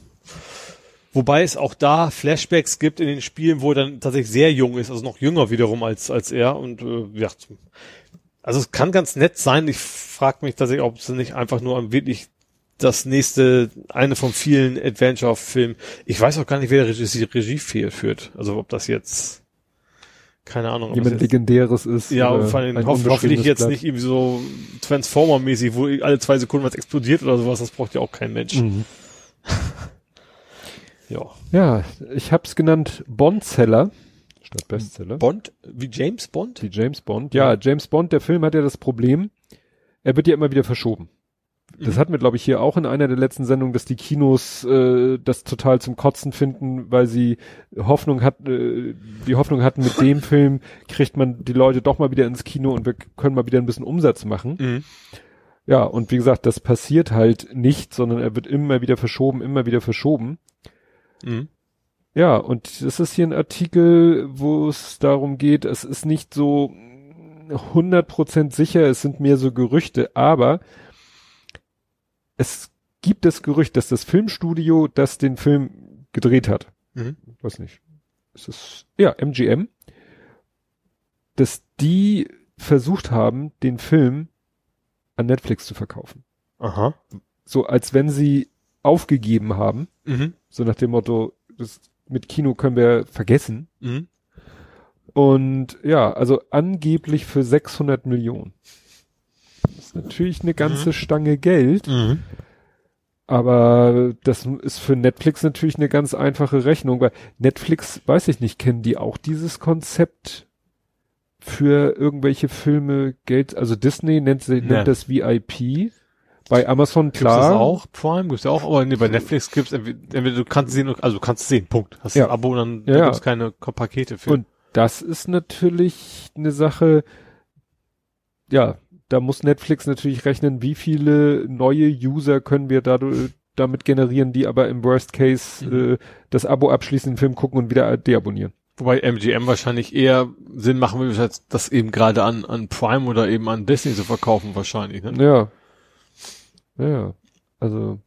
Wobei es auch da Flashbacks gibt in den Spielen, wo er dann tatsächlich sehr jung ist, also noch jünger wiederum als, als er. Und äh, ja, also es kann ganz nett sein. Ich frage mich tatsächlich, ob es nicht einfach nur wirklich das nächste, eine von vielen Adventure-Filmen. Ich weiß auch gar nicht, wer Regie, Regie führt. Also ob das jetzt keine Ahnung. Jemand legendäres ist. Ja, und vor allem hoff, hoffentlich jetzt Blatt. nicht irgendwie so Transformer-mäßig, wo alle zwei Sekunden was explodiert oder sowas. Das braucht ja auch kein Mensch. Mhm. Ja. Ja, ich hab's genannt Bondseller statt Bestseller. Bond? Wie James Bond? Wie James Bond. Ja, ja, James Bond, der Film hat ja das Problem, er wird ja immer wieder verschoben. das hatten wir, glaube ich, hier auch in einer der letzten Sendungen, dass die Kinos äh, das total zum Kotzen finden, weil sie Hoffnung hat, äh, die Hoffnung hatten, mit dem Film kriegt man die Leute doch mal wieder ins Kino und wir können mal wieder ein bisschen Umsatz machen. Mhm. Ja, und wie gesagt, das passiert halt nicht, sondern er wird immer wieder verschoben, immer wieder verschoben. Mhm. Ja, und das ist hier ein Artikel, wo es darum geht, es ist nicht so 100% sicher, es sind mehr so Gerüchte, aber es gibt das Gerücht, dass das Filmstudio, das den Film gedreht hat, mhm. weiß nicht, es ist, ja, MGM, dass die versucht haben, den Film an Netflix zu verkaufen. Aha. So als wenn sie aufgegeben haben, mhm. so nach dem Motto, das mit Kino können wir vergessen. Mhm. Und ja, also angeblich für 600 Millionen. Das ist natürlich eine ganze mhm. Stange Geld. Mhm. Aber das ist für Netflix natürlich eine ganz einfache Rechnung, weil Netflix, weiß ich nicht, kennen die auch dieses Konzept für irgendwelche Filme Geld, also Disney nennt, nennt ja. das VIP. Bei Amazon klar. Gibt's das auch? Prime gibt's ja auch, aber nee, bei Netflix gibt's entweder, du kannst sehen, also du kannst sehen, Punkt. Hast ja. ein Abo dann ja. da gibt's keine Pakete für. Und das ist natürlich eine Sache, ja, da muss Netflix natürlich rechnen, wie viele neue User können wir dadurch, damit generieren, die aber im Worst Case mhm. äh, das Abo abschließen, den Film gucken und wieder deabonnieren. Wobei MGM wahrscheinlich eher Sinn machen würde, das eben gerade an, an Prime oder eben an Disney zu verkaufen wahrscheinlich. Ne? Ja. Ja. Also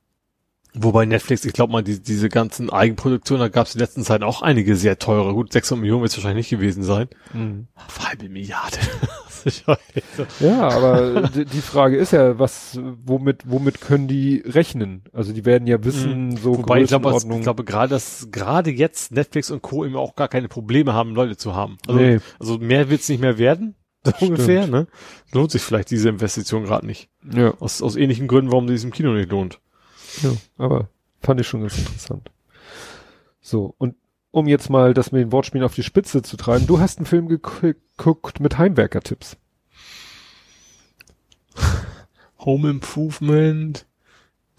Wobei Netflix, ich glaube mal, die, diese ganzen Eigenproduktionen, da gab es in den letzten Zeiten auch einige sehr teure. Gut, 600 Millionen wird es wahrscheinlich nicht gewesen sein. Mhm. Halbe Milliarde. ja, aber die Frage ist ja, was, womit, womit können die rechnen? Also die werden ja wissen, mhm. so Wobei ich glaube, ich glaube gerade, dass gerade jetzt Netflix und Co. immer auch gar keine Probleme haben, Leute zu haben. Also, nee. also mehr wird es nicht mehr werden. So ungefähr, ne? Lohnt sich vielleicht diese Investition gerade nicht. Ja. Aus, aus ähnlichen Gründen, warum sie es im Kino nicht lohnt. Ja, aber fand ich schon ganz interessant. So, und um jetzt mal das mit den Wortspielen auf die Spitze zu treiben, du hast einen Film geguckt mit Heimwerker-Tipps. Home Improvement,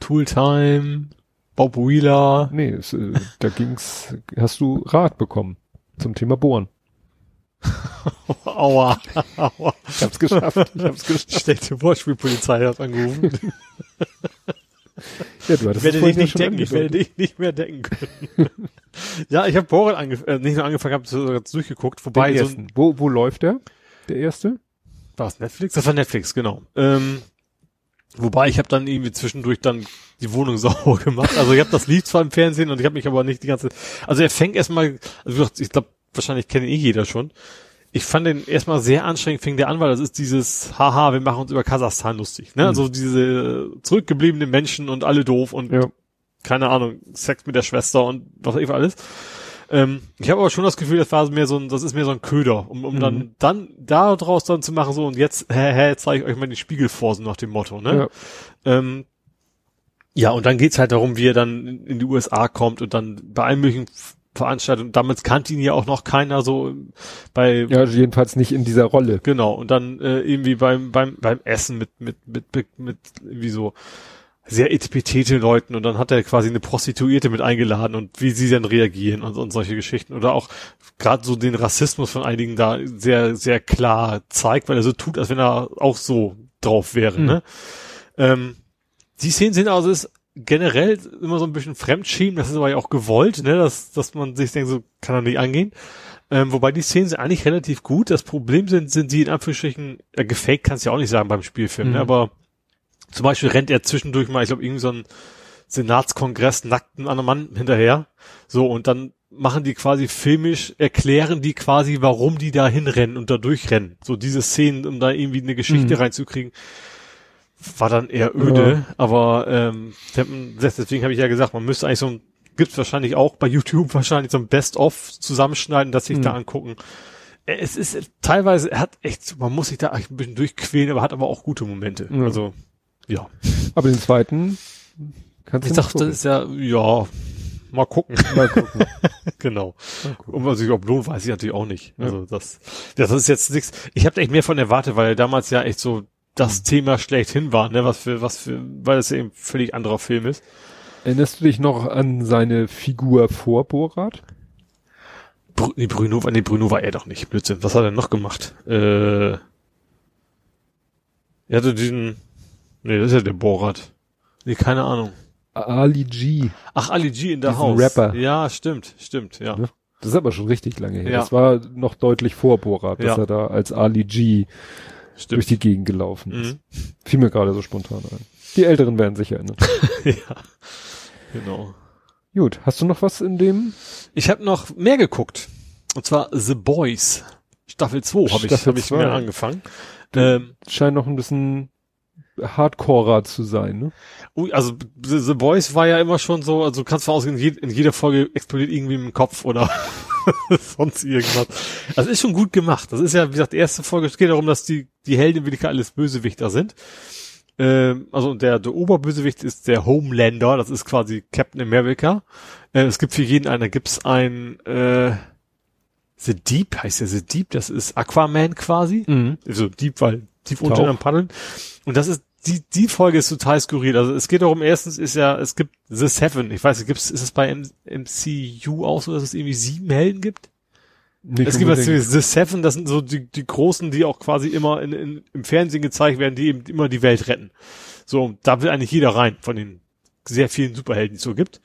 Tooltime, Bob Wheeler. Nee, es, äh, da ging's, hast du Rat bekommen zum Thema Bohren. Aua, aua. Ich hab's geschafft. Ich hab's geschafft. Städte Wortspielpolizei hat angerufen. Ja, du hattest ich werde dich nicht decken, ich werde dich nicht mehr decken können. ja, ich habe Borat ange äh, nicht nur angefangen, habe sogar durchgeguckt, wobei so ein, wo wo läuft der? Der erste? War es Netflix? Das war Netflix, genau. Ähm, wobei ich habe dann irgendwie zwischendurch dann die Wohnung sauber gemacht. Also ich habe das Lied zwar im Fernsehen und ich habe mich aber nicht die ganze Also er fängt erstmal also ich glaube wahrscheinlich kennt eh jeder schon ich fand den erstmal sehr anstrengend, fing der an, weil das ist dieses, haha, wir machen uns über Kasachstan lustig, ne? Mhm. Also diese zurückgebliebenen Menschen und alle doof und ja. keine Ahnung, Sex mit der Schwester und was auch immer alles. Ähm, ich habe aber schon das Gefühl, das war mehr so ein, das ist mehr so ein Köder, um, um mhm. dann, dann da draus dann zu machen, so und jetzt, hä, hä, zeige ich euch mal den Spiegel vor, so nach dem Motto, ne? Ja. Ähm, ja, und dann geht's halt darum, wie er dann in die USA kommt und dann bei allen möglichen Veranstaltung. Damals kannte ihn ja auch noch keiner so bei. Ja, jedenfalls nicht in dieser Rolle. Genau. Und dann äh, irgendwie beim beim beim Essen mit mit mit mit, mit wie so sehr etipetete Leuten und dann hat er quasi eine Prostituierte mit eingeladen und wie sie dann reagieren und, und solche Geschichten oder auch gerade so den Rassismus von einigen da sehr sehr klar zeigt, weil er so tut, als wenn er auch so drauf wäre. Mhm. Ne? Ähm, die Szenen sind also ist generell immer so ein bisschen Fremdschämen, das ist aber ja auch gewollt, ne, dass, dass man sich denkt, so kann er nicht angehen. Ähm, wobei die Szenen sind eigentlich relativ gut. Das Problem sind, sind sie in Anführungsstrichen, äh, gefaked kannst du ja auch nicht sagen beim Spielfilm, ne, mhm. ne, aber zum Beispiel rennt er zwischendurch mal, ich glaube, irgendwie so ein Senatskongress nackten anderen Mann hinterher. So, und dann machen die quasi filmisch, erklären die quasi, warum die da hinrennen und da durchrennen. So diese Szenen, um da irgendwie eine Geschichte mhm. reinzukriegen war dann eher öde, ja. aber ähm, deswegen habe ich ja gesagt, man müsste eigentlich so ein, gibt's wahrscheinlich auch bei YouTube wahrscheinlich so ein Best-of zusammenschneiden, dass sich mhm. da angucken. Äh, es ist teilweise, er hat echt, man muss sich da ein bisschen durchquälen, aber hat aber auch gute Momente. Ja. Also, ja. Aber den zweiten kannst du Ich dachte, das ist ja, ja, mal gucken. Mal gucken. genau. Und was ich ob lohnt, weiß ich natürlich auch nicht. Ja. Also das, das ist jetzt nichts. Ich habe echt mehr von erwartet, weil er damals ja echt so das mhm. Thema schlechthin war, ne, was für, was für, weil es ja eben völlig anderer Film ist. Erinnerst du dich noch an seine Figur vor Borat? Br nee, Bruno, nee, Bruno war er doch nicht. Blödsinn. Was hat er noch gemacht? Äh, er hatte diesen, nee, das ist ja der Borat. Nee, keine Ahnung. Ali G. Ach, Ali G in der Haus. Rapper. Ja, stimmt, stimmt, ja. Ne? Das ist aber schon richtig lange her. Ja. Das war noch deutlich vor Borat, dass ja. er da als Ali G stimmt. durch die Gegend gelaufen ist. Mhm. Fiel mir gerade so spontan ein. Die Älteren werden sich erinnern. ja, genau. Gut, hast du noch was in dem? Ich habe noch mehr geguckt. Und zwar The Boys. Staffel 2 habe ich, hab ich mir angefangen. Ähm, scheint noch ein bisschen Hardcorer zu sein, ne? Also The, The Boys war ja immer schon so, also du kannst von ausgehen, in, jeder Folge explodiert irgendwie im Kopf oder sonst irgendwas. Also ist schon gut gemacht. Das ist ja, wie gesagt, die erste Folge es geht darum, dass die, die Helden wirklich alles Bösewichter sind. Ähm, also der, der Oberbösewicht ist der Homelander, das ist quasi Captain America. Äh, es gibt für jeden einen, da gibt's ein äh, The Deep, heißt der The Deep, das ist Aquaman quasi. Mhm. Also Deep, weil tief unten am Paddeln. Und das ist, die, die Folge ist total skurril. Also es geht darum, erstens ist ja, es gibt The Seven. Ich weiß nicht, gibt's, ist es bei M MCU auch so, dass es irgendwie sieben Helden gibt? Nicht es gibt was The Seven, das sind so die, die großen, die auch quasi immer in, in, im Fernsehen gezeigt werden, die eben immer die Welt retten. So, da will eigentlich jeder rein von den sehr vielen Superhelden, die es so gibt.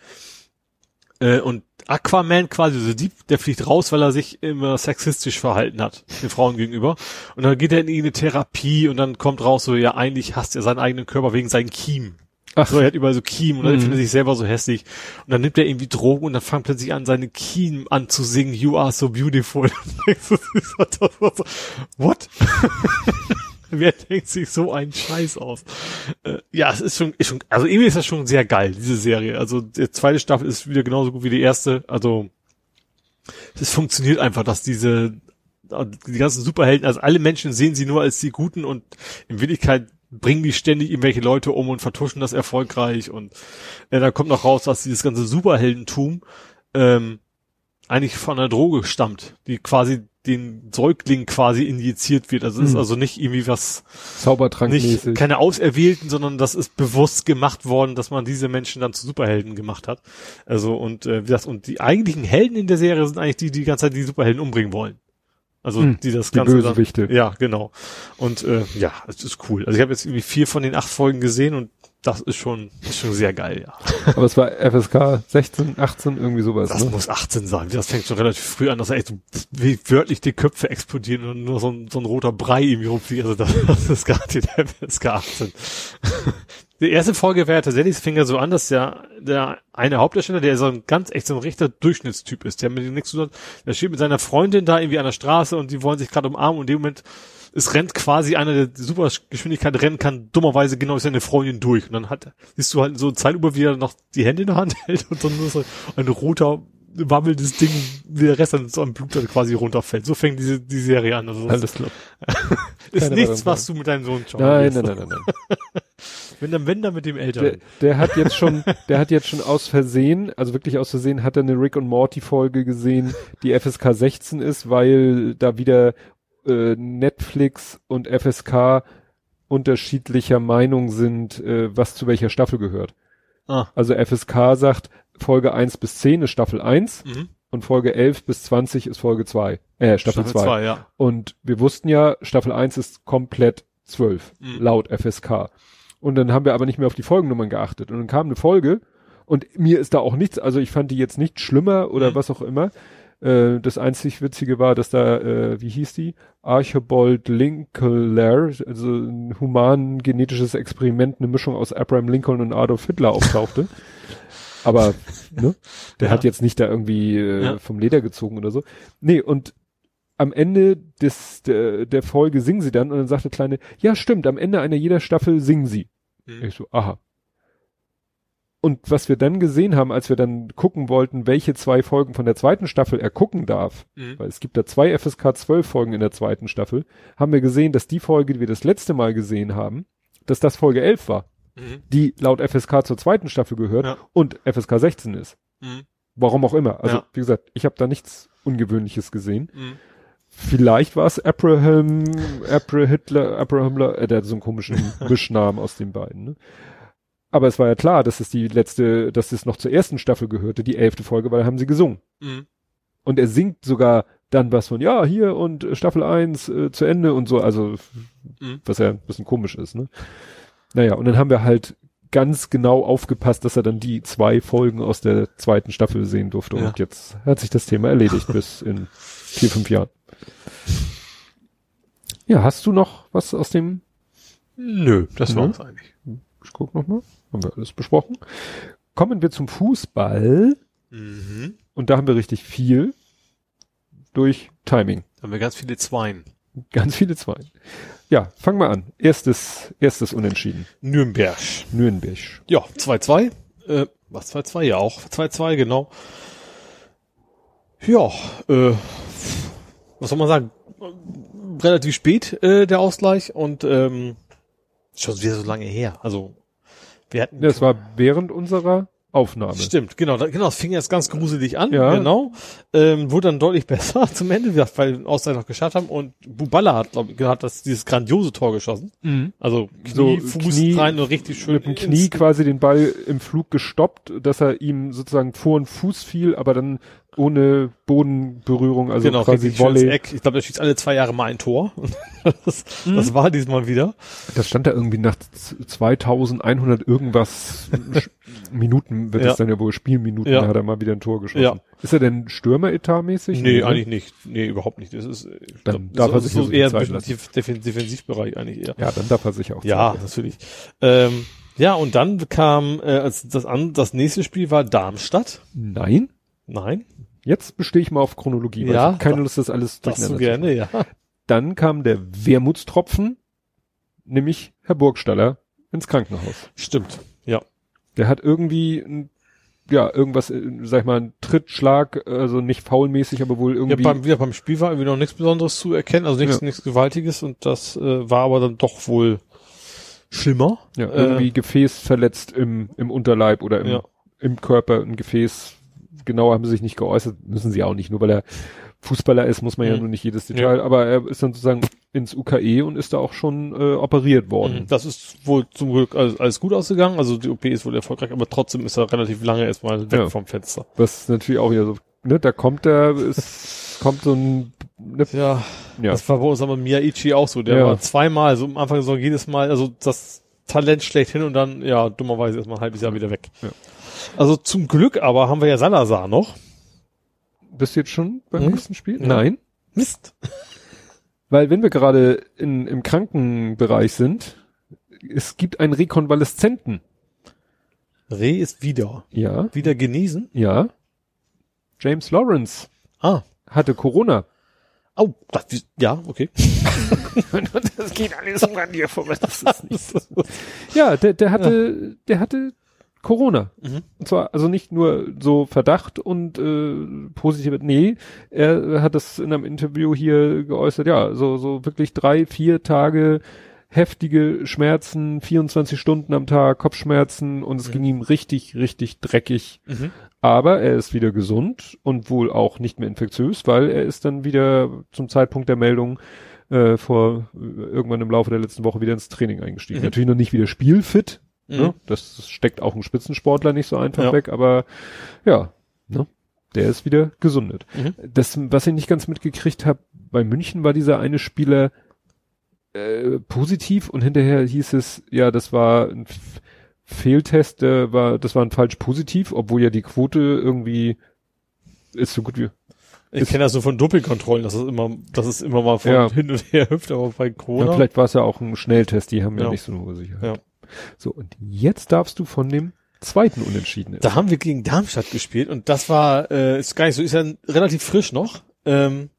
Äh, und Aquaman quasi, so Dieb, der fliegt raus, weil er sich immer sexistisch verhalten hat, den Frauen gegenüber. Und dann geht er in irgendeine Therapie und dann kommt raus, so, ja, eigentlich hasst er seinen eigenen Körper wegen seinen Kiem. Ach. So, er hat überall so Kiem und dann mhm. findet er sich selber so hässlich. Und dann nimmt er irgendwie Drogen und dann fängt plötzlich an, seine Kiem anzusingen, You are so beautiful. What? Wer denkt sich so einen Scheiß aus? Äh, ja, es ist schon, ist schon, also irgendwie ist das schon sehr geil, diese Serie. Also die zweite Staffel ist wieder genauso gut wie die erste. Also es funktioniert einfach, dass diese die ganzen Superhelden, also alle Menschen sehen sie nur als die Guten und in Wirklichkeit bringen die ständig irgendwelche Leute um und vertuschen das erfolgreich und äh, da kommt noch raus, dass dieses ganze Superheldentum ähm, eigentlich von einer Droge stammt, die quasi den Säugling quasi injiziert wird. Also es ist hm. also nicht irgendwie was Zaubertrankmäßig. keine Auserwählten, sondern das ist bewusst gemacht worden, dass man diese Menschen dann zu Superhelden gemacht hat. Also und äh, wie gesagt, und die eigentlichen Helden in der Serie sind eigentlich die, die die ganze Zeit die Superhelden umbringen wollen. Also hm, die das die Ganze Bösewichte. Dann, ja, genau. Und äh, ja, es ist cool. Also ich habe jetzt irgendwie vier von den acht Folgen gesehen und das ist schon, ist schon sehr geil, ja. Aber es war FSK 16, 18, irgendwie sowas. Das ne? muss 18 sein. Das fängt schon relativ früh an, dass er echt so, wie wörtlich die Köpfe explodieren und nur so ein, so ein roter Brei irgendwie rumfliegt. Also das, das ist garantiert FSK 18. Die erste Folge wäre tatsächlich, es fing ja so an, dass der, der eine Hauptdarsteller, der so ein ganz echt so ein rechter Durchschnittstyp ist, der mit dem nichts zu tun hat, der steht mit seiner Freundin da irgendwie an der Straße und die wollen sich gerade umarmen und in dem Moment es rennt quasi einer, der Supergeschwindigkeit rennen kann, dummerweise genau seine Freundin durch. Und dann hat, siehst du halt so Zeitüber, wie er noch die Hände in der Hand hält und dann ist so ein roter, wammelndes Ding, wie der Rest dann so am Blut dann quasi runterfällt. So fängt diese, die Serie an. Also Alles klar. ist Keine nichts, was du mit deinem Sohn schauen nein, nein, nein, nein, nein. wenn dann, wenn dann mit dem Eltern. Der, der hat jetzt schon, der hat jetzt schon aus Versehen, also wirklich aus Versehen, hat er eine Rick und Morty Folge gesehen, die FSK 16 ist, weil da wieder äh, Netflix und FSK unterschiedlicher Meinung sind, äh, was zu welcher Staffel gehört. Ah. Also FSK sagt, Folge 1 bis 10 ist Staffel 1 mhm. und Folge 11 bis 20 ist Folge 2. Äh, Staffel, Staffel 2. 2 ja. Und wir wussten ja, Staffel 1 ist komplett 12, mhm. laut FSK. Und dann haben wir aber nicht mehr auf die Folgennummern geachtet. Und dann kam eine Folge und mir ist da auch nichts, also ich fand die jetzt nicht schlimmer oder mhm. was auch immer. Äh, das einzig Witzige war, dass da, äh, wie hieß die? Archibald Linkler, also ein human genetisches Experiment, eine Mischung aus Abraham Lincoln und Adolf Hitler auftauchte. Aber, ne? Der ja. hat jetzt nicht da irgendwie äh, ja. vom Leder gezogen oder so. Nee, und am Ende des, der, der Folge singen sie dann und dann sagt der Kleine, ja stimmt, am Ende einer jeder Staffel singen sie. Mhm. Ich so, aha. Und was wir dann gesehen haben, als wir dann gucken wollten, welche zwei Folgen von der zweiten Staffel er gucken darf, mhm. weil es gibt da zwei FSK 12 Folgen in der zweiten Staffel, haben wir gesehen, dass die Folge, die wir das letzte Mal gesehen haben, dass das Folge 11 war, mhm. die laut FSK zur zweiten Staffel gehört ja. und FSK 16 ist. Mhm. Warum auch immer. Also, ja. wie gesagt, ich habe da nichts Ungewöhnliches gesehen. Vielleicht war es Abraham, Abraham Hitler, Abraham, äh, der hat so einen komischen Mischnamen aus den beiden. Ne? Aber es war ja klar, dass es die letzte, dass es noch zur ersten Staffel gehörte, die elfte Folge, weil da haben sie gesungen. Mhm. Und er singt sogar dann was von, ja, hier und Staffel 1 äh, zu Ende und so, also mhm. was ja ein bisschen komisch ist, ne? Naja, und dann haben wir halt ganz genau aufgepasst, dass er dann die zwei Folgen aus der zweiten Staffel sehen durfte. Ja. Und jetzt hat sich das Thema erledigt bis in vier, fünf Jahren. Ja, hast du noch was aus dem? Nö, das war es eigentlich. Ich guck noch mal. Haben wir alles besprochen. Kommen wir zum Fußball. Mhm. Und da haben wir richtig viel durch Timing. Da haben wir ganz viele Zweien. Ganz viele Zweien. Ja, fang mal an. Erstes, erstes Unentschieden. Nürnberg. Nürnberg. Ja, 2-2. Äh, was 2-2? Ja, auch 2-2, genau. Ja, äh, was soll man sagen? Relativ spät äh, der Ausgleich und ähm, schon wieder so lange her. Also wir hatten. Das war während unserer Aufnahme. Stimmt, genau, da, genau, es fing jetzt ganz gruselig an, ja. genau, ähm, wurde dann deutlich besser zum Ende, weil wir Ausgleich noch geschafft haben und Buballa hat, glaube ich, hat das, dieses grandiose Tor geschossen. Mhm. Also Knie, so Fuß Knie, rein und richtig schön. Mit dem Knie quasi den Ball im Flug gestoppt, dass er ihm sozusagen vor den Fuß fiel, aber dann ohne Bodenberührung, also genau, quasi Volley. Eck. Ich glaube, er schießt alle zwei Jahre mal ein Tor. das, mhm. das war diesmal wieder. Das stand da irgendwie nach 2100 irgendwas Minuten, wird es ja. dann ja wohl Spielminuten, ja. da hat er mal wieder ein Tor geschossen. Ja. Ist er denn Stürmer-Etat-mäßig? Nee, eigentlich nicht. Nee, überhaupt nicht. Das ist, dann glaub, darf er sich so eher Defensivbereich eigentlich eher. Ja, dann darf er sich auch Ja, zeigen. natürlich. Ähm, ja, und dann kam, äh, als das, an, das nächste Spiel war Darmstadt. Nein. Nein. Jetzt bestehe ich mal auf Chronologie, weil ja, ich keine Lust, das alles durcheinander das gerne, ja. Dann kam der Wermutstropfen, nämlich Herr Burgstaller ins Krankenhaus. Stimmt, ja. Der hat irgendwie, ja, irgendwas, äh, sag ich mal, ein Trittschlag, also nicht faulmäßig, aber wohl irgendwie. Ja, beim, wieder beim Spiel war irgendwie noch nichts Besonderes zu erkennen, also nichts, ja. nichts Gewaltiges und das äh, war aber dann doch wohl schlimmer. Ja, irgendwie äh, Gefäß verletzt im, im Unterleib oder im, ja. im Körper, ein Gefäß genauer haben sie sich nicht geäußert, müssen sie auch nicht, nur weil er Fußballer ist, muss man mhm. ja nur nicht jedes Detail, ja. aber er ist dann sozusagen ins UKE und ist da auch schon äh, operiert worden. Mhm. Das ist wohl zum Glück alles, alles gut ausgegangen, also die OP ist wohl erfolgreich, aber trotzdem ist er relativ lange erstmal weg ja. vom Fenster. Das ist natürlich auch wieder so, ne, da kommt er, es kommt so ein ne, ja, ja, das war bei uns aber Miyaichi auch so, der ja. war zweimal, so am Anfang so jedes Mal, also das Talent schlecht hin und dann, ja, dummerweise erstmal ein halbes Jahr wieder weg. Ja. Also zum Glück aber haben wir ja Salazar noch. Bist du jetzt schon beim hm? nächsten Spiel? Ja. Nein. Mist. Weil wenn wir gerade in, im Krankenbereich sind, es gibt einen Rekonvaleszenten. Re ist wieder. Ja. Wieder genesen? Ja. James Lawrence. Ah. Hatte Corona. Oh, das, ja, okay. das geht alles an dir vorbei. Das ist nicht so. Ja, der, der hatte, der hatte Corona. Mhm. Und zwar also nicht nur so Verdacht und äh, positive, nee, er hat das in einem Interview hier geäußert, ja, so, so wirklich drei, vier Tage heftige Schmerzen, 24 Stunden am Tag, Kopfschmerzen und es mhm. ging ihm richtig, richtig dreckig. Mhm. Aber er ist wieder gesund und wohl auch nicht mehr infektiös, weil er ist dann wieder zum Zeitpunkt der Meldung äh, vor irgendwann im Laufe der letzten Woche wieder ins Training eingestiegen. Mhm. Natürlich noch nicht wieder spielfit? Mhm. Ne? Das steckt auch ein Spitzensportler nicht so einfach ja. weg, aber ja, ne? der ist wieder gesundet. Mhm. Das, was ich nicht ganz mitgekriegt habe, bei München war dieser eine Spieler äh, positiv und hinterher hieß es, ja, das war ein Fehltest, der war, das war ein falsch positiv, obwohl ja die Quote irgendwie ist so gut wie ich kenne das so von Doppelkontrollen, dass es immer, dass es immer mal von ja. hin und her hüpft, aber bei Corona. Ja, vielleicht war es ja auch ein Schnelltest, die haben ja, ja nicht so eine Sicherheit. Ja. So, und jetzt darfst du von dem zweiten Unentschieden. Da haben wir gegen Darmstadt gespielt und das war, äh, ist gar nicht so, ist ja relativ frisch noch. Ähm,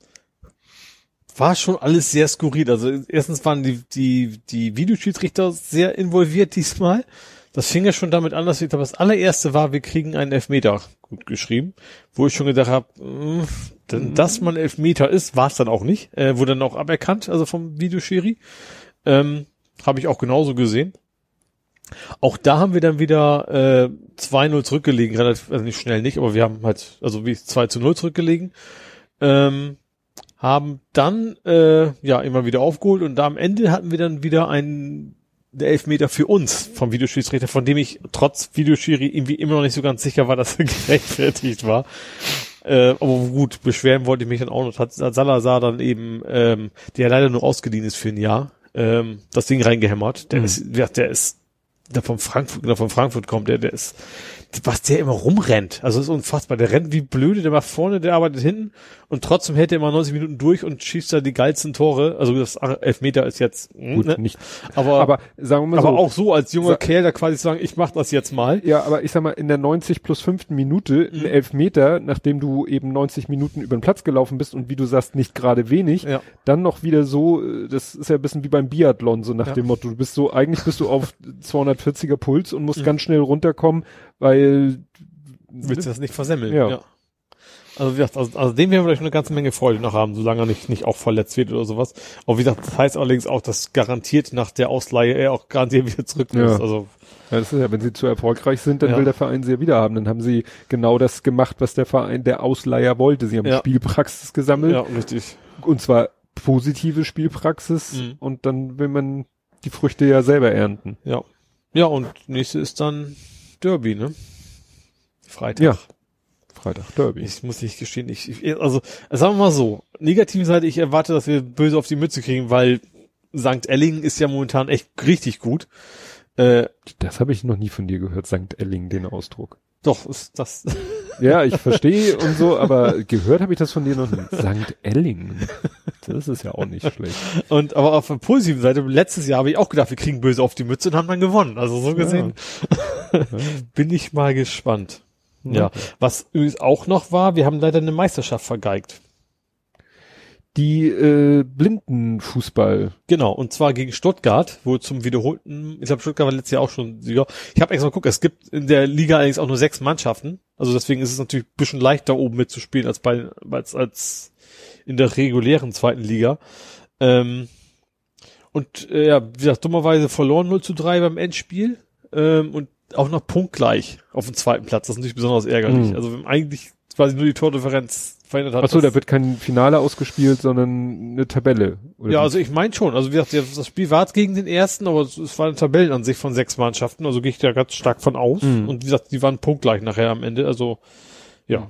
war schon alles sehr skurril. Also erstens waren die, die, die Videoschiedsrichter sehr involviert diesmal. Das fing ja schon damit an, dass ich glaube, das allererste war, wir kriegen einen Elfmeter gut geschrieben, wo ich schon gedacht habe, äh, denn, dass man Elfmeter ist, war es dann auch nicht. Äh, wurde dann auch aberkannt, also vom Videoschiri. Ähm, habe ich auch genauso gesehen. Auch da haben wir dann wieder äh, 2-0 zurückgelegen, relativ, also nicht schnell nicht, aber wir haben halt, also wie 2 zu 0 zurückgelegen. Ähm, haben dann äh, ja immer wieder aufgeholt und da am Ende hatten wir dann wieder einen der Elfmeter für uns vom Videoschiedsrichter, von dem ich trotz Videoschiri irgendwie immer noch nicht so ganz sicher war, dass er gerechtfertigt war. Äh, aber gut, beschweren wollte ich mich dann auch noch. Hat, hat Salazar dann eben, ähm, der leider nur ausgeliehen ist für ein Jahr, ähm, das Ding reingehämmert. Der mhm. ist, der, der ist, der von Frankfurt, der von Frankfurt kommt, der, der ist, was der immer rumrennt. Also das ist unfassbar. Der rennt wie blöde, der macht vorne, der arbeitet hinten und trotzdem hält er immer 90 Minuten durch und schießt da die geilsten Tore. Also das Elfmeter ist jetzt hm, gut, ne? nicht. Aber, aber sagen wir mal aber so, auch so als junger Kerl, da quasi sagen, ich mach das jetzt mal. Ja, aber ich sag mal in der 90 plus fünften Minute mhm. ein Elfmeter, nachdem du eben 90 Minuten über den Platz gelaufen bist und wie du sagst nicht gerade wenig, ja. dann noch wieder so, äh, das ist ja ein bisschen wie beim Biathlon so nach ja. dem Motto, du bist so eigentlich bist du auf 240er Puls und musst mhm. ganz schnell runterkommen weil willst du das nicht versemmeln. Ja. ja. Also wie gesagt, also, also dem werden wir vielleicht eine ganze Menge Freude noch haben, solange er nicht, nicht auch verletzt wird oder sowas. Aber wie gesagt, das heißt allerdings auch, dass garantiert nach der Ausleihe er auch garantiert wieder zurück muss. Ja. Also ja, das ist ja, wenn sie zu erfolgreich sind, dann ja. will der Verein sie ja wieder haben. Dann haben sie genau das gemacht, was der Verein, der Ausleiher wollte. Sie haben ja. Spielpraxis gesammelt. Ja, richtig. Und zwar positive Spielpraxis. Mhm. Und dann will man die Früchte ja selber ernten. Ja. Ja, und nächste ist dann Derby, ne? Freitag. Ja. Freitag Derby. Ich muss nicht gestehen, ich, ich also sagen wir mal so, negative Seite, ich erwarte, dass wir böse auf die Mütze kriegen, weil St. Ellingen ist ja momentan echt richtig gut. Äh, das habe ich noch nie von dir gehört, St. Ellingen, den Ausdruck. Doch, ist das. Ja, ich verstehe und so, aber gehört habe ich das von dir noch. St. Ellingen. Das ist ja auch nicht schlecht. Und aber auf der positiven Seite, letztes Jahr habe ich auch gedacht, wir kriegen böse auf die Mütze und haben dann gewonnen. Also so gesehen ja. bin ich mal gespannt. Ja. ja. Was übrigens auch noch war, wir haben leider eine Meisterschaft vergeigt die äh, Blindenfußball. Genau, und zwar gegen Stuttgart, wo zum wiederholten, ich glaube Stuttgart war letztes Jahr auch schon Sieger. Ich habe extra mal geguckt, es gibt in der Liga allerdings auch nur sechs Mannschaften. Also deswegen ist es natürlich ein bisschen leichter oben mitzuspielen als bei als, als in der regulären zweiten Liga. Ähm, und äh, ja, wie gesagt, dummerweise verloren 0 zu 3 beim Endspiel ähm, und auch noch punktgleich auf dem zweiten Platz. Das ist natürlich besonders ärgerlich. Mhm. Also haben eigentlich quasi nur die Tordifferenz verändert hat. Achso, da wird kein Finale ausgespielt, sondern eine Tabelle. Oder ja, also ich meine schon. Also wie gesagt, das Spiel war gegen den ersten, aber es war eine Tabellenansicht von sechs Mannschaften. Also gehe ich da ganz stark von aus. Mhm. Und wie gesagt, die waren punktgleich nachher am Ende. Also ja.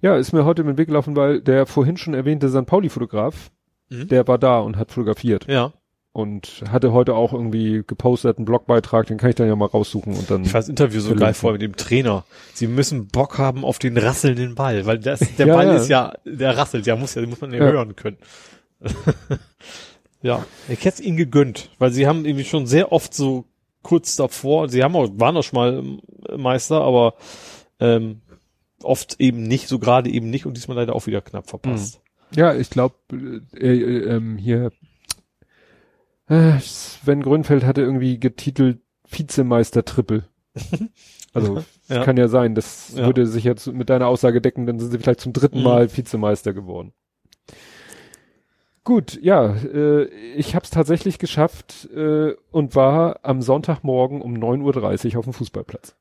Ja, ist mir heute mit dem Weg gelaufen, weil der vorhin schon erwähnte St. Pauli-Fotograf, mhm. der war da und hat fotografiert. Ja und hatte heute auch irgendwie gepostet einen Blogbeitrag, den kann ich dann ja mal raussuchen und dann. Ich fand das Interview so geil vor mit dem Trainer. Sie müssen Bock haben auf den rasselnden Ball, weil das, der ja, Ball ja. ist ja, der rasselt, ja, muss ja, muss man ja, hören können. ja, ich hätte ihn gegönnt, weil sie haben irgendwie schon sehr oft so kurz davor, sie haben auch, waren auch schon mal Meister, aber ähm, oft eben nicht, so gerade eben nicht und diesmal leider auch wieder knapp verpasst. Hm. Ja, ich glaube, äh, äh, ähm, hier äh, Sven Grünfeld hatte irgendwie getitelt Vizemeister Triple. Also ja. kann ja sein, das ja. würde sich jetzt mit deiner Aussage decken, dann sind sie vielleicht zum dritten mhm. Mal Vizemeister geworden. Gut, ja, äh, ich habe es tatsächlich geschafft äh, und war am Sonntagmorgen um 9.30 Uhr auf dem Fußballplatz.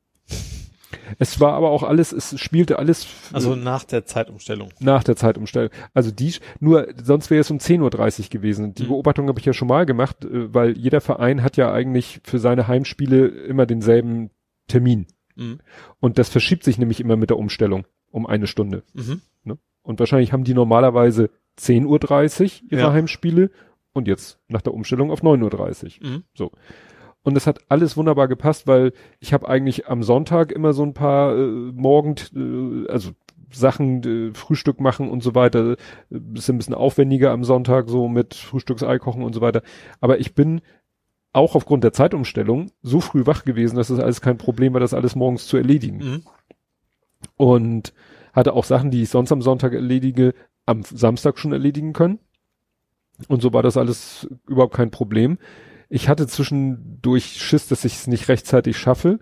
Es war aber auch alles, es spielte alles. Also nach der Zeitumstellung. Nach der Zeitumstellung. Also die, nur sonst wäre es um 10.30 Uhr gewesen. Die mhm. Beobachtung habe ich ja schon mal gemacht, äh, weil jeder Verein hat ja eigentlich für seine Heimspiele immer denselben Termin. Mhm. Und das verschiebt sich nämlich immer mit der Umstellung um eine Stunde. Mhm. Ne? Und wahrscheinlich haben die normalerweise 10.30 Uhr ihre ja. Heimspiele und jetzt nach der Umstellung auf 9.30 Uhr. Mhm. So. Und es hat alles wunderbar gepasst, weil ich habe eigentlich am Sonntag immer so ein paar äh, Morgen, äh, also Sachen, äh, Frühstück machen und so weiter. Ist ein bisschen aufwendiger am Sonntag, so mit Frühstücksei kochen und so weiter. Aber ich bin auch aufgrund der Zeitumstellung so früh wach gewesen, dass es das alles kein Problem war, das alles morgens zu erledigen. Mhm. Und hatte auch Sachen, die ich sonst am Sonntag erledige, am Samstag schon erledigen können. Und so war das alles überhaupt kein Problem. Ich hatte zwischendurch Schiss, dass ich es nicht rechtzeitig schaffe.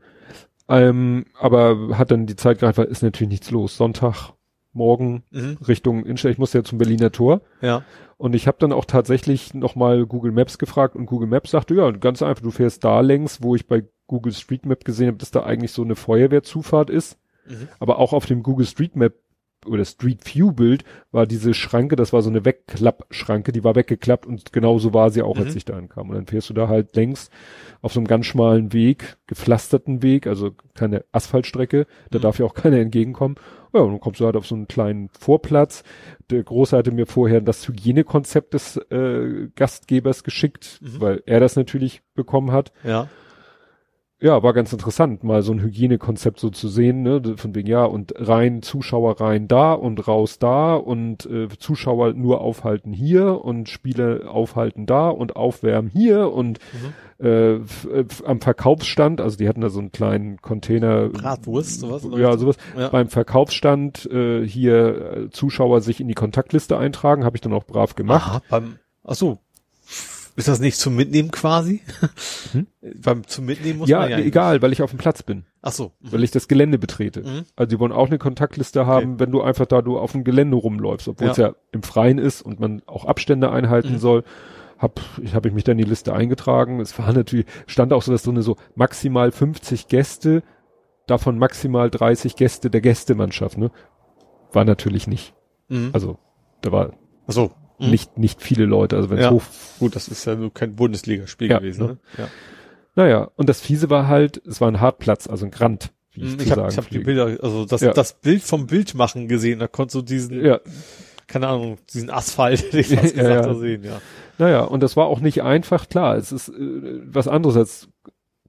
Ähm, aber hat dann die Zeit gereicht, weil ist natürlich nichts los. Sonntag, morgen mhm. Richtung Innenstadt. Ich musste ja zum Berliner Tor. Ja. Und ich habe dann auch tatsächlich nochmal Google Maps gefragt und Google Maps sagte, ja, ganz einfach, du fährst da längs, wo ich bei Google Street Map gesehen habe, dass da eigentlich so eine Feuerwehrzufahrt ist. Mhm. Aber auch auf dem Google Street Map oder Street View Bild war diese Schranke, das war so eine Wegklappschranke, die war weggeklappt und genauso war sie auch, mhm. als ich da ankam. Und dann fährst du da halt längs auf so einem ganz schmalen Weg, gepflasterten Weg, also keine Asphaltstrecke, da mhm. darf ja auch keiner entgegenkommen. Ja, und dann kommst du halt auf so einen kleinen Vorplatz. Der Große hatte mir vorher das Hygienekonzept des äh, Gastgebers geschickt, mhm. weil er das natürlich bekommen hat. Ja ja, war ganz interessant, mal so ein Hygienekonzept so zu sehen, ne, von wegen, ja, und rein Zuschauer rein da und raus da und äh, Zuschauer nur aufhalten hier und Spiele aufhalten da und aufwärmen hier und mhm. äh, äh am Verkaufsstand, also die hatten da so einen kleinen Container. Bratwurst, sowas? Ja, sowas. Ja. Beim Verkaufsstand äh, hier äh, Zuschauer sich in die Kontaktliste eintragen, habe ich dann auch brav gemacht. Aha, beim, ach so, ist das nicht zum Mitnehmen quasi? Hm? Beim zum Mitnehmen muss ja, man ja egal, nicht. weil ich auf dem Platz bin. Ach so. Mhm. Weil ich das Gelände betrete. Mhm. Also die wollen auch eine Kontaktliste haben, okay. wenn du einfach da du auf dem Gelände rumläufst, obwohl ja. es ja im Freien ist und man auch Abstände einhalten mhm. soll. Hab, ich habe ich mich dann in die Liste eingetragen. Es war natürlich, stand auch so, dass drin so maximal 50 Gäste, davon maximal 30 Gäste der Gästemannschaft, ne? War natürlich nicht. Mhm. Also, da war. Ach so mhm. nicht, nicht viele Leute. Also wenn es ja. hoch. Gut, das ist ja nur kein Bundesligaspiel ja, gewesen. Ne? Ja. Naja, und das Fiese war halt, es war ein Hartplatz, also ein Grand. Wie ich mhm, ich habe hab die Bilder, also das, ja. das Bild vom Bild machen gesehen, da konntest du diesen, ja. keine Ahnung, diesen Asphalt, hätte ich fast ja, gesagt, ja. sehen, ja. Naja, und das war auch nicht einfach, klar, es ist äh, was anderes als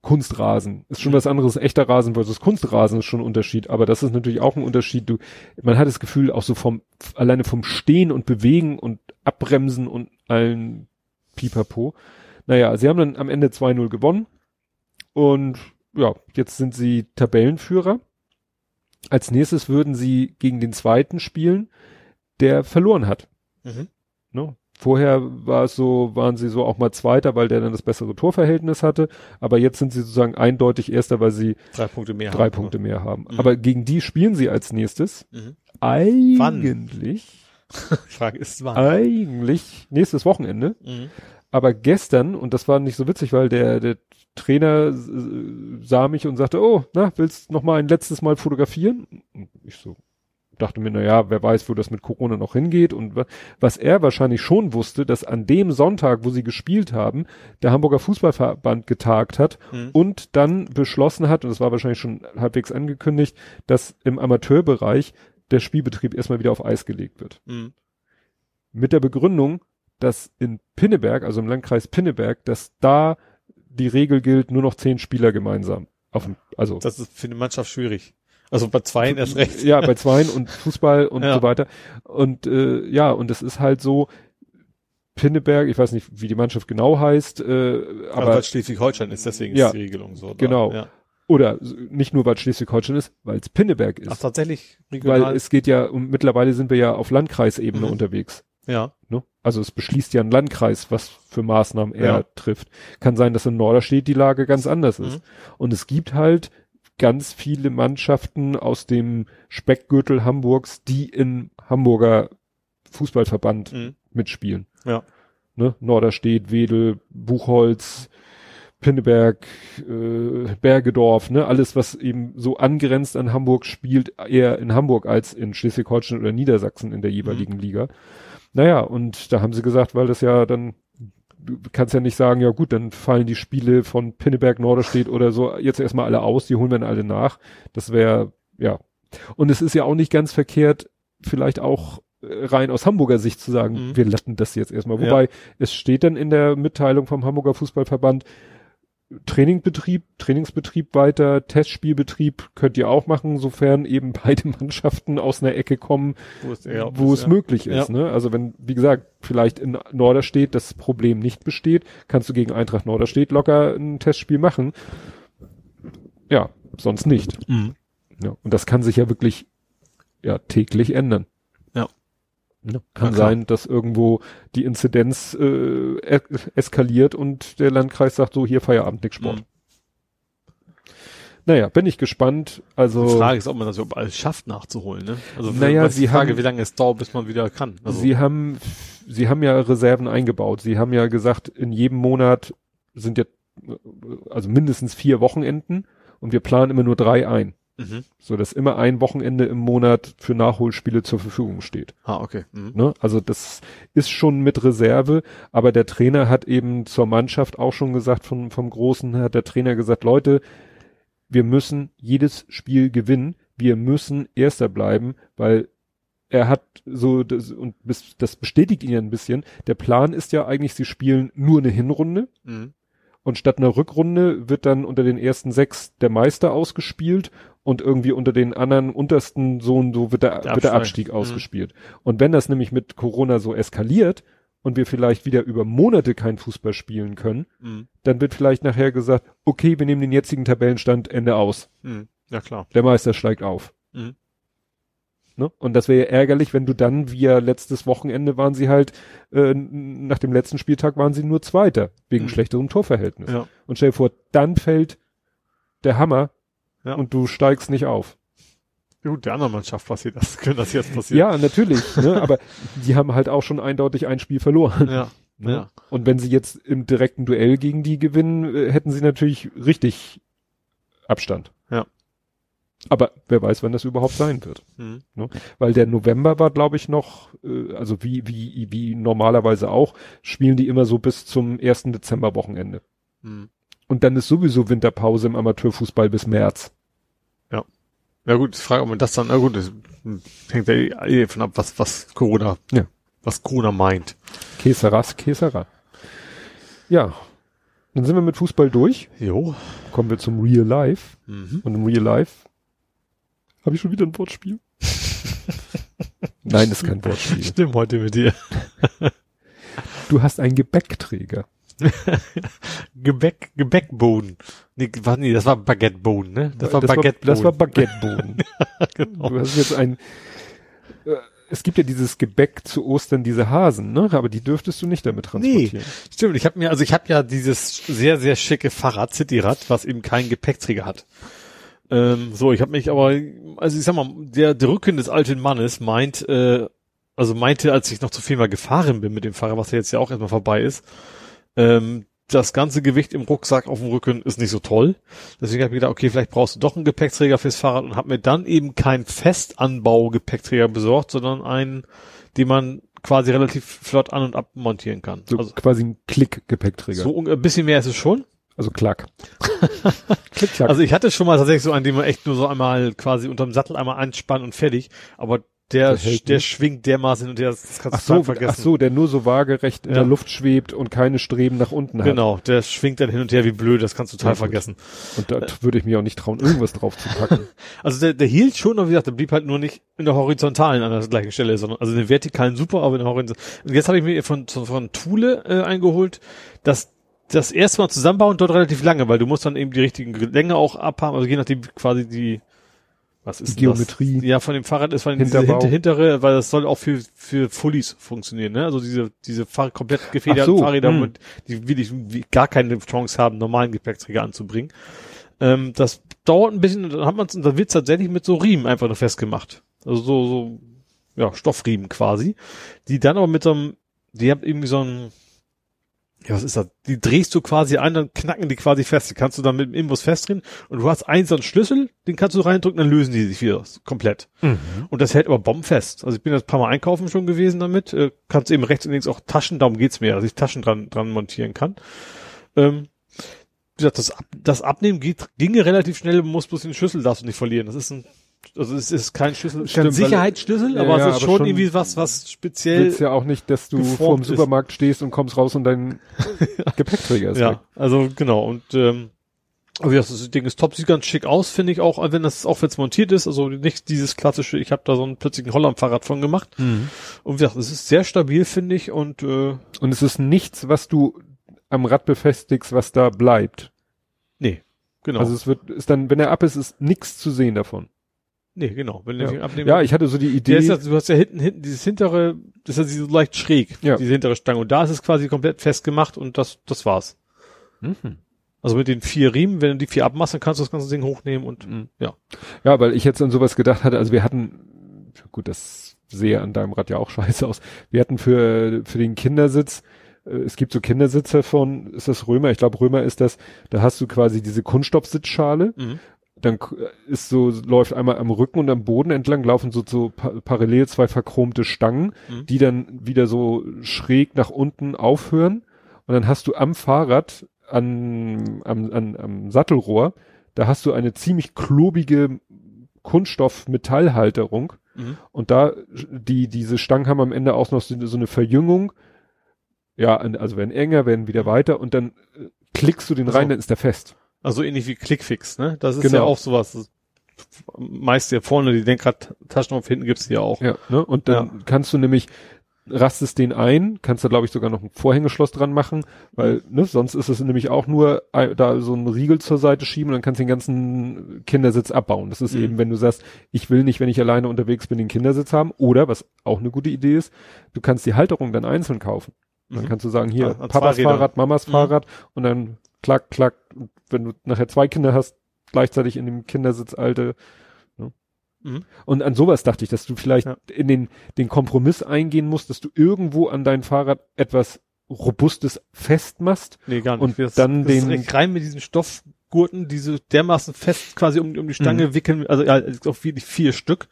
Kunstrasen. Ist schon mhm. was anderes, echter Rasen versus Kunstrasen ist schon ein Unterschied, aber das ist natürlich auch ein Unterschied. Du, man hat das Gefühl, auch so vom, alleine vom Stehen und Bewegen und Abbremsen und allen Pipapo. Naja, sie haben dann am Ende 2-0 gewonnen und ja, jetzt sind sie Tabellenführer. Als nächstes würden sie gegen den zweiten spielen, der verloren hat. Mhm. Ne? Vorher war es so, waren sie so auch mal Zweiter, weil der dann das bessere Torverhältnis hatte. Aber jetzt sind sie sozusagen eindeutig Erster, weil sie drei Punkte mehr drei haben. Punkte mehr haben. Mhm. Aber gegen die spielen sie als nächstes. Mhm. Eigentlich. Frage ist wann? Eigentlich nächstes Wochenende. Mhm. Aber gestern, und das war nicht so witzig, weil der, der Trainer sah mich und sagte, oh, na, willst noch mal ein letztes Mal fotografieren? Ich so, dachte mir, na ja, wer weiß, wo das mit Corona noch hingeht. Und was er wahrscheinlich schon wusste, dass an dem Sonntag, wo sie gespielt haben, der Hamburger Fußballverband getagt hat mhm. und dann beschlossen hat, und das war wahrscheinlich schon halbwegs angekündigt, dass im Amateurbereich der Spielbetrieb erstmal wieder auf Eis gelegt wird. Mhm. Mit der Begründung, dass in Pinneberg, also im Landkreis Pinneberg, dass da die Regel gilt, nur noch zehn Spieler gemeinsam. Auf also. Das ist für eine Mannschaft schwierig. Also bei Zweien erst recht. Ja, bei Zweien und Fußball und ja. so weiter. Und äh, ja, und es ist halt so, Pinneberg, ich weiß nicht, wie die Mannschaft genau heißt, äh, aber. aber Schleswig-Holstein ist, deswegen ja, ist die Regelung so. Genau. Ja. Oder nicht nur, weil Schleswig-Holstein ist, weil es Pinneberg ist. Ach, tatsächlich. Regional. Weil es geht ja, und mittlerweile sind wir ja auf Landkreisebene mhm. unterwegs. Ja. Ne? Also es beschließt ja ein Landkreis, was für Maßnahmen er ja. trifft. Kann sein, dass in Norderstedt die Lage ganz anders ist. Mhm. Und es gibt halt ganz viele Mannschaften aus dem Speckgürtel Hamburgs, die in Hamburger Fußballverband mhm. mitspielen. Ja. Ne? Norderstedt, Wedel, Buchholz, Pinneberg, äh, Bergedorf, ne, alles, was eben so angrenzt an Hamburg spielt, eher in Hamburg als in Schleswig-Holstein oder Niedersachsen in der jeweiligen mhm. Liga. Naja, und da haben sie gesagt, weil das ja dann du kannst ja nicht sagen, ja gut, dann fallen die Spiele von Pinneberg, Norderstedt oder so jetzt erstmal alle aus, die holen wir dann alle nach. Das wäre, ja. Und es ist ja auch nicht ganz verkehrt, vielleicht auch äh, rein aus Hamburger Sicht zu sagen, mhm. wir latten das jetzt erstmal. Wobei ja. es steht dann in der Mitteilung vom Hamburger Fußballverband, Trainingbetrieb, Trainingsbetrieb weiter, Testspielbetrieb könnt ihr auch machen, sofern eben beide Mannschaften aus einer Ecke kommen, wo es, wo es ja. möglich ist. Ja. Ne? Also wenn, wie gesagt, vielleicht in Norderstedt das Problem nicht besteht, kannst du gegen Eintracht Norderstedt locker ein Testspiel machen. Ja, sonst nicht. Mhm. Ja, und das kann sich ja wirklich ja täglich ändern. Ne? Kann sein, dass irgendwo die Inzidenz äh, eskaliert und der Landkreis sagt so, hier Feierabend, nix Sport. Mhm. Naja, bin ich gespannt. Also die Frage ist, ob man das überhaupt alles schafft nachzuholen. Ne? Also naja, sie die Frage, haben, wie lange es dauert, bis man wieder kann. Also, sie haben, sie haben ja Reserven eingebaut. Sie haben ja gesagt, in jedem Monat sind ja also mindestens vier Wochenenden und wir planen immer nur drei ein. Mhm. So dass immer ein Wochenende im Monat für Nachholspiele zur Verfügung steht. Ah, okay. Mhm. Ne? Also das ist schon mit Reserve, aber der Trainer hat eben zur Mannschaft auch schon gesagt, von, vom Großen hat der Trainer gesagt, Leute, wir müssen jedes Spiel gewinnen, wir müssen Erster bleiben, weil er hat so, das, und das bestätigt ihn ja ein bisschen, der Plan ist ja eigentlich, sie spielen nur eine Hinrunde. Mhm. Und statt einer Rückrunde wird dann unter den ersten sechs der Meister ausgespielt und irgendwie unter den anderen untersten so und so wird der, der wird der Abstieg mhm. ausgespielt. Und wenn das nämlich mit Corona so eskaliert und wir vielleicht wieder über Monate kein Fußball spielen können, mhm. dann wird vielleicht nachher gesagt, okay, wir nehmen den jetzigen Tabellenstand Ende aus. Mhm. Ja klar. Der Meister steigt auf. Ne? Und das wäre ja ärgerlich, wenn du dann, wie ja letztes Wochenende waren sie halt, äh, nach dem letzten Spieltag waren sie nur Zweiter, wegen mhm. schlechterem Torverhältnis. Ja. Und stell dir vor, dann fällt der Hammer ja. und du steigst nicht auf. Ja, gut, der anderen Mannschaft passiert das, könnte das jetzt passieren. Ja, natürlich, ne? aber die haben halt auch schon eindeutig ein Spiel verloren. Ja. Ne? ja. Und wenn sie jetzt im direkten Duell gegen die gewinnen, äh, hätten sie natürlich richtig Abstand. Ja. Aber wer weiß, wann das überhaupt sein wird. Mhm. Ne? Weil der November war, glaube ich, noch, äh, also wie, wie, wie normalerweise auch, spielen die immer so bis zum ersten Dezember-Wochenende. Mhm. Und dann ist sowieso Winterpause im Amateurfußball bis März. Ja. Ja gut, ich frage, ob man das dann, na gut, das hängt ja eh von ab, was, was Corona, ja. was Corona meint. Keseras, Kesera. Ja. Dann sind wir mit Fußball durch. Jo. Kommen wir zum Real Life. Mhm. Und im Real Life habe ich schon wieder ein Wortspiel? Nein, ist kein Wortspiel. Stimmt heute mit dir. du hast einen Gebäckträger. Gebäck, Gebäckboden. Nee, war, nee, das war Baguetteboden, ne? Das war Baguetteboden. Das war Baguetteboden. ja, genau. Du hast jetzt ein, äh, es gibt ja dieses Gebäck zu Ostern, diese Hasen, ne? Aber die dürftest du nicht damit transportieren. Nee, stimmt. Ich habe mir, also ich habe ja dieses sehr, sehr schicke Fahrrad, Cityrad, was eben keinen Gepäckträger hat. Ähm, so, ich habe mich aber, also ich sag mal, der, der Rücken des alten Mannes meint, äh, also meinte, als ich noch zu viel mal gefahren bin mit dem Fahrrad, was ja jetzt ja auch erstmal vorbei ist, ähm, das ganze Gewicht im Rucksack auf dem Rücken ist nicht so toll. Deswegen habe ich gedacht, okay, vielleicht brauchst du doch einen Gepäckträger fürs Fahrrad und habe mir dann eben keinen Festanbau-Gepäckträger besorgt, sondern einen, den man quasi relativ flott an- und abmontieren kann. So also quasi ein Klick-Gepäckträger. So ein bisschen mehr ist es schon. Also klack. Klick, klack. Also ich hatte schon mal tatsächlich so einen, den man echt nur so einmal quasi unterm Sattel einmal anspannen und fertig. Aber der, der, der schwingt dermaßen und der, das kannst du ach so, vergessen. Ach so, der nur so waagerecht in ja. der Luft schwebt und keine Streben nach unten hat. Genau, der schwingt dann hin und her wie blöd, das kannst du total ja, vergessen. Und da äh. würde ich mir auch nicht trauen, irgendwas drauf zu packen. Also der, der hielt schon, aber wie gesagt, der blieb halt nur nicht in der horizontalen an der gleichen Stelle, sondern also in der vertikalen super, aber in der horizontalen. Und jetzt habe ich mir von, von Thule äh, eingeholt, dass das erste Mal zusammenbauen dort relativ lange, weil du musst dann eben die richtigen Länge auch abhaben, also je nachdem quasi die was ist die Geometrie. Das? Ja, von dem Fahrrad ist von hinter, hintere, weil das soll auch für für Fullies funktionieren, ne? Also diese diese Fahr komplett gefederten so, Fahrräder, mh. die wirklich gar keine Chance haben, normalen Gepäckträger anzubringen. Ähm, das dauert ein bisschen, dann hat man es, dann wird's tatsächlich mit so Riemen einfach nur festgemacht. Also so so ja Stoffriemen quasi, die dann aber mit so einem, die haben irgendwie so ein ja, was ist das? Die drehst du quasi ein, dann knacken die quasi fest. Die kannst du dann mit dem Imbus festdrehen und du hast einen so einen Schlüssel, den kannst du reindrücken, dann lösen die sich wieder komplett. Mhm. Und das hält aber bombenfest. Also ich bin ein paar Mal einkaufen schon gewesen damit. Äh, kannst eben rechts und links auch Taschen, darum geht's mir, dass ich Taschen dran, dran montieren kann. Ähm, wie gesagt, das, Ab das Abnehmen geht, ginge relativ schnell, muss bloß den Schlüssel darfst du nicht verlieren. Das ist ein also es ist kein Schlüssel, kein Sicherheitsschlüssel, aber ja, es ist aber schon, irgendwie was, was speziell. Willst ja auch nicht, dass du vor dem Supermarkt ist. stehst und kommst raus und dein Gepäckträger ist Ja, weg. also genau und ähm, aber ja, das Ding ist top, sieht ganz schick aus, finde ich auch, wenn das auch jetzt montiert ist, also nicht dieses klassische, ich habe da so einen plötzlichen Holland-Fahrrad von gemacht. Mhm. Und wie gesagt, es ist sehr stabil, finde ich, und äh, und es ist nichts, was du am Rad befestigst, was da bleibt. Nee, genau. Also es wird, ist dann, wenn er ab ist, ist nichts zu sehen davon. Nee, genau. Wenn ja. abnehmen, ja, ich hatte so die Idee. Ja, du hast ja hinten, hinten dieses hintere, das ist ja so leicht schräg, ja. diese hintere Stange. Und da ist es quasi komplett festgemacht und das, das war's. Mhm. Also mit den vier Riemen, wenn du die vier abmachst, dann kannst du das ganze Ding hochnehmen und mhm. ja. Ja, weil ich jetzt an sowas gedacht hatte, also wir hatten, gut, das sehe an deinem Rad ja auch scheiße aus. Wir hatten für, für den Kindersitz, äh, es gibt so Kindersitze von, ist das Römer? Ich glaube Römer ist das, da hast du quasi diese Kunststoffsitzschale. Mhm dann ist so, läuft einmal am Rücken und am Boden entlang laufen so, so pa parallel zwei verchromte Stangen, mhm. die dann wieder so schräg nach unten aufhören. Und dann hast du am Fahrrad, an, am, an, am Sattelrohr, da hast du eine ziemlich klobige Kunststoff-Metallhalterung. Mhm. Und da, die, diese Stangen haben am Ende auch noch so, so eine Verjüngung. Ja, also werden enger, werden wieder weiter und dann äh, klickst du den rein, dann ist der fest. Also ähnlich wie Clickfix, ne? Das ist genau. ja auch sowas. Meist ja vorne, die Lenkrad-Taschen auf hinten gibt's die ja auch. Ja, ne? Und dann ja. kannst du nämlich, rastest den ein, kannst da glaube ich sogar noch ein Vorhängeschloss dran machen, weil, mhm. ne, sonst ist es nämlich auch nur da so ein Riegel zur Seite schieben und dann kannst du den ganzen Kindersitz abbauen. Das ist mhm. eben, wenn du sagst, ich will nicht, wenn ich alleine unterwegs bin, den Kindersitz haben. Oder, was auch eine gute Idee ist, du kannst die Halterung dann einzeln kaufen. Dann mhm. kannst du sagen, hier, ah, Papas Fahrrad, Mamas mhm. Fahrrad und dann klack, klack, wenn du nachher zwei Kinder hast, gleichzeitig in dem Kindersitz alte. Ne? Mhm. Und an sowas dachte ich, dass du vielleicht ja. in den, den Kompromiss eingehen musst, dass du irgendwo an dein Fahrrad etwas Robustes festmachst. Nee, gar nicht. Und das, dann das den. rein mit diesen Stoffgurten, diese dermaßen fest quasi um, um die Stange mhm. wickeln, also ja, auch wirklich vier Stück,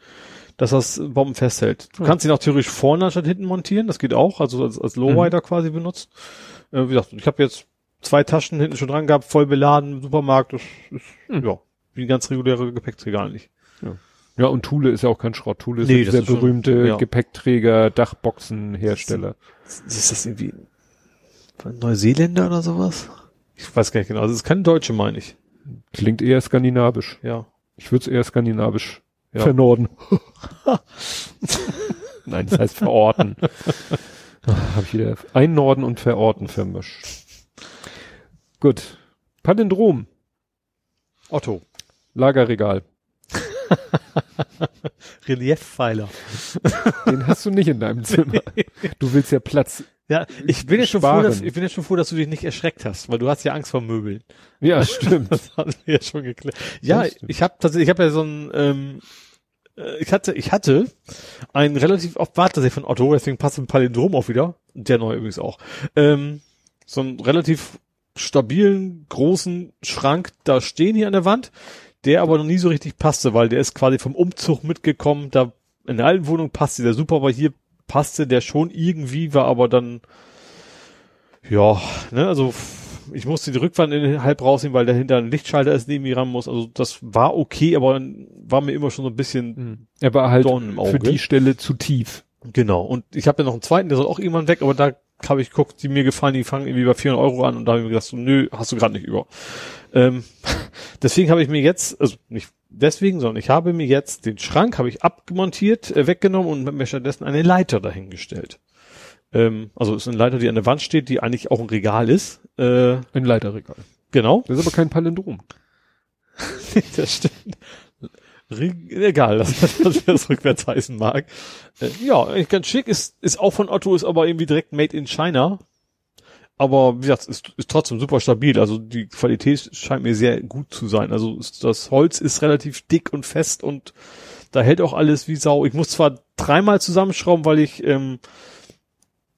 dass das Bomben festhält. Du mhm. kannst ihn auch theoretisch vorne anstatt hinten montieren, das geht auch, also als, als Lowrider mhm. quasi benutzt. Äh, wie gesagt, ich habe jetzt zwei Taschen hinten schon dran gehabt, voll beladen im Supermarkt. Das ist, hm. ja, wie ein ganz reguläre Gepäckträger eigentlich. Ja. Ja, und Thule ist ja auch kein Schrott. Thule ist nee, der berühmte schon, ja. Gepäckträger, Dachboxenhersteller. Ist, ist das irgendwie Neuseeländer oder sowas? Ich weiß gar nicht genau. Also es ist kein Deutsche, meine ich. Klingt eher skandinavisch. Ja. Ich würde es eher skandinavisch ja. vernorden. Nein, das heißt verorten. Habe ich wieder einnorden und verorten vermischt. Gut. Palindrom. Otto. Lagerregal. Reliefpfeiler. Den hast du nicht in deinem Zimmer. Du willst ja Platz. Ja, ich bin jetzt schon froh, dass, ich bin jetzt schon froh, dass du dich nicht erschreckt hast, weil du hast ja Angst vor Möbeln. Ja, stimmt. Das haben wir ja schon geklärt. Ja, ich habe tatsächlich, ich habe ja so ein, ähm, äh, ich hatte, ich hatte ein relativ oft Warte von Otto, deswegen passt ein Palindrom auch wieder. Der neue übrigens auch. Ähm, so ein relativ stabilen, großen Schrank da stehen hier an der Wand, der aber noch nie so richtig passte, weil der ist quasi vom Umzug mitgekommen. Da in der alten Wohnung passte der super, aber hier passte der schon irgendwie, war aber dann ja, ne, also ich musste die Rückwand in den halb rausnehmen, weil dahinter ein Lichtschalter ist, neben mir ran muss. Also das war okay, aber war mir immer schon so ein bisschen. Mhm. Er war halt für die Stelle zu tief. Genau. Und ich habe ja noch einen zweiten, der soll auch irgendwann weg, aber da habe ich geguckt, die mir gefallen, die fangen irgendwie bei 400 Euro an und da habe ich mir gedacht, so, nö, hast du gerade nicht über. Ähm, deswegen habe ich mir jetzt, also nicht deswegen, sondern ich habe mir jetzt den Schrank, habe ich abgemontiert, äh, weggenommen und mir stattdessen eine Leiter dahingestellt. Ähm, also ist eine Leiter, die an der Wand steht, die eigentlich auch ein Regal ist. Äh, ein Leiterregal. Genau. Das ist aber kein Palindrom. das stimmt. Egal, dass das, das rückwärts heißen mag. Äh, ja, ganz schick, ist, ist auch von Otto, ist aber irgendwie direkt made in China. Aber wie gesagt, ist, ist trotzdem super stabil. Also die Qualität scheint mir sehr gut zu sein. Also ist, das Holz ist relativ dick und fest und da hält auch alles wie Sau. Ich muss zwar dreimal zusammenschrauben, weil ich ähm,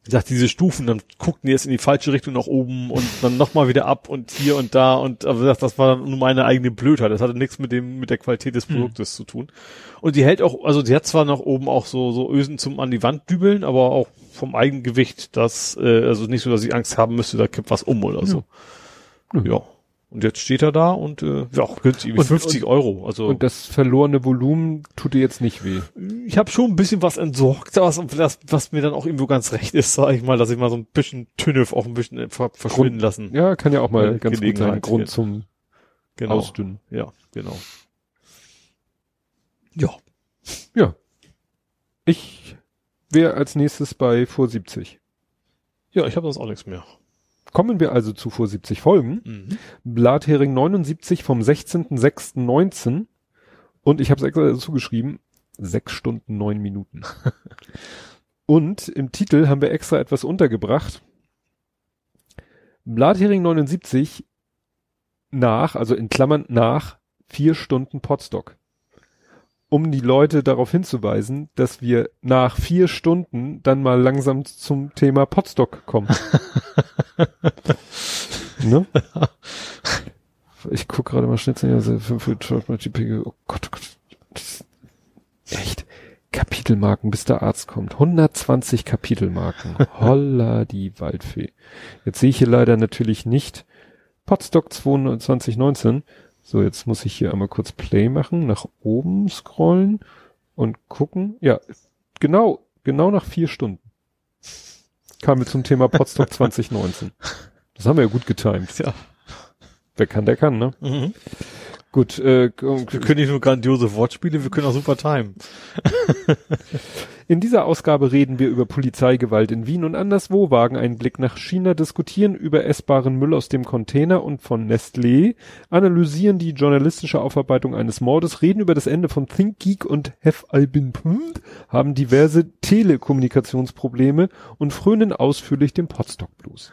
wie gesagt, diese Stufen, dann guckten die jetzt in die falsche Richtung nach oben und dann nochmal wieder ab und hier und da und aber gesagt, das war nur meine eigene Blödheit. Das hatte nichts mit dem, mit der Qualität des hm. Produktes hm. zu tun. Und die hält auch, also die hat zwar noch oben auch so, so Ösen zum an die Wand dübeln, aber auch vom Eigengewicht, das, äh, also nicht so, dass ich Angst haben müsste, da kippt was um oder so. Ja. ja. Und jetzt steht er da und äh, ja, günstig, und, 50 und, Euro. Also und das verlorene Volumen tut dir jetzt nicht weh. Ich habe schon ein bisschen was entsorgt, was, was, was mir dann auch irgendwo ganz recht ist, sage ich mal, dass ich mal so ein bisschen Tünnef auch ein bisschen äh, verschwinden Grund, lassen. Ja, kann ja auch mal ganz gut sein. Grund zum genau. Ausdünnen. Ja, genau. Ja. Ja. Ich wäre als nächstes bei vor 70. Ja, ich habe sonst auch nichts mehr. Kommen wir also zu vor 70 Folgen. Mhm. Blathering 79 vom 16.06.19 und ich habe es extra dazu geschrieben, sechs Stunden neun Minuten. und im Titel haben wir extra etwas untergebracht. Blathering 79 nach, also in Klammern nach vier Stunden Potstock um die Leute darauf hinzuweisen, dass wir nach vier Stunden dann mal langsam zum Thema Potstock kommen. ne? ich guck gerade mal Schnitzel, also für JPG, oh Gott, oh Gott. Echt. Kapitelmarken, bis der Arzt kommt. 120 Kapitelmarken. Holla die Waldfee. Jetzt sehe ich hier leider natürlich nicht Podstock 2019. So, jetzt muss ich hier einmal kurz Play machen, nach oben scrollen und gucken. Ja, genau, genau nach vier Stunden kamen wir zum Thema Podstock 2019. Das haben wir ja gut getimt. Ja. Wer kann, der kann, ne? Mhm. Gut, äh, wir können nicht nur grandiose Wortspiele, wir können auch super timen. in dieser Ausgabe reden wir über Polizeigewalt in Wien und anderswo, wagen einen Blick nach China, diskutieren über essbaren Müll aus dem Container und von Nestlé, analysieren die journalistische Aufarbeitung eines Mordes, reden über das Ende von Think Geek und Been Pumped, haben diverse Telekommunikationsprobleme und frönen ausführlich dem Podstock Blues.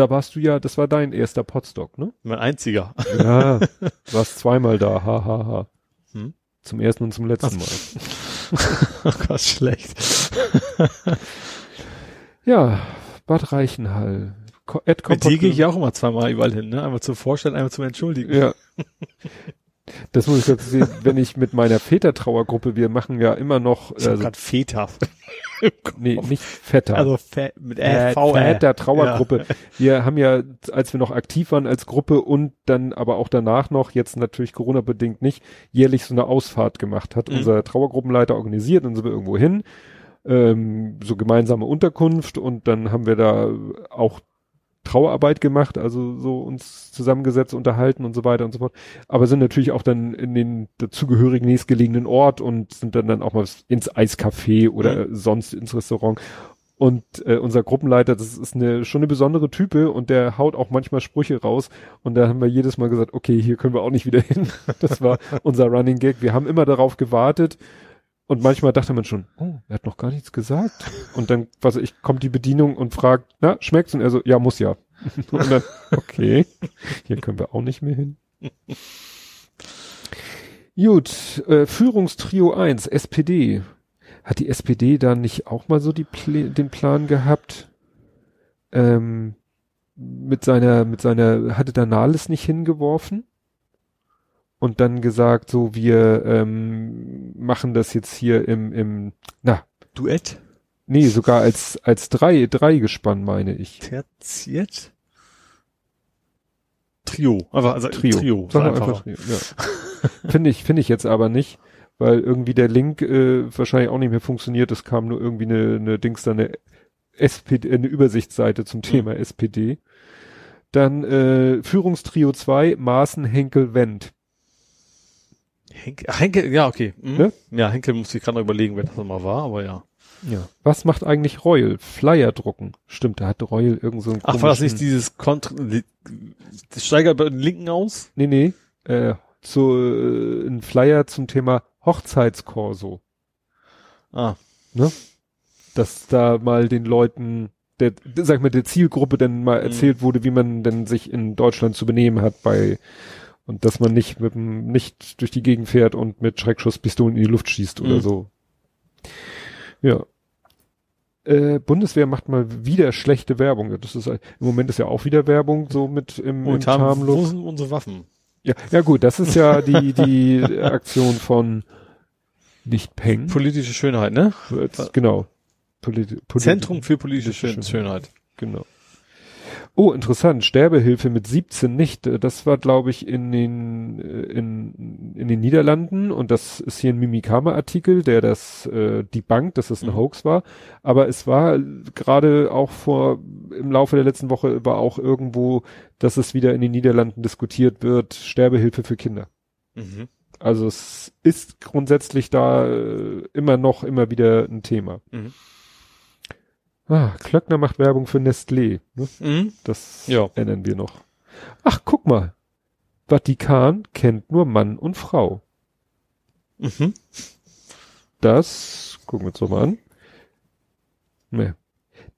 Da warst du ja, das war dein erster Potstock, ne? Mein einziger. Ja, du warst zweimal da, ha, ha, ha. Hm? Zum ersten und zum letzten Mal. oh Gott, schlecht. ja, Bad Reichenhall. Ed Mit dir gehe ich auch immer zweimal überall hin, ne? Einmal zum Vorstellen, einmal zum Entschuldigen. Ja. Das muss ich dazu sehen, wenn ich mit meiner Vätertrauergruppe, wir machen ja immer noch. Ich also, gerade Väter. Nee, nicht Vetter. Also Fe mit äh, v Trauergruppe. Ja. Wir haben ja, als wir noch aktiv waren als Gruppe und dann aber auch danach noch, jetzt natürlich Corona bedingt nicht, jährlich so eine Ausfahrt gemacht. Hat mhm. unser Trauergruppenleiter organisiert, dann sind wir irgendwo hin ähm, so gemeinsame Unterkunft und dann haben wir da auch Trauerarbeit gemacht, also so uns zusammengesetzt, unterhalten und so weiter und so fort. Aber sind natürlich auch dann in den dazugehörigen nächstgelegenen Ort und sind dann dann auch mal ins Eiscafé oder mhm. sonst ins Restaurant. Und äh, unser Gruppenleiter, das ist eine schon eine besondere Type und der haut auch manchmal Sprüche raus. Und da haben wir jedes Mal gesagt, okay, hier können wir auch nicht wieder hin. Das war unser Running Gag. Wir haben immer darauf gewartet und manchmal dachte man schon, oh, er hat noch gar nichts gesagt. Und dann, was ich, kommt die Bedienung und fragt, na, schmeckt's? Und er so, ja, muss ja. Und dann, okay, hier können wir auch nicht mehr hin. Gut, äh, Führungstrio 1, SPD. Hat die SPD da nicht auch mal so die Pl den Plan gehabt? Ähm, mit seiner, mit seiner, hatte da Nahles nicht hingeworfen? Und dann gesagt, so wir ähm, machen das jetzt hier im, im, na. Duett? Nee, sogar als, als drei, drei Gespann, meine ich. Terziert? Trio. Einfach, also Trio. Trio. Sag einfach, einfach Trio. Ja. finde ich, finde ich jetzt aber nicht, weil irgendwie der Link äh, wahrscheinlich auch nicht mehr funktioniert. Es kam nur irgendwie eine, eine Dings, da eine SPD, eine Übersichtsseite zum Thema mhm. SPD. Dann äh, Führungstrio 2, Maaßen, Henkel, Wendt. Henkel, Henkel ja, okay. Mhm. Ne? Ja, Henkel muss ich gerade noch überlegen, wer das nochmal war, aber ja. Ja. Was macht eigentlich Royal? Flyer drucken. Stimmt, da hat Royal irgend so ein Ach, war das nicht dieses Kontra, das steigert bei den Linken aus? Nee, nee, äh, so, äh, ein Flyer zum Thema Hochzeitskorso. Ah. Ne? Dass da mal den Leuten, der, sag ich mal, der Zielgruppe dann mal mhm. erzählt wurde, wie man denn sich in Deutschland zu benehmen hat bei und dass man nicht mit dem, nicht durch die Gegend fährt und mit Schreckschusspistolen in die Luft schießt oder mhm. so. Ja. Äh, Bundeswehr macht mal wieder schlechte Werbung. Das ist im Moment ist ja auch wieder Werbung so mit im, im harmlos. Wo sind unsere Waffen? Ja, ja gut, das ist ja die die Aktion von nicht Peng. Politische Schönheit, ne? Genau. Politi Zentrum für politische Schönheit. Schönheit. Genau. Oh, interessant. Sterbehilfe mit 17 nicht. Das war, glaube ich, in den, äh, in, in den Niederlanden und das ist hier ein Mimikama-Artikel, der das äh, die Bank, dass das ein mhm. Hoax war. Aber es war gerade auch vor, im Laufe der letzten Woche war auch irgendwo, dass es wieder in den Niederlanden diskutiert wird, Sterbehilfe für Kinder. Mhm. Also es ist grundsätzlich da äh, immer noch, immer wieder ein Thema. Mhm. Ah, Klöckner macht Werbung für Nestlé. Ne? Mhm. Das ja. erinnern wir noch. Ach, guck mal. Vatikan kennt nur Mann und Frau. Mhm. Das, gucken wir uns doch mal an. Nee.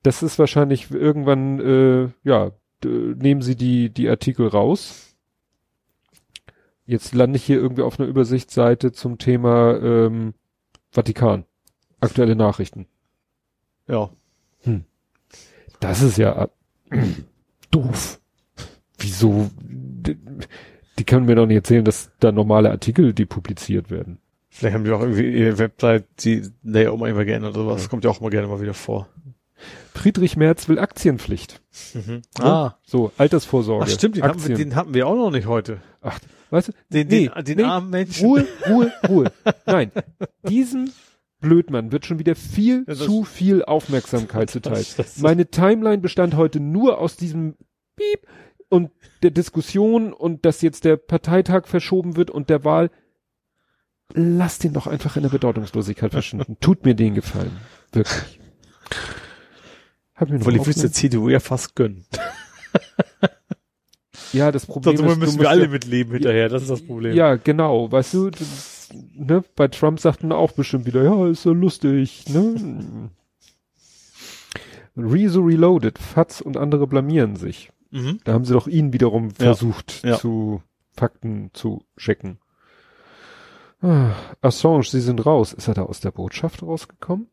Das ist wahrscheinlich irgendwann, äh, ja, nehmen Sie die, die Artikel raus. Jetzt lande ich hier irgendwie auf einer Übersichtsseite zum Thema ähm, Vatikan. Aktuelle Nachrichten. Ja. Hm. Das ist ja äh, doof. wieso, die, die können mir doch nicht erzählen, dass da normale Artikel, die publiziert werden. Vielleicht haben die auch irgendwie ihre Website, die Layout mal immer geändert oder was. Das kommt ja auch immer gerne mal wieder vor. Friedrich Merz will Aktienpflicht. Mhm. Ah. So, Altersvorsorge. Ach stimmt, den, haben wir, den hatten wir auch noch nicht heute. Ach, weißt du? Den, nee, den, den nee, armen Menschen. Ruhe, Ruhe, Ruhe. Nein, diesem Blödmann wird schon wieder viel ja, zu viel Aufmerksamkeit zuteil. Meine Timeline bestand heute nur aus diesem Piep und der Diskussion und dass jetzt der Parteitag verschoben wird und der Wahl. Lass den doch einfach in der Bedeutungslosigkeit verschwinden. Tut mir den Gefallen. Wirklich. Hab mir Obwohl ich der CDU ja fast gönnen. ja, das Problem Sonst ist, müssen wir alle mitleben hinterher, das ist das Problem. Ja, genau, weißt du, ne, bei Trump sagten auch bestimmt wieder, ja, ist so lustig, ne? Rezo Reloaded, Fatz und andere blamieren sich. Mhm. Da haben sie doch ihn wiederum versucht ja. zu Fakten zu checken. Ah, Assange, Sie sind raus. Ist er da aus der Botschaft rausgekommen?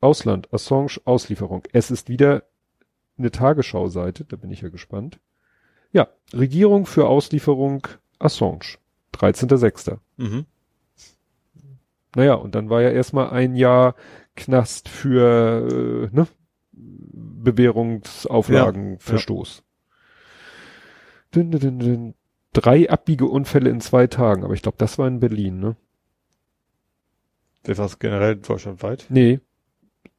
Ausland, Assange, Auslieferung. Es ist wieder eine Tagesschau-Seite, da bin ich ja gespannt. Ja, Regierung für Auslieferung Assange, 13.06. Mhm. Naja, und dann war ja erstmal ein Jahr Knast für äh, ne, Bewährungsauflagenverstoß. Ja, ja. Drei Abbiegeunfälle in zwei Tagen, aber ich glaube, das war in Berlin, ne? Das war generell deutschlandweit? Nee,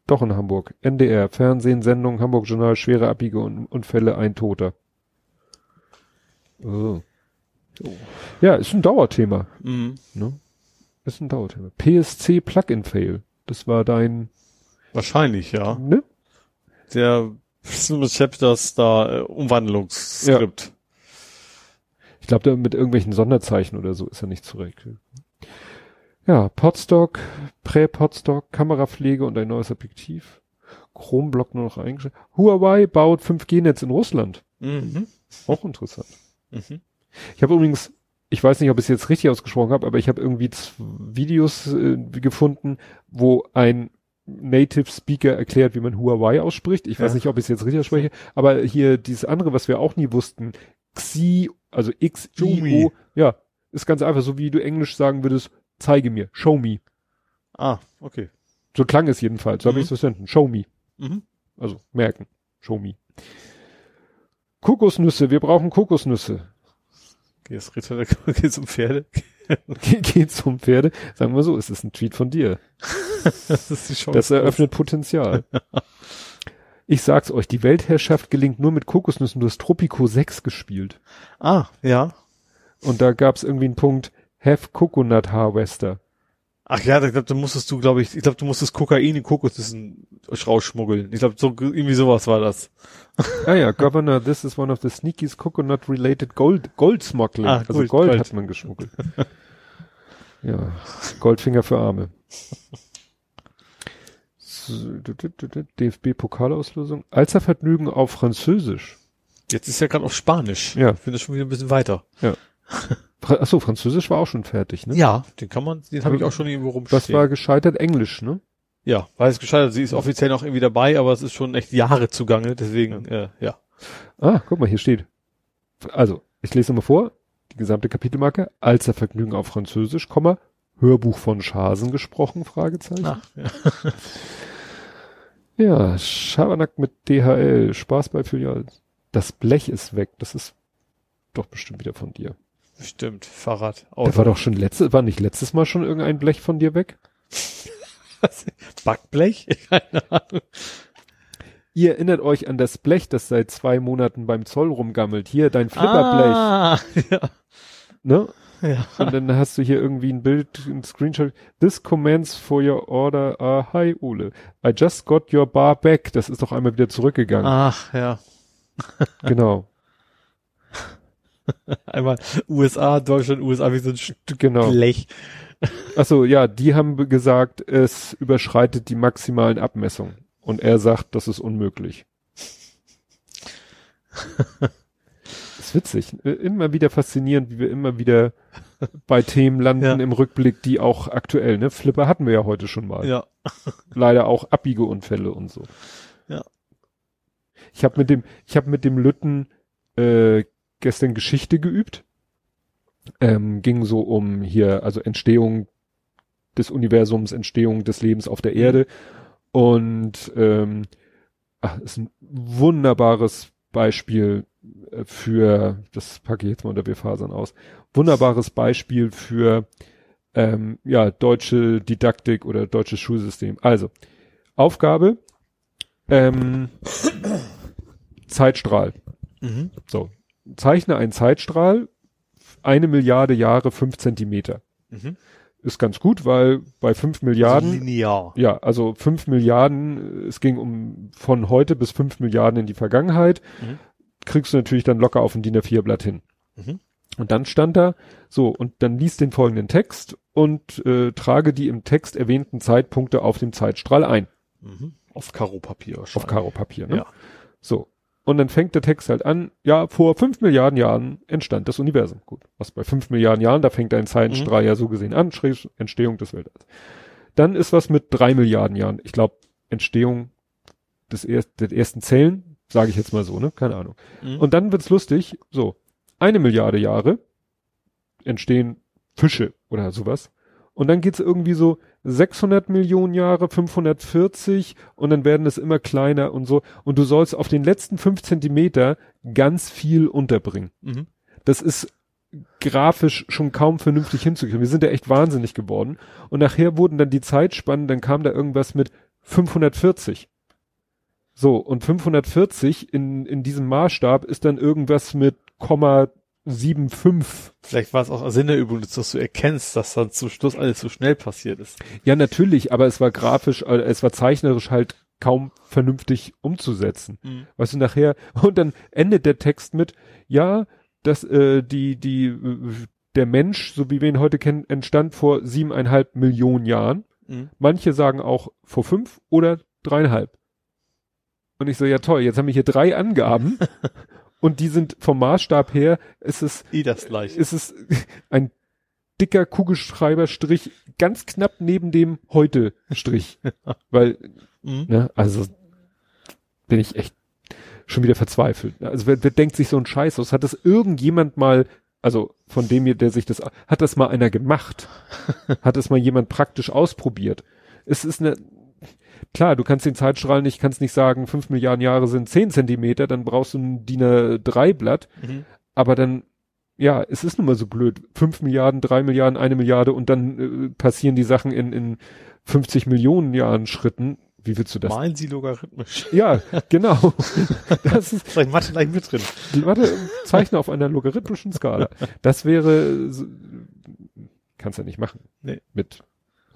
doch in Hamburg. NDR, Fernsehen, Sendung, Hamburg Journal, schwere Abbiegeunfälle, ein Toter. Oh. Oh. Ja, ist ein Dauerthema. Mhm. Ne? Ist ein Dauerthema. PSC Plugin Fail. Das war dein. Wahrscheinlich, ja. Ne? der Chapters da äh, Umwandlungsskript. Ja. Ich glaube, da mit irgendwelchen Sonderzeichen oder so ist er nicht zurecht. Ja, Podstock, Prä-Podstock, Kamerapflege und ein neues Objektiv. Chromblock nur noch eingestellt. Huawei baut 5G-Netz in Russland. Mhm. Auch interessant. Mhm. Ich habe übrigens, ich weiß nicht, ob ich es jetzt richtig ausgesprochen habe, aber ich habe irgendwie Videos äh, gefunden, wo ein Native Speaker erklärt, wie man Huawei ausspricht. Ich weiß nicht, ob ich es jetzt richtig ausspreche, aber hier dieses andere, was wir auch nie wussten, Xi, also X, I, O, ja, ist ganz einfach, so wie du Englisch sagen würdest, zeige mir, show me. Ah, okay. So klang es jedenfalls, so mhm. habe ich es verstanden, show me. Mhm. Also merken, show me. Kokosnüsse, wir brauchen Kokosnüsse. Jetzt geht's um Pferde. geht's um Pferde? Sagen wir so, es ist ein Tweet von dir. das, ist die Chance das eröffnet Potenzial. Ich sag's euch, die Weltherrschaft gelingt nur mit Kokosnüssen. Du hast Tropico 6 gespielt. Ah, ja. Und da gab's irgendwie einen Punkt, have coconut harvester. Ach ja, ich glaube, da musstest du, glaube ich, ich glaube, du musstest Kokain in Kokosnüssen rausschmuggeln. Ich glaube, so, irgendwie sowas war das. Ah ja, Governor, this is one of the sneakiest coconut-related gold, gold smuggling. Ah, also Gold, Gold, Gold hat man geschmuggelt. ja, Goldfinger für Arme. DFB-Pokalauslösung. Alzervergnügen auf Französisch. Jetzt ist ja gerade auf Spanisch. Ja. Ich finde das schon wieder ein bisschen weiter. Ja. Achso, Französisch war auch schon fertig, ne? Ja, den kann man, den habe ich auch schon irgendwo rumstehen. Das war gescheitert Englisch, ne? Ja, war es gescheitert. Sie ist offiziell noch irgendwie dabei, aber es ist schon echt Jahre zugange, deswegen, ja. Äh, ja. Ah, guck mal, hier steht. Also, ich lese mal vor, die gesamte Kapitelmarke, als er Vergnügen auf Französisch, Komma, Hörbuch von Schasen gesprochen, Fragezeichen. Ach, ja. ja, Schabernack mit DHL, Spaß bei Filial. Das Blech ist weg, das ist doch bestimmt wieder von dir. Stimmt, Fahrrad. Auto. Da war doch schon letztes, war nicht letztes Mal schon irgendein Blech von dir weg? Backblech? Keine Ahnung. Ihr erinnert euch an das Blech, das seit zwei Monaten beim Zoll rumgammelt. Hier, dein Flipperblech. Ah, ja. Ne? Ja. Und dann hast du hier irgendwie ein Bild, ein Screenshot. This commands for your order are hi, Ole. I just got your bar back. Das ist doch einmal wieder zurückgegangen. Ach, ja. genau. Einmal USA, Deutschland, USA wie so ein Stück genau. Blech. Achso, ja, die haben gesagt, es überschreitet die maximalen Abmessungen. Und er sagt, das ist unmöglich. ist witzig. Immer wieder faszinierend, wie wir immer wieder bei Themen landen ja. im Rückblick, die auch aktuell, ne? Flipper hatten wir ja heute schon mal. Ja. Leider auch Abbiegeunfälle und so. Ja. Ich habe mit dem, ich habe mit dem Lütten äh, gestern Geschichte geübt. Ähm, ging so um hier, also Entstehung des Universums, Entstehung des Lebens auf der mhm. Erde. Und ähm, ach, ist ein wunderbares Beispiel äh, für, das packe ich jetzt mal unter B-Fasern aus, wunderbares Beispiel für ähm, ja, deutsche Didaktik oder deutsches Schulsystem. Also, Aufgabe, ähm, Zeitstrahl. Mhm. So, zeichne einen Zeitstrahl, eine Milliarde Jahre, fünf Zentimeter. Mhm. Ist ganz gut, weil bei fünf Milliarden. Also linear. Ja, also fünf Milliarden, es ging um von heute bis fünf Milliarden in die Vergangenheit, mhm. kriegst du natürlich dann locker auf ein DIN A4-Blatt hin. Mhm. Und dann stand da, so, und dann liest den folgenden Text und äh, trage die im Text erwähnten Zeitpunkte auf dem Zeitstrahl ein. Mhm. Auf Karo-Papier. Auf Karo-Papier, ne? Ja. So. Und dann fängt der Text halt an, ja, vor fünf Milliarden Jahren entstand das Universum. Gut, was bei fünf Milliarden Jahren, da fängt ein Zeitstrahl mhm. ja so gesehen an, schräg Entstehung des Weltalls. Dann ist was mit drei Milliarden Jahren. Ich glaube, Entstehung des er der ersten Zellen, sage ich jetzt mal so, ne? Keine Ahnung. Mhm. Und dann wird's lustig, so, eine Milliarde Jahre entstehen Fische oder sowas. Und dann geht's irgendwie so 600 Millionen Jahre, 540 und dann werden es immer kleiner und so. Und du sollst auf den letzten fünf Zentimeter ganz viel unterbringen. Mhm. Das ist grafisch schon kaum vernünftig hinzukriegen. Wir sind ja echt wahnsinnig geworden. Und nachher wurden dann die Zeitspannen, dann kam da irgendwas mit 540. So, und 540 in, in diesem Maßstab ist dann irgendwas mit Komma 7,5. Vielleicht war es auch Sinn der Übung, dass du erkennst, dass dann zum Schluss alles so schnell passiert ist. Ja, natürlich, aber es war grafisch, äh, es war zeichnerisch halt kaum vernünftig umzusetzen. Mhm. Weißt du, nachher, und dann endet der Text mit, ja, dass äh, die, die, äh, der Mensch, so wie wir ihn heute kennen, entstand vor siebeneinhalb Millionen Jahren. Mhm. Manche sagen auch vor fünf oder dreieinhalb. Und ich so, ja toll, jetzt haben wir hier drei Angaben und die sind vom Maßstab her, ist es, I das gleiche. ist es ein dicker Kugelschreiberstrich ganz knapp neben dem heute Strich, weil, mhm. ne, also bin ich echt schon wieder verzweifelt. Also wer, wer denkt sich so ein Scheiß aus? Hat das irgendjemand mal, also von dem, der sich das, hat das mal einer gemacht? hat das mal jemand praktisch ausprobiert? Es ist eine, Klar, du kannst den Zeitstrahl nicht, kannst nicht sagen, fünf Milliarden Jahre sind zehn Zentimeter, dann brauchst du ein DIN A3 Blatt. Mhm. Aber dann, ja, es ist nun mal so blöd. Fünf Milliarden, drei Milliarden, eine Milliarde und dann äh, passieren die Sachen in, in 50 Millionen Jahren Schritten. Wie willst du das? Malen sie logarithmisch. Ja, genau. Das ist vielleicht Mathe gleich mit drin. Die Mathe zeichne auf einer logarithmischen Skala. Das wäre, kannst ja nicht machen. Nee. Mit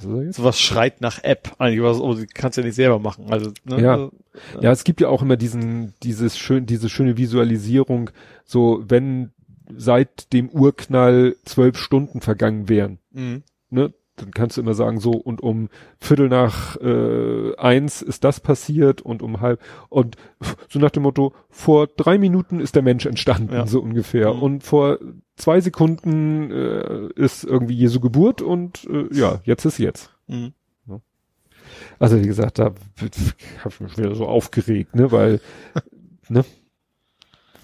Sowas schreit nach App eigentlich, was, oh, kannst ja nicht selber machen. Also, ne? ja. Also, ja. ja, es gibt ja auch immer diesen, dieses schön, diese schöne Visualisierung, so wenn seit dem Urknall zwölf Stunden vergangen wären. Mhm. Ne? Dann kannst du immer sagen, so und um Viertel nach äh, eins ist das passiert und um halb und so nach dem Motto, vor drei Minuten ist der Mensch entstanden, ja. so ungefähr. Mhm. Und vor zwei Sekunden äh, ist irgendwie Jesu Geburt und äh, ja, jetzt ist jetzt. Mhm. Also wie gesagt, da habe ich mich wieder so aufgeregt, ne, weil, ne,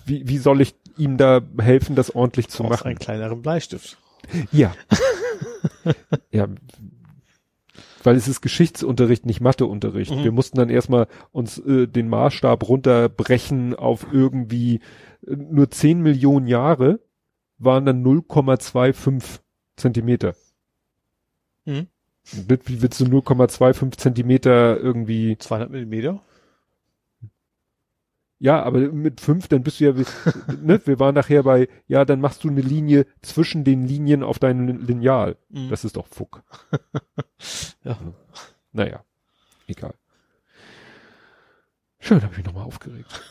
wie, wie soll ich ihm da helfen, das ordentlich zu machen? einen kleineren Bleistift. Ja. ja. Weil es ist Geschichtsunterricht, nicht Matheunterricht. Mhm. Wir mussten dann erstmal uns äh, den Maßstab runterbrechen auf irgendwie äh, nur 10 Millionen Jahre waren dann 0,25 Zentimeter. Mhm. Wie willst du 0,25 Zentimeter irgendwie? 200 Millimeter? Ja, aber mit fünf, dann bist du ja, ne, wir waren nachher bei, ja, dann machst du eine Linie zwischen den Linien auf deinem Lineal. Mhm. Das ist doch Fuck. ja. Naja, egal. Schön, habe ich mich nochmal aufgeregt.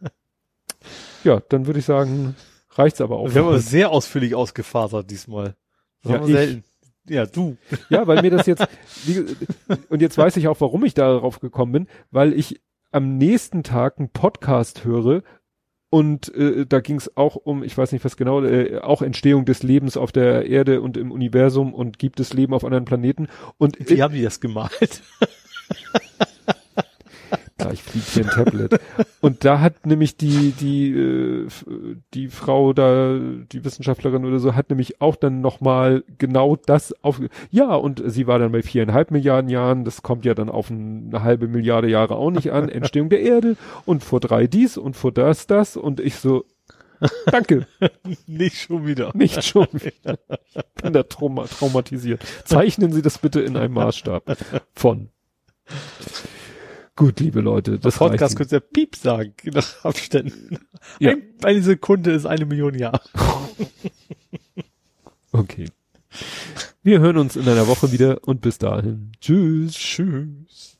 ja, dann würde ich sagen, reicht's aber auch. Wir haben aber sehr ausführlich ausgefasert diesmal. ja, ich, ja, du. Ja, weil mir das jetzt, und jetzt weiß ich auch, warum ich darauf gekommen bin, weil ich am nächsten Tag einen Podcast höre und äh, da ging es auch um, ich weiß nicht was genau, äh, auch Entstehung des Lebens auf der Erde und im Universum und gibt es Leben auf anderen Planeten. Und wie äh, haben die das gemalt? da gleich fliegt hier ein Tablet. Und da hat nämlich die, die, äh, die Frau da, die Wissenschaftlerin oder so, hat nämlich auch dann nochmal genau das auf, ja, und sie war dann bei viereinhalb Milliarden Jahren, das kommt ja dann auf eine halbe Milliarde Jahre auch nicht an, Entstehung der Erde und vor drei dies und vor das, das und ich so, Danke. Nicht schon wieder. Nicht schon wieder. Ich bin da trauma traumatisiert. Zeichnen Sie das bitte in einem Maßstab von. Gut, liebe Leute. Das Podcast könnte ja Piep sagen, nach Abständen. Ja. Ein, eine Sekunde ist eine Million Jahre. okay. Wir hören uns in einer Woche wieder und bis dahin. Tschüss. Tschüss.